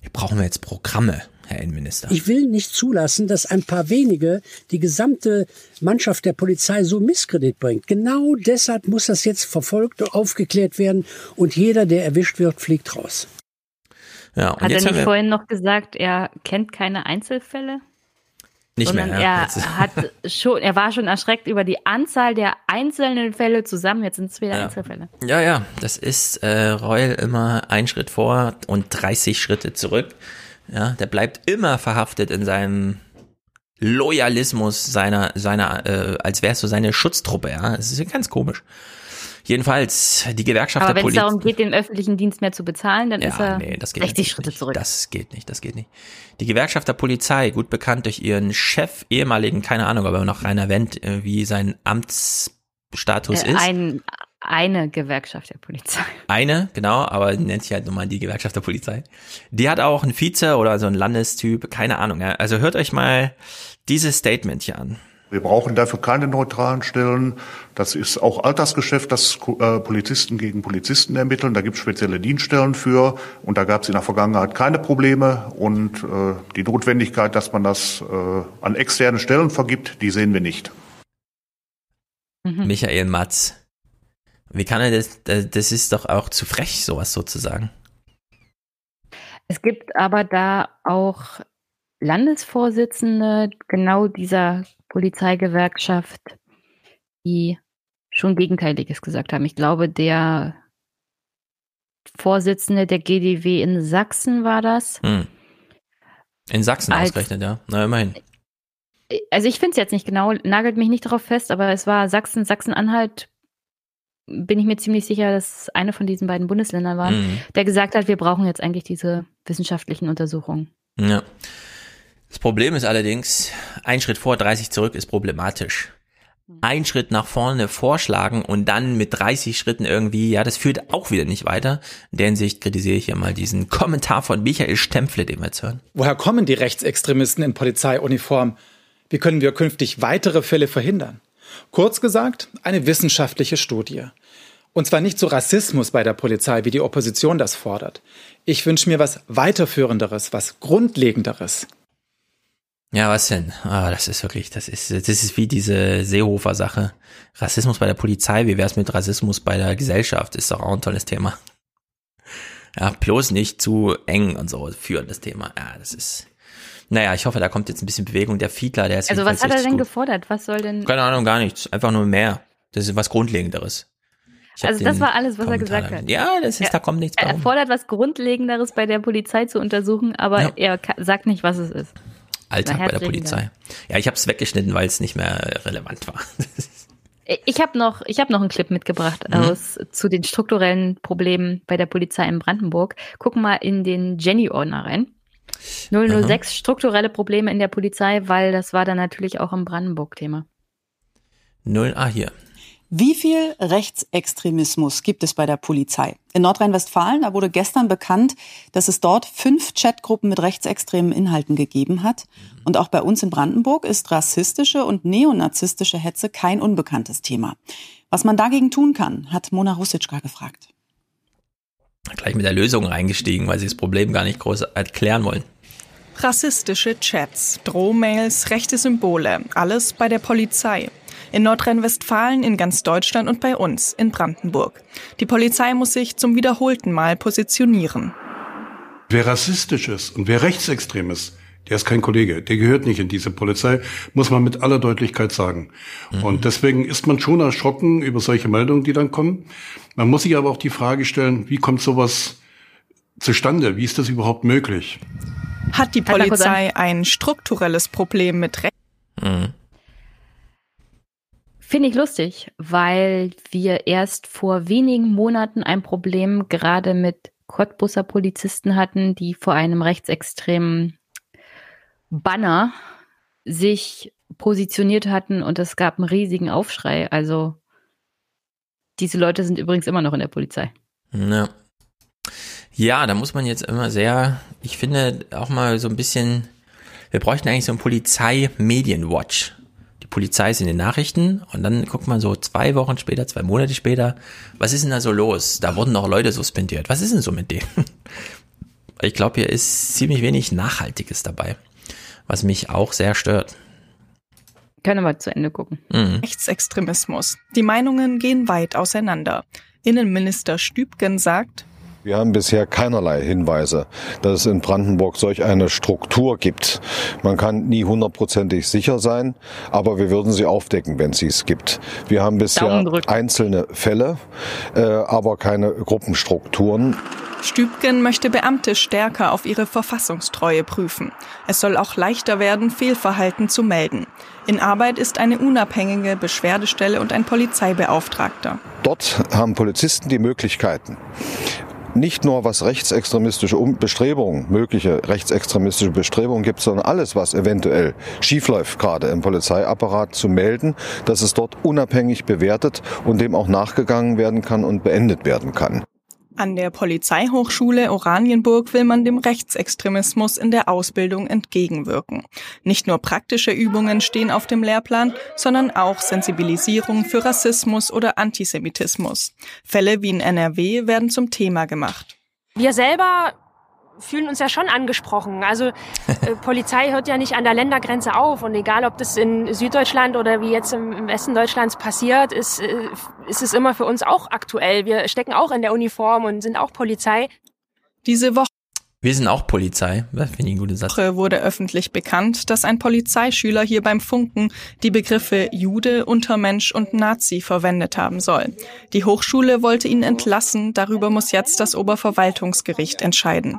hier brauchen wir jetzt Programme, Herr Innenminister. Ich will nicht zulassen, dass ein paar wenige die gesamte Mannschaft der Polizei so Misskredit bringt. Genau deshalb muss das jetzt verfolgt und aufgeklärt werden und jeder, der erwischt wird, fliegt raus. Ja, und Hat er nicht vorhin noch gesagt, er kennt keine Einzelfälle? Nicht sondern mehr. Ja. er [laughs] hat schon, er war schon erschreckt über die Anzahl der einzelnen Fälle zusammen. Jetzt sind es wieder Ja. Einzelfälle. Ja, ja, das ist äh, Reul immer ein Schritt vor und 30 Schritte zurück. Ja, der bleibt immer verhaftet in seinem Loyalismus seiner, seiner, äh, als wär's so seine Schutztruppe, ja. Das ist ja ganz komisch. Jedenfalls, die Gewerkschaft Aber wenn es darum geht, den öffentlichen Dienst mehr zu bezahlen, dann ist er nee, das geht 60 natürlich Schritte nicht. zurück. Das geht nicht, das geht nicht. Die Gewerkschaft der Polizei, gut bekannt durch ihren Chef, ehemaligen, keine Ahnung, aber noch Rainer Wendt, äh, wie sein Amtsstatus Äh, ist. ein, eine Gewerkschaft der Polizei. [laughs] Eine, genau, aber nennt sich halt nun mal die Gewerkschaft der Polizei. Die hat auch einen Vize oder so einen Landestyp, keine Ahnung. Ja. Also hört euch mal dieses Statement hier an. Wir brauchen dafür keine neutralen Stellen. Das ist auch Alltagsgeschäft, dass äh, Polizisten gegen Polizisten ermitteln. Da gibt es spezielle Dienststellen für. Und da gab es in der Vergangenheit keine Probleme. Und äh, die Notwendigkeit, dass man das äh, an externe Stellen vergibt, die sehen wir nicht. Mhm. Michael Matz. Wie kann er das das ist doch auch zu frech, sowas sozusagen. Es gibt aber da auch Landesvorsitzende genau dieser Polizeigewerkschaft, die schon Gegenteiliges gesagt haben. Ich glaube, der Vorsitzende der GDW in Sachsen war das. Hm. In Sachsen Als- ausgerechnet, ja. Na, immerhin. Also ich finde es jetzt nicht genau, nagelt mich nicht darauf fest, aber es war Sachsen, Sachsen-Anhalt, bin ich mir ziemlich sicher, dass es eine von diesen beiden Bundesländern war, Mhm. der gesagt hat, wir brauchen jetzt eigentlich diese wissenschaftlichen Untersuchungen. Ja. Das Problem ist allerdings, ein Schritt vor, 30 zurück ist problematisch. Ein Schritt nach vorne vorschlagen und dann mit 30 Schritten irgendwie, ja, das führt auch wieder nicht weiter. In der Hinsicht kritisiere ich hier mal diesen Kommentar von Michael Stempfle, den wir jetzt hören. Woher kommen die Rechtsextremisten in Polizeiuniform? Wie können wir künftig weitere Fälle verhindern? Kurz gesagt, eine wissenschaftliche Studie. Und zwar nicht zu Rassismus bei der Polizei, wie die Opposition das fordert. Ich wünsche mir was weiterführenderes, was grundlegenderes. Ja, was denn? Ah, das ist wirklich, das ist, das ist wie diese Seehofer-Sache. Rassismus bei der Polizei, wie wär's mit Rassismus bei der Gesellschaft? Ist doch auch ein tolles Thema. Ja, bloß nicht zu eng und so führen, das Thema. Ja, das ist, naja, ich hoffe, da kommt jetzt ein bisschen Bewegung. Der Fiedler, der ist Also was hat er denn gut. gefordert? Was soll denn... Keine Ahnung, gar nichts. Einfach nur mehr. Das ist was Grundlegenderes. Ich Also das war alles, was er Kommentar gesagt da- hat. Ja, das ist, Er- da kommt nichts Er fordert was Grundlegenderes bei der Polizei zu untersuchen, aber Ja. er sagt nicht, was es ist. Alltag bei der Polizei. Ja, ich habe es weggeschnitten, weil es nicht mehr relevant war. Ich habe noch, ich habe noch einen Clip mitgebracht Mhm. aus zu den strukturellen Problemen bei der Polizei in Brandenburg. Gucken mal in den Jenny-Ordner rein. 006 strukturelle Probleme in der Polizei, weil das war dann natürlich auch im Brandenburg-Thema. Null, ah, hier. Wie viel Rechtsextremismus gibt es bei der Polizei? In Nordrhein-Westfalen, da wurde gestern bekannt, dass es dort fünf Chatgruppen mit rechtsextremen Inhalten gegeben hat. Und auch bei uns in Brandenburg ist rassistische und neonazistische Hetze kein unbekanntes Thema. Was man dagegen tun kann, hat Mona Rusitschka gefragt. Gleich mit der Lösung reingestiegen, weil sie das Problem gar nicht groß erklären wollen. Rassistische Chats, Drohmails, rechte Symbole, alles bei der Polizei. In Nordrhein-Westfalen, in ganz Deutschland und bei uns, in Brandenburg. Die Polizei muss sich zum wiederholten Mal positionieren. Wer rassistisch ist und wer rechtsextrem ist, der ist kein Kollege, der gehört nicht in diese Polizei, muss man mit aller Deutlichkeit sagen. Mhm. Und deswegen ist man schon erschrocken über solche Meldungen, die dann kommen. Man muss sich aber auch die Frage stellen, wie kommt sowas zustande? Wie ist das überhaupt möglich? Hat die Polizei ein strukturelles Problem mit Recht? Mhm. Finde ich lustig, weil wir erst vor wenigen Monaten ein Problem gerade mit Cottbusser Polizisten hatten, die vor einem rechtsextremen Banner sich positioniert hatten und es gab einen riesigen Aufschrei. Also diese Leute sind übrigens immer noch in der Polizei. Ja. Ja, da muss man jetzt immer sehr, ich finde auch mal so ein bisschen, wir bräuchten eigentlich so ein Polizei-Medien-Watch. Polizei ist in den Nachrichten und dann guckt man so zwei Wochen später, zwei Monate später, was ist denn da so los? Da wurden noch Leute suspendiert. Was ist denn so mit denen? [laughs] Ich glaube, hier ist ziemlich wenig Nachhaltiges dabei was mich auch sehr stört. Können wir zu Ende gucken. Mhm. Rechtsextremismus. Die Meinungen gehen weit auseinander. Innenminister Stübgen sagt, wir haben bisher keinerlei Hinweise, dass es in Brandenburg solch eine Struktur gibt. Man kann nie hundertprozentig sicher sein, aber wir würden sie aufdecken, wenn sie es gibt. Wir haben bisher einzelne Fälle, äh, aber keine Gruppenstrukturen. Stübgen möchte Beamte stärker auf ihre Verfassungstreue prüfen. Es soll auch leichter werden, Fehlverhalten zu melden. In Arbeit ist eine unabhängige Beschwerdestelle und ein Polizeibeauftragter. Dort haben Polizisten die Möglichkeiten, nicht nur was rechtsextremistische Bestrebungen, mögliche rechtsextremistische Bestrebungen gibt, sondern alles, was eventuell schiefläuft, gerade im Polizeiapparat, zu melden, dass es dort unabhängig bewertet und dem auch nachgegangen werden kann und beendet werden kann. An der Polizeihochschule Oranienburg will man dem Rechtsextremismus in der Ausbildung entgegenwirken. Nicht nur praktische Übungen stehen auf dem Lehrplan, sondern auch Sensibilisierung für Rassismus oder Antisemitismus. Fälle wie in NRW werden zum Thema gemacht. Wir selber fühlen uns ja schon angesprochen. Also äh, [laughs] Polizei hört ja nicht an der Ländergrenze auf und egal, ob das in Süddeutschland oder wie jetzt im, im Westen Deutschlands passiert, ist, äh, ist es immer für uns auch aktuell. Wir stecken auch in der Uniform und sind auch Polizei. Diese Woche wir sind auch Polizei. Das finde ich ein guter Satz. wurde öffentlich bekannt, dass ein Polizeischüler hier beim Funken die Begriffe Jude, Untermensch und Nazi verwendet haben soll. Die Hochschule wollte ihn entlassen. Darüber muss jetzt das Oberverwaltungsgericht entscheiden.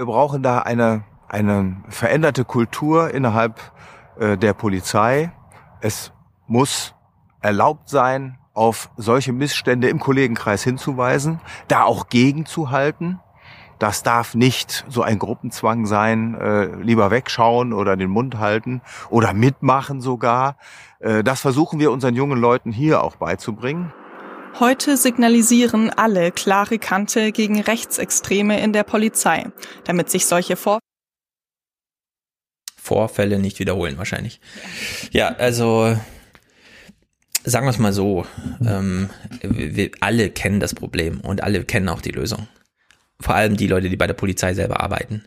Wir brauchen da eine, eine veränderte Kultur innerhalb äh, der Polizei. Es muss erlaubt sein, auf solche Missstände im Kollegenkreis hinzuweisen, da auch gegenzuhalten. Das darf nicht so ein Gruppenzwang sein, äh, lieber wegschauen oder den Mund halten oder mitmachen sogar. Äh, das versuchen wir unseren jungen Leuten hier auch beizubringen. Heute signalisieren alle klare Kante gegen Rechtsextreme in der Polizei, damit sich solche Vor Vorfälle nicht wiederholen wahrscheinlich. Ja, also sagen wir es mal so, ähm, wir alle kennen das Problem und alle kennen auch die Lösung. Vor allem die Leute, die bei der Polizei selber arbeiten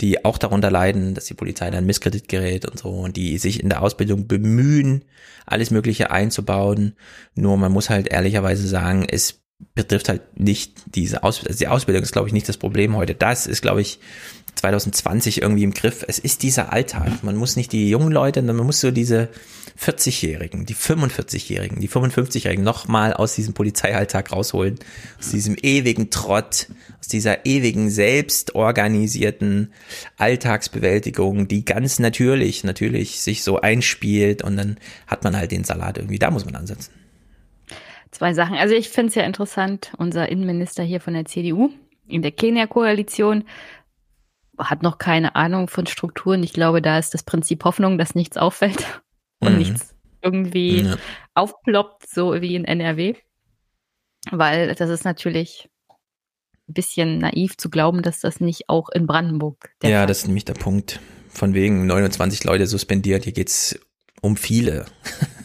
die auch darunter leiden, dass die Polizei dann Misskredit gerät und so und die sich in der Ausbildung bemühen, alles Mögliche einzubauen. Nur man muss halt ehrlicherweise sagen, es betrifft halt nicht diese Ausbildung. Also die Ausbildung ist, glaube ich, nicht das Problem heute. Das ist, glaube ich, 2020 irgendwie im Griff. Es ist dieser Alltag. Man muss nicht die jungen Leute, man muss so diese 40-Jährigen, die 45-Jährigen, die 55-Jährigen nochmal aus diesem Polizeialltag rausholen, aus diesem ewigen Trott, aus dieser ewigen selbstorganisierten Alltagsbewältigung, die ganz natürlich, natürlich sich so einspielt und dann hat man halt den Salat irgendwie, da muss man ansetzen. Zwei Sachen. Also ich finde es ja interessant, unser Innenminister hier von der CDU in der Kenia-Koalition hat noch keine Ahnung von Strukturen. Ich glaube, da ist das Prinzip Hoffnung, dass nichts auffällt [laughs] und mhm. nichts irgendwie ja. aufploppt, so wie in NRW. Weil das ist natürlich ein bisschen naiv zu glauben, dass das nicht auch in Brandenburg der Ja, Fall das ist nämlich der Punkt. Von wegen 29 Leute suspendiert, hier geht's um viele. [laughs]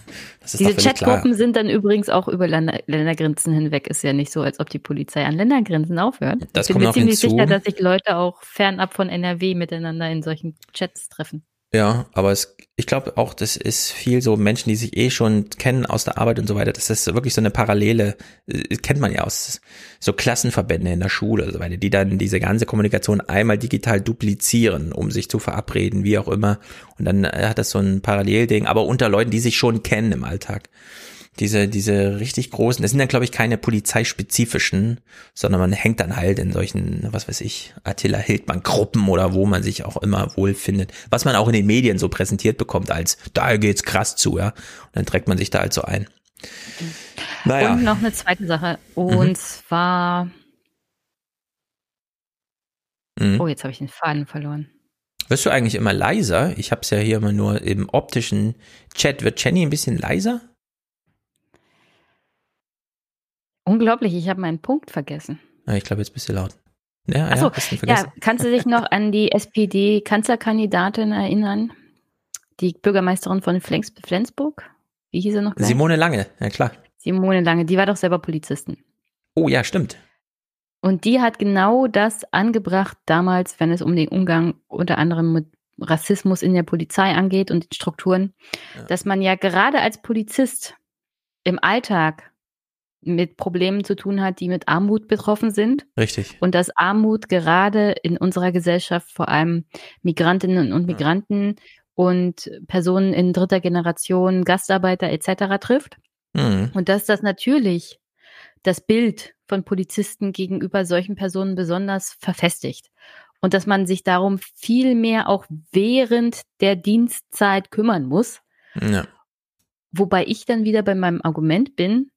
Diese Chatgruppen sind dann übrigens auch über Länder Ländergrenzen hinweg. Ist ja nicht so, als ob die Polizei an Ländergrenzen aufhört. Das ich bin mir ziemlich hinzu. sicher, dass sich Leute auch fernab von NRW miteinander in solchen Chats treffen. Ja, aber es, ich glaube auch, das ist viel so Menschen, die sich eh schon kennen aus der Arbeit und so weiter. Das ist wirklich so eine Parallele, äh, kennt man ja aus so Klassenverbände in der Schule und so weiter, die dann diese ganze Kommunikation einmal digital duplizieren, um sich zu verabreden, wie auch immer. Und dann äh, hat das so ein Parallelding, aber unter Leuten, die sich schon kennen im Alltag diese, diese richtig großen, das sind dann, glaube ich, keine polizeispezifischen, sondern man hängt dann halt in solchen, was weiß ich, Attila Hildmann-Gruppen oder wo man sich auch immer wohlfindet. Was man auch in den Medien so präsentiert bekommt als, da geht's krass zu, ja. Und dann trägt man sich da halt so ein. Naja. Und noch eine zweite Sache. Und mhm. zwar. Mhm. Oh, jetzt habe ich den Faden verloren. Wirst du eigentlich immer leiser? Ich habe es ja hier immer nur im optischen Chat. Wird Jenny ein bisschen leiser? Unglaublich, ich habe meinen Punkt vergessen. Ja, ich glaube, jetzt bist du laut. Ja, Achso, ja, ja, kannst du dich noch an die SPD-Kanzlerkandidatin erinnern? Die Bürgermeisterin von Flensburg? Wie hieß sie noch? Gleich? Simone Lange, ja klar. Simone Lange, die war doch selber Polizistin. Oh ja, stimmt. Und die hat genau das angebracht damals, wenn es um den Umgang unter anderem mit Rassismus in der Polizei angeht und den Strukturen, ja. dass man ja gerade als Polizist im Alltag mit Problemen zu tun hat, die mit Armut betroffen sind. Richtig. Und dass Armut gerade in unserer Gesellschaft vor allem Migrantinnen und Migranten ja. und Personen in dritter Generation, Gastarbeiter etc. trifft. Mhm. Und dass das natürlich das Bild von Polizisten gegenüber solchen Personen besonders verfestigt. Und dass man sich darum viel mehr auch während der Dienstzeit kümmern muss. Ja. Wobei ich dann wieder bei meinem Argument bin,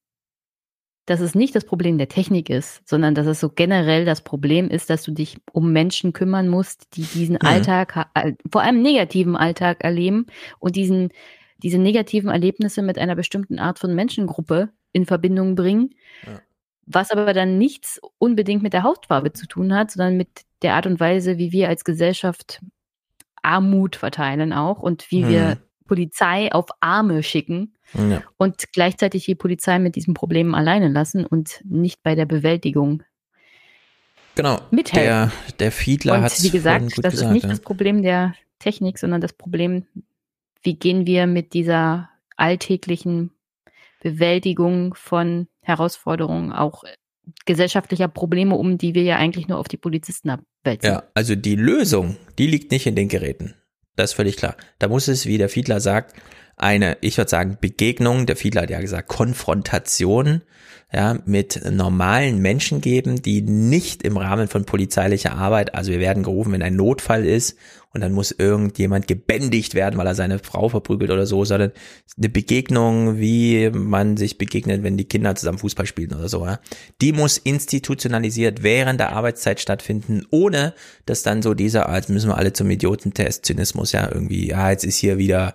dass es nicht das Problem der Technik ist, sondern dass es so generell das Problem ist, dass du dich um Menschen kümmern musst, die diesen mhm. Alltag, vor allem negativen Alltag erleben und diesen, diese negativen Erlebnisse mit einer bestimmten Art von Menschengruppe in Verbindung bringen, ja. was aber dann nichts unbedingt mit der Hautfarbe zu tun hat, sondern mit der Art und Weise, wie wir als Gesellschaft Armut verteilen auch und wie mhm. wir Polizei auf Arme schicken ja. und gleichzeitig die Polizei mit diesen Problemen alleine lassen und nicht bei der Bewältigung genau, mithelfen. Der, der Fiedler hat es Wie gesagt, das gesagt, ist nicht ja. das Problem der Technik, sondern das Problem, wie gehen wir mit dieser alltäglichen Bewältigung von Herausforderungen, auch gesellschaftlicher Probleme um, die wir ja eigentlich nur auf die Polizisten abwälzen. Ja, also die Lösung, die liegt nicht in den Geräten. Das ist völlig klar. Da muss es, wie der Fiedler sagt, eine, ich würde sagen, Begegnung, der Fiedler hat ja gesagt, Konfrontation, ja, mit normalen Menschen geben, die nicht im Rahmen von polizeilicher Arbeit, also wir werden gerufen, wenn ein Notfall ist und dann muss irgendjemand gebändigt werden, weil er seine Frau verprügelt oder so, sondern eine Begegnung, wie man sich begegnet, wenn die Kinder zusammen Fußball spielen oder so, ja. Die muss institutionalisiert während der Arbeitszeit stattfinden, ohne dass dann so dieser, als müssen wir alle zum Idiotentest, Zynismus, ja, irgendwie, ja, jetzt ist hier wieder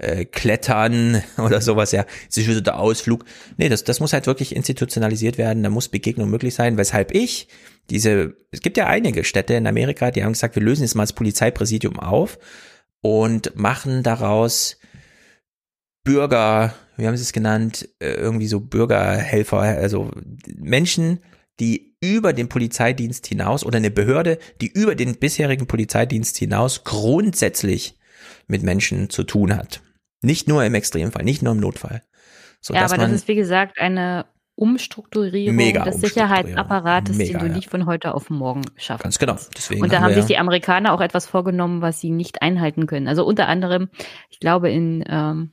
äh, Klettern [laughs] oder sowas, ja, es ist wieder der Ausflug. Nee, das, das muss halt wirklich institutionalisiert werden, da muss Begegnung möglich sein, weshalb ich diese, es gibt ja einige Städte in Amerika, die haben gesagt, wir lösen jetzt mal das Polizeipräsidium auf und machen daraus Bürger, wie haben sie es genannt, äh, irgendwie so Bürgerhelfer, also Menschen, die über den Polizeidienst hinaus oder eine Behörde, die über den bisherigen Polizeidienst hinaus grundsätzlich mit Menschen zu tun hat. Nicht nur im Extremfall, nicht nur im Notfall. So, ja, aber das ist wie gesagt eine Umstrukturierung Mega des Sicherheitsapparates, Mega, den du ja. nicht von heute auf morgen schaffst. Ganz genau. Deswegen und da haben sich die Amerikaner auch etwas vorgenommen, was sie nicht einhalten können. Also unter anderem, ich glaube in ähm,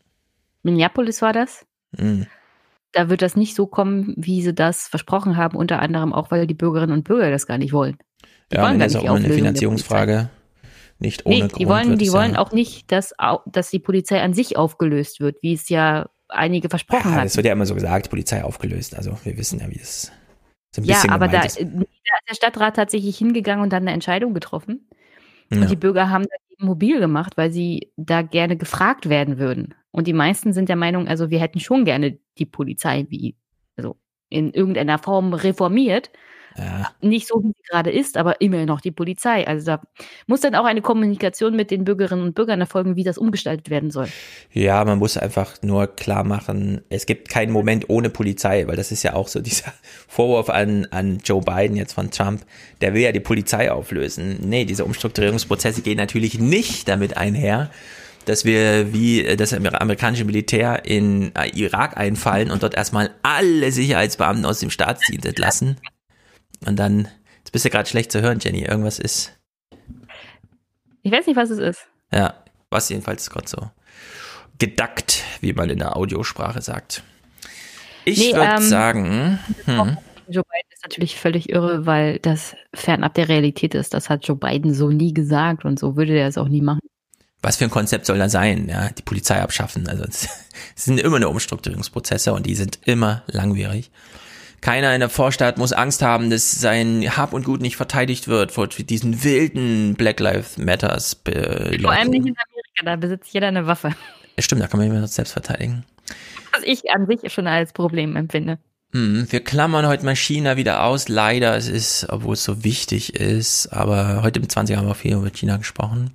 Minneapolis war das. Mhm. Da wird das nicht so kommen, wie sie das versprochen haben, unter anderem auch, weil die Bürgerinnen und Bürger das gar nicht wollen. Die ja, wollen gar nicht auch eine Finanzierungsfrage nicht ohne nee, die Grund, wollen, die wollen auch nicht, dass, dass die Polizei an sich aufgelöst wird, wie es ja einige versprochen ja, Das wird ja immer so gesagt, Polizei aufgelöst. Also wir wissen ja, wie es so ein ja, aber da, ist. da ist der Stadtrat tatsächlich hingegangen und dann eine Entscheidung getroffen. Ja. Und die Bürger haben das mobil gemacht, weil sie da gerne gefragt werden würden. Und die meisten sind der Meinung, also wir hätten schon gerne die Polizei wie, also in irgendeiner Form reformiert. Ja. Nicht so, wie sie gerade ist, aber immer noch die Polizei. Also da muss dann auch eine Kommunikation mit den Bürgerinnen und Bürgern erfolgen, wie das umgestaltet werden soll. Ja, man muss einfach nur klar machen, es gibt keinen Moment ohne Polizei, weil das ist ja auch so [laughs] dieser Vorwurf an, an Joe Biden jetzt von Trump, der will ja die Polizei auflösen. Nee, diese Umstrukturierungsprozesse gehen natürlich nicht damit einher, dass wir wie das amerikanische Militär in Irak einfallen und dort erstmal alle Sicherheitsbeamten aus dem Staatsdienst entlassen. Und dann, jetzt bist du gerade schlecht zu hören, Jenny, irgendwas ist. Ich weiß nicht, was es ist. Ja, was jedenfalls gerade so gedackt, wie man in der Audiosprache sagt. Ich Nee, würde ähm, sagen, hm, Joe Biden ist natürlich völlig irre, weil das fernab der Realität ist. Das hat Joe Biden so nie gesagt und so würde er es auch nie machen. was für ein Konzept soll da sein? Ja, die Polizei abschaffen. Also es [laughs] es sind immer nur Umstrukturierungsprozesse und die sind immer langwierig. Keiner in der Vorstadt muss Angst haben, dass sein Hab und Gut nicht verteidigt wird vor diesen wilden Black Lives Matters äh, Vor allem nicht in Amerika, da besitzt jeder eine Waffe. Stimmt, da kann man immer selbst verteidigen. Was ich an sich schon als Problem empfinde. Hm, wir klammern heute mal China wieder aus. Leider, es ist, obwohl es so wichtig ist, aber heute im 20 haben wir viel über China gesprochen.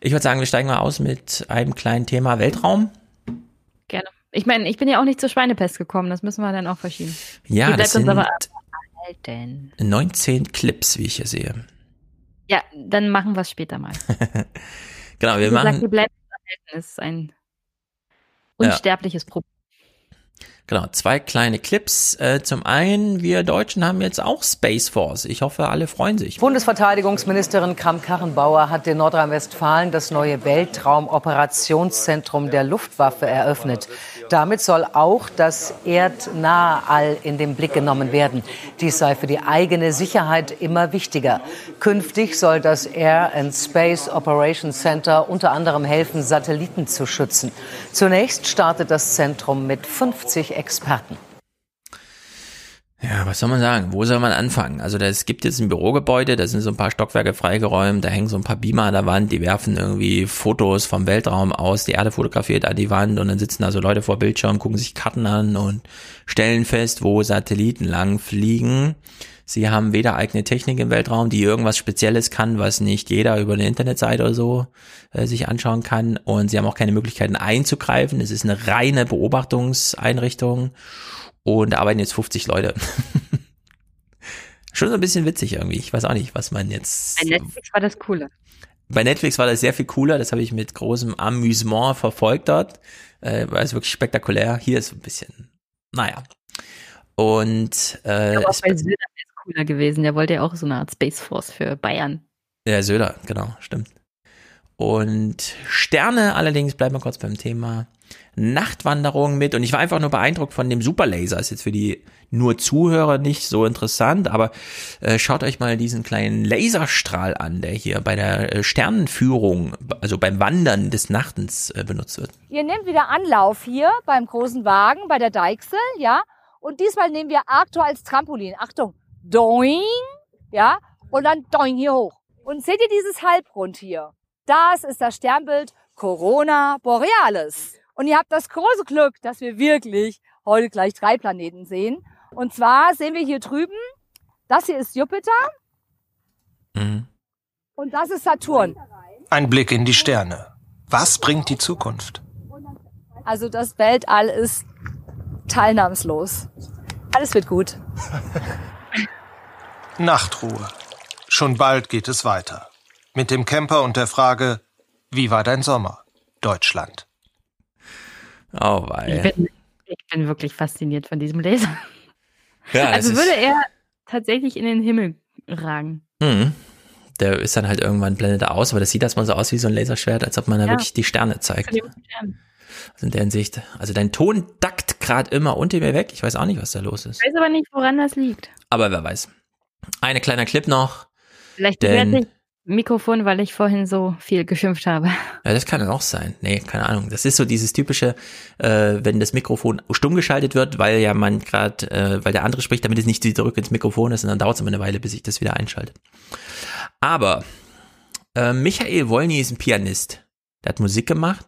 Ich würde sagen, wir steigen mal aus mit einem kleinen Thema Weltraum. Gerne. Ich meine, ich bin ja auch nicht zur Schweinepest gekommen, das müssen wir dann auch verschieben. Ja, Die das bleibt sind aber erhalten. 19 Clips, wie ich hier sehe. Ja, dann machen wir es später mal. [laughs] Genau, wir gesagt, die machen, bleibt uns erhalten. Das ist ein Ja. unsterbliches Problem. genau, zwei kleine Clips. Äh, zum einen, wir Deutschen haben jetzt auch Space Force. Ich hoffe, alle freuen sich. Bundesverteidigungsministerin Kramp-Karrenbauer hat in Nordrhein-Westfalen das neue Weltraumoperationszentrum der Luftwaffe eröffnet. Damit soll auch das erdnahe All in den Blick genommen werden. Dies sei für die eigene Sicherheit immer wichtiger. Künftig soll das Air and Space Operations Center unter anderem helfen, Satelliten zu schützen. Zunächst startet das Zentrum mit 50 Experten. Ja, was soll man sagen? Wo soll man anfangen? Also es gibt jetzt ein Bürogebäude, da sind so ein paar Stockwerke freigeräumt, da hängen so ein paar Beamer an der Wand, die werfen irgendwie Fotos vom Weltraum aus, die Erde fotografiert an die Wand und dann sitzen da so Leute vor Bildschirm, gucken sich Karten an und stellen fest, wo Satelliten lang fliegen. Sie haben weder eigene Technik im Weltraum, die irgendwas Spezielles kann, was nicht jeder über eine Internetseite oder so äh, sich anschauen kann. Und sie haben auch keine Möglichkeiten einzugreifen. Es ist eine reine Beobachtungseinrichtung. Und da arbeiten jetzt 50 Leute. [laughs] Schon so ein bisschen witzig irgendwie. Ich weiß auch nicht, was man jetzt. Bei Netflix war das Coole. Bei Netflix war das sehr viel cooler. Das habe ich mit großem Amüsement verfolgt dort. Äh, war es wirklich spektakulär. Hier ist so ein bisschen, naja. Und äh, Aber auch bei Söder wäre es cooler gewesen. Der wollte ja auch so eine Art Space Force für Bayern. ja, Söder, genau, stimmt. Und Sterne allerdings, bleiben wir kurz beim Thema Nachtwanderung mit. Und ich war einfach nur beeindruckt von dem Superlaser. Ist jetzt für die nur Zuhörer nicht so interessant, aber äh, schaut euch mal diesen kleinen Laserstrahl an, der hier bei der äh, Sternenführung, also beim Wandern des Nachtens äh, benutzt wird. Ihr nehmt wieder Anlauf hier beim großen Wagen, bei der Deichsel, ja. Und diesmal nehmen wir Arctur als Trampolin. Achtung, doing, ja. Und dann doing hier hoch. Und seht ihr dieses Halbrund hier? Das ist das Sternbild Corona Borealis. Und ihr habt das große Glück, dass wir wirklich heute gleich drei Planeten sehen. Und zwar sehen wir hier drüben, das hier ist Jupiter und das ist Saturn. Ein Blick in die Sterne. Was bringt die Zukunft? Also das Weltall ist teilnahmslos. Alles wird gut. [laughs] Nachtruhe. Schon bald geht es weiter. Mit dem Camper und der Frage, wie war dein Sommer? Deutschland. Oh, Ich weil. bin, ich bin wirklich fasziniert von diesem Laser. Ja, also würde er tatsächlich in den Himmel ragen. Hm. Der ist dann halt irgendwann blendet er aus, aber das sieht erstmal so aus wie so ein Laserschwert, als ob man da Ja. wirklich die Sterne zeigt. Also in der Hinsicht. Also dein Ton dackt gerade immer unter mir weg. Ich weiß auch nicht, was da los ist. Ich weiß aber nicht, woran das liegt. Aber wer weiß. Eine kleiner Clip noch. Vielleicht Denn- bewerte ich Mikrofon, weil ich vorhin so viel geschimpft habe. Ja, das kann dann auch sein. Nee, keine Ahnung. Das ist so dieses typische, äh, wenn das Mikrofon stumm geschaltet wird, weil ja man gerade, äh, weil der andere spricht, damit es nicht zurück ins Mikrofon ist und dann dauert es immer eine Weile, bis sich das wieder einschaltet. Aber äh, Michael Wolny ist ein Pianist. Der hat Musik gemacht.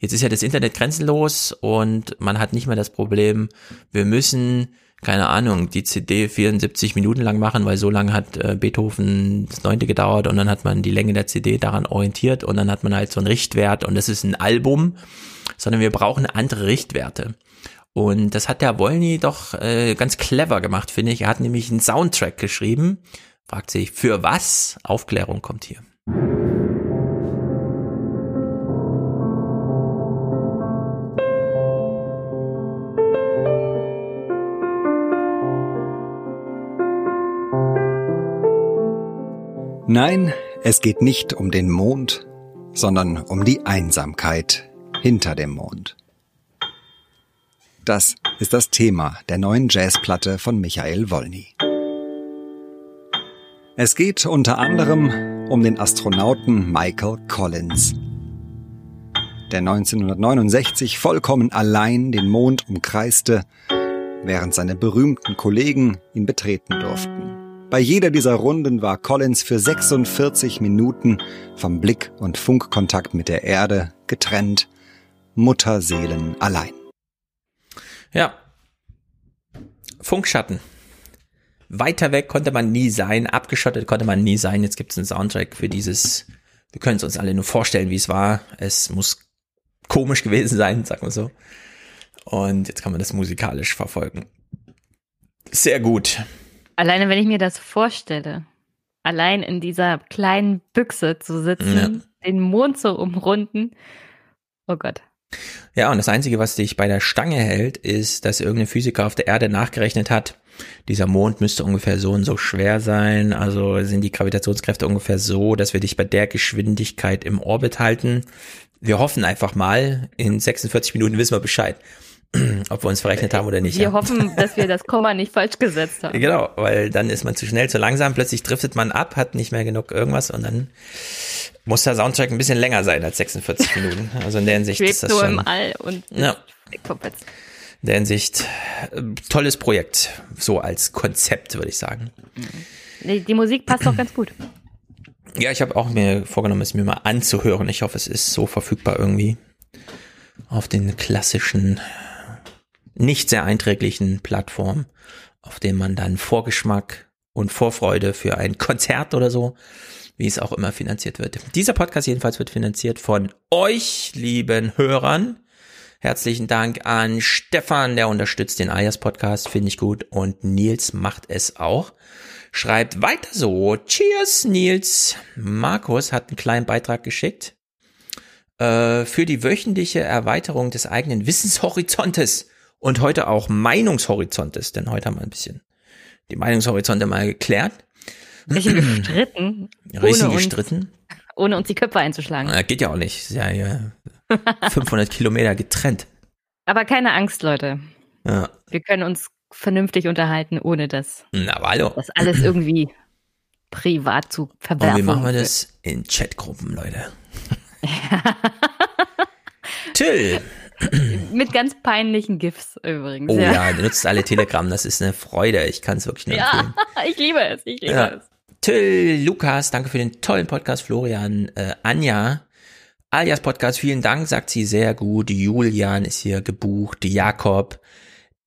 Jetzt ist ja das Internet grenzenlos und man hat nicht mehr das Problem, wir müssen keine Ahnung, die CD 74 Minuten lang machen, weil so lange hat äh, Beethoven das neunte gedauert und dann hat man die Länge der CD daran orientiert und dann hat man halt so einen Richtwert und das ist ein Album, sondern wir brauchen andere Richtwerte. Und das hat der Wolny doch äh, ganz clever gemacht, finde ich. Er hat nämlich einen Soundtrack geschrieben. Fragt sich, für was? Aufklärung kommt hier. Nein, es geht nicht um den Mond, sondern um die Einsamkeit hinter dem Mond. Das ist das Thema der neuen Jazzplatte von Michael Wolny. Es geht unter anderem um den Astronauten Michael Collins, der 1969 vollkommen allein den Mond umkreiste, während seine berühmten Kollegen ihn betreten durften. Bei jeder dieser Runden war Collins für 46 Minuten vom Blick und Funkkontakt mit der Erde getrennt, Mutterseelen allein. Ja. Funkschatten. Weiter weg konnte man nie sein, abgeschottet konnte man nie sein. Jetzt gibt es einen Soundtrack für dieses. Wir können es uns alle nur vorstellen, wie es war. Es muss komisch gewesen sein, sagen wir so. Und jetzt kann man das musikalisch verfolgen. Sehr gut. Alleine, wenn ich mir das vorstelle, allein in dieser kleinen Büchse zu sitzen, ja. den Mond zu umrunden. Oh Gott. Ja, und das Einzige, was dich bei der Stange hält, ist, dass irgendein Physiker auf der Erde nachgerechnet hat, dieser Mond müsste ungefähr so und so schwer sein, also sind die Gravitationskräfte ungefähr so, dass wir dich bei der Geschwindigkeit im Orbit halten. Wir hoffen einfach mal, in 46 Minuten wissen wir Bescheid, [clears throat] ob wir uns verrechnet haben oder nicht. Wir ja. hoffen, dass wir das Komma nicht falsch gesetzt haben. Genau, weil dann ist man zu schnell, zu langsam, plötzlich driftet man ab, hat nicht mehr genug irgendwas und dann muss der Soundtrack ein bisschen länger sein als 46 [laughs] Minuten. Also in der Hinsicht ist das so schon, im All und ja. In der Hinsicht äh, tolles Projekt, so als Konzept würde ich sagen. Die, die Musik passt doch ganz gut. Ja, ich habe auch mir vorgenommen, es mir mal anzuhören. Ich hoffe, es ist so verfügbar irgendwie auf den klassischen, nicht sehr einträglichen Plattformen, auf denen man dann Vorgeschmack und Vorfreude für ein [laughs] Konzert oder so, wie es auch immer finanziert wird. Dieser Podcast jedenfalls wird finanziert von euch, lieben Hörern. Herzlichen Dank an Stefan, der unterstützt den Ayers Podcast, finde ich gut. Und Nils macht es auch. Schreibt weiter so. Cheers, Nils. Markus hat einen kleinen Beitrag geschickt äh, für die wöchentliche Erweiterung des eigenen Wissenshorizontes und heute auch Meinungshorizontes, denn heute haben wir ein bisschen die Meinungshorizonte mal geklärt. Bisschen [clears throat] gestritten. Richtig ohne gestritten. Uns, ohne uns die Köpfe einzuschlagen. Na, geht ja auch nicht. Ist ja, ja [laughs] 500 Kilometer getrennt. Aber keine Angst, Leute. Ja. Wir können uns vernünftig unterhalten, ohne das. Na, hallo. Das alles irgendwie privat zu verwerfen. Und wie machen wir das? In Chatgruppen, Leute. [laughs] Till. Mit ganz peinlichen GIFs übrigens. Oh ja, ja nutzt alle Telegram, das ist eine Freude. Ich kann es wirklich nur empfehlen. Ja, [laughs] ich liebe es, ich liebe Ja. es. Till, Lukas, danke für den tollen Podcast. Florian, äh, Anja, alias Podcast, vielen Dank, sagt sie sehr gut. Julian ist hier gebucht. Jakob,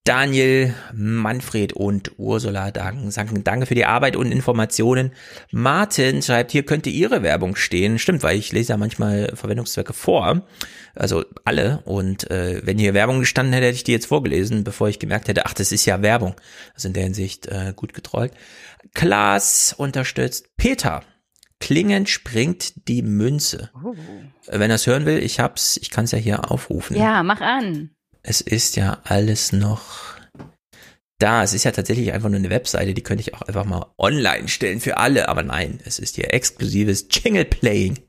Daniel, Manfred und Ursula danken, sagen, danke für die Arbeit und Informationen. Martin schreibt, hier könnte Ihre Werbung stehen. Stimmt, weil ich lese ja manchmal Verwendungszwecke vor. Also alle. Und äh, wenn hier Werbung gestanden hätte, hätte ich die jetzt vorgelesen, bevor ich gemerkt hätte, ach, das ist ja Werbung. Also in der Hinsicht äh, gut getrollt. Klaas unterstützt Peter. Klingend springt die Münze. Äh, Wenn er es hören will, ich hab's, ich kann es ja hier aufrufen. Ja, mach an. Es ist ja alles noch da. Es ist ja tatsächlich einfach nur eine Webseite, die könnte ich auch einfach mal online stellen für alle. Aber nein, es ist hier exklusives Jingle Playing.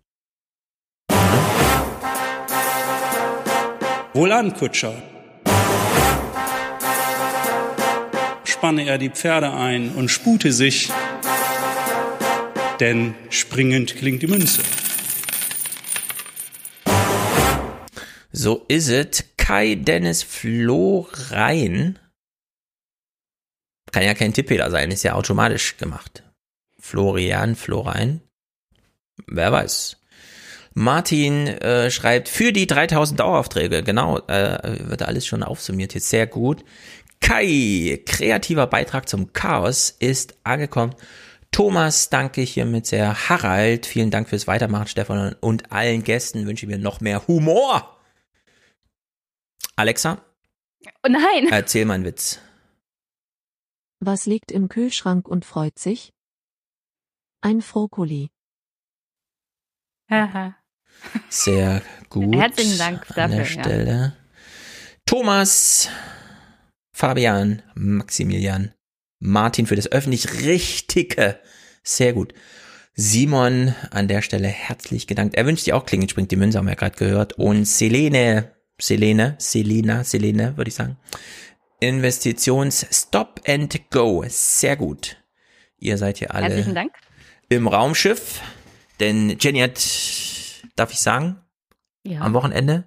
Wohlan, Kutscher. Spanne er die Pferde ein und spute sich, denn springend klingt die Münze. So ist es. Kai Dennis Florein. Kann ja kein Tippfehler sein, ist ja automatisch gemacht. Florian Florein. Wer weiß. Martin äh, schreibt für die 3000 Daueraufträge, genau, äh, wird alles schon aufsummiert, jetzt sehr gut. Kai, kreativer Beitrag zum Chaos ist angekommen. Thomas, danke hiermit sehr. Harald, vielen Dank fürs Weitermachen, Stefan. Und allen Gästen wünsche ich mir noch mehr Humor. Alexa? Oh nein. Erzähl mal einen Witz. Was liegt im Kühlschrank und freut sich? Ein Brokkoli. Haha. Sehr gut. Herzlichen Dank An der dafür, ja. Stelle. Thomas, Fabian, Maximilian, Martin für das öffentlich Richtige. Sehr gut. Simon, an der Stelle herzlich gedankt. Er wünscht dir auch Klingel springt die Münze, haben wir ja gerade gehört. Und Selene, Selene, Selina, Selene, würde ich sagen. Investitions Stop and Go. Sehr gut. Ihr seid hier alle Herzlichen Dank. im Raumschiff. Denn Jenny hat, darf ich sagen, Ja. am Wochenende?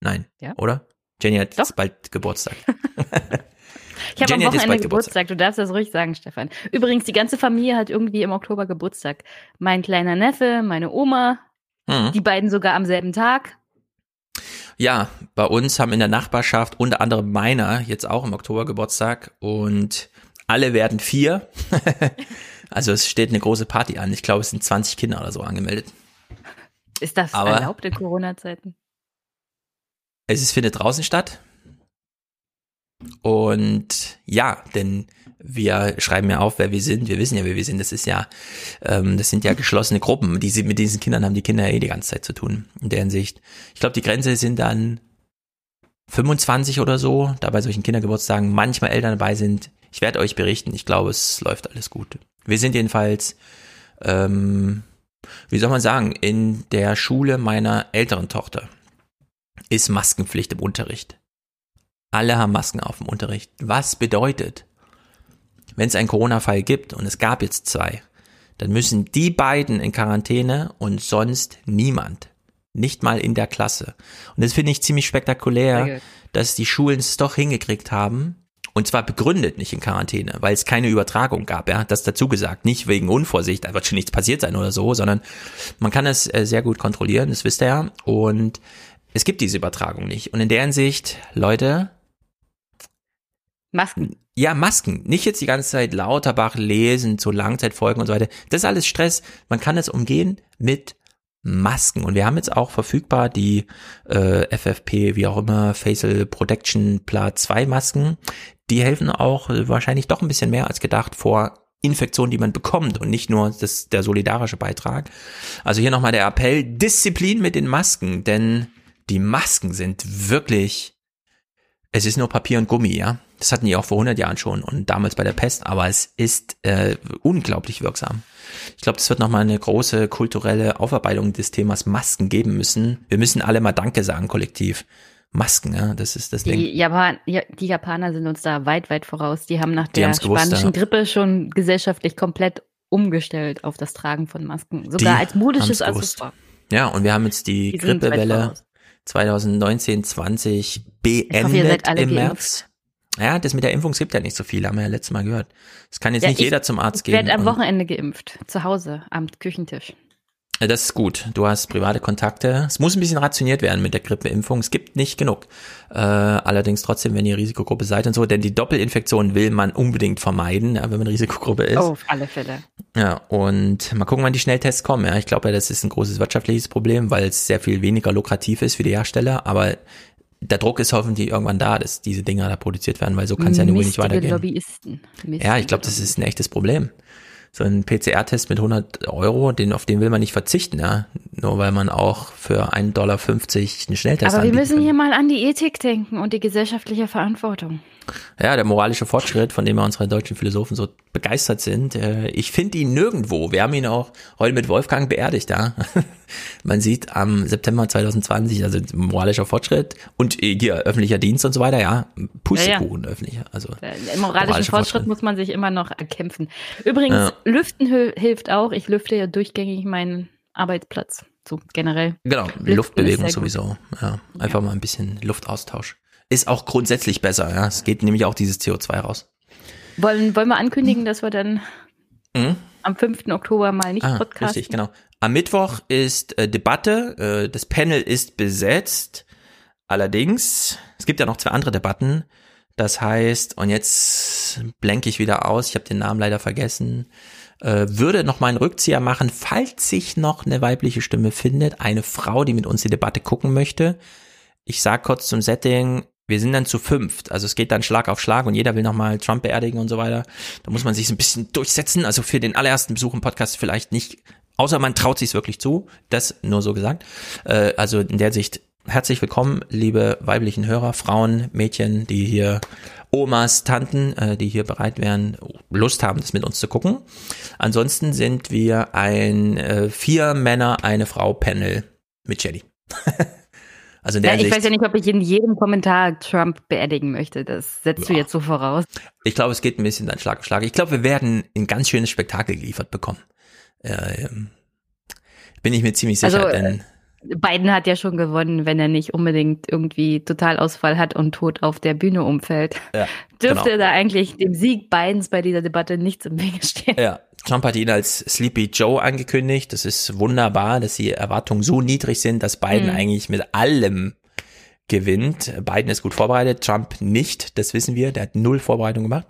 Nein, Ja. oder? Jenny hat jetzt bald Geburtstag. [laughs] [laughs] Ich habe am Wochenende bald Geburtstag. Du darfst das ruhig sagen, Stefan. Übrigens, die ganze Familie hat irgendwie im Oktober Geburtstag. Mein kleiner Neffe, meine Oma, Mhm. die beiden sogar am selben Tag. Ja, bei uns haben in der Nachbarschaft unter anderem meiner jetzt auch im Oktober Geburtstag und alle werden vier. [laughs] also es steht eine große Party an. Ich glaube, es sind 20 Kinder oder so angemeldet. Ist das Aber- erlaubt in Corona-Zeiten? Es ist, findet draußen statt. Und ja, denn wir schreiben ja auf, wer wir sind. Wir wissen ja, wer wir sind. Das ist ja, ähm, das sind ja geschlossene Gruppen. Die, sind- mit diesen Kindern haben die Kinder ja eh die ganze Zeit zu tun. In der Hinsicht. Ich glaube, die Grenze sind dann 25 oder so, da bei solchen Kindergeburtstagen manchmal Eltern dabei sind. Ich werde euch berichten. Ich glaube, es läuft alles gut. Wir sind jedenfalls, ähm, wie soll man sagen, in der Schule meiner älteren Tochter ist Maskenpflicht im Unterricht. Alle haben Masken auf im Unterricht. Was bedeutet, wenn es einen Corona-Fall gibt und es gab jetzt zwei, dann müssen die beiden in Quarantäne und sonst niemand. Nicht mal in der Klasse. Und das finde ich ziemlich spektakulär, dass die Schulen es doch hingekriegt haben. Und zwar begründet, nicht in Quarantäne, weil es keine Übertragung gab, ja, das dazu gesagt. Nicht wegen Unvorsicht, da wird schon nichts passiert sein oder so, sondern man kann es äh, sehr gut kontrollieren, das wisst ihr ja. Und es gibt diese Übertragung nicht. Und in der Hinsicht, Leute, Masken. Ja, Masken. Nicht jetzt die ganze Zeit Lauterbach lesen zu Langzeitfolgen und so weiter. Das ist alles Stress. Man kann es umgehen mit Masken. Und wir haben jetzt auch verfügbar die äh, FFP, wie auch immer, Facial Protection Pla 2 Masken. Die helfen auch äh, wahrscheinlich doch ein bisschen mehr als gedacht vor Infektionen, die man bekommt und nicht nur das, der solidarische Beitrag. Also hier nochmal der Appell, Disziplin mit den Masken, denn die Masken sind wirklich es ist nur Papier und Gummi, ja. Das hatten die auch vor 100 Jahren schon und damals bei der Pest, aber es ist äh, unglaublich wirksam. Ich glaube, das wird nochmal eine große kulturelle Aufarbeitung des Themas Masken geben müssen. Wir müssen alle mal Danke sagen, kollektiv. Masken, ja, das ist das Ding. Die, Japan, ja, die Japaner sind uns da weit, weit voraus. Die haben nach Die der haben's gewusst, spanischen ja. Grippe schon gesellschaftlich komplett umgestellt auf das Tragen von Masken. Sogar Die als modisches. Accessoire. Ja, und wir haben jetzt die, Grippewelle. 2019, 20 Ich hoffe, ihr seid beendet alle im geimpft. März. Ja, das mit der Impfung es gibt ja nicht so viel, haben wir ja letztes Mal gehört. Es kann jetzt Ja, nicht ich- jeder zum Arzt Ich gehen. werde am Wochenende geimpft. Zu Hause, am Küchentisch. Das ist gut. Du hast private Kontakte. Es muss ein bisschen rationiert werden mit der Grippeimpfung. Es gibt nicht genug. Äh, allerdings trotzdem, wenn ihr Risikogruppe seid und so, denn die Doppelinfektion will man unbedingt vermeiden, ja, wenn man Risikogruppe ist. Oh, auf alle Fälle. Ja, und mal gucken, wann die Schnelltests kommen. Ja, ich glaube, das ist ein großes wirtschaftliches Problem, weil es sehr viel weniger lukrativ ist für die Hersteller. Aber der Druck ist hoffentlich irgendwann da, dass diese Dinger da produziert werden, weil so kann es ja nur nicht weitergehen. Lobbyisten. Ja, ich glaube, das ist ein echtes Problem. So ein PCR-Test mit 100 Euro, den, auf den will man nicht verzichten, ja. Nur weil man auch für 1,50 Dollar einen Schnelltest Aber wir müssen hier mal an die Ethik denken und die gesellschaftliche Verantwortung. Ja, der moralische Fortschritt, von dem wir unsere deutschen Philosophen so begeistert sind. äh, Ich finde ihn nirgendwo. Wir haben ihn auch heute mit Wolfgang beerdigt, ja. [laughs] Man sieht am September 2020, also moralischer Fortschritt und äh, hier öffentlicher Dienst und so weiter, ja. Pustekuchen öffentlicher. Also Der moralische Fortschritt muss man sich immer noch erkämpfen. Übrigens, Ja. Lüften hil- hilft auch. Ich lüfte ja durchgängig meinen Arbeitsplatz. So generell. Genau, Lüften Luftbewegung sowieso. Ja, einfach mal ein bisschen Luftaustausch. Ist auch grundsätzlich besser, ja. Es geht nämlich auch dieses CO2 raus. Wollen, wollen wir ankündigen, dass wir dann Mhm. am 5. Oktober mal nicht Ah, podcasten? richtig, genau. Am Mittwoch ist äh, Debatte, äh, das Panel ist besetzt. Allerdings, es gibt ja noch zwei andere Debatten. Das heißt, und jetzt blenke ich wieder aus, ich habe den Namen leider vergessen, äh, würde noch mal einen Rückzieher machen, falls sich noch eine weibliche Stimme findet, eine Frau, die mit uns die Debatte gucken möchte. Ich sag kurz zum Setting, wir sind dann zu fünft, also es geht dann Schlag auf Schlag und jeder will nochmal Trump beerdigen und so weiter. Da muss man sich so ein bisschen durchsetzen, also für den allerersten Besuch im Podcast vielleicht nicht, außer man traut sich wirklich zu, das nur so gesagt. Äh, also in der Sicht herzlich willkommen, liebe weiblichen Hörer, Frauen, Mädchen, die hier Omas, Tanten, äh, die hier bereit wären, Lust haben, das mit uns zu gucken. Ansonsten sind wir ein äh, vier Männer, eine Frau Panel mit Jenny. [laughs] also in der ja, ich Sicht, weiß ja nicht, ob ich in jedem Kommentar Trump beerdigen möchte. Das setzt du jetzt so voraus. ich glaube, es geht ein bisschen dann Schlag auf Schlag. Ich glaube, wir werden ein ganz schönes Spektakel geliefert bekommen. Äh, ähm, bin ich mir ziemlich sicher, Also, denn Biden hat ja schon gewonnen, wenn er nicht unbedingt irgendwie Totalausfall hat und tot auf der Bühne umfällt. ja, Dürfte genau. da eigentlich dem Sieg Bidens bei dieser Debatte nichts im Wege stehen. Ja, Trump hat ihn als Sleepy Joe angekündigt. Das ist wunderbar, dass die Erwartungen so niedrig sind, dass Biden Mhm. eigentlich mit allem gewinnt. Biden ist gut vorbereitet, Trump nicht, das wissen wir. Der hat null Vorbereitung gemacht.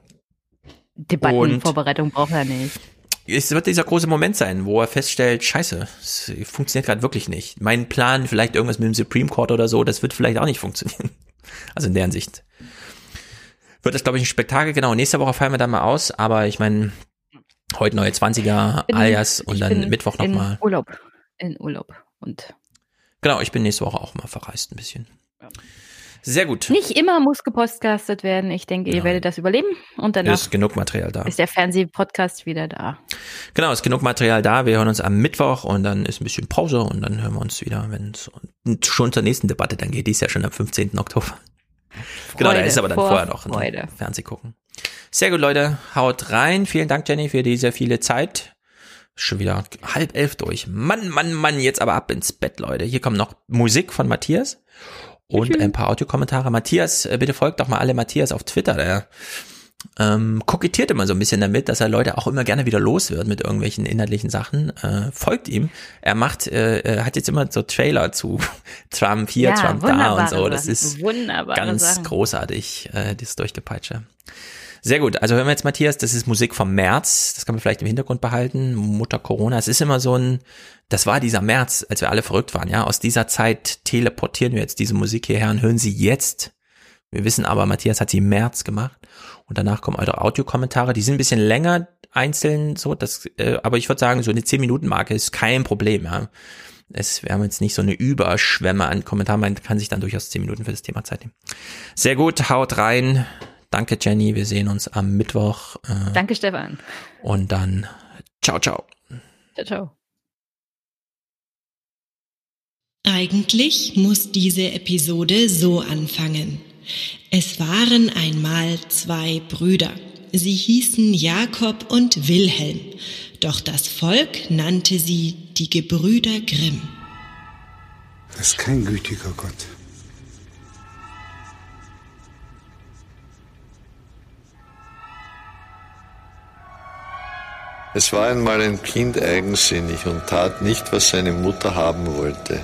Debattenvorbereitung braucht er nicht. Es wird dieser große Moment sein, wo er feststellt, scheiße, es funktioniert gerade wirklich nicht. Mein Plan, vielleicht irgendwas mit dem Supreme Court oder so, das wird vielleicht auch nicht funktionieren. [laughs] Also in deren Sicht. Wird das, glaube ich, ein Spektakel. Genau, nächste Woche fallen wir dann mal aus, aber ich meine, heute neue 20er, Bin- alias und dann bin Mittwoch in nochmal. Urlaub. In Urlaub. Und Genau, ich bin nächste Woche auch mal verreist ein bisschen. Sehr gut. nicht immer muss gepodcastet werden. Ich denke, ihr werdet das überleben. Und danach Ist genug Material da. ist der Fernsehpodcast wieder da. Genau, ist genug Material da. Wir hören uns am Mittwoch und dann ist ein bisschen Pause und dann hören wir uns wieder, wenn es schon zur nächsten Debatte dann geht. Die ist ja schon am 15. Oktober. genau, da Freude, ist aber dann vor vorher noch Freude. ein Fernseh gucken. Sehr gut, Leute. Haut rein. Vielen Dank, Jenny, für diese viele Zeit. Schon wieder halb elf durch. Mann, Mann, Mann, jetzt aber ab ins Bett, Leute. Hier kommt noch Musik von Matthias und ein paar Audiokommentare. Matthias, äh, bitte folgt doch mal alle Matthias auf Twitter. Der ähm, kokettiert immer so ein bisschen damit, dass er Leute auch immer gerne wieder los wird mit irgendwelchen inhaltlichen Sachen. Äh, folgt ihm. Er macht, äh, er hat jetzt immer so Trailer zu [laughs] Trump hier, Ja, Trump da und so. Das ist ganz Sachen. großartig, äh, das Durchgepeitsche. Sehr gut, also hören wir jetzt Matthias, das ist Musik vom März, das kann man vielleicht im Hintergrund behalten, Mutter Corona, es ist immer so ein, das war dieser März, als wir alle verrückt waren, ja, aus dieser Zeit teleportieren wir jetzt diese Musik hierher und hören sie jetzt. Wir wissen aber, Matthias hat sie im März gemacht. Und danach kommen eure Audiokommentare, die sind ein bisschen länger einzeln, so, das, äh, aber ich würde sagen, so eine 10-Minuten-Marke ist kein Problem, ja. Es, wir haben jetzt nicht so eine Überschwemme an Kommentaren, man kann sich dann durchaus 10 Minuten für das Thema Zeit nehmen. Sehr gut, haut rein. Danke, Jenny. Wir sehen uns am Mittwoch. Äh, Danke, Stefan. Und dann ciao, ciao. Ciao, ciao. Eigentlich muss diese Episode so anfangen. Es waren einmal zwei Brüder. Sie hießen Jakob und Wilhelm. Doch das Volk nannte sie die Gebrüder Grimm. Das ist kein gütiger Gott. Es war einmal ein Kind eigensinnig und tat nicht, was seine Mutter haben wollte.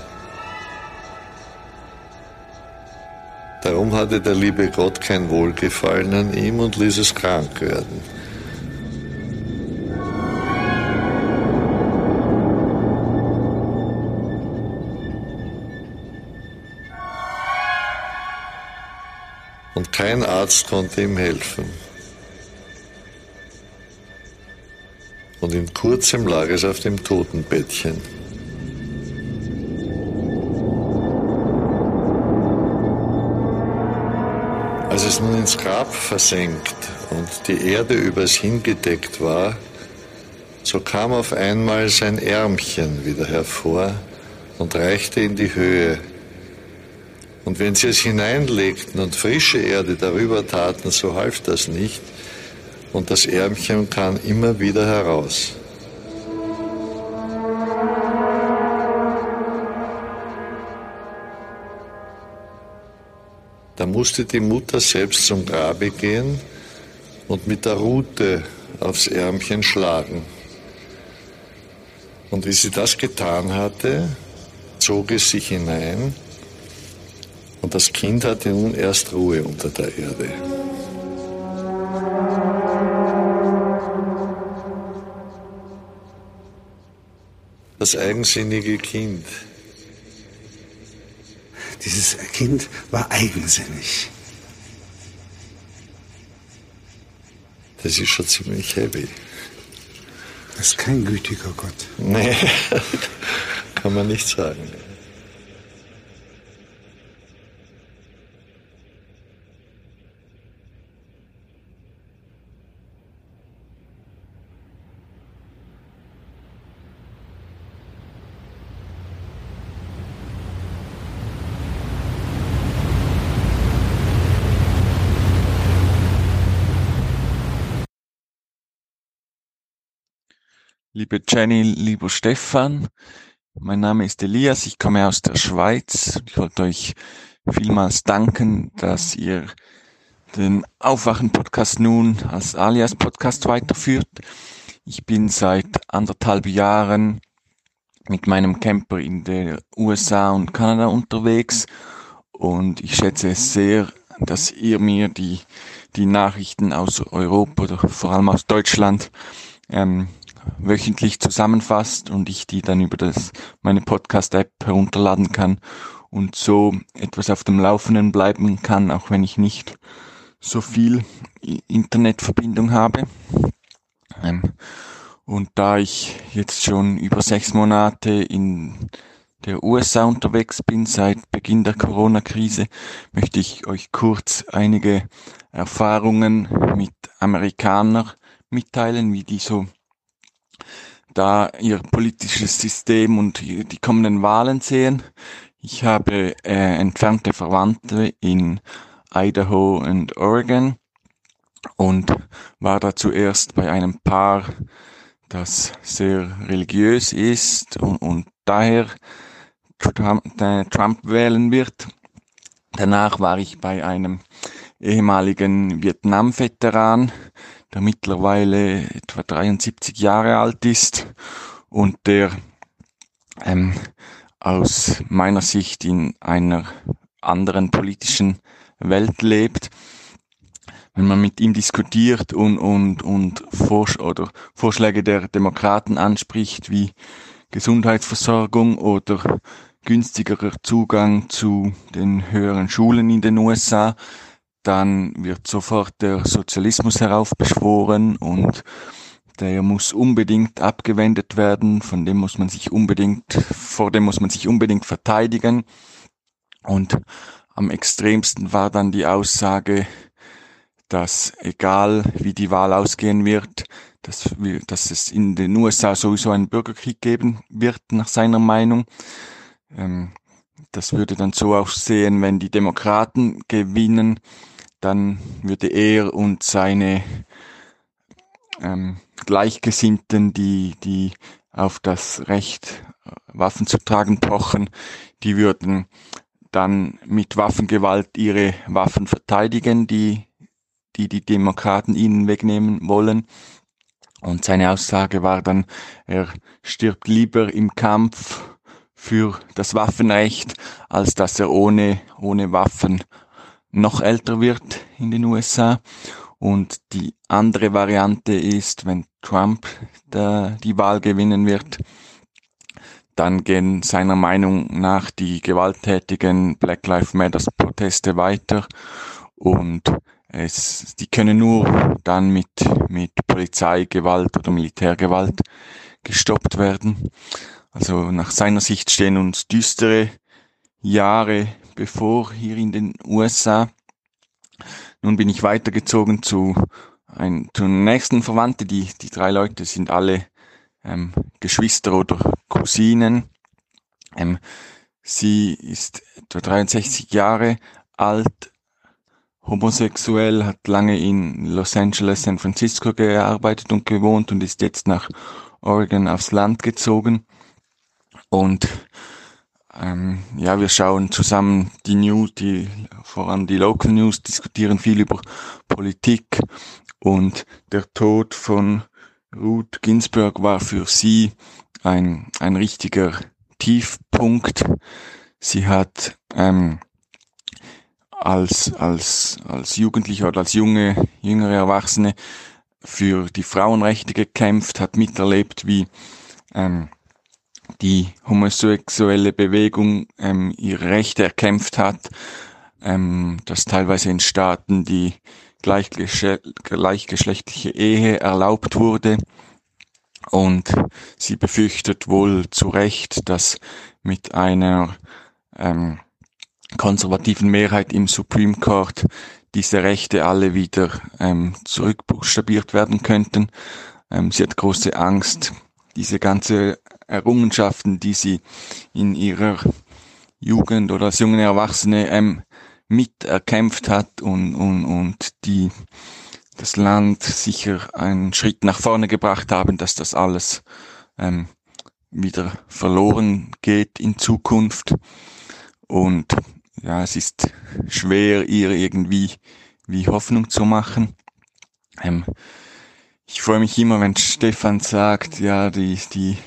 Darum hatte der liebe Gott kein Wohlgefallen an ihm und ließ es krank werden. Und kein Arzt konnte ihm helfen. Und in kurzem lag es auf dem Totenbettchen. Als es nun ins Grab versenkt und die Erde übers hingedeckt war, so kam auf einmal sein Ärmchen wieder hervor und reichte in die Höhe. Und wenn sie es hineinlegten und frische Erde darüber taten, so half das nicht, und das Ärmchen kam immer wieder heraus. Da musste die Mutter selbst zum Grabe gehen und mit der Rute aufs Ärmchen schlagen. Und wie sie das getan hatte, zog es sich hinein und das Kind hatte nun erst Ruhe unter der Erde. Das eigensinnige Kind. Dieses Kind war eigensinnig. Das ist schon ziemlich heavy. Das ist kein gütiger Gott. Nee, [laughs] kann man nicht sagen. Liebe Jenny, lieber Stefan, mein Name ist Elias, ich komme aus der Schweiz. Ich wollte euch vielmals danken, dass ihr den Aufwachen-Podcast nun als Alias-Podcast weiterführt. Ich bin seit anderthalb Jahren mit meinem Camper in den USA und Kanada unterwegs und ich schätze es sehr, dass ihr mir die, die Nachrichten aus Europa oder vor allem aus Deutschland ähm, wöchentlich zusammenfasst und ich die dann über das, meine Podcast-App herunterladen kann und so etwas auf dem Laufenden bleiben kann, auch wenn ich nicht so viel Internetverbindung habe. Ähm, und da ich jetzt schon über sechs Monate in der USA unterwegs bin seit Beginn der Corona-Krise, möchte ich euch kurz einige Erfahrungen mit Amerikanern mitteilen, wie die so da ihr politisches System und die kommenden Wahlen sehen. Ich habe äh, entfernte Verwandte in Idaho und Oregon und war da zuerst bei einem Paar, das sehr religiös ist und, und daher Trump, Trump wählen wird. Danach war ich bei einem ehemaligen Vietnam-Veteran, der mittlerweile etwa 73 Jahre alt ist und der ähm, aus meiner Sicht in einer anderen politischen Welt lebt. Wenn man mit ihm diskutiert und, und, und Vorsch oder Vorschläge der Demokraten anspricht, wie Gesundheitsversorgung oder günstigerer Zugang zu den höheren Schulen in den USA, dann wird sofort der Sozialismus heraufbeschworen und der muss unbedingt abgewendet werden, von dem muss man sich unbedingt, vor dem muss man sich unbedingt verteidigen. Und am extremsten war dann die Aussage, dass egal wie die Wahl ausgehen wird, dass, wir, dass es in den USA sowieso einen Bürgerkrieg geben wird, nach seiner Meinung. Ähm, das würde dann so aussehen, wenn die Demokraten gewinnen, dann würde er und seine ähm, Gleichgesinnten, die, die auf das Recht, äh, Waffen zu tragen pochen, die würden dann mit Waffengewalt ihre Waffen verteidigen, die die, die Demokraten ihnen wegnehmen wollen. Und seine Aussage war dann, er stirbt lieber im Kampf für das Waffenrecht, als dass er ohne, ohne Waffen noch älter wird in den USA. Und die andere Variante ist, wenn Trump da die Wahl gewinnen wird, dann gehen seiner Meinung nach die gewalttätigen Black Lives Matter Proteste weiter und es, die können nur dann mit, mit Polizeigewalt oder Militärgewalt gestoppt werden. Also nach seiner Sicht stehen uns düstere Jahre bevor hier in den USA. Nun bin ich weitergezogen zu ein, zu nächsten Verwandten. Die, die drei Leute sind alle ähm, Geschwister oder Cousinen. Ähm, sie ist etwa 63 Jahre alt, homosexuell, hat lange in Los Angeles, San Francisco gearbeitet und gewohnt und ist jetzt nach Oregon aufs Land gezogen. Und ähm, ja, wir schauen zusammen die News, die vor allem die Local News, diskutieren viel über Politik und der Tod von Ruth Ginsburg war für sie ein, ein richtiger Tiefpunkt. Sie hat ähm, als, als, als Jugendliche oder als junge, jüngere Erwachsene für die Frauenrechte gekämpft, hat miterlebt, wie ähm, die homosexuelle Bewegung ähm, ihre Rechte erkämpft hat, ähm, dass teilweise in Staaten die gleichgeschlechtliche Ehe erlaubt wurde. Und sie befürchtet wohl zu Recht, dass mit einer ähm, konservativen Mehrheit im Supreme Court diese Rechte alle wieder ähm, zurückbuchstabiert werden könnten. Ähm, sie hat große Angst, diese ganze Errungenschaften, die sie in ihrer Jugend oder als junge Erwachsene ähm, mit erkämpft hat und, und, und die das Land sicher einen Schritt nach vorne gebracht haben, dass das alles ähm, wieder verloren geht in Zukunft. Und ja, es ist schwer, ihr irgendwie wie Hoffnung zu machen. Ähm, ich freue mich immer, wenn Stefan sagt, ja, die, die,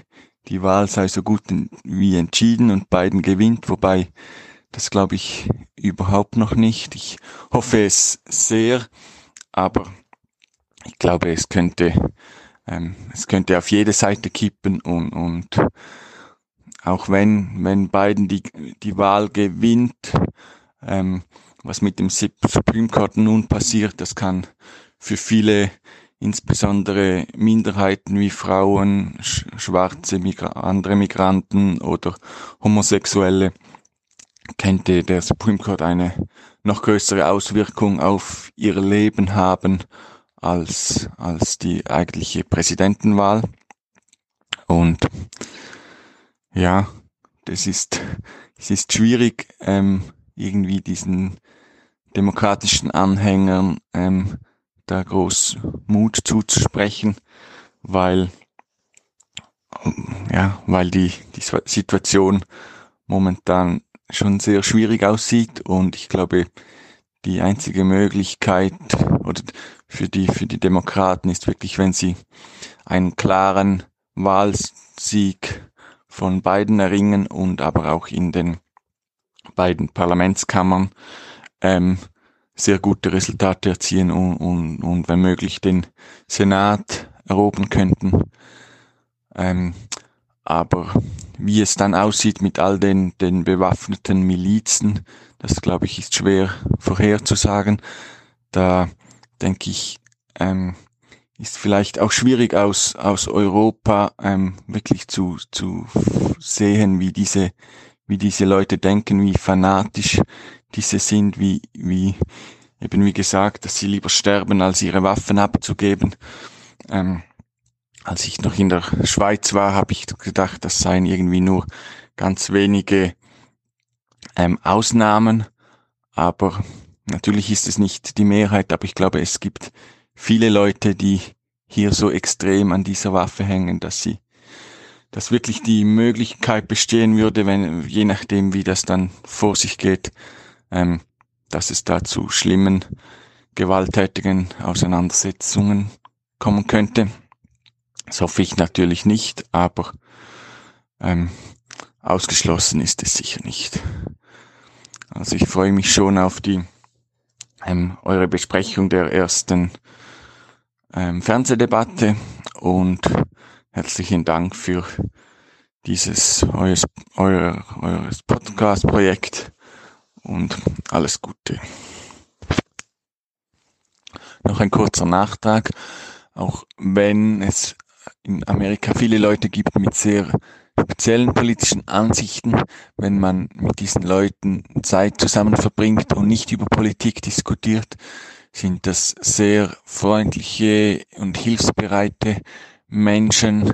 die Wahl sei so gut wie entschieden und Biden gewinnt, wobei das glaube ich überhaupt noch nicht. Ich hoffe es sehr, aber ich glaube, es könnte, ähm, es könnte auf jede Seite kippen und, und auch wenn, wenn Biden die, die Wahl gewinnt, ähm, was mit dem Supreme Court nun passiert, das kann für viele, insbesondere Minderheiten wie Frauen, schwarze, Migra andere Migranten oder Homosexuelle, könnte der Supreme Court eine noch größere Auswirkung auf ihr Leben haben als, als die eigentliche Präsidentenwahl. Und ja, das ist, es ist schwierig, ähm, irgendwie diesen demokratischen Anhängern ähm, da groß Mut zuzusprechen, weil ja, weil die, die Situation momentan schon sehr schwierig aussieht und ich glaube, die einzige Möglichkeit oder für die, für die Demokraten ist wirklich, wenn sie einen klaren Wahlsieg von beiden erringen und aber auch in den beiden Parlamentskammern ähm, sehr gute Resultate erzielen und, und, und wenn möglich den Senat erobern könnten. Ähm, aber wie es dann aussieht mit all den, den bewaffneten Milizen, das glaube ich ist schwer vorherzusagen. Da denke ich, ähm, ist vielleicht auch schwierig aus, aus Europa ähm, wirklich zu, zu sehen, wie diese, wie diese Leute denken, wie fanatisch diese sind, wie, wie, eben wie gesagt, dass sie lieber sterben, als ihre Waffen abzugeben. Ähm, als ich noch in der Schweiz war, habe ich gedacht, das seien irgendwie nur ganz wenige ähm, Ausnahmen. Aber natürlich ist es nicht die Mehrheit, aber ich glaube, es gibt viele Leute, die hier so extrem an dieser Waffe hängen, dass sie, dass wirklich die Möglichkeit bestehen würde, wenn, je nachdem, wie das dann vor sich geht, ähm, dass es da zu schlimmen, gewalttätigen Auseinandersetzungen kommen könnte. Das hoffe ich natürlich nicht, aber ähm, ausgeschlossen ist es sicher nicht. Also ich freue mich schon auf die ähm, eure Besprechung der ersten ähm, Fernsehdebatte und herzlichen Dank für dieses eures, euer, eures Podcast-Projekt und alles Gute. Noch ein kurzer Nachtrag. Auch wenn es in Amerika viele Leute gibt mit sehr speziellen politischen Ansichten, wenn man mit diesen Leuten Zeit zusammen verbringt und nicht über Politik diskutiert, sind das sehr freundliche und hilfsbereite Menschen.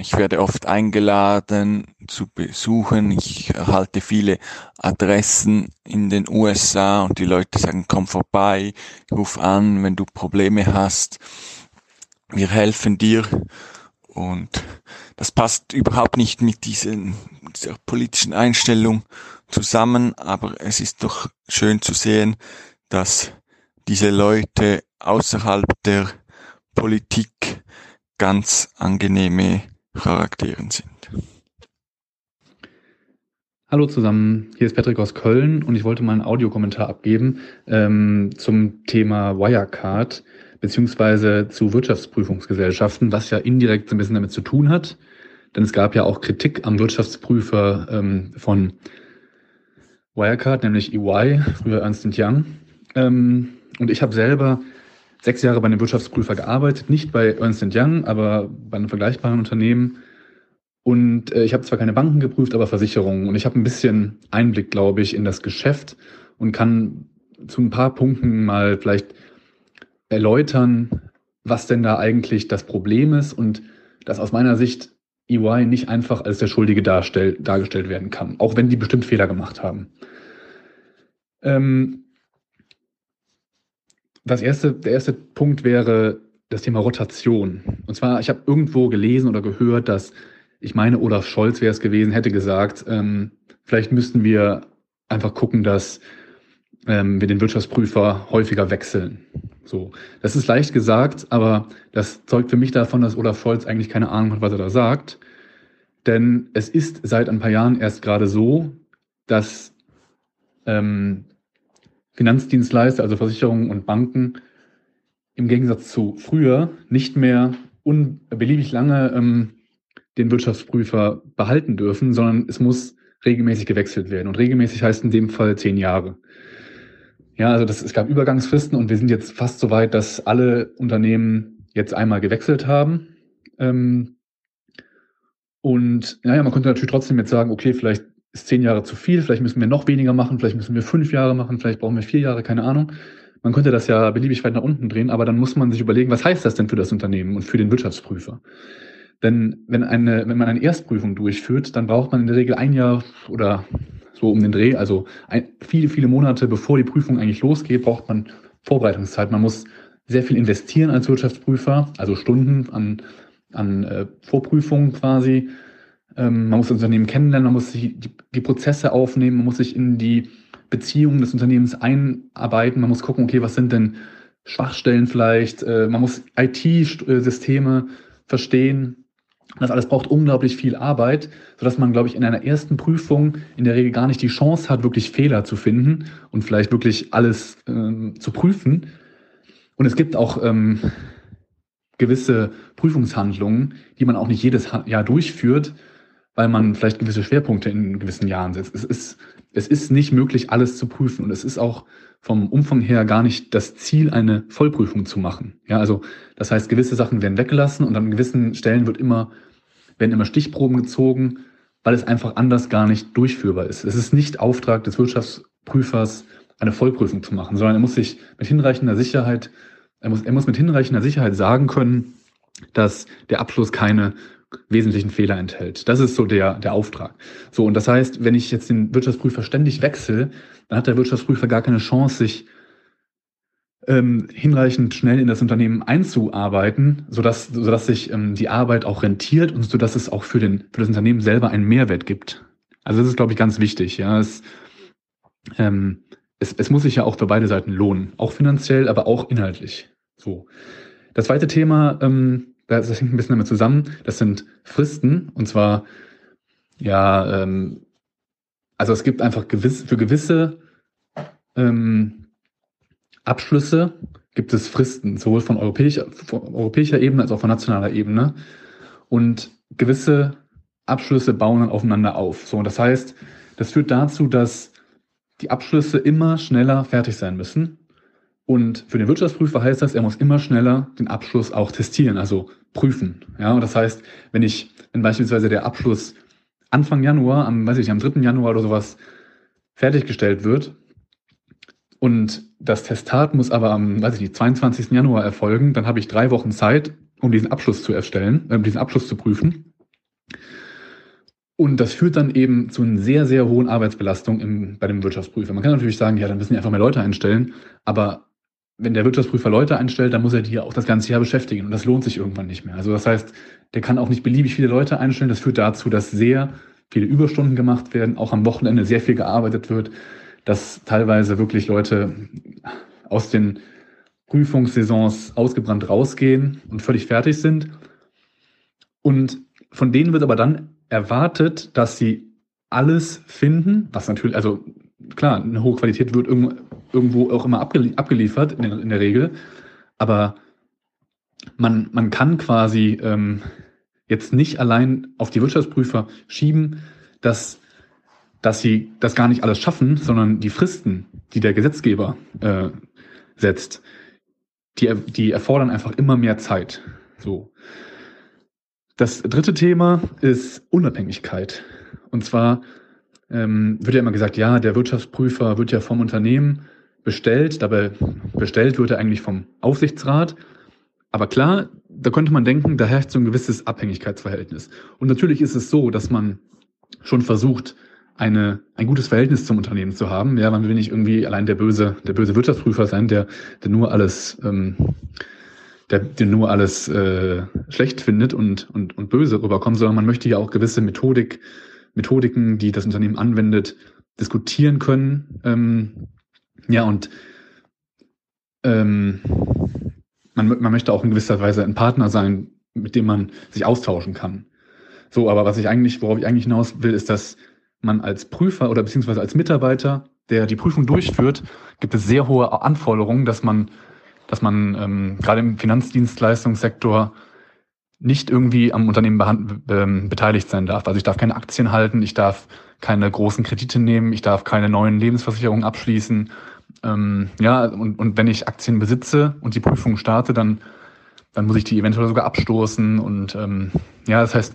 Ich werde oft eingeladen zu besuchen. Ich erhalte viele Adressen in den USA und die Leute sagen, komm vorbei, ruf an, wenn du Probleme hast. Wir helfen dir. Und das passt überhaupt nicht mit diesen, dieser politischen Einstellung zusammen, aber es ist doch schön zu sehen, dass diese Leute außerhalb der Politik ganz angenehme Charakteren sind. Hallo zusammen, hier ist Patrick aus Köln und ich wollte mal einen Audiokommentar abgeben ähm, zum Thema Wirecard beziehungsweise zu Wirtschaftsprüfungsgesellschaften, was ja indirekt so ein bisschen damit zu tun hat. denn es gab ja auch Kritik am Wirtschaftsprüfer ähm, von Wirecard, nämlich EY, früher Ernst Young. Ähm, und ich habe selber sechs Jahre bei einem Wirtschaftsprüfer gearbeitet, nicht bei Ernst Young, aber bei einem vergleichbaren Unternehmen. Und äh, ich habe zwar keine Banken geprüft, aber Versicherungen. Und ich habe ein bisschen Einblick, glaube ich, in das Geschäft und kann zu ein paar Punkten mal vielleicht erläutern, was denn da eigentlich das Problem ist und dass aus meiner Sicht EY nicht einfach als der Schuldige dargestellt werden kann, auch wenn die bestimmt Fehler gemacht haben. Ähm, das erste, der erste Punkt wäre das Thema Rotation. Und zwar, ich habe irgendwo gelesen oder gehört, dass ich meine, Olaf Scholz wäre es gewesen, hätte gesagt, ähm, vielleicht müssten wir einfach gucken, dass ähm, wir den Wirtschaftsprüfer häufiger wechseln. So, das ist leicht gesagt, aber das zeugt für mich davon, dass Olaf Scholz eigentlich keine Ahnung hat, was er da sagt. Denn es ist seit ein paar Jahren erst gerade so, dass ähm, Finanzdienstleister, also Versicherungen und Banken, im Gegensatz zu früher nicht mehr unbeliebig lange ähm, den Wirtschaftsprüfer behalten dürfen, sondern es muss regelmäßig gewechselt werden. Und regelmäßig heißt in dem Fall zehn Jahre. Ja, also das, es gab Übergangsfristen und wir sind jetzt fast so weit, dass alle Unternehmen jetzt einmal gewechselt haben. Ähm, und naja, man könnte natürlich trotzdem jetzt sagen, okay, vielleicht ist zehn Jahre zu viel, vielleicht müssen wir noch weniger machen, vielleicht müssen wir fünf Jahre machen, vielleicht brauchen wir vier Jahre, keine Ahnung. Man könnte das ja beliebig weit nach unten drehen, aber dann muss man sich überlegen, was heißt das denn für das Unternehmen und für den Wirtschaftsprüfer? Denn wenn, eine, wenn man eine Erstprüfung durchführt, dann braucht man in der Regel ein Jahr oder so um den Dreh, also ein, viele, viele Monate bevor die Prüfung eigentlich losgeht, braucht man Vorbereitungszeit. Man muss sehr viel investieren als Wirtschaftsprüfer, also Stunden an, an äh, Vorprüfungen quasi. Ähm, man muss das Unternehmen kennenlernen, man muss sich die, die Prozesse aufnehmen, man muss sich in die Beziehungen des Unternehmens einarbeiten, man muss gucken, okay, was sind denn Schwachstellen vielleicht, äh, man muss IT-Systeme verstehen. Das alles braucht unglaublich viel Arbeit, sodass man, glaube ich, in einer ersten Prüfung in der Regel gar nicht die Chance hat, wirklich Fehler zu finden und vielleicht wirklich alles ähm, zu prüfen. Und es gibt auch ähm, gewisse Prüfungshandlungen, die man auch nicht jedes Jahr durchführt, weil man vielleicht gewisse Schwerpunkte in gewissen Jahren setzt. Es ist, es ist nicht möglich, alles zu prüfen. Und es ist auch vom Umfang her gar nicht das Ziel, eine Vollprüfung zu machen. Ja, also das heißt, gewisse Sachen werden weggelassen und an gewissen Stellen wird immer, werden immer Stichproben gezogen, weil es einfach anders gar nicht durchführbar ist. Es ist nicht Auftrag des Wirtschaftsprüfers, eine Vollprüfung zu machen, sondern er muss sich mit hinreichender Sicherheit, er muss, er muss mit hinreichender Sicherheit sagen können, dass der Abschluss keine wesentlichen Fehler enthält. Das ist so der, der Auftrag. So, und das heißt, wenn ich jetzt den Wirtschaftsprüfer ständig wechsle, dann hat der Wirtschaftsprüfer gar keine Chance, sich ähm, hinreichend schnell in das Unternehmen einzuarbeiten, sodass, sodass sich ähm, die Arbeit auch rentiert und sodass es auch für, den, für das Unternehmen selber einen Mehrwert gibt. Also das ist, glaube ich, ganz wichtig. Ja, es, ähm, es, es muss sich ja auch für beide Seiten lohnen, auch finanziell, aber auch inhaltlich. So. Das zweite Thema, ähm, das hängt ein bisschen damit zusammen, das sind Fristen. Und zwar, ja, ähm, also es gibt einfach gewiss, für gewisse ähm, Abschlüsse gibt es Fristen, sowohl von europäischer, von europäischer Ebene als auch von nationaler Ebene. Und gewisse Abschlüsse bauen dann aufeinander auf. So, und das heißt, das führt dazu, dass die Abschlüsse immer schneller fertig sein müssen. Und für den Wirtschaftsprüfer heißt das, er muss immer schneller den Abschluss auch testieren, also prüfen. Ja, und das heißt, wenn ich, wenn beispielsweise der Abschluss Anfang Januar, am, weiß ich, am 3. Januar oder sowas fertiggestellt wird und das Testat muss aber am, weiß ich nicht, 22. Januar erfolgen, dann habe ich drei Wochen Zeit, um diesen Abschluss zu erstellen, äh, diesen Abschluss zu prüfen. Und das führt dann eben zu einer sehr, sehr hohen Arbeitsbelastung im, bei dem Wirtschaftsprüfer. Man kann natürlich sagen, ja, dann müssen die einfach mehr Leute einstellen, aber wenn der Wirtschaftsprüfer Leute einstellt, dann muss er die auch das ganze Jahr beschäftigen und das lohnt sich irgendwann nicht mehr. Also das heißt, der kann auch nicht beliebig viele Leute einstellen. Das führt dazu, dass sehr viele Überstunden gemacht werden, auch am Wochenende sehr viel gearbeitet wird, dass teilweise wirklich Leute aus den Prüfungssaisons ausgebrannt rausgehen und völlig fertig sind. Und von denen wird aber dann erwartet, dass sie alles finden, was natürlich, also klar, eine hohe Qualität wird irgendwo auch immer abgeliefert, in, in der Regel. Aber man, man kann quasi ähm, jetzt nicht allein auf die Wirtschaftsprüfer schieben, dass, dass sie das gar nicht alles schaffen, sondern die Fristen, die der Gesetzgeber äh, setzt, die, die erfordern einfach immer mehr Zeit. So. Das dritte Thema ist Unabhängigkeit. Und zwar ähm, wird ja immer gesagt, ja, der Wirtschaftsprüfer wird ja vom Unternehmen bestellt, dabei bestellt wird er eigentlich vom Aufsichtsrat. Aber klar, da könnte man denken, da herrscht so ein gewisses Abhängigkeitsverhältnis. Und natürlich ist es so, dass man schon versucht, eine, ein gutes Verhältnis zum Unternehmen zu haben. Ja, man will nicht irgendwie allein der böse, der böse Wirtschaftsprüfer sein, der, der nur alles, ähm, der, der nur alles äh, schlecht findet und, und, und böse rüberkommt, sondern man möchte ja auch gewisse Methodik, Methodiken, die das Unternehmen anwendet, diskutieren können. Ähm, ja, und ähm, man, man möchte auch in gewisser Weise ein Partner sein, mit dem man sich austauschen kann. So, aber was ich eigentlich, worauf ich eigentlich hinaus will, ist, dass man als Prüfer oder beziehungsweise als Mitarbeiter, der die Prüfung durchführt, gibt es sehr hohe Anforderungen, dass man, dass man ähm, gerade im Finanzdienstleistungssektor nicht irgendwie am Unternehmen ähm, beteiligt sein darf. Also ich darf keine Aktien halten, ich darf keine großen Kredite nehmen, ich darf keine neuen Lebensversicherungen abschließen. Ähm, ja, und, und wenn ich Aktien besitze und die Prüfung starte, dann, dann muss ich die eventuell sogar abstoßen. Und ähm, ja, das heißt,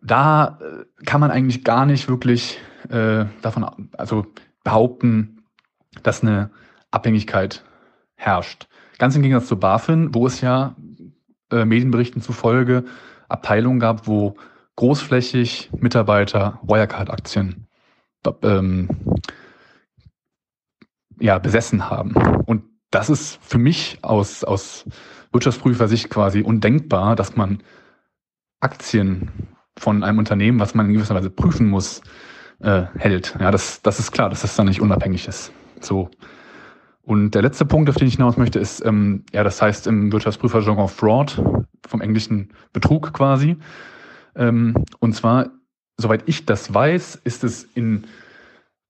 da äh, kann man eigentlich gar nicht wirklich äh, davon also behaupten, dass eine Abhängigkeit herrscht. Ganz im Gegensatz zu BaFin, wo es ja äh, Medienberichten zufolge Abteilungen gab, wo großflächig Mitarbeiter Wirecard-Aktien ähm, ja, besessen haben. Und das ist für mich aus, aus Wirtschaftsprüfer-Sicht quasi undenkbar, dass man Aktien von einem Unternehmen, was man in gewisser Weise prüfen muss, äh, hält. Ja, das, das ist klar, dass das dann nicht unabhängig ist. So. Und der letzte Punkt, auf den ich hinaus möchte, ist, ähm, ja, das heißt im Wirtschaftsprüferjargon Fraud, vom englischen Betrug quasi. Ähm, und zwar, soweit ich das weiß, ist es in,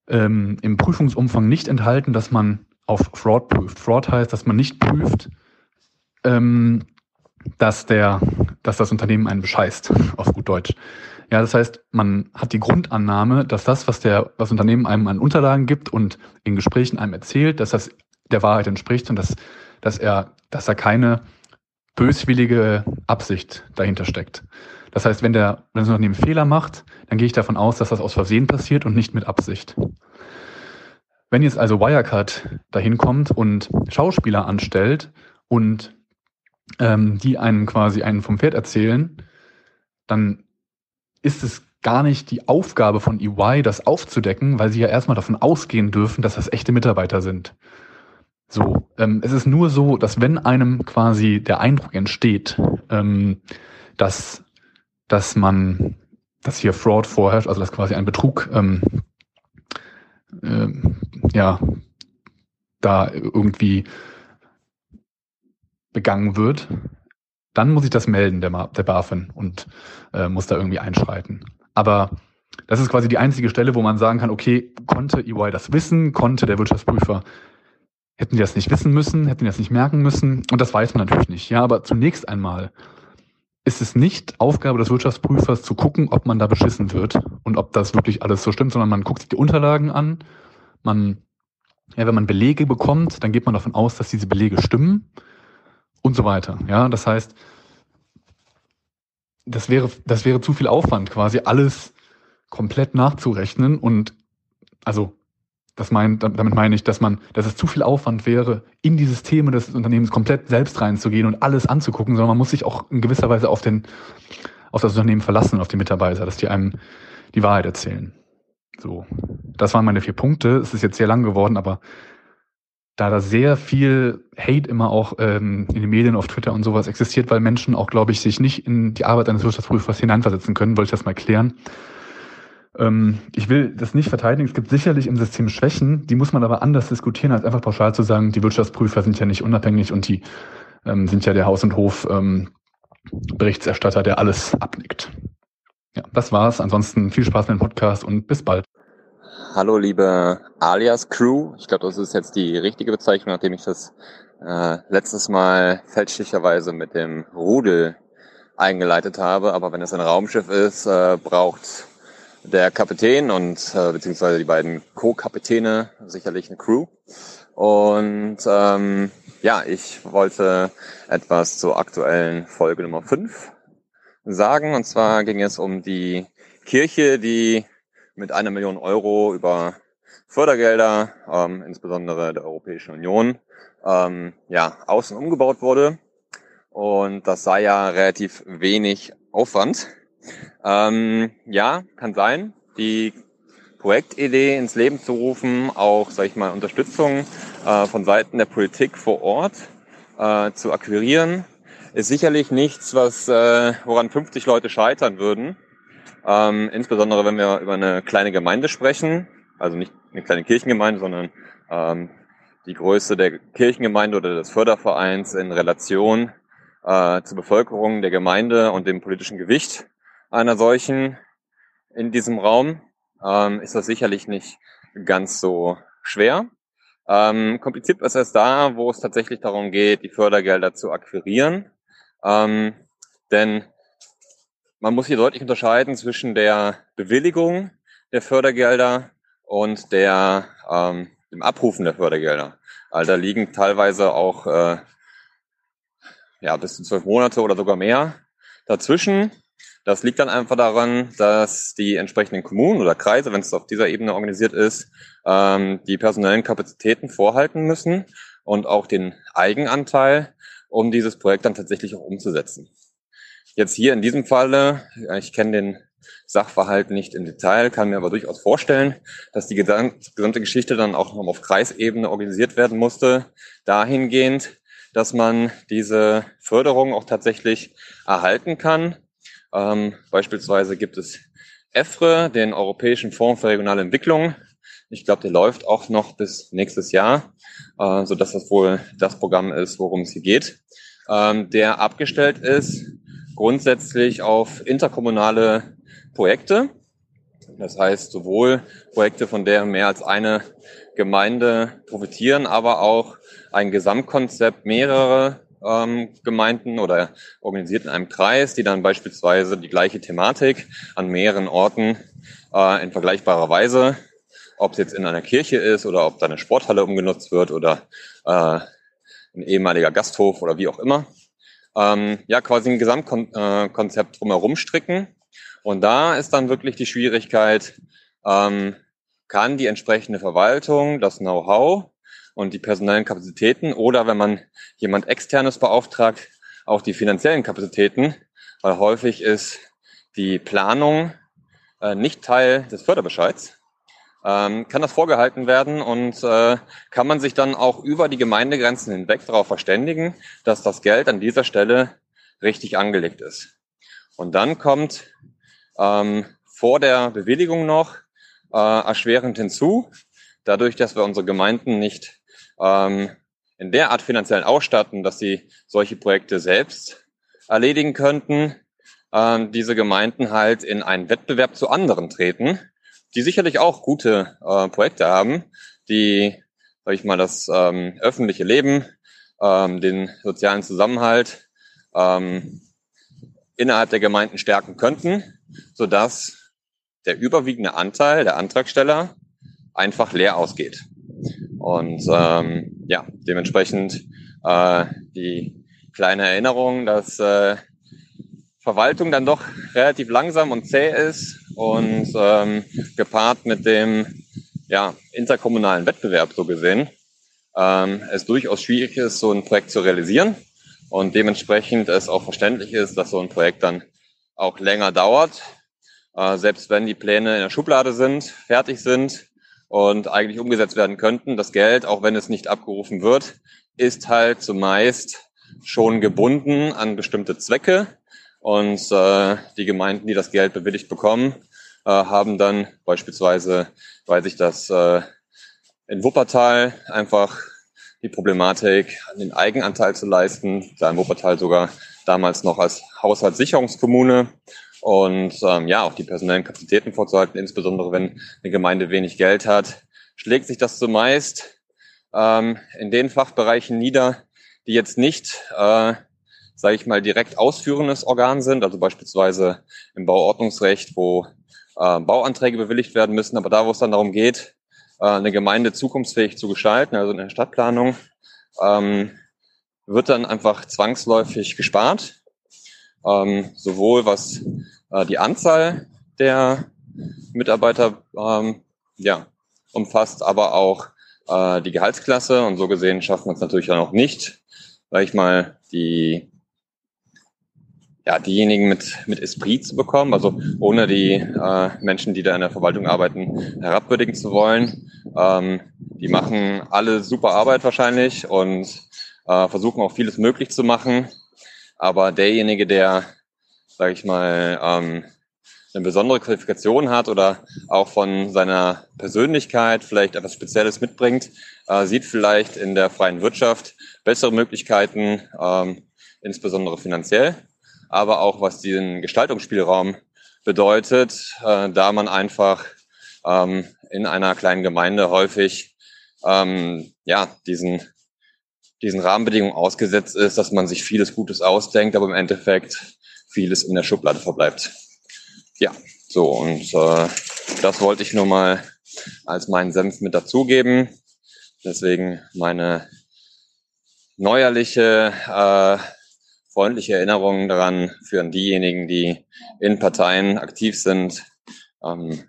ähm, im Prüfungsumfang nicht enthalten, dass man auf Fraud prüft. Fraud heißt, dass man nicht prüft, ähm, dass der, dass das Unternehmen einen bescheißt, [laughs] auf gut Deutsch. Ja, das heißt, man hat die Grundannahme, dass das, was der, was Unternehmen einem an Unterlagen gibt und in Gesprächen einem erzählt, dass das der Wahrheit entspricht und dass, dass er, dass da keine böswillige Absicht dahinter steckt. Das heißt, wenn der, wenn das Unternehmen Fehler macht, dann gehe ich davon aus, dass das aus Versehen passiert und nicht mit Absicht. Wenn jetzt also Wirecard dahin kommt und Schauspieler anstellt und ähm, die einem quasi einen vom Pferd erzählen, dann ist es gar nicht die Aufgabe von EY, das aufzudecken, weil sie ja erstmal davon ausgehen dürfen, dass das echte Mitarbeiter sind. So, ähm, es ist nur so, dass wenn einem quasi der Eindruck entsteht, ähm, dass, dass man, dass hier Fraud vorherrscht, also dass quasi ein Betrug, ähm, äh, ja, da irgendwie begangen wird, dann muss ich das melden, der, der BaFin, und äh, muss da irgendwie einschreiten. Aber das ist quasi die einzige Stelle, wo man sagen kann, okay, konnte EY das wissen, konnte der Wirtschaftsprüfer, hätten die das nicht wissen müssen, hätten die das nicht merken müssen, und das weiß man natürlich nicht. Ja, aber zunächst einmal ist es nicht Aufgabe des Wirtschaftsprüfers zu gucken, ob man da beschissen wird und ob das wirklich alles so stimmt, sondern man guckt sich die Unterlagen an, man, ja, wenn man Belege bekommt, dann geht man davon aus, dass diese Belege stimmen und so weiter. Ja, das heißt, das wäre, das wäre zu viel Aufwand, quasi alles komplett nachzurechnen und also das meint, damit meine ich, dass man, dass es zu viel Aufwand wäre, in die Systeme des Unternehmens komplett selbst reinzugehen und alles anzugucken, sondern man muss sich auch in gewisser Weise auf den, auf das Unternehmen verlassen, auf die Mitarbeiter, dass die einem die Wahrheit erzählen. So. Das waren meine vier Punkte. Es ist jetzt sehr lang geworden, aber da da sehr viel Hate immer auch ähm, in den Medien, auf Twitter und sowas existiert, weil Menschen auch, glaube ich, sich nicht in die Arbeit eines Wirtschaftsprüfers hineinversetzen können, wollte ich das mal klären. Ähm, ich will das nicht verteidigen. Es gibt sicherlich im System Schwächen, die muss man aber anders diskutieren, als einfach pauschal zu sagen, die Wirtschaftsprüfer sind ja nicht unabhängig und die ähm, sind ja der Haus- und Hof ähm, der alles abnickt. Ja, das war's. Ansonsten viel Spaß mit dem Podcast und bis bald. Hallo liebe Alias Crew. Ich glaube, das ist jetzt die richtige Bezeichnung, nachdem ich das äh, letztes Mal fälschlicherweise mit dem Rudel eingeleitet habe. Aber wenn es ein Raumschiff ist, äh, braucht der Kapitän und äh, beziehungsweise die beiden Co-Kapitäne sicherlich eine Crew. Und ähm, ja, ich wollte etwas zur aktuellen Folge Nummer 5 sagen. Und zwar ging es um die Kirche, die mit einer Million Euro über Fördergelder, ähm, insbesondere der Europäischen Union, ähm, ja, außen umgebaut wurde. Und das sei ja relativ wenig Aufwand. Ähm, ja, kann sein. Die Projektidee ins Leben zu rufen, auch, sag ich mal, Unterstützung äh, von Seiten der Politik vor Ort äh, zu akquirieren, ist sicherlich nichts, was äh, woran 50 Leute scheitern würden. Ähm, insbesondere wenn wir über eine kleine Gemeinde sprechen, also nicht eine kleine Kirchengemeinde, sondern ähm, die Größe der Kirchengemeinde oder des Fördervereins in Relation äh, zur Bevölkerung der Gemeinde und dem politischen Gewicht einer solchen in diesem Raum, ähm, ist das sicherlich nicht ganz so schwer. Ähm, kompliziert ist es da, wo es tatsächlich darum geht, die Fördergelder zu akquirieren. Ähm, denn man muss hier deutlich unterscheiden zwischen der Bewilligung der Fördergelder und der, ähm, dem Abrufen der Fördergelder. Also da liegen teilweise auch äh, ja, bis zu zwölf Monate oder sogar mehr dazwischen. Das liegt dann einfach daran, dass die entsprechenden Kommunen oder Kreise, wenn es auf dieser Ebene organisiert ist, ähm, die personellen Kapazitäten vorhalten müssen und auch den Eigenanteil, um dieses Projekt dann tatsächlich auch umzusetzen. Jetzt hier in diesem Falle, ich kenne den Sachverhalt nicht im Detail, kann mir aber durchaus vorstellen, dass die gesamte Geschichte dann auch noch auf Kreisebene organisiert werden musste, dahingehend, dass man diese Förderung auch tatsächlich erhalten kann. Ähm, beispielsweise gibt es EFRE, den Europäischen Fonds für regionale Entwicklung. Ich glaube, der läuft auch noch bis nächstes Jahr, äh, so dass das wohl das Programm ist, worum es hier geht, ähm, der abgestellt ist grundsätzlich auf interkommunale Projekte. Das heißt, sowohl Projekte, von der mehr als eine Gemeinde profitieren, aber auch ein Gesamtkonzept mehrere ähm, Gemeinden oder organisiert in einem Kreis, die dann beispielsweise die gleiche Thematik an mehreren Orten äh, in vergleichbarer Weise, ob es jetzt in einer Kirche ist oder ob da eine Sporthalle umgenutzt wird oder äh, ein ehemaliger Gasthof oder wie auch immer, ähm, ja quasi ein Gesamtkonzept drumherum stricken. Und da ist dann wirklich die Schwierigkeit, ähm, kann die entsprechende Verwaltung das Know-how und die personellen Kapazitäten oder wenn man jemand externes beauftragt, auch die finanziellen Kapazitäten, weil häufig ist die Planung äh, nicht Teil des Förderbescheids, ähm, kann das vorgehalten werden und äh, kann man sich dann auch über die Gemeindegrenzen hinweg darauf verständigen, dass das Geld an dieser Stelle richtig angelegt ist. Und dann kommt ähm, vor der Bewilligung noch äh, erschwerend hinzu, dadurch, dass wir unsere Gemeinden nicht ähm, in der Art finanziellen ausstatten, dass sie solche Projekte selbst erledigen könnten, ähm, diese Gemeinden halt in einen Wettbewerb zu anderen treten, die sicherlich auch gute äh, Projekte haben, die, sag ich mal, das ähm, öffentliche Leben, ähm, den sozialen Zusammenhalt ähm, innerhalb der Gemeinden stärken könnten, so dass der überwiegende Anteil der Antragsteller einfach leer ausgeht. Und ähm, ja, dementsprechend äh, die kleine Erinnerung, dass äh, Verwaltung dann doch relativ langsam und zäh ist und ähm, gepaart mit dem ja, interkommunalen Wettbewerb so gesehen, ähm, es durchaus schwierig ist, so ein Projekt zu realisieren und dementsprechend es auch verständlich ist, dass so ein Projekt dann auch länger dauert, äh, selbst wenn die Pläne in der Schublade sind, fertig sind, und eigentlich umgesetzt werden könnten. Das Geld, auch wenn es nicht abgerufen wird, ist halt zumeist schon gebunden an bestimmte Zwecke. Und äh, die Gemeinden, die das Geld bewilligt bekommen, äh, haben dann beispielsweise, weil sich das äh, in Wuppertal einfach die Problematik, den Eigenanteil zu leisten, da in Wuppertal sogar damals noch als Haushaltssicherungskommune und ähm, ja, auch die personellen Kapazitäten vorzuhalten, insbesondere wenn eine Gemeinde wenig Geld hat, schlägt sich das zumeist ähm, in den Fachbereichen nieder, die jetzt nicht äh, sage ich mal, direkt ausführendes Organ sind, also beispielsweise im Bauordnungsrecht, wo äh, Bauanträge bewilligt werden müssen, aber da, wo es dann darum geht, äh, eine Gemeinde zukunftsfähig zu gestalten, also in der Stadtplanung, ähm, wird dann einfach zwangsläufig gespart, ähm, sowohl was die Anzahl der Mitarbeiter ähm, ja, umfasst, aber auch äh, die Gehaltsklasse und so gesehen schafft man es natürlich auch nicht, sag ich mal, die ja, diejenigen mit, mit Esprit zu bekommen, also ohne die äh, Menschen, die da in der Verwaltung arbeiten, herabwürdigen zu wollen. Ähm, die machen alle super Arbeit wahrscheinlich und äh, versuchen auch vieles möglich zu machen. Aber derjenige, der, sage ich mal, ähm, eine besondere Qualifikation hat oder auch von seiner Persönlichkeit vielleicht etwas Spezielles mitbringt, äh, sieht vielleicht in der freien Wirtschaft bessere Möglichkeiten, ähm, insbesondere finanziell aber auch was den Gestaltungsspielraum bedeutet, äh, da man einfach ähm, in einer kleinen Gemeinde häufig ähm, ja diesen diesen Rahmenbedingungen ausgesetzt ist, dass man sich vieles Gutes ausdenkt, aber im Endeffekt vieles in der Schublade verbleibt. Ja, so und äh, das wollte ich nur mal als meinen Senf mit dazugeben. Deswegen meine neuerliche äh, freundliche Erinnerungen daran führen diejenigen, die in Parteien aktiv sind. Ähm,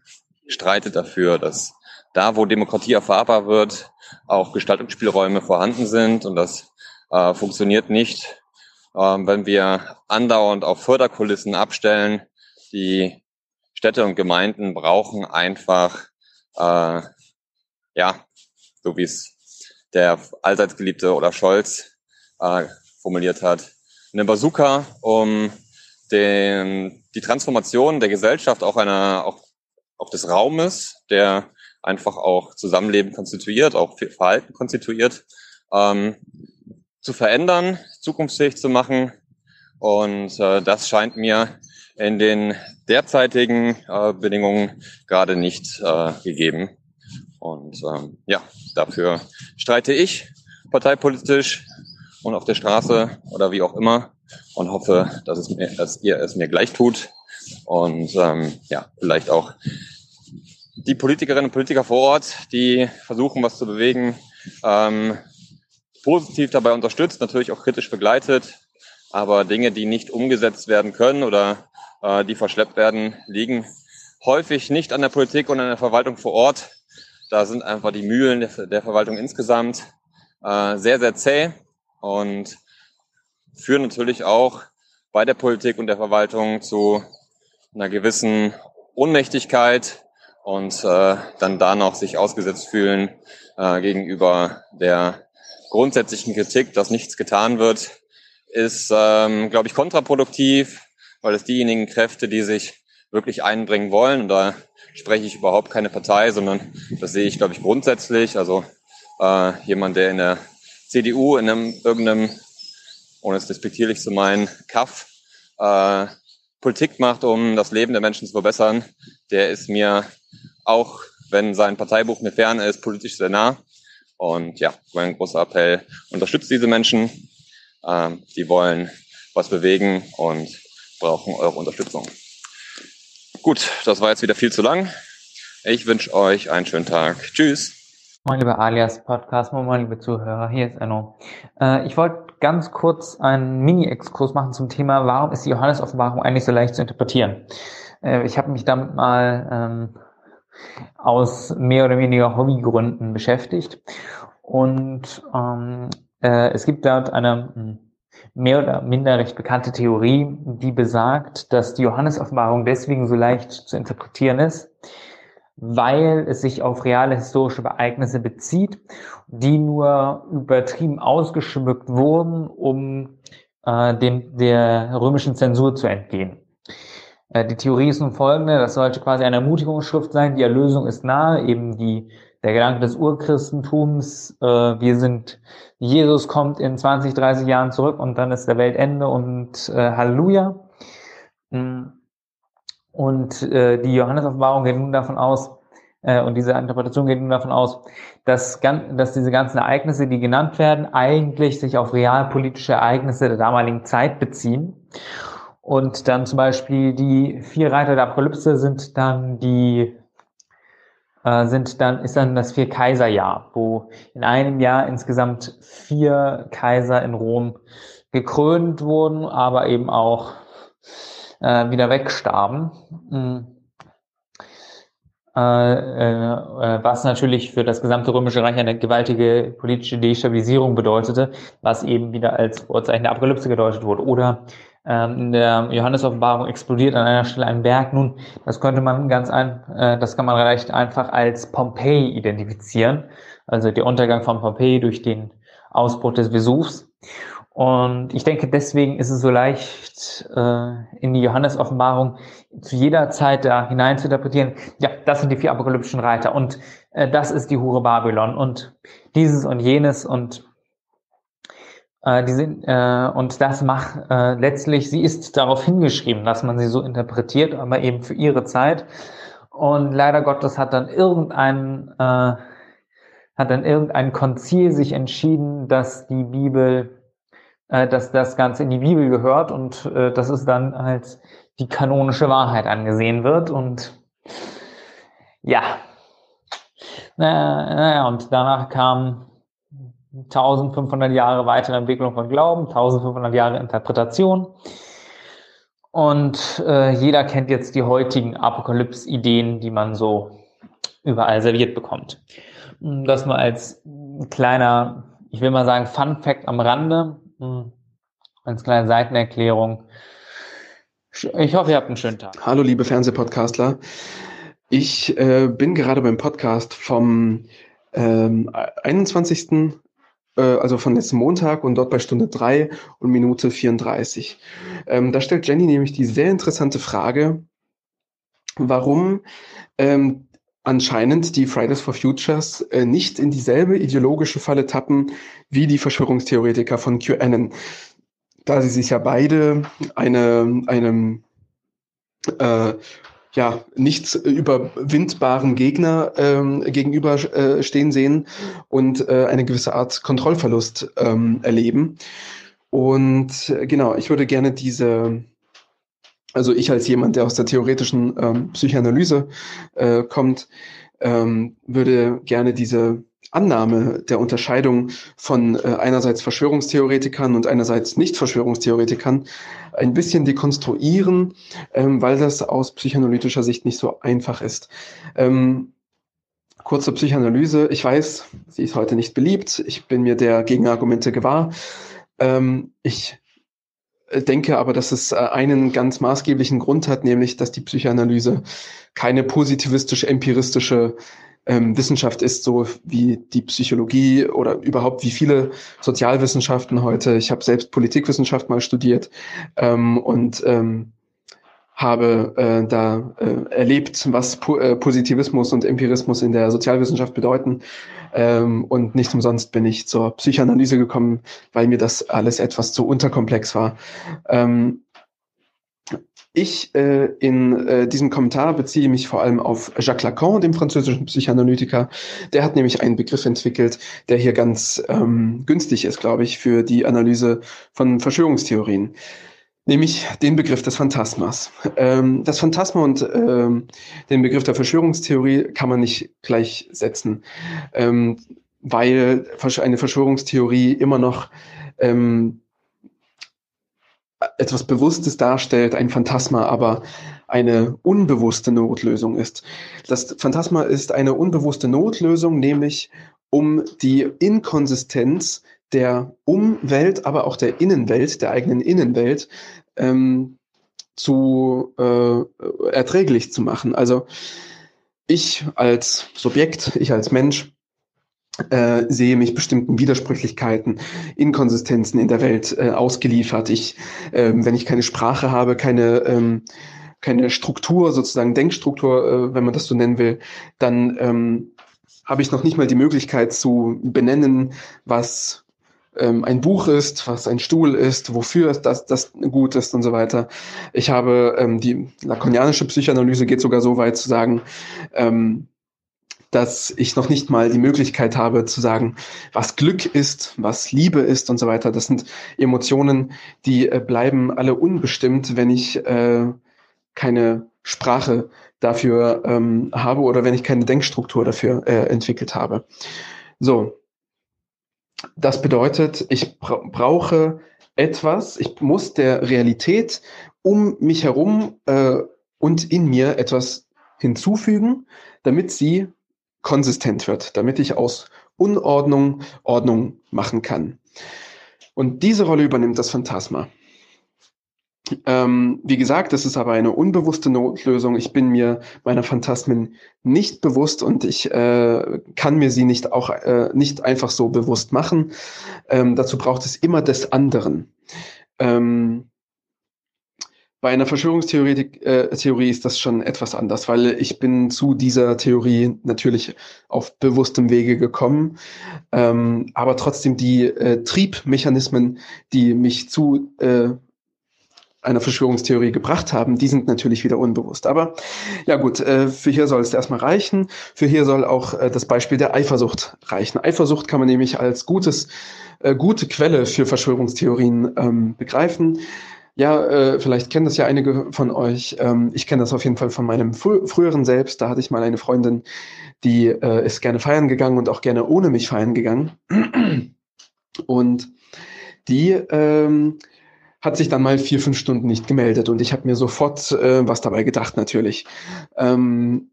streitet dafür, dass da, wo Demokratie erfahrbar wird, auch Gestaltungsspielräume vorhanden sind. Und das äh, funktioniert nicht, äh, wenn wir andauernd auf Förderkulissen abstellen. Die Städte und Gemeinden brauchen einfach, äh, ja, so wie es der allseits geliebte oder Scholz äh, formuliert hat, eine Bazooka, um den, die Transformation der Gesellschaft, auch einer, auch, auch des Raumes, der einfach auch Zusammenleben konstituiert, auch Verhalten konstituiert, ähm, zu verändern, zukunftsfähig zu machen. Und äh, das scheint mir in den derzeitigen äh, Bedingungen gerade nicht äh, gegeben. Und ähm, ja, dafür streite ich parteipolitisch und auf der Straße oder wie auch immer und hoffe, dass, es mir, dass ihr es mir gleich tut und ähm, ja, vielleicht auch die Politikerinnen und Politiker vor Ort, die versuchen, was zu bewegen, ähm, positiv dabei unterstützt, natürlich auch kritisch begleitet, aber Dinge, die nicht umgesetzt werden können oder äh, die verschleppt werden, liegen häufig nicht an der Politik und an der Verwaltung vor Ort. Da sind einfach die Mühlen der, der Verwaltung insgesamt äh, sehr, sehr zäh und führen natürlich auch bei der Politik und der Verwaltung zu einer gewissen Ohnmächtigkeit und äh, dann da noch sich ausgesetzt fühlen äh, gegenüber der grundsätzlichen Kritik, dass nichts getan wird, ist, ähm, glaube ich, kontraproduktiv, weil es diejenigen Kräfte, die sich wirklich einbringen wollen, und da spreche ich überhaupt keine Partei, sondern das sehe ich, glaube ich, grundsätzlich. Also äh, jemand, der in der CDU in einem irgendeinem, ohne es despektierlich zu meinen, Kaff äh, Politik macht, um das Leben der Menschen zu verbessern, der ist mir auch, wenn sein Parteibuch mir fern ist, politisch sehr nah. Und ja, mein großer Appell, unterstützt diese Menschen. Ähm, die wollen was bewegen und brauchen eure Unterstützung. Gut, das war jetzt wieder viel zu lang. Ich wünsche euch einen schönen Tag. Tschüss. Moin, liebe Alias Podcast, moin, liebe Zuhörer, hier ist Enno. Äh, ich wollte ganz kurz einen Mini-Exkurs machen zum Thema, warum ist die Johannes-Offenbarung eigentlich so leicht zu interpretieren? Äh, ich habe mich damit mal ähm, aus mehr oder weniger Hobbygründen beschäftigt und ähm, äh, es gibt dort eine hm, mehr oder minder recht bekannte Theorie, die besagt, dass die Johannes-Offenbarung deswegen so leicht zu interpretieren ist, weil es sich auf reale historische Ereignisse bezieht, die nur übertrieben ausgeschmückt wurden, um äh, dem, der römischen Zensur zu entgehen. Äh, die Theorie ist nun folgende, das sollte quasi eine Ermutigungsschrift sein, die Erlösung ist nahe, eben die, der Gedanke des Urchristentums, äh, wir sind, Jesus kommt in 20, 30 Jahren zurück und dann ist der Weltende und äh, Halleluja. Mm. Und äh, die Johannes-Offenbarung geht nun davon aus, äh, und diese Interpretation geht nun davon aus, dass, dass diese ganzen Ereignisse, die genannt werden, eigentlich sich auf realpolitische Ereignisse der damaligen Zeit beziehen. Und dann zum Beispiel die vier Reiter der Apokalypse sind dann die äh, sind dann, ist dann das Vier-Kaiser-Jahr, wo in einem Jahr insgesamt vier Kaiser in Rom gekrönt wurden, aber eben auch äh, wieder wegstarben. Mhm. Äh, äh, was natürlich für das gesamte Römische Reich eine gewaltige politische Destabilisierung bedeutete, was eben wieder als Vorzeichen der Apokalypse gedeutet wurde. Oder in der Johannes-Offenbarung explodiert an einer Stelle ein Berg. Nun, das könnte man ganz ein, äh, das kann man recht einfach als Pompeji identifizieren, also der Untergang von Pompeji durch den Ausbruch des Vesuvs. Und ich denke, deswegen ist es so leicht, äh, in die Johannes-Offenbarung zu jeder Zeit da hinein zu interpretieren. Ja, das sind die vier apokalyptischen Reiter und äh, das ist die Hure Babylon und dieses und jenes und äh, die sind, äh, und das macht äh, letztlich, sie ist darauf hingeschrieben, dass man sie so interpretiert, aber eben für ihre Zeit. Und leider Gottes hat dann irgendein, äh, hat dann irgendein Konzil sich entschieden, dass die Bibel, äh, dass das Ganze in die Bibel gehört und äh, dass es dann als die kanonische Wahrheit angesehen wird. Und ja, naja, und danach kam 1500 Jahre weitere Entwicklung von Glauben, 1500 Jahre Interpretation. Und äh, jeder kennt jetzt die heutigen Apokalypse-Ideen, die man so überall serviert bekommt. Das nur als kleiner, ich will mal sagen, Fun Fact am Rande, hm, als kleine Seitenerklärung. Ich hoffe, ihr habt einen schönen Tag. Hallo, liebe Fernsehpodcastler. Ich äh, bin gerade beim Podcast vom ähm, 21 äh, also von letzten Montag und dort bei Stunde 3 und Minute 34. Ähm, da stellt Jenny nämlich die sehr interessante Frage, warum ähm, anscheinend die Fridays for Futures äh, nicht in dieselbe ideologische Falle tappen wie die Verschwörungstheoretiker von QAnon. Da sie sich ja beide eine, einem äh, ja, nicht überwindbaren Gegner ähm, gegenüber äh, sehen und äh, eine gewisse Art Kontrollverlust ähm, erleben. Und äh, genau, ich würde gerne diese, also ich als jemand, der aus der theoretischen ähm, Psychoanalyse äh, kommt, ähm, würde gerne diese Annahme der Unterscheidung von äh, einerseits Verschwörungstheoretikern und einerseits Nicht-Verschwörungstheoretikern ein bisschen dekonstruieren, ähm, weil das aus psychoanalytischer Sicht nicht so einfach ist. Ähm, kurze Psychoanalyse. Ich weiß, sie ist heute nicht beliebt. Ich bin mir der Gegenargumente gewahr. Ähm, ich denke aber, dass es äh, einen ganz maßgeblichen Grund hat, nämlich, dass die Psychoanalyse keine positivistisch-empiristische ähm, Wissenschaft ist, so wie die Psychologie oder überhaupt wie viele Sozialwissenschaften heute. Ich habe selbst Politikwissenschaft mal studiert ähm, und ähm, habe äh, da äh, erlebt, was po äh, Positivismus und Empirismus in der Sozialwissenschaft bedeuten. Ähm, und nicht umsonst bin ich zur Psychoanalyse gekommen, weil mir das alles etwas zu unterkomplex war. Ähm, ich äh, in äh, diesem Kommentar beziehe mich vor allem auf Jacques Lacan, dem französischen Psychoanalytiker. Der hat nämlich einen Begriff entwickelt, der hier ganz ähm, günstig ist, glaube ich, für die Analyse von Verschwörungstheorien, nämlich den Begriff des Phantasmas. Ähm, das Phantasma und ähm, den Begriff der Verschwörungstheorie kann man nicht gleichsetzen, ähm, weil eine Verschwörungstheorie immer noch ähm, etwas Bewusstes darstellt, ein Phantasma aber eine unbewusste Notlösung ist. Das Phantasma ist eine unbewusste Notlösung, nämlich um die Inkonsistenz der Umwelt, aber auch der Innenwelt, der eigenen Innenwelt, ähm, zu äh, erträglich zu machen. Also ich als Subjekt, ich als Mensch äh, sehe mich bestimmten Widersprüchlichkeiten, Inkonsistenzen in der Welt äh, ausgeliefert. Ich, äh, wenn ich keine Sprache habe, keine ähm, keine Struktur, sozusagen Denkstruktur, äh, wenn man das so nennen will, dann ähm, habe ich noch nicht mal die Möglichkeit zu benennen, was ähm, ein Buch ist, was ein Stuhl ist, wofür das, das gut ist und so weiter. Ich habe ähm, die lakonianische Psychoanalyse geht sogar so weit zu sagen, ähm, dass ich noch nicht mal die Möglichkeit habe zu sagen, was Glück ist, was Liebe ist und so weiter. Das sind Emotionen, die äh, bleiben alle unbestimmt, wenn ich äh, keine Sprache dafür ähm, habe oder wenn ich keine Denkstruktur dafür äh, entwickelt habe. So, das bedeutet, ich bra brauche etwas, ich muss der Realität um mich herum äh, und in mir etwas hinzufügen, damit sie konsistent wird, damit ich aus Unordnung Ordnung machen kann. Und diese Rolle übernimmt das Phantasma. Ähm, wie gesagt, es ist aber eine unbewusste Notlösung. Ich bin mir meiner Phantasmen nicht bewusst und ich äh, kann mir sie nicht auch äh, nicht einfach so bewusst machen. Ähm, dazu braucht es immer des anderen. Ähm, bei einer Verschwörungstheorie äh, ist das schon etwas anders, weil ich bin zu dieser Theorie natürlich auf bewusstem Wege gekommen, ähm, aber trotzdem die äh, Triebmechanismen, die mich zu äh, einer Verschwörungstheorie gebracht haben, die sind natürlich wieder unbewusst. Aber ja gut, äh, für hier soll es erstmal reichen. Für hier soll auch äh, das Beispiel der Eifersucht reichen. Eifersucht kann man nämlich als gutes, äh, gute Quelle für Verschwörungstheorien ähm, begreifen. Ja, äh, vielleicht kennen das ja einige von euch. Ähm, ich kenne das auf jeden Fall von meinem frü früheren Selbst. Da hatte ich mal eine Freundin, die äh, ist gerne feiern gegangen und auch gerne ohne mich feiern gegangen. Und die ähm, hat sich dann mal vier, fünf Stunden nicht gemeldet und ich habe mir sofort äh, was dabei gedacht natürlich. Ähm,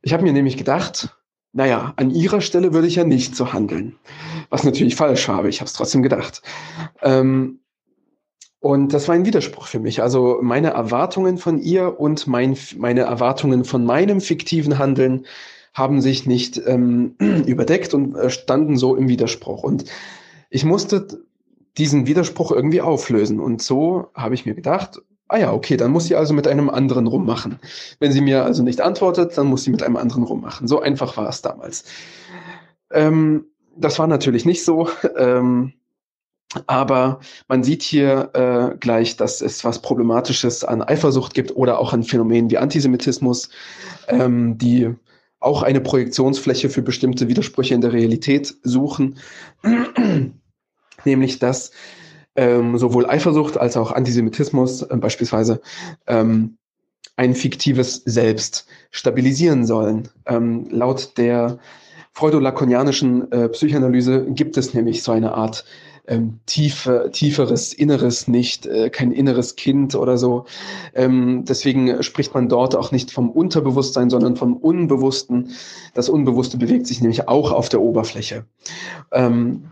ich habe mir nämlich gedacht, naja, an ihrer Stelle würde ich ja nicht so handeln. Was natürlich falsch war, aber ich habe es trotzdem gedacht. Ähm, und das war ein Widerspruch für mich. Also meine Erwartungen von ihr und mein, meine Erwartungen von meinem fiktiven Handeln haben sich nicht ähm, [clears throat] überdeckt und äh, standen so im Widerspruch. Und ich musste diesen Widerspruch irgendwie auflösen. Und so habe ich mir gedacht, ah ja, okay, dann muss sie also mit einem anderen rummachen. Wenn sie mir also nicht antwortet, dann muss sie mit einem anderen rummachen. So einfach war es damals. Ähm, das war natürlich nicht so. [laughs] Ähm, aber man sieht hier äh, gleich, dass es was Problematisches an Eifersucht gibt oder auch an Phänomenen wie Antisemitismus, ähm, die auch eine Projektionsfläche für bestimmte Widersprüche in der Realität suchen. Nämlich, dass ähm, sowohl Eifersucht als auch Antisemitismus äh, beispielsweise ähm, ein fiktives Selbst stabilisieren sollen. Ähm, laut der freudolakonianischen äh, Psychoanalyse gibt es nämlich so eine Art ähm, tiefe, tieferes Inneres nicht, äh, kein inneres Kind oder so. Ähm, deswegen spricht man dort auch nicht vom Unterbewusstsein, sondern vom Unbewussten. Das Unbewusste bewegt sich nämlich auch auf der Oberfläche. Ähm,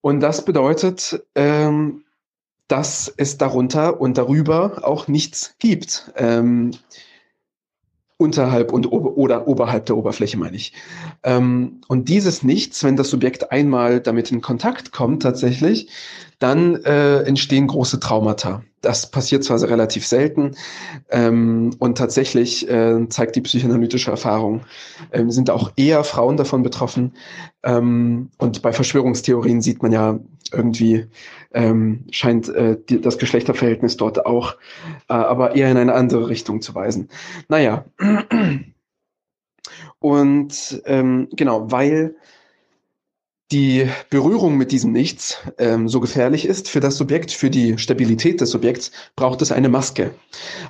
und das bedeutet, ähm, dass es darunter und darüber auch nichts gibt. Unterhalb und ober oder oberhalb der Oberfläche meine ich. Ähm, und dieses Nichts, wenn das Subjekt einmal damit in Kontakt kommt tatsächlich, dann äh, entstehen große Traumata. Das passiert zwar relativ selten ähm, und tatsächlich äh, zeigt die psychoanalytische Erfahrung, ähm, sind auch eher Frauen davon betroffen. Ähm, und bei Verschwörungstheorien sieht man ja irgendwie, ähm, scheint äh, die, das Geschlechterverhältnis dort auch, äh, aber eher in eine andere Richtung zu weisen. Naja. Und ähm, genau, weil die Berührung mit diesem Nichts ähm, so gefährlich ist für das Subjekt, für die Stabilität des Subjekts, braucht es eine Maske.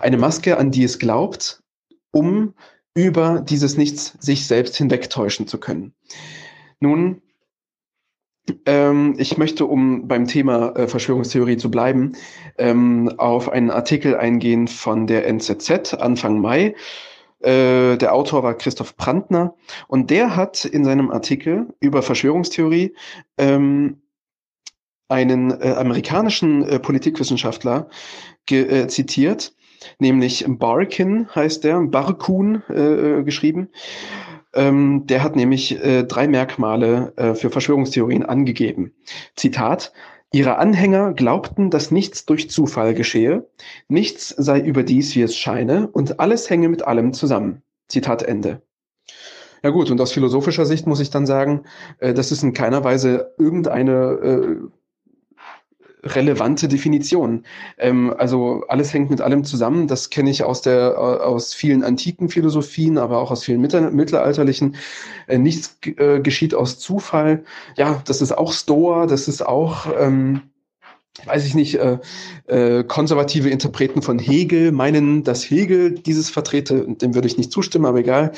Eine Maske, an die es glaubt, um über dieses Nichts sich selbst hinwegtäuschen zu können. Nun, ähm, ich möchte, um beim Thema äh, Verschwörungstheorie zu bleiben, ähm, auf einen Artikel eingehen von der NZZ Anfang Mai äh, der Autor war Christoph Brandner und der hat in seinem Artikel über Verschwörungstheorie ähm, einen äh, amerikanischen äh, Politikwissenschaftler äh, zitiert, nämlich Barkin heißt der, Barkun geschrieben. Ähm, der hat nämlich äh, drei Merkmale äh, für Verschwörungstheorien angegeben. Zitat, Ihre Anhänger glaubten, dass nichts durch Zufall geschehe, nichts sei überdies, wie es scheine, und alles hänge mit allem zusammen. Zitat Ende. Ja gut, und aus philosophischer Sicht muss ich dann sagen, äh, das ist in keiner Weise irgendeine relevante Definition. Ähm, also alles hängt mit allem zusammen. Das kenne ich aus der aus vielen antiken Philosophien, aber auch aus vielen mittelalterlichen. Äh, nichts äh, geschieht aus Zufall. Ja, das ist auch Stoa. Das ist auch ähm, weiß ich nicht, äh, äh, konservative Interpreten von Hegel meinen, dass Hegel dieses vertrete, dem würde ich nicht zustimmen, aber egal.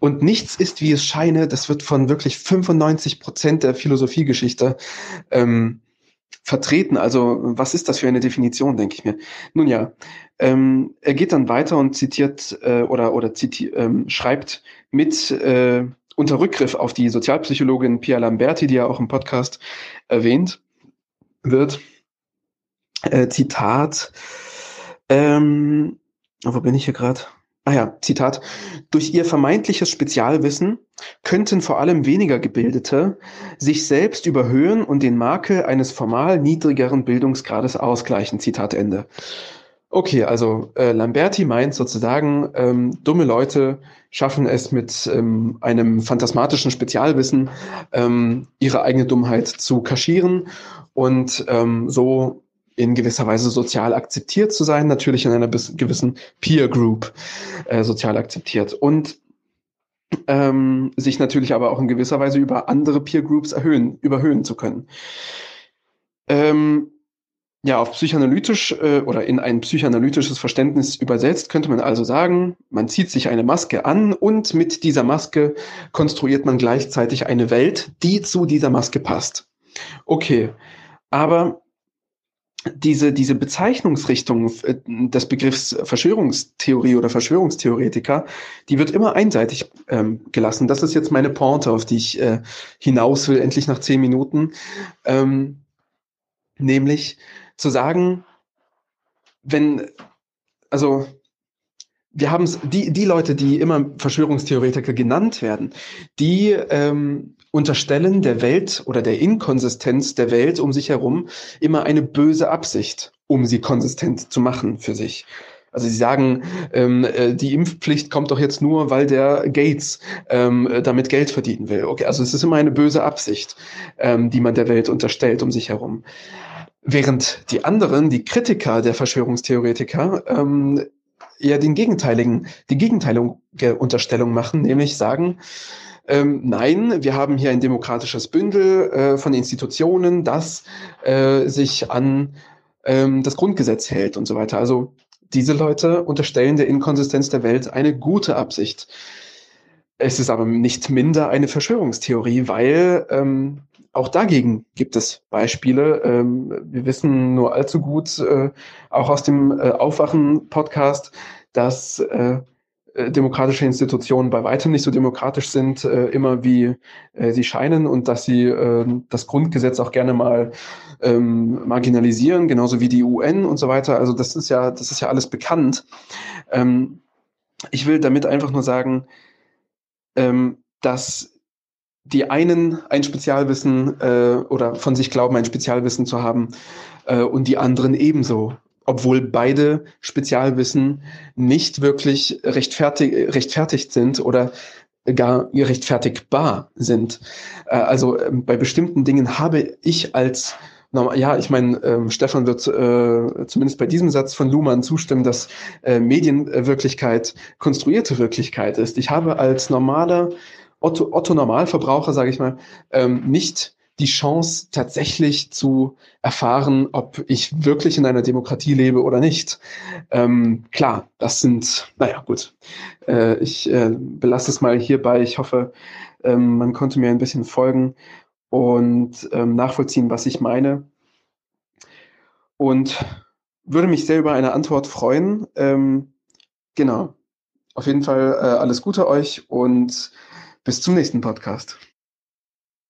Und nichts ist, wie es scheine, das wird von wirklich 95 Prozent der Philosophiegeschichte ähm, vertreten. Also was ist das für eine Definition, denke ich mir. Nun ja, ähm, er geht dann weiter und zitiert äh, oder, oder ziti ähm, schreibt mit äh, unter Rückgriff auf die Sozialpsychologin Pia Lamberti, die ja auch im Podcast erwähnt wird, äh, Zitat, ähm, wo bin ich hier gerade? Ah ja, Zitat. Durch ihr vermeintliches Spezialwissen könnten vor allem weniger Gebildete sich selbst überhöhen und den Makel eines formal niedrigeren Bildungsgrades ausgleichen. Zitat Ende. Okay, also äh, Lamberti meint sozusagen, ähm, dumme Leute schaffen es mit ähm, einem phantasmatischen Spezialwissen, ähm, ihre eigene Dummheit zu kaschieren und ähm, so in gewisser Weise sozial akzeptiert zu sein, natürlich in einer gewissen Peer Group äh, sozial akzeptiert und ähm, sich natürlich aber auch in gewisser Weise über andere Peer Groups erhöhen, überhöhen zu können. Ähm, ja, auf psychoanalytisch äh, oder in ein psychoanalytisches Verständnis übersetzt könnte man also sagen, man zieht sich eine Maske an und mit dieser Maske konstruiert man gleichzeitig eine Welt, die zu dieser Maske passt. Okay, aber diese, diese Bezeichnungsrichtung äh, des Begriffs Verschwörungstheorie oder Verschwörungstheoretiker, die wird immer einseitig ähm, gelassen. Das ist jetzt meine Pointe, auf die ich äh, hinaus will, endlich nach zehn Minuten. Ähm, nämlich zu sagen, wenn, also wir haben es, die, die Leute, die immer Verschwörungstheoretiker genannt werden, die ähm, unterstellen der Welt oder der Inkonsistenz der Welt um sich herum immer eine böse Absicht, um sie konsistent zu machen für sich. Also sie sagen, ähm, äh, die Impfpflicht kommt doch jetzt nur, weil der Gates ähm, damit Geld verdienen will. Okay, also es ist immer eine böse Absicht, ähm, die man der Welt unterstellt um sich herum. Während die anderen, die Kritiker der Verschwörungstheoretiker, ähm, eher den gegenteiligen, die gegenteilige Unterstellung machen, nämlich sagen, ähm, nein, wir haben hier ein demokratisches Bündel äh, von Institutionen, das äh, sich an ähm, das Grundgesetz hält und so weiter. Also diese Leute unterstellen der Inkonsistenz der Welt eine gute Absicht. Es ist aber nicht minder eine Verschwörungstheorie, weil ähm, auch dagegen gibt es Beispiele. Ähm, wir wissen nur allzu gut, äh, auch aus dem äh, Aufwachen-Podcast, dass äh, demokratische Institutionen bei weitem nicht so demokratisch sind, äh, immer wie äh, sie scheinen und dass sie äh, das Grundgesetz auch gerne mal ähm, marginalisieren, genauso wie die UN und so weiter. Also das ist ja, das ist ja alles bekannt. Ähm, ich will damit einfach nur sagen, ähm, dass die einen ein Spezialwissen äh, oder von sich glauben, ein Spezialwissen zu haben äh, und die anderen ebenso obwohl beide Spezialwissen nicht wirklich rechtfertig, rechtfertigt sind oder gar rechtfertigbar sind. Äh, also ähm, bei bestimmten Dingen habe ich als ja, ich meine, ähm, Stefan wird äh, zumindest bei diesem Satz von Luhmann zustimmen, dass äh, Medienwirklichkeit konstruierte Wirklichkeit ist. Ich habe als normaler Otto, Otto Normalverbraucher, sage ich mal, ähm, nicht die Chance tatsächlich zu erfahren, ob ich wirklich in einer Demokratie lebe oder nicht. Ähm, klar, das sind, naja, gut. Äh, ich äh, belasse es mal hierbei. Ich hoffe, ähm, man konnte mir ein bisschen folgen und ähm, nachvollziehen, was ich meine. Und würde mich sehr über eine Antwort freuen. Ähm, genau. Auf jeden Fall äh, alles Gute euch und bis zum nächsten Podcast.